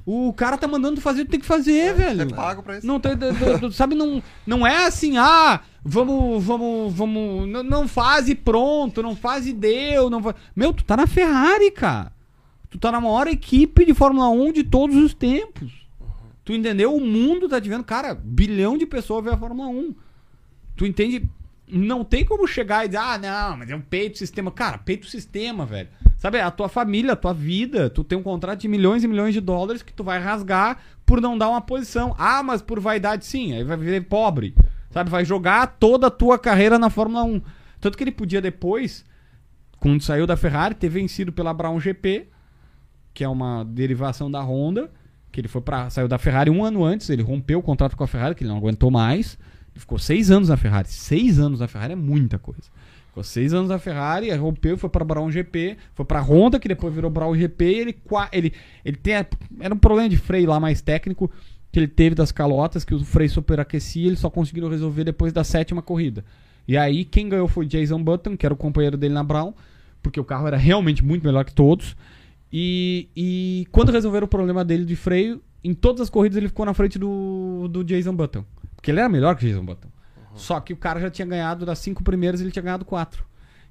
O cara tá mandando tu fazer, tu tem que fazer, velho. É pago pra isso. Não tem, do- do- do- sabe, não, não é assim, ah, vamos, vamos, vamos, não, não faz e pronto, não faz e deu, não fa- Meu, tu tá na Ferrari, cara. Tu tá na maior equipe de Fórmula 1 de todos os tempos. Tu entendeu? O mundo tá te vendo, cara, bilhão de pessoas vê a Fórmula 1. Tu entende? Não tem como chegar e dizer, ah, não, mas é um peito sistema. Cara, peito sistema, velho. Sabe, a tua família, a tua vida, tu tem um contrato de milhões e milhões de dólares que tu vai rasgar por não dar uma posição. Ah, mas por vaidade, sim, aí vai viver pobre. Sabe, vai jogar toda a tua carreira na Fórmula 1. Tanto que ele podia depois, quando saiu da Ferrari, ter vencido pela Brown GP, que é uma derivação da Honda, que ele foi para saiu da Ferrari um ano antes, ele rompeu o contrato com a Ferrari, que ele não aguentou mais. Ele ficou seis anos na Ferrari. Seis anos na Ferrari é muita coisa. Ficou seis anos na Ferrari, rompeu, foi para Brown GP, foi para Honda, que depois virou Brown GP, ele ele ele tem era um problema de freio lá mais técnico que ele teve das calotas, que o freio superaquecia, ele só conseguiu resolver depois da sétima corrida. E aí quem ganhou foi Jason Button, que era o companheiro dele na Brown, porque o carro era realmente muito melhor que todos. E, e quando resolveram o problema dele de freio, em todas as corridas ele ficou na frente do, do Jason Button. Porque ele era melhor que o Jason Button. Só que o cara já tinha ganhado das cinco primeiras, ele tinha ganhado quatro.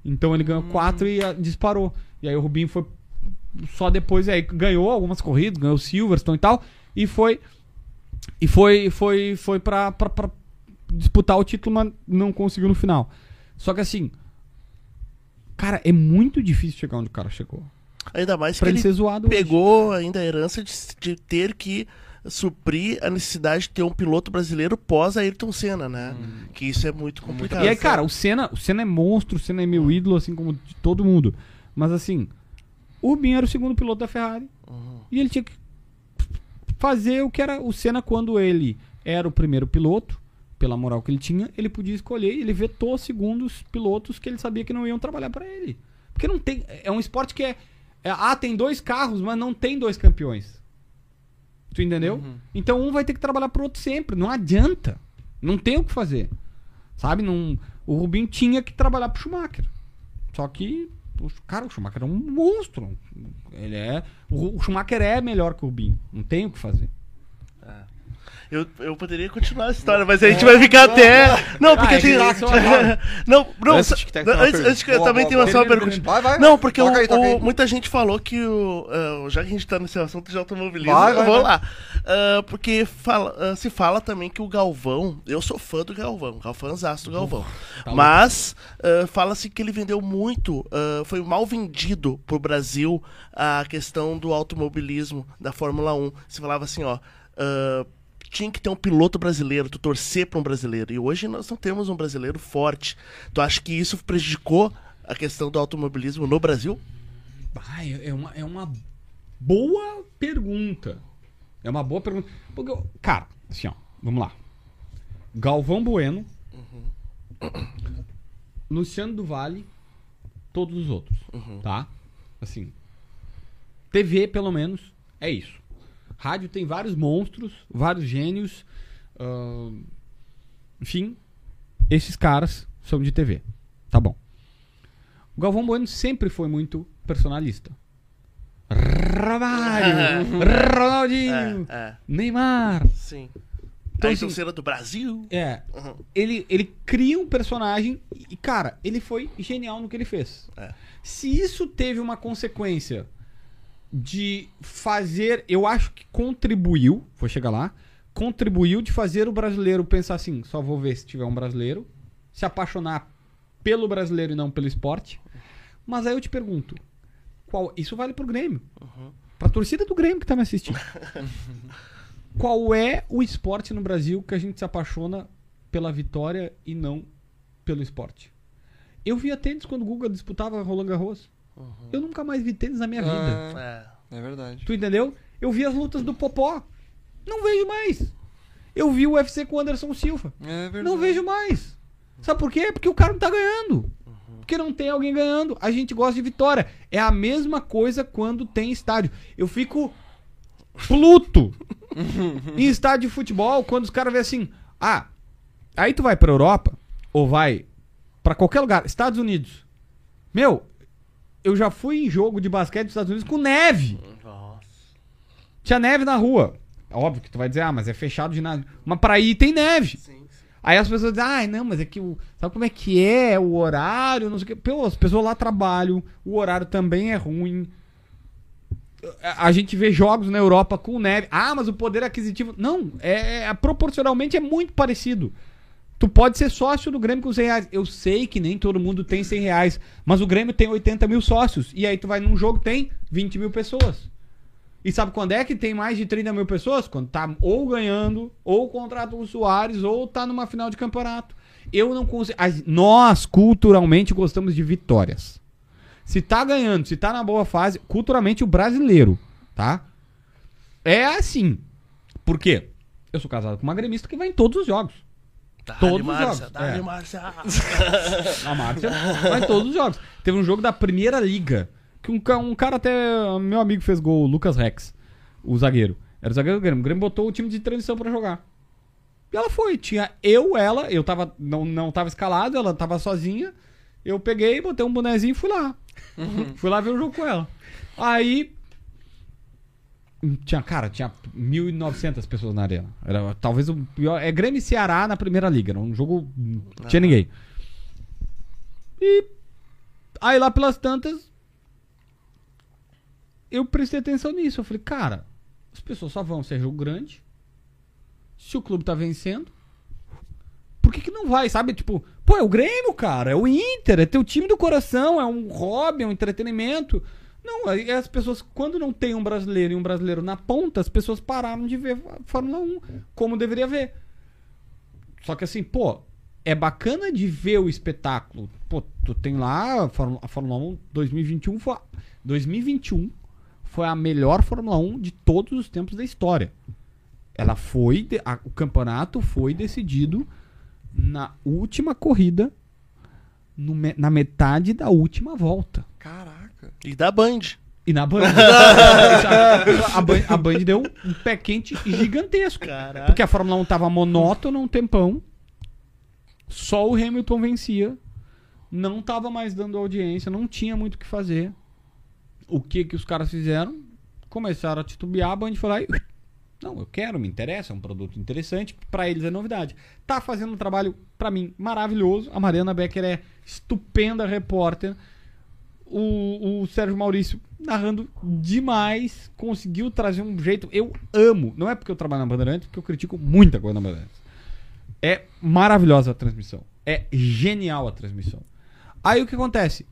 Então ele ganhou quatro e ah, disparou. E aí o Rubinho foi só depois aí ganhou algumas corridas, ganhou Silverstone e tal, e foi e foi foi foi para disputar o título, mas não conseguiu no final. Só que assim, cara, é muito difícil chegar onde o cara chegou. Ainda mais que Pra ele ele ser zoado. hoje. pegou ainda a herança de, de ter que suprir a necessidade de ter um piloto brasileiro pós Ayrton Senna, né? Que isso é muito complicado. E aí, cara, o Senna, o Senna é monstro, o Senna é meu ídolo, assim como de todo mundo. Mas assim, o Rubinho era o segundo piloto da Ferrari. E ele tinha que fazer o que era o Senna quando ele era o primeiro piloto, pela moral que ele tinha, ele podia escolher e ele vetou segundos pilotos que ele sabia que não iam trabalhar pra ele. Porque não tem. É um esporte que é, é. Ah, tem dois carros, mas não tem dois campeões. Tu entendeu? Então um vai ter que trabalhar pro outro sempre. Não adianta. Não tem o que fazer. Sabe? Não, O Rubinho tinha que trabalhar pro Schumacher. Só que, cara, o Schumacher é um monstro. Ele é. O, o Schumacher é melhor que o Rubinho. Não tem o que fazer. Eu, eu poderia continuar a história, mas a gente vai ficar até. Não, porque Ah, é que tem. isso eu adoro. não, não, Antes só- de que tenha não, uma antes, antes que eu Boa, também boa, tenho uma boa. só uma Termina, pergunta. Vai, vai. Não, porque o- Toca aí, toca o- aí. muita gente falou que o. ah, já que a gente tá nesse assunto de automobilismo, Vai, eu vai, vou vai. lá. Ah, porque fala, ah, se fala também que o Galvão. Eu sou fã do Galvão, fãzaço do Galvão. tá mas ah, fala-se que ele vendeu muito, ah, foi mal vendido pro Brasil a questão do automobilismo da Fórmula 1. Se falava assim, ó. ah, tinha que ter um piloto brasileiro, tu torcer pra um brasileiro. E hoje nós não temos um brasileiro forte. Tu acha que isso prejudicou a questão do automobilismo no Brasil? Ah, é, uma, é uma boa pergunta. É uma boa pergunta. Porque, cara, assim, ó, vamos lá. Galvão Bueno, Luciano do Vale, todos os outros, tá? Assim, TV, pelo menos, é isso. Rádio tem vários monstros, vários gênios. ahn, enfim, esses caras são de TV. Tá bom. O Galvão Bueno sempre foi muito personalista. Romário, Ronaldinho, É, é, Neymar. sim. Então, assim, torcida do Brasil. É, Uhum. ele, ele cria um personagem e, cara, ele foi genial no que ele fez. É. Se isso teve uma consequência de fazer, eu acho que contribuiu, vou chegar lá, contribuiu de fazer o brasileiro pensar assim, só vou ver se tiver um brasileiro, se apaixonar pelo brasileiro e não pelo esporte. Mas aí eu te pergunto, qual, isso vale pro Grêmio. Pra torcida do Grêmio que tá me assistindo. qual é o esporte no Brasil que a gente se apaixona pela vitória e não pelo esporte? Eu via tênis quando o Guga disputava Roland Garros. Eu nunca mais vi tênis na minha vida. É, É. verdade. Tu entendeu? Eu vi as lutas do Popó. Não vejo mais. Eu vi o UFC com o Anderson Silva. É verdade. Não vejo mais. Sabe por quê? Porque o cara não tá ganhando. Porque não tem alguém ganhando. A gente gosta de vitória. É a mesma coisa quando tem estádio. Eu fico pluto em estádio de futebol quando os caras vêem assim: ah, aí tu vai pra Europa ou vai pra qualquer lugar, Estados Unidos. Meu, eu já fui em jogo de basquete dos Estados Unidos com neve. Nossa. Tinha neve na rua. Óbvio que tu vai dizer, ah, mas é fechado de nada. Mas pra ir tem neve. Sim, sim. Aí as pessoas dizem, ai, não, mas é que o. Sabe como é que é? O horário, não sei o quê. Pô, as pessoas lá trabalham, o horário também é ruim. A, a gente vê jogos na Europa com neve. Ah, mas o poder aquisitivo. Não, é, é- proporcionalmente é muito parecido. Tu pode ser sócio do Grêmio com 100 reais. Eu sei que nem todo mundo tem 100 reais, mas o Grêmio tem 80 mil sócios. E aí tu vai num jogo tem 20 mil pessoas. E sabe quando é que tem mais de 30 mil pessoas? Quando tá ou ganhando, ou contrata o Soares, ou tá numa final de campeonato. Eu não consigo. Nós, culturalmente, gostamos de vitórias. Se tá ganhando, se tá na boa fase, culturalmente o brasileiro, tá? É assim. Por quê? Eu sou casado com uma gremista que vai em todos os jogos. Todos os Márcia, jogos, dá-lhe, é. Márcia. A Márcia vai em todos os jogos. Teve um jogo da primeira liga. Que um, um cara até. Meu amigo fez gol, o Lucas Rex, o zagueiro. Era o zagueiro do Grêmio. O Grêmio botou o time de transição pra jogar. E ela foi. Tinha eu, ela, eu tava. Não, não tava escalado, ela tava sozinha. Eu peguei, botei um bonezinho e fui lá. fui lá ver o jogo com ela. Aí. Tinha, cara, tinha 1.900 pessoas na arena. Era talvez o pior. É Grêmio e Ceará na primeira liga. Era um jogo. Não tinha ninguém. E aí lá pelas tantas, eu prestei atenção nisso. Eu falei, cara, as pessoas só vão se é jogo grande. Se o clube tá vencendo, por que, que não vai, sabe? Tipo, pô, é o Grêmio, cara, é o Inter, é teu time do coração, é um hobby, é um entretenimento. Não, aí as pessoas, quando não tem um brasileiro e um brasileiro na ponta, as pessoas pararam de ver a Fórmula 1 como deveria ver. Só que assim, pô, é bacana de ver o espetáculo. Pô, tu tem lá a Fórmula, a Fórmula 1 2021 foi, 2021 foi a melhor Fórmula 1 de todos os tempos da história. Ela foi, a- o campeonato foi decidido na última corrida, no na metade da última volta. Caraca. E da Band. E na Band. a, Band a Band deu um pé quente gigantesco. Caraca. Porque a Fórmula 1 tava monótona um tempão. Só o Hamilton vencia. Não tava mais dando audiência, não tinha muito o que fazer. O que que os caras fizeram? Começaram a titubear, a Band foi lá e... Não, eu quero, me interessa, é um produto interessante, pra eles é novidade. Tá fazendo um trabalho, pra mim, maravilhoso. A Mariana Becker é estupenda repórter. O, o Sérgio Maurício narrando demais, conseguiu trazer um jeito. Eu amo, não é porque eu trabalho na Bandeirantes, porque eu critico muita coisa na Bandeirantes. É maravilhosa a transmissão. É genial a transmissão. Aí o que acontece?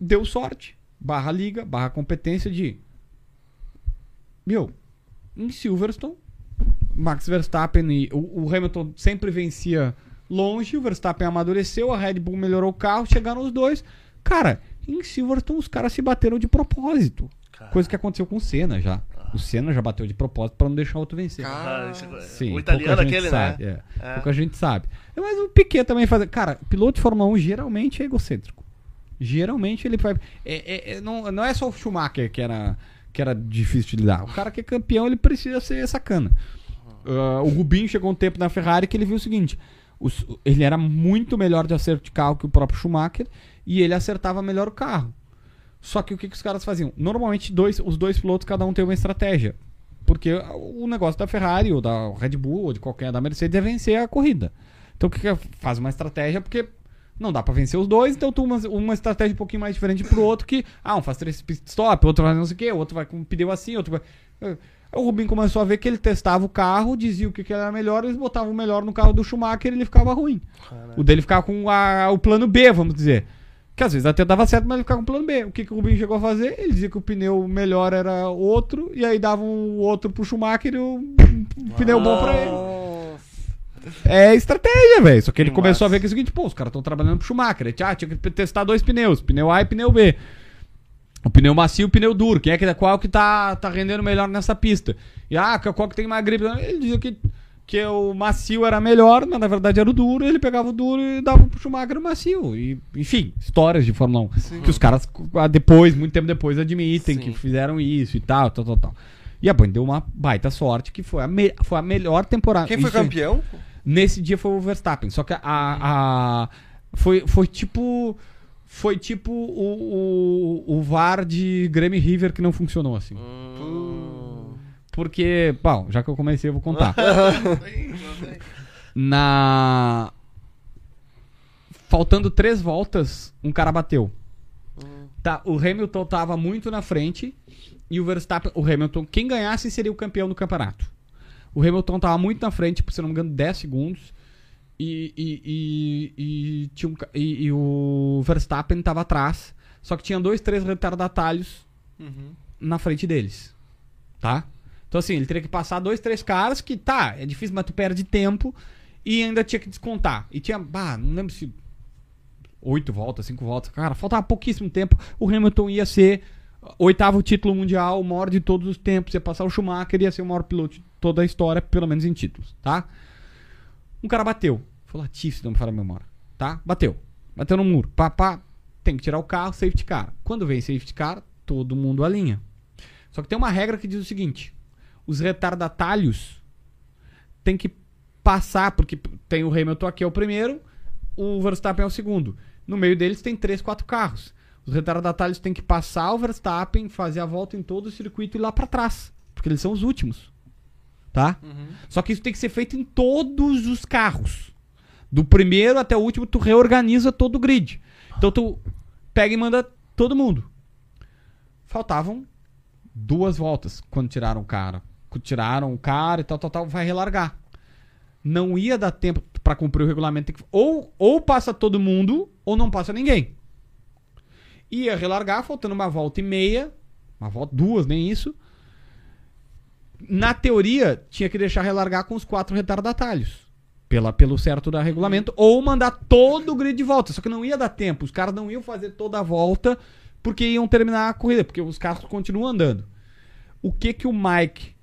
Deu sorte. Barra liga, barra competência de. Meu, em Silverstone, Max Verstappen e o, o Hamilton sempre vencia longe, o Verstappen amadureceu, a Red Bull melhorou o carro, chegaram os dois. Cara, em Silverstone os caras se bateram de propósito. Coisa que aconteceu com o Senna já. O Senna já bateu de propósito pra não deixar o outro vencer. Ah, isso é- Sim, o italiano pouca gente aquele, sabe, né? É. É. Pouca gente sabe. Mas o Piquet também faz. Cara, piloto de Fórmula 1 geralmente é egocêntrico. Geralmente ele vai. é- é- é- não, não é só o Schumacher que era, que era difícil de lidar. O cara que é campeão, ele precisa ser sacana. Ah, o Rubinho chegou um tempo na Ferrari que ele viu o seguinte: os- ele era muito melhor de acerto de carro que o próprio Schumacher e ele acertava melhor o carro. Só que o que, que os caras faziam? Normalmente dois, os dois pilotos, cada um tem uma estratégia. Porque o negócio da Ferrari, ou da Red Bull, ou de qualquer da Mercedes é vencer a corrida. Então o que, que faz uma estratégia? Porque não dá pra vencer os dois, então tu uma, uma estratégia um pouquinho mais diferente pro outro que, ah, um faz três pit stop, outro faz não sei o quê, outro vai com um pneu assim, outro vai. Aí O Rubinho começou a ver que ele testava o carro, dizia o que, que era melhor, eles botavam o melhor no carro do Schumacher e ele ficava ruim. O dele ficava com a- o plano B, vamos dizer. Que às vezes até dava certo, mas ele ficava com o plano B. O que, que o Rubinho chegou a fazer? Ele dizia que o pneu melhor era outro, e aí dava o outro pro Schumacher e o um pneu bom pra ele. É estratégia, velho. Só que ele começou a ver que é o seguinte, pô, os caras estão trabalhando pro Schumacher. Ele, ah, tinha que testar dois pneus, pneu A e pneu B. O pneu macio e o pneu duro. Quem é que qual que tá, tá rendendo melhor nessa pista? E ah, qual que tem mais gripe? Ele dizia que, que o macio era melhor, mas na verdade era o duro. Ele pegava o duro e dava pro Schumacher o macio. E, enfim, histórias de Fórmula 1. Que os caras ah, depois, muito tempo depois, admitem que fizeram isso e tal, tal, tal, tal. E a Band deu uma baita sorte, que foi a, me- foi a melhor temporada. Quem foi Isso aí. campeão? Nesse dia foi o Verstappen. Só que a. a- foi, foi tipo. Foi tipo o, o, o VAR de Grêmio River que não funcionou assim. Porque, bom, já que eu comecei, eu vou contar. Na. Faltando três voltas, um cara bateu. Tá, o Hamilton tava muito na frente e o Verstappen. O Hamilton, quem ganhasse seria o campeão do campeonato. O Hamilton tava muito na frente, por se não me engano, 10 segundos. E, e, e, tinha um e, e o Verstappen tava atrás. Só que tinha dois, três retardatários na frente deles. Tá? Então, assim, ele teria que passar dois, três caras que, tá, é difícil, mas tu perde tempo. E ainda tinha que descontar. E tinha, bah, não lembro se oito voltas, cinco voltas. Cara, faltava pouquíssimo tempo. O Hamilton ia ser oitavo título mundial, o maior de todos os tempos. Ia passar o Schumacher, ia ser o maior piloto de toda a história, pelo menos em títulos, tá? Um cara bateu. Foi Latifi, se não me falha a memória. Tá? Bateu. Bateu no muro. Pá, pá. Tem que tirar o carro, safety car. Quando vem safety car, todo mundo alinha. Só que tem uma regra que diz o seguinte: os retardatários tem que passar, porque tem o Hamilton aqui é o primeiro, o Verstappen é o segundo. No meio deles tem três, quatro carros. Os retardatários têm que passar o Verstappen, fazer a volta em todo o circuito e ir lá pra trás, porque eles são os últimos. Tá? Só que isso tem que ser feito em todos os carros. Do primeiro até o último, tu reorganiza todo o grid. Então tu pega e manda todo mundo. Faltavam duas voltas quando tiraram o cara. Tiraram o cara e tal, tal, tal, vai relargar. Não ia dar tempo pra cumprir o regulamento. Ou, ou passa todo mundo, ou não passa ninguém. Ia relargar, faltando uma volta e meia. Uma volta, duas, nem isso. Na teoria, tinha que deixar relargar com os quatro retardatários. Pela, pelo certo da regulamento. Ou mandar todo o grid de volta. Só que não ia dar tempo. Os caras não iam fazer toda a volta porque iam terminar a corrida. Porque os carros continuam andando. O que que o Mike,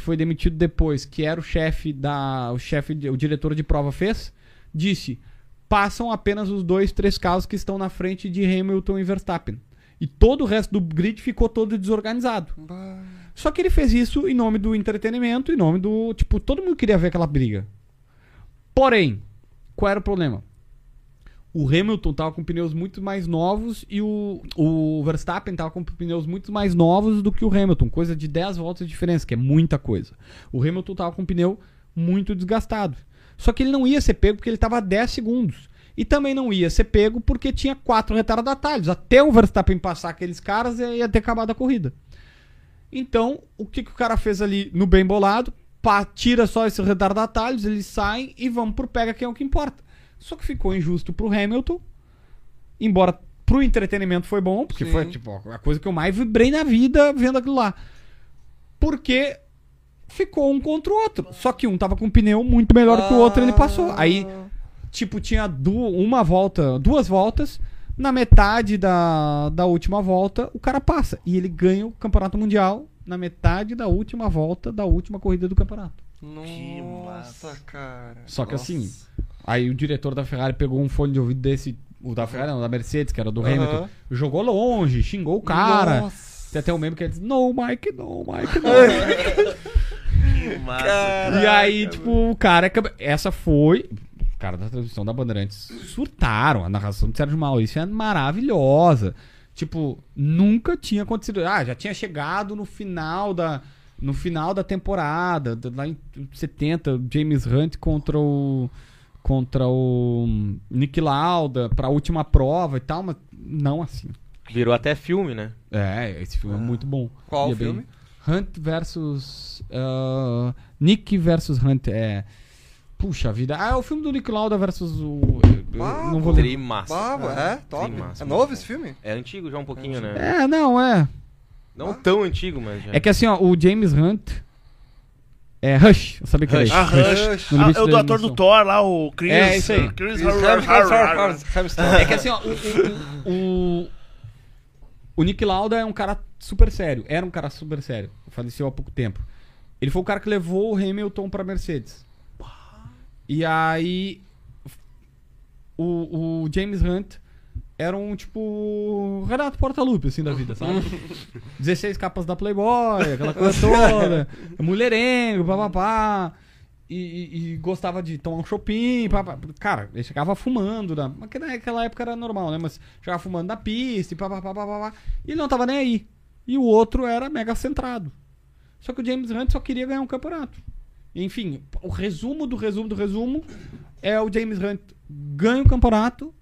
que foi demitido depois, que era o chefe da. O chefe, o diretor de prova fez? Disse: passam apenas os dois, três carros que estão na frente de Hamilton e Verstappen. E todo o resto do grid ficou todo desorganizado. Só que ele fez isso em nome do entretenimento, em nome do. Tipo, todo mundo queria ver aquela briga. Porém, qual era o problema? O Hamilton tava com pneus muito mais novos e o, o Verstappen tava com pneus muito mais novos do que o Hamilton, coisa de 10 voltas de diferença, que é muita coisa. O Hamilton tava com pneu muito desgastado. Só que ele não ia ser pego porque ele tava a 10 segundos. E também não ia ser pego porque tinha quatro retardatários. Até o Verstappen passar aqueles caras ia ter acabado a corrida. Então, o que, que o cara fez ali no bem bolado? Pá, tira só esses retardatários, eles saem e vamos pro pega, que é o que importa. Só que ficou injusto pro Hamilton. Embora pro entretenimento foi bom, porque Sim. foi tipo, a coisa que eu mais vibrei na vida vendo aquilo lá. Porque ficou um contra o outro. Só que um tava com um pneu muito melhor que o outro, ele passou. Aí, tipo, tinha du uma volta, duas voltas. Na metade da, da última volta, o cara passa. E ele ganha o campeonato mundial na metade da última volta da última corrida do campeonato. Que Nossa, massa. cara. Só que Nossa. assim, aí o diretor da Ferrari pegou um fone de ouvido desse, o da Ferrari, não, da Mercedes, que era do. Hamilton, jogou longe, xingou o cara. Nossa. Tem até um meme que ele diz, no, Mike, no, Mike. Que massa. e aí, tipo, o cara, essa foi, os caras da transmissão da Bandeirantes surtaram, a narração do Sérgio Maurício é maravilhosa. Tipo, nunca tinha acontecido. Ah, já tinha chegado no final da no final da temporada, da- lá em 70, o James Hunt contra o contra o Nick Lauda pra última prova e tal, mas não assim. Virou até filme, né? É, esse filme é muito bom. Qual é bem- filme? Hunt versus. ah, Nick versus Hunt. É. Puxa vida. Ah, é o filme do Nick Lauda versus o. eu Ah, não vou lembrar. Trimassa. Baba, é? Top. massa, é novo bom. esse filme? É antigo já um pouquinho, né? É, não, é. Não tão antigo, mas já. É que assim, ó, o James Hunt. É Rush. Eu sabia que era Rush. Ah, Rush. Ah, é o do ator do. Thor lá, o Chris. É, isso aí. Chris É que assim, ó, o, o, o, o Nick Lauda é um cara super sério. Era um cara super sério. Faleceu há pouco tempo. Ele foi o cara que levou o Hamilton pra Mercedes. E aí. O, o James Hunt era um tipo. Renato Portaluppi, assim, da vida, sabe? 16 capas da Playboy, aquela coisa toda. mulherengo, papapá. E, e, e gostava de tomar um shopping, papá. Cara, ele chegava fumando, na, naquela época era normal, né? Mas chegava fumando na pista e papapá, papapá. E ele não tava nem aí. E o outro era mega centrado. Só que o James Hunt só queria ganhar um campeonato. Enfim, o resumo do resumo do resumo é o James Hunt ganha o campeonato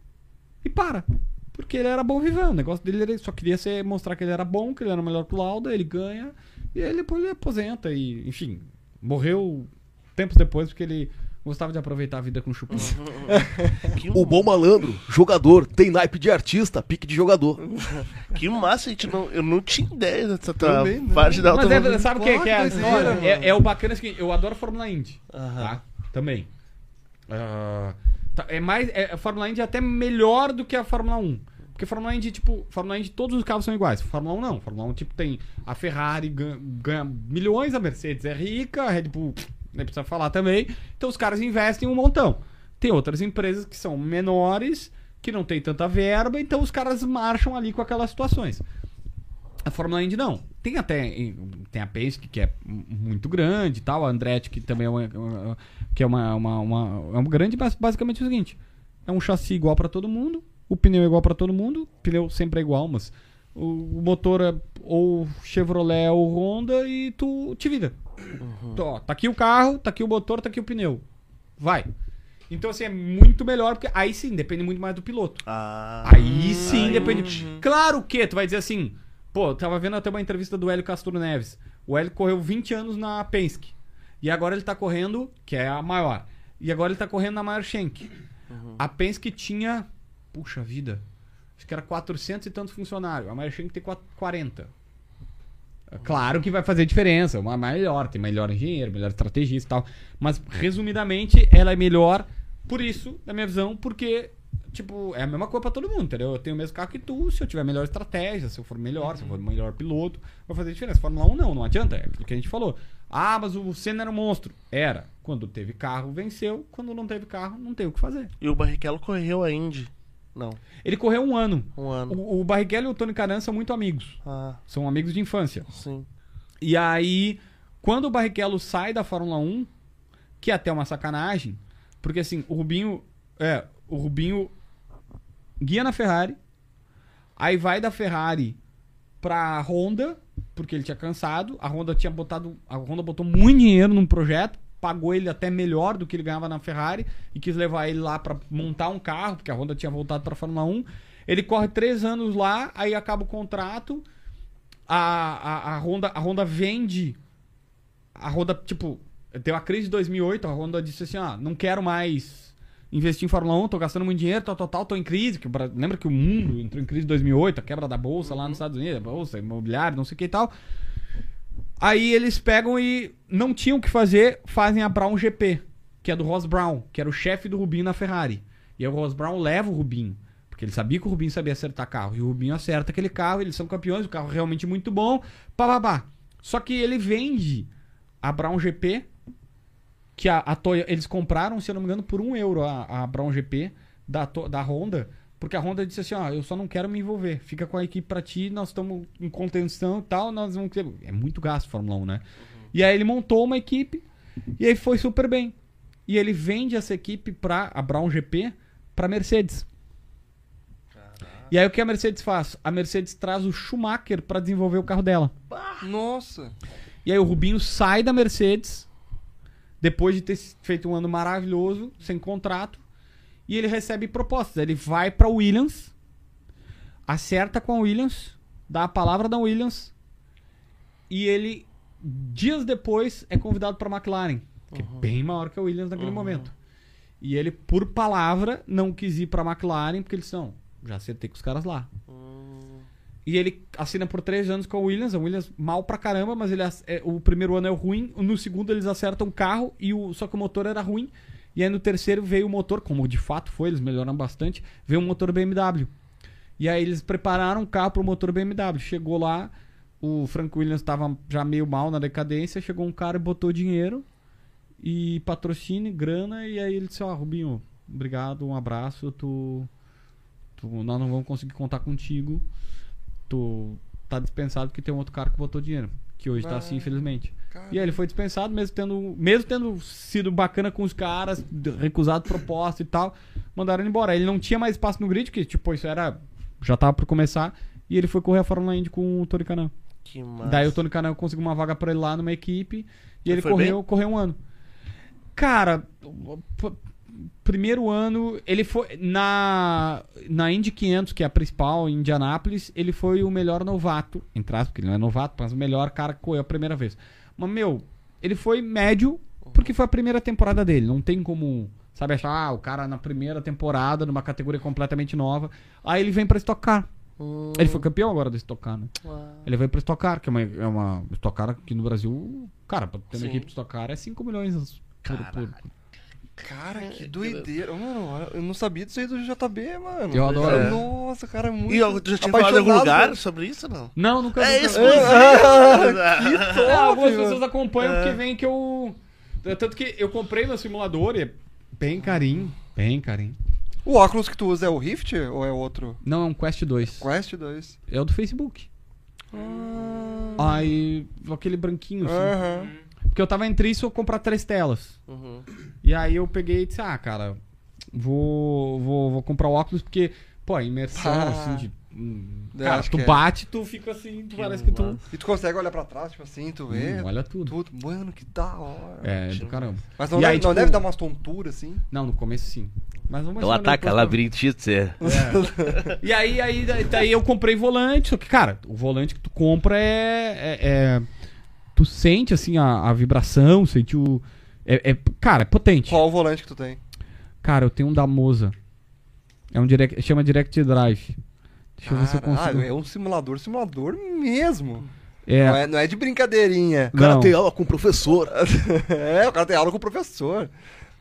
e para. Porque ele era bom vivão. O negócio dele era, só queria ser, mostrar que ele era bom, que ele era melhor que o Lauda, ele ganha. E aí depois ele aposenta. E, enfim, morreu tempos depois porque ele gostava de aproveitar a vida com chupim. Que, O bom malandro, jogador, tem naipe de artista, pique de jogador. que massa, gente. Não, eu não tinha ideia dessa tua Também não. parte da Mas é, sabe o que, que é a Claro, história? doideira, É, mano. é o bacana é o seguinte, eu adoro Fórmula Indy. Aham. Tá? Também. Ah, tá, é mais. É, a Fórmula Indy é até melhor do que a Fórmula 1. Porque Fórmula Indy, tipo, Fórmula Indy todos os carros são iguais. Fórmula 1 não. Fórmula 1, tipo, tem a Ferrari ganha, ganha milhões, a Mercedes é rica, a Red Bull nem precisa falar também. Então os caras investem um montão. Tem outras empresas que são menores, que não tem tanta verba, então os caras marcham ali com aquelas situações. A Fórmula Indy não. Tem até tem a Penske que é muito grande e tal, a Andretti que também é uma, uma- que é uma, uma, uma- é um grande, basicamente é o seguinte, é um chassi igual pra todo mundo, o pneu é igual pra todo mundo, o pneu sempre é igual, mas o, motor é ou Chevrolet ou Honda e tu te vira. Então, ó, tá aqui o carro, tá aqui o motor, tá aqui o pneu. Vai. Então assim é muito melhor porque aí sim depende muito mais do piloto. Ah, Aí sim aí- depende. Claro que tu vai dizer assim, pô, tava vendo até uma entrevista do Hélio Castro Neves. O Hélio correu 20 anos na Penske. E agora ele tá correndo, que é a maior. E agora ele tá correndo na maior Schenck. A Penske tinha, puxa vida, acho que era 400 e tantos funcionários. A maior Schenck tem 4- 40. É Claro que vai fazer diferença, uma melhor, tem melhor engenheiro, melhor estrategista e tal. Mas, resumidamente, ela é melhor por isso, na minha visão, porque, tipo, é a mesma coisa pra todo mundo, entendeu? Eu tenho o mesmo carro que tu, se eu tiver melhor estratégia, se eu for melhor, se eu for melhor piloto, vai fazer diferença. Fórmula 1 não, não adianta, é aquilo que a gente falou. Ah, mas o Senna era um monstro. Era. Quando teve carro, venceu. Quando não teve carro, não tem o que fazer. E o Barrichello correu a Indy. Não, Ele correu um ano. um ano. O, o Barrichello e o Tony Canan são muito amigos. Ah, São amigos de infância. sim. E aí, quando o Barrichello sai da Fórmula 1, que é até uma sacanagem, porque assim, o Rubinho É, o Rubinho guia na Ferrari. Aí vai da Ferrari pra Honda, porque ele tinha cansado. A Honda tinha botado. A Honda botou muito dinheiro num projeto, pagou ele até melhor do que ele ganhava na Ferrari e quis levar ele lá pra montar um carro, porque a Honda tinha voltado pra Fórmula 1. Ele corre três anos lá, aí acaba o contrato. A, a, a, Honda, a Honda vende. A Honda, tipo, deu a crise de 2008. A Honda disse assim: ah, não quero mais investir em Fórmula 1, tô gastando muito dinheiro, tal, tal, tal, tô em crise. Que, lembra que o mundo entrou em crise em 2008, a quebra da bolsa lá nos Estados Unidos, a bolsa imobiliária, não sei o que e tal. Aí eles pegam e não tinham o que fazer, fazem a Brown GP, que é do Ross Brown, que era o chefe do Rubinho na Ferrari. E aí o Ross Brown leva o Rubinho, porque ele sabia que o Rubinho sabia acertar carro. E o Rubinho acerta aquele carro, eles são campeões, o carro é realmente muito bom, pá. Só que ele vende a Brown GP, que a, a Toyo- eles compraram, se eu não me engano, por um euro a, a Brown GP da, da Honda, porque a Honda disse assim, ó, eu só não quero me envolver, fica com a equipe pra ti, nós estamos em contenção e tal, nós vamos. É muito gasto Fórmula 1, né? E aí ele montou uma equipe, e aí foi super bem. E ele vende essa equipe pra a Brown GP pra Mercedes. E aí o que a Mercedes faz? A Mercedes traz o Schumacher pra desenvolver o carro dela. Nossa. E aí o Rubinho sai da Mercedes, depois de ter feito um ano maravilhoso, sem contrato, e ele recebe propostas. Ele vai pra Williams, acerta com a Williams, dá a palavra da Williams, e ele, dias depois, é convidado pra McLaren, que é bem maior que a Williams naquele momento. E ele, por palavra, não quis ir pra McLaren, porque eles são, já acertei com os caras lá. E ele assina por três anos com a Williams. A Williams mal pra caramba, mas ele, é, o primeiro ano é o ruim. No segundo eles acertam o carro, e o, só que o motor era ruim. E aí no terceiro veio o motor, como de fato foi, eles melhoraram bastante. Veio um motor BMW. E aí eles prepararam o carro pro motor BMW. Chegou lá, o Frank Williams estava já meio mal na decadência. Chegou um cara e botou dinheiro e patrocínio, grana. E aí ele disse: Ó, Rubinho, obrigado, um abraço. Tu, tu, nós não vamos conseguir contar contigo tu tá dispensado porque tem um outro cara que botou dinheiro. Que hoje tá assim, infelizmente. E aí ele foi dispensado, mesmo tendo, mesmo tendo sido bacana com os caras, recusado proposta e tal, mandaram ele embora. Ele não tinha mais espaço no grid, que tipo, isso era. Já tava por começar. E ele foi correr a Fórmula Indy com o Tony Canan. Que massa. Daí o Tony Canan conseguiu uma vaga pra ele lá numa equipe. E Ele ele correu, correu um ano. Cara, primeiro ano, ele foi. Na, na Indy 500, que é a principal, em Indianápolis, ele foi o melhor novato. Entre aspas, porque ele não é novato, mas o melhor cara que correu a primeira vez. Mas, meu, ele foi médio, porque foi a primeira temporada dele. Não tem como. Sabe, achar, ah, o cara na primeira temporada, numa categoria completamente nova. Aí ele vem pra estocar. Ele foi campeão agora do Stock Car, né? Ele veio pra Stock Car, que é uma, é uma Stock Car aqui no Brasil. Cara, pra ter uma Sim. equipe de Stock Car é 5 milhões por, por, Cara, que doideira. Mano, eu não sabia disso aí do JB, mano. Eu adoro. É. Nossa, cara, é muito. E eu já tinha falado em algum lugar né? sobre isso, não? Não, nunca É exclusivo. É, algumas mano. pessoas acompanham porque vem que eu. Tanto que eu comprei meu simulador e é bem carinho. Bem carinho. O óculos que tu usa é o Rift ou é outro? Não, é um Quest 2. Quest 2. É o do Facebook. Aí. aquele branquinho, assim. Aham. Porque eu tava entre isso ou comprar três telas. Uhum. E aí eu peguei e disse, ah, cara, vou, vou, vou comprar o óculos porque, pô, a imersão, Ah. assim, de. hum, Cara, tu que é. bate, tu fica assim, tu parece que tu. E tu consegue olhar pra trás, tipo assim, tu vê. Hum, olha tudo. tudo. Mano, que da hora. É, do caramba. Mas não, E deve, aí, não tipo- deve dar umas tonturas assim. Não, no começo sim. Mas vamos Não mostrar ataca, labirintite. é. tá? E aí, aí, daí, daí eu comprei volante, só que, cara, o volante que tu compra é. é- é- tu sente, assim, a, a vibração, sente o. É, é- cara, é potente. Qual o volante que tu tem? Cara, eu tenho um da Moza. É um direct, chama Direct Drive. Deixa eu ver se eu Cara, consigo. Ah, é um simulador, simulador mesmo. É, Não, é, não é de brincadeirinha. O cara Não. tem aula com o professor. é, o cara tem aula com o professor.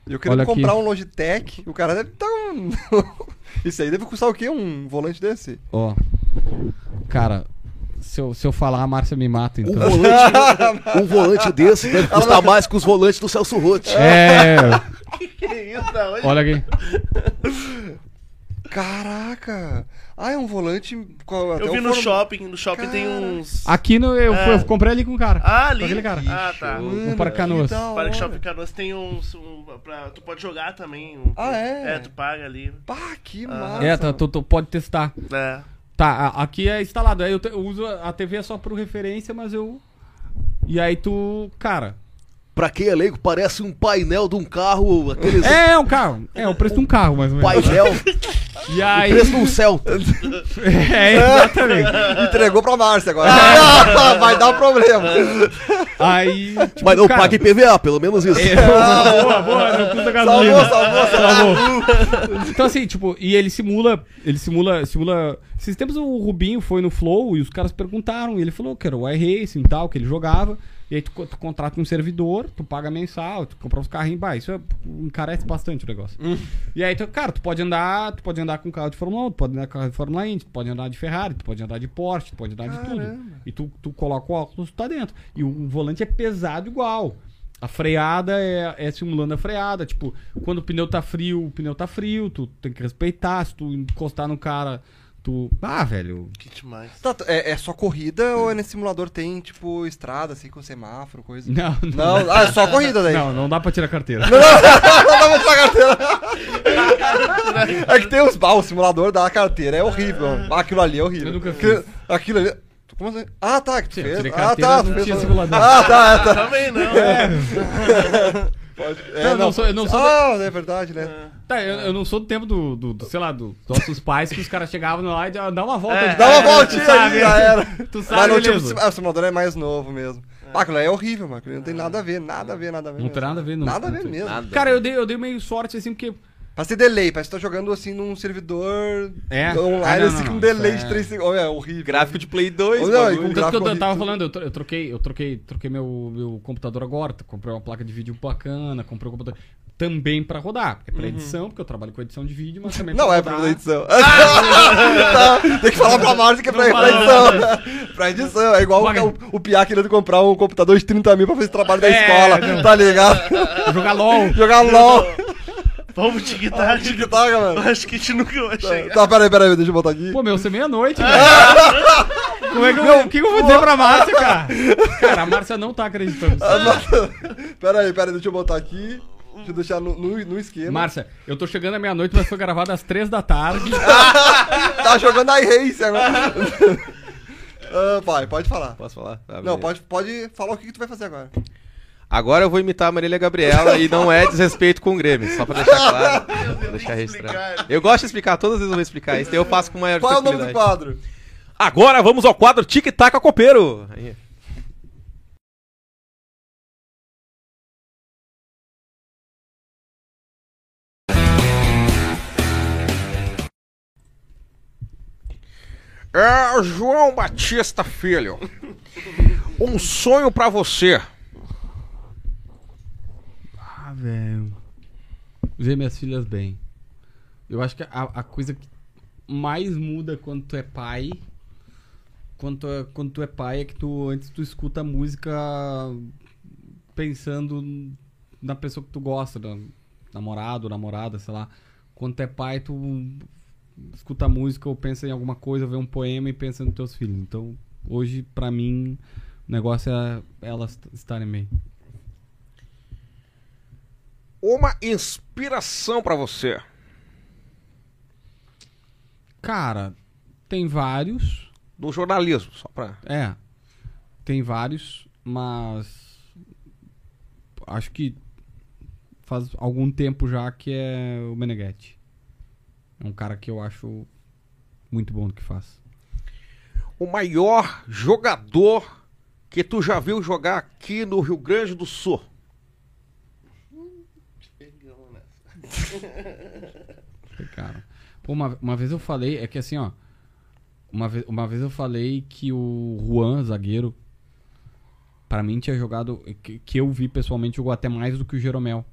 E eu queria Olha aqui. comprar um Logitech. O cara deve estar um. Isso aí deve custar o quê? Um volante desse? ó. Cara, se eu, se eu falar, a Márcia me mata, Um então. volante, um volante desse deve custar mais que os volantes do Celso Rotti. É. Que isso, da onde? Olha aqui. Caraca! Ah, é um volante. com- até Eu vi no forma- shopping, no shopping tem Cara. uns. Aqui no, eu, É. eu comprei ali com o cara. Ah, Com ali. aquele cara. Ah, tá. Mano, para Canoas. que Parque hora. Shopping Canoas tem uns. Um, pra, tu pode jogar também. um- Ah, é? É, tu paga ali. Pá, que Ah. massa. É, tá, tu, tu pode testar. É. Tá, aqui é instalado. Aí eu, te- eu uso a TV só por referência, mas eu. E aí tu. Cara. Pra quem é leigo, parece um painel de um carro, aqueles É, é um carro. É o preço de um carro, mais ou menos. painel, E aí. preço de um Celta. É, exatamente. Entregou pra Márcia agora. Vai dar um problema. Aí. Tipo, Mas não cara, paga IPVA, pelo menos isso. é, boa, boa, não custa gasolina. Salvou, salvou, salvou. Então assim, tipo, e ele simula, ele simula, simula. Esses tempos o Rubinho foi no Flow e os caras perguntaram, e ele falou que era o iRacing e tal, que ele jogava. E aí tu, tu contrata um servidor, tu paga mensal, tu compra uns carrinhos, bah, isso é, encarece bastante o negócio. E aí, tu, cara, tu pode andar, tu pode andar com carro de Fórmula 1, tu pode andar com carro de Fórmula Indy, tu pode andar de Ferrari, tu pode andar de Porsche, tu pode andar de tudo. E tu, tu coloca o óculos, tu tá dentro. E o, o volante é pesado igual. A freada é, é simulando a freada. Tipo, quando o pneu tá frio, o pneu tá frio, tu tem que respeitar. Se tu encostar no cara, tu. Ah, velho. Que demais. Tá, tá, é, é só corrida ou nesse simulador tem, tipo, estrada, assim, com semáforo, coisa? Não, não. Não, ah, é só corrida daí. Não, não dá pra tirar a carteira. Não dá pra tirar a carteira. É que tem os. Ah, o simulador da carteira é horrível. Ah, Aquilo ali é horrível. Eu nunca Aquilo, fiz. aquilo ali. Como assim? Ah, tá, que tu Sim, eu fez. Ah, tá. tu não fez- tinha simulador. Ah, tá, é, tá. Também não. Pode- é, Não, não sou- eu não sou Ah, é verdade, né? Tá, eu, eu não sou do tempo do, do, do, sei lá, do- dos nossos pais que os caras chegavam lá e davam dá uma volta. É. de- Dá uma tu voltinha sabe, aí, já era. Tu sabe, Mas não, tipo, ah, o simulador é mais novo mesmo. Ah, aquilo aí é horrível, mano. Não tem nada a ver, nada a ver, nada a ver. Não mesmo. tem nada a ver, não. Nada a Não ver mesmo. Nada. Cara, eu dei, eu dei meio sorte, assim, porque. Parece delay, parece que tá jogando assim num servidor É? online, Ah, não, assim, não, com não, delay de é- 3 segundos. Olha, é horrível. Gráfico de Play 2, Não, e bagulho. com Tanto que eu, eu tava horrível. falando, eu, tro- eu troquei, eu troquei, troquei meu, meu computador agora, comprei uma placa de vídeo bacana, comprei um computador também pra rodar, é pra edição, porque eu trabalho com edição de vídeo, mas também Não pra é rodar. pra edição. Tá, tem que falar pra Márcia que é pra, Não pra edição. pra edição. É igual Paga- o, o Piá querendo comprar um computador de 30 mil pra fazer trabalho da É, escola. não. Tá ligado? Jogar LOL. Jogar LOL. Vamos tic-tac. TikTok, mano. Acho que a gente nunca vai chegar. Tá, peraí, peraí, deixa eu botar aqui. Pô, meu, você é meia-noite, velho. Como é que eu, o que eu vou dizer pra Márcia, cara? Cara, a Márcia não tá acreditando. Peraí, peraí, deixa eu botar aqui. Deixa eu deixar no, no, no esquema. Márcia, eu tô chegando à meia-noite, mas foi gravado às três da tarde. Tá jogando iRace agora. Ah, pai, pode falar. Posso falar? Tá, Não, beleza. pode, pode falar o que, que tu vai fazer agora. Agora eu vou imitar a Marília Gabriela e não é desrespeito com o Grêmio, só pra deixar claro. Vou deixar registrado. Eu gosto de explicar, todas as vezes eu vou explicar isso, eu faço com maior Qual é o nome do quadro? Agora vamos ao quadro Tic Tac Copeiro. Aí. É, João Batista Filho. Um sonho pra você. Velho. Ver minhas filhas bem. Eu acho que a, a coisa que mais muda quando tu é pai. Quando é, quando tu é pai é que tu antes tu escuta música pensando na pessoa que tu gosta, da namorado, namorada, sei lá. Quando tu é pai, tu escuta música ou pensa em alguma coisa, vê um poema e pensa nos teus filhos. Então, hoje, pra mim, o negócio é elas estarem bem. Uma inspiração pra você. Cara, tem vários. Do jornalismo, só pra. É. Tem vários, mas. Acho que faz algum tempo já que é o Meneghetti. É um cara que eu acho muito bom no que faz. O maior jogador que tu já viu jogar aqui no Rio Grande do Sul. Cara. Pô, uma, uma vez eu falei, é que assim, ó. Uma vez, uma vez eu falei que o Juan, zagueiro, pra mim tinha jogado. Que, que eu vi pessoalmente, jogou até mais do que o Jeromel.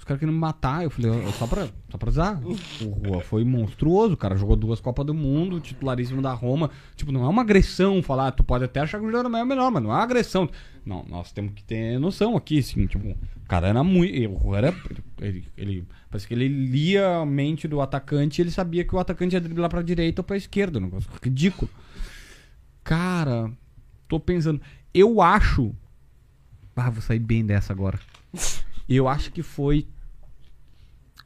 Os caras queriam me matar. Eu falei, "Ó, só pra, só pra usar. O Rua foi monstruoso, o cara jogou duas Copas do Mundo, titularíssimo da Roma. Tipo, não é uma agressão falar, "Ah, tu pode até achar que o Jeromel é melhor, mas não é uma agressão. Não, nós temos que ter noção aqui, assim, tipo, o cara era muito. O Rua era. Ele, ele, parece que ele lia a mente do atacante e ele sabia que o atacante ia driblar pra direita ou pra esquerda. Um negócio ridículo. Cara, tô pensando. Eu acho. Ah, vou sair bem dessa agora. Eu acho que foi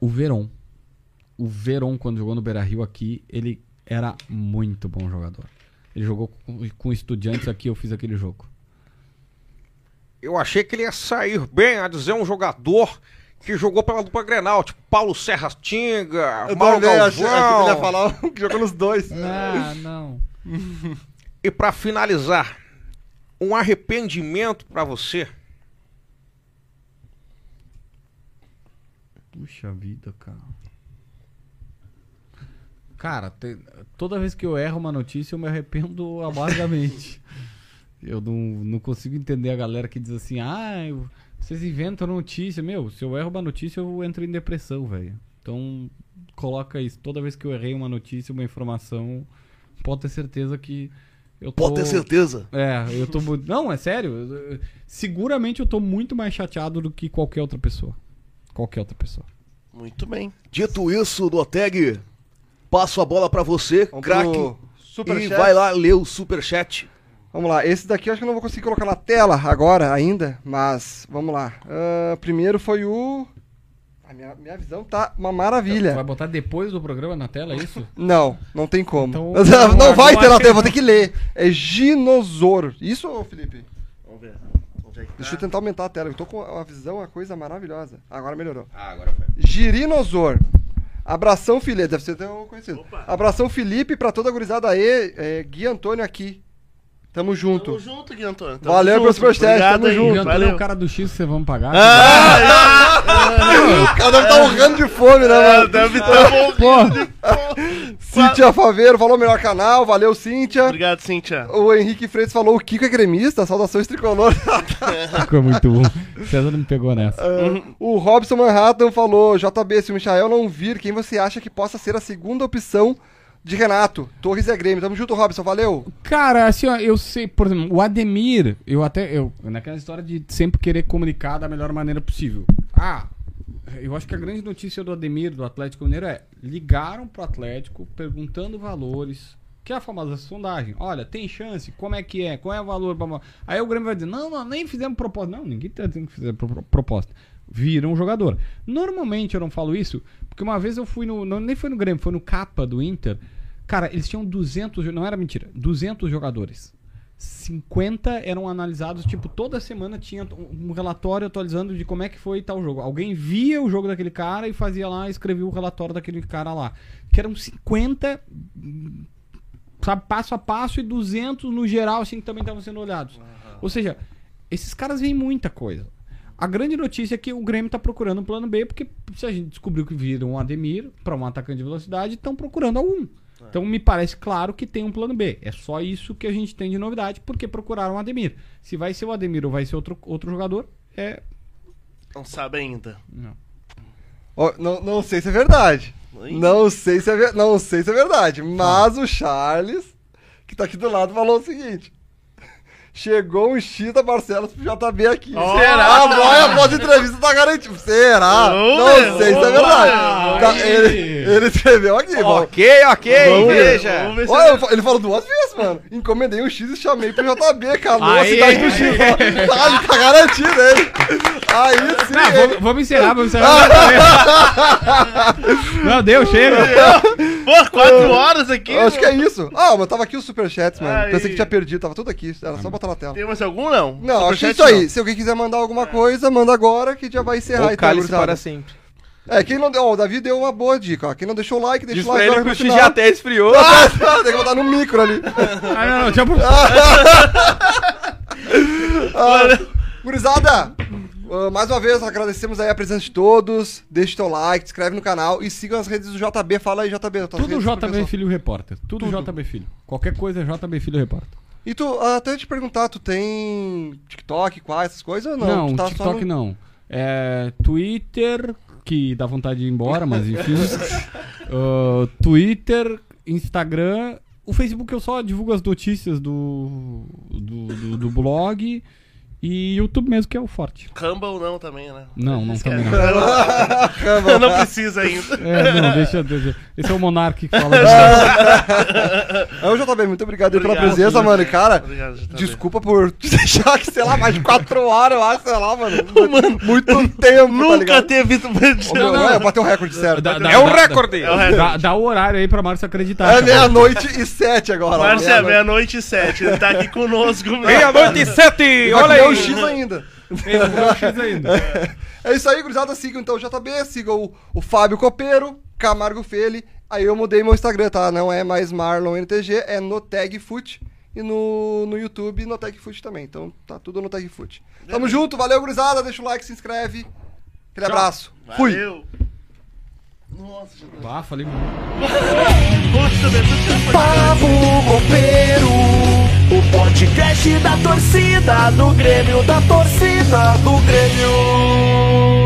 o Veron. O Veron, quando jogou no Beira Rio aqui, ele era muito bom jogador. Ele jogou com, com estudiantes aqui, eu fiz aquele jogo. Eu achei que ele ia sair bem, a dizer um jogador que jogou pela dupla Grenal, tipo Paulo Serra Tinga, Eu Mauro também achei, achei que ele ia Galvão. falar que jogou nos dois. Ah, não. E pra finalizar, um arrependimento pra você. Puxa vida, cara. Cara, te- toda vez que eu erro uma notícia, eu me arrependo amargamente. eu não, não consigo entender a galera que diz assim, ah, eu- vocês inventam notícia. Meu, se eu erro uma notícia, eu entro em depressão, velho. Então, coloca isso. Toda vez que eu errei uma notícia, uma informação, pode ter certeza que eu tô... Pode ter certeza. É, eu tô muito. Não, é sério. eu- eu- Seguramente eu tô muito mais chateado do que qualquer outra pessoa. Qualquer outra pessoa. Muito bem. Dito isso, Noteg, passo a bola pra você, craque. E vai lá ler o superchat. Vamos lá, esse daqui eu acho que eu não vou conseguir colocar na tela agora ainda, mas vamos lá. Ah, primeiro foi o. A minha, minha visão tá uma maravilha. vai botar depois do programa na tela, é isso? Não, não tem como. Então, não, não, vai ter na tela, vou ter que ler. É Ginosauro. Isso, Felipe? Vamos ver. É que Deixa tá? eu tentar aumentar a tela. Eu tô com uma visão, uma coisa maravilhosa. Agora melhorou. Ah, agora foi. Girinosor. Abração, Felipe. Deve ser até um conhecido. Opa. Abração, Felipe, pra toda a gurizada aí. É, Gui Antônio aqui. Tamo junto. Tamo junto, Gui Antônio. Tamo Valeu pelo junto. superchat, Obrigado tamo aí, junto. O Antônio é Valeu. o cara do X que vocês vão pagar. O cara deve estar urrando de fome, né, É, mano? deve estar bom. Pô, Cíntia Faveiro falou melhor canal. Valeu, Cíntia. Obrigado, Cíntia. O Henrique Freitas falou o Kiko é gremista. Saudações tricolor. ficou muito bom. César me pegou nessa. o Robson Manhattan falou: JB, se o Michael não vir, quem você acha que possa ser a segunda opção de Renato? Torres é Grêmio. Tamo junto, Robson. Valeu. Cara, assim, ó, eu sei, por exemplo, o Ademir, eu até, eu, naquela história de sempre querer comunicar da melhor maneira possível. Ah, eu acho que a grande notícia do Ademir, do Atlético Mineiro, é ligaram pro Atlético perguntando valores, que é a famosa sondagem. Olha, tem chance? Como é que é? Qual é o valor? Aí o Grêmio vai dizer, não, não, nem fizemos proposta. Não, ninguém tá dizendo que fizeram pro- proposta. Viram um jogador. Normalmente eu não falo isso, porque uma vez eu fui no, não, nem foi no Grêmio, foi no Capa do Inter. Cara, eles tinham 200, jo- não era mentira, 200 jogadores. 50 eram analisados, tipo, toda semana tinha um relatório atualizando de como é que foi tal jogo. Alguém via o jogo daquele cara e fazia lá, escrevia o relatório daquele cara lá. Que eram 50, hum, sabe, passo a passo e 200 no geral, assim, que também estavam sendo olhados. Ou seja, esses caras veem muita coisa. A grande notícia é que o Grêmio tá procurando um plano B, porque se a gente descobriu que viram um Ademir para um atacante de velocidade, estão procurando algum. Então me parece claro que tem um plano B. É só isso que a gente tem de novidade, porque procuraram o Ademir. Se vai ser o Ademir ou vai ser outro, outro jogador, é. Não sabe ainda. Não. Ó, não, não sei se é verdade. Oi? Não sei se é, ver- não sei se é verdade. Mas o Charles, que tá aqui do lado, falou o seguinte. Chegou um X da Barcelos pro JB aqui. Será? A boia após a entrevista tá garantido. Será? Vamos não ver, sei se é verdade. Tá, ele, ele escreveu aqui. vamos- Ok, ok, Vamos ver, veja. Vamos ver se Olha, fa- ele falou duas vezes, mano. Encomendei um X e chamei pro JB, calou a Aí. cidade do X. ó. Tá, ele tá garantido, hein? Aí sim. Não, ele- vamos, vamos encerrar, vamos encerrar. não, deu, chega. Pô, quatro horas aqui. Eu acho que é isso. Ah, mas tava aqui os superchats, mano. Aí. Pensei que tinha perdido, tava tudo aqui. Era só botar na tela. Tem mais algum, não? Não, acho que é Superchat, isso aí. não. Se alguém quiser mandar alguma coisa, manda agora que já vai encerrar Ou então, cálice gurizada. para sempre. É, quem não deu. Ó, o Davi deu uma boa dica, ó. Quem não deixou o like, deixa Diz o like ele que o X já até esfriou. Tem que botar no micro ali. Ah, não, não, tinha... Ah, gurizada, ah, mais uma vez agradecemos aí a presença de todos. Deixa o teu like, se inscreve no canal e siga as redes do JB. Fala aí, JB. Tudo JB. Filho Repórter. Tudo, JB Filho. Qualquer coisa é JB Filho Repórter. E tu, ah, até te perguntar, tu tem TikTok, quais, essas coisas ou não? Não, tu tá só TikTok no- não. É, Twitter, que dá vontade de ir embora, mas enfim. Ah, Twitter, Instagram. O Facebook eu só divulgo as notícias do, do, do- do blog. E YouTube mesmo, que é o forte. Rumble não também, né? Não, não Esquece. também não. Eu não precisa ainda. É, não, deixa, deixa. Esse é o Monark que fala. disso. É o JB, muito obrigado, aí pela Obrigado, presença, mano. E, Cara, Obrigado, JB. desculpa por deixar aqui, sei lá, mais de quatro horas, eu acho, sei lá, mano. Muito tempo, tá Nunca ligado? teve. Ô, meu, não, é, bateu o recorde certo. Dá- dá- É o dá- recorde! É o recorde. Dá, dá o horário aí pra Márcio acreditar. É cara. meia-noite e sete agora. Márcia, meia-noite. meia-noite e sete. Ele tá aqui conosco. meu. Meia-noite e sete! Olha aí! O X ainda. X ainda. É isso aí, gurizada. Sigam então o JB, sigam o, o Fábio Copeiro, Camargo Feli. Aí eu mudei meu Instagram, tá? Não é mais Marlon NTG, é no Tag Foot. E no, no YouTube, no Tag Foot também. Então tá tudo no Tag Foot. Tamo junto, valeu, gurizada. Deixa o like, se inscreve. Aquele abraço. Fui. Valeu. Nossa, já Ah, falei muito. Puta, meu Deus. Papo Copeiro, o podcast da torcida, do Grêmio, da torcida, do Grêmio.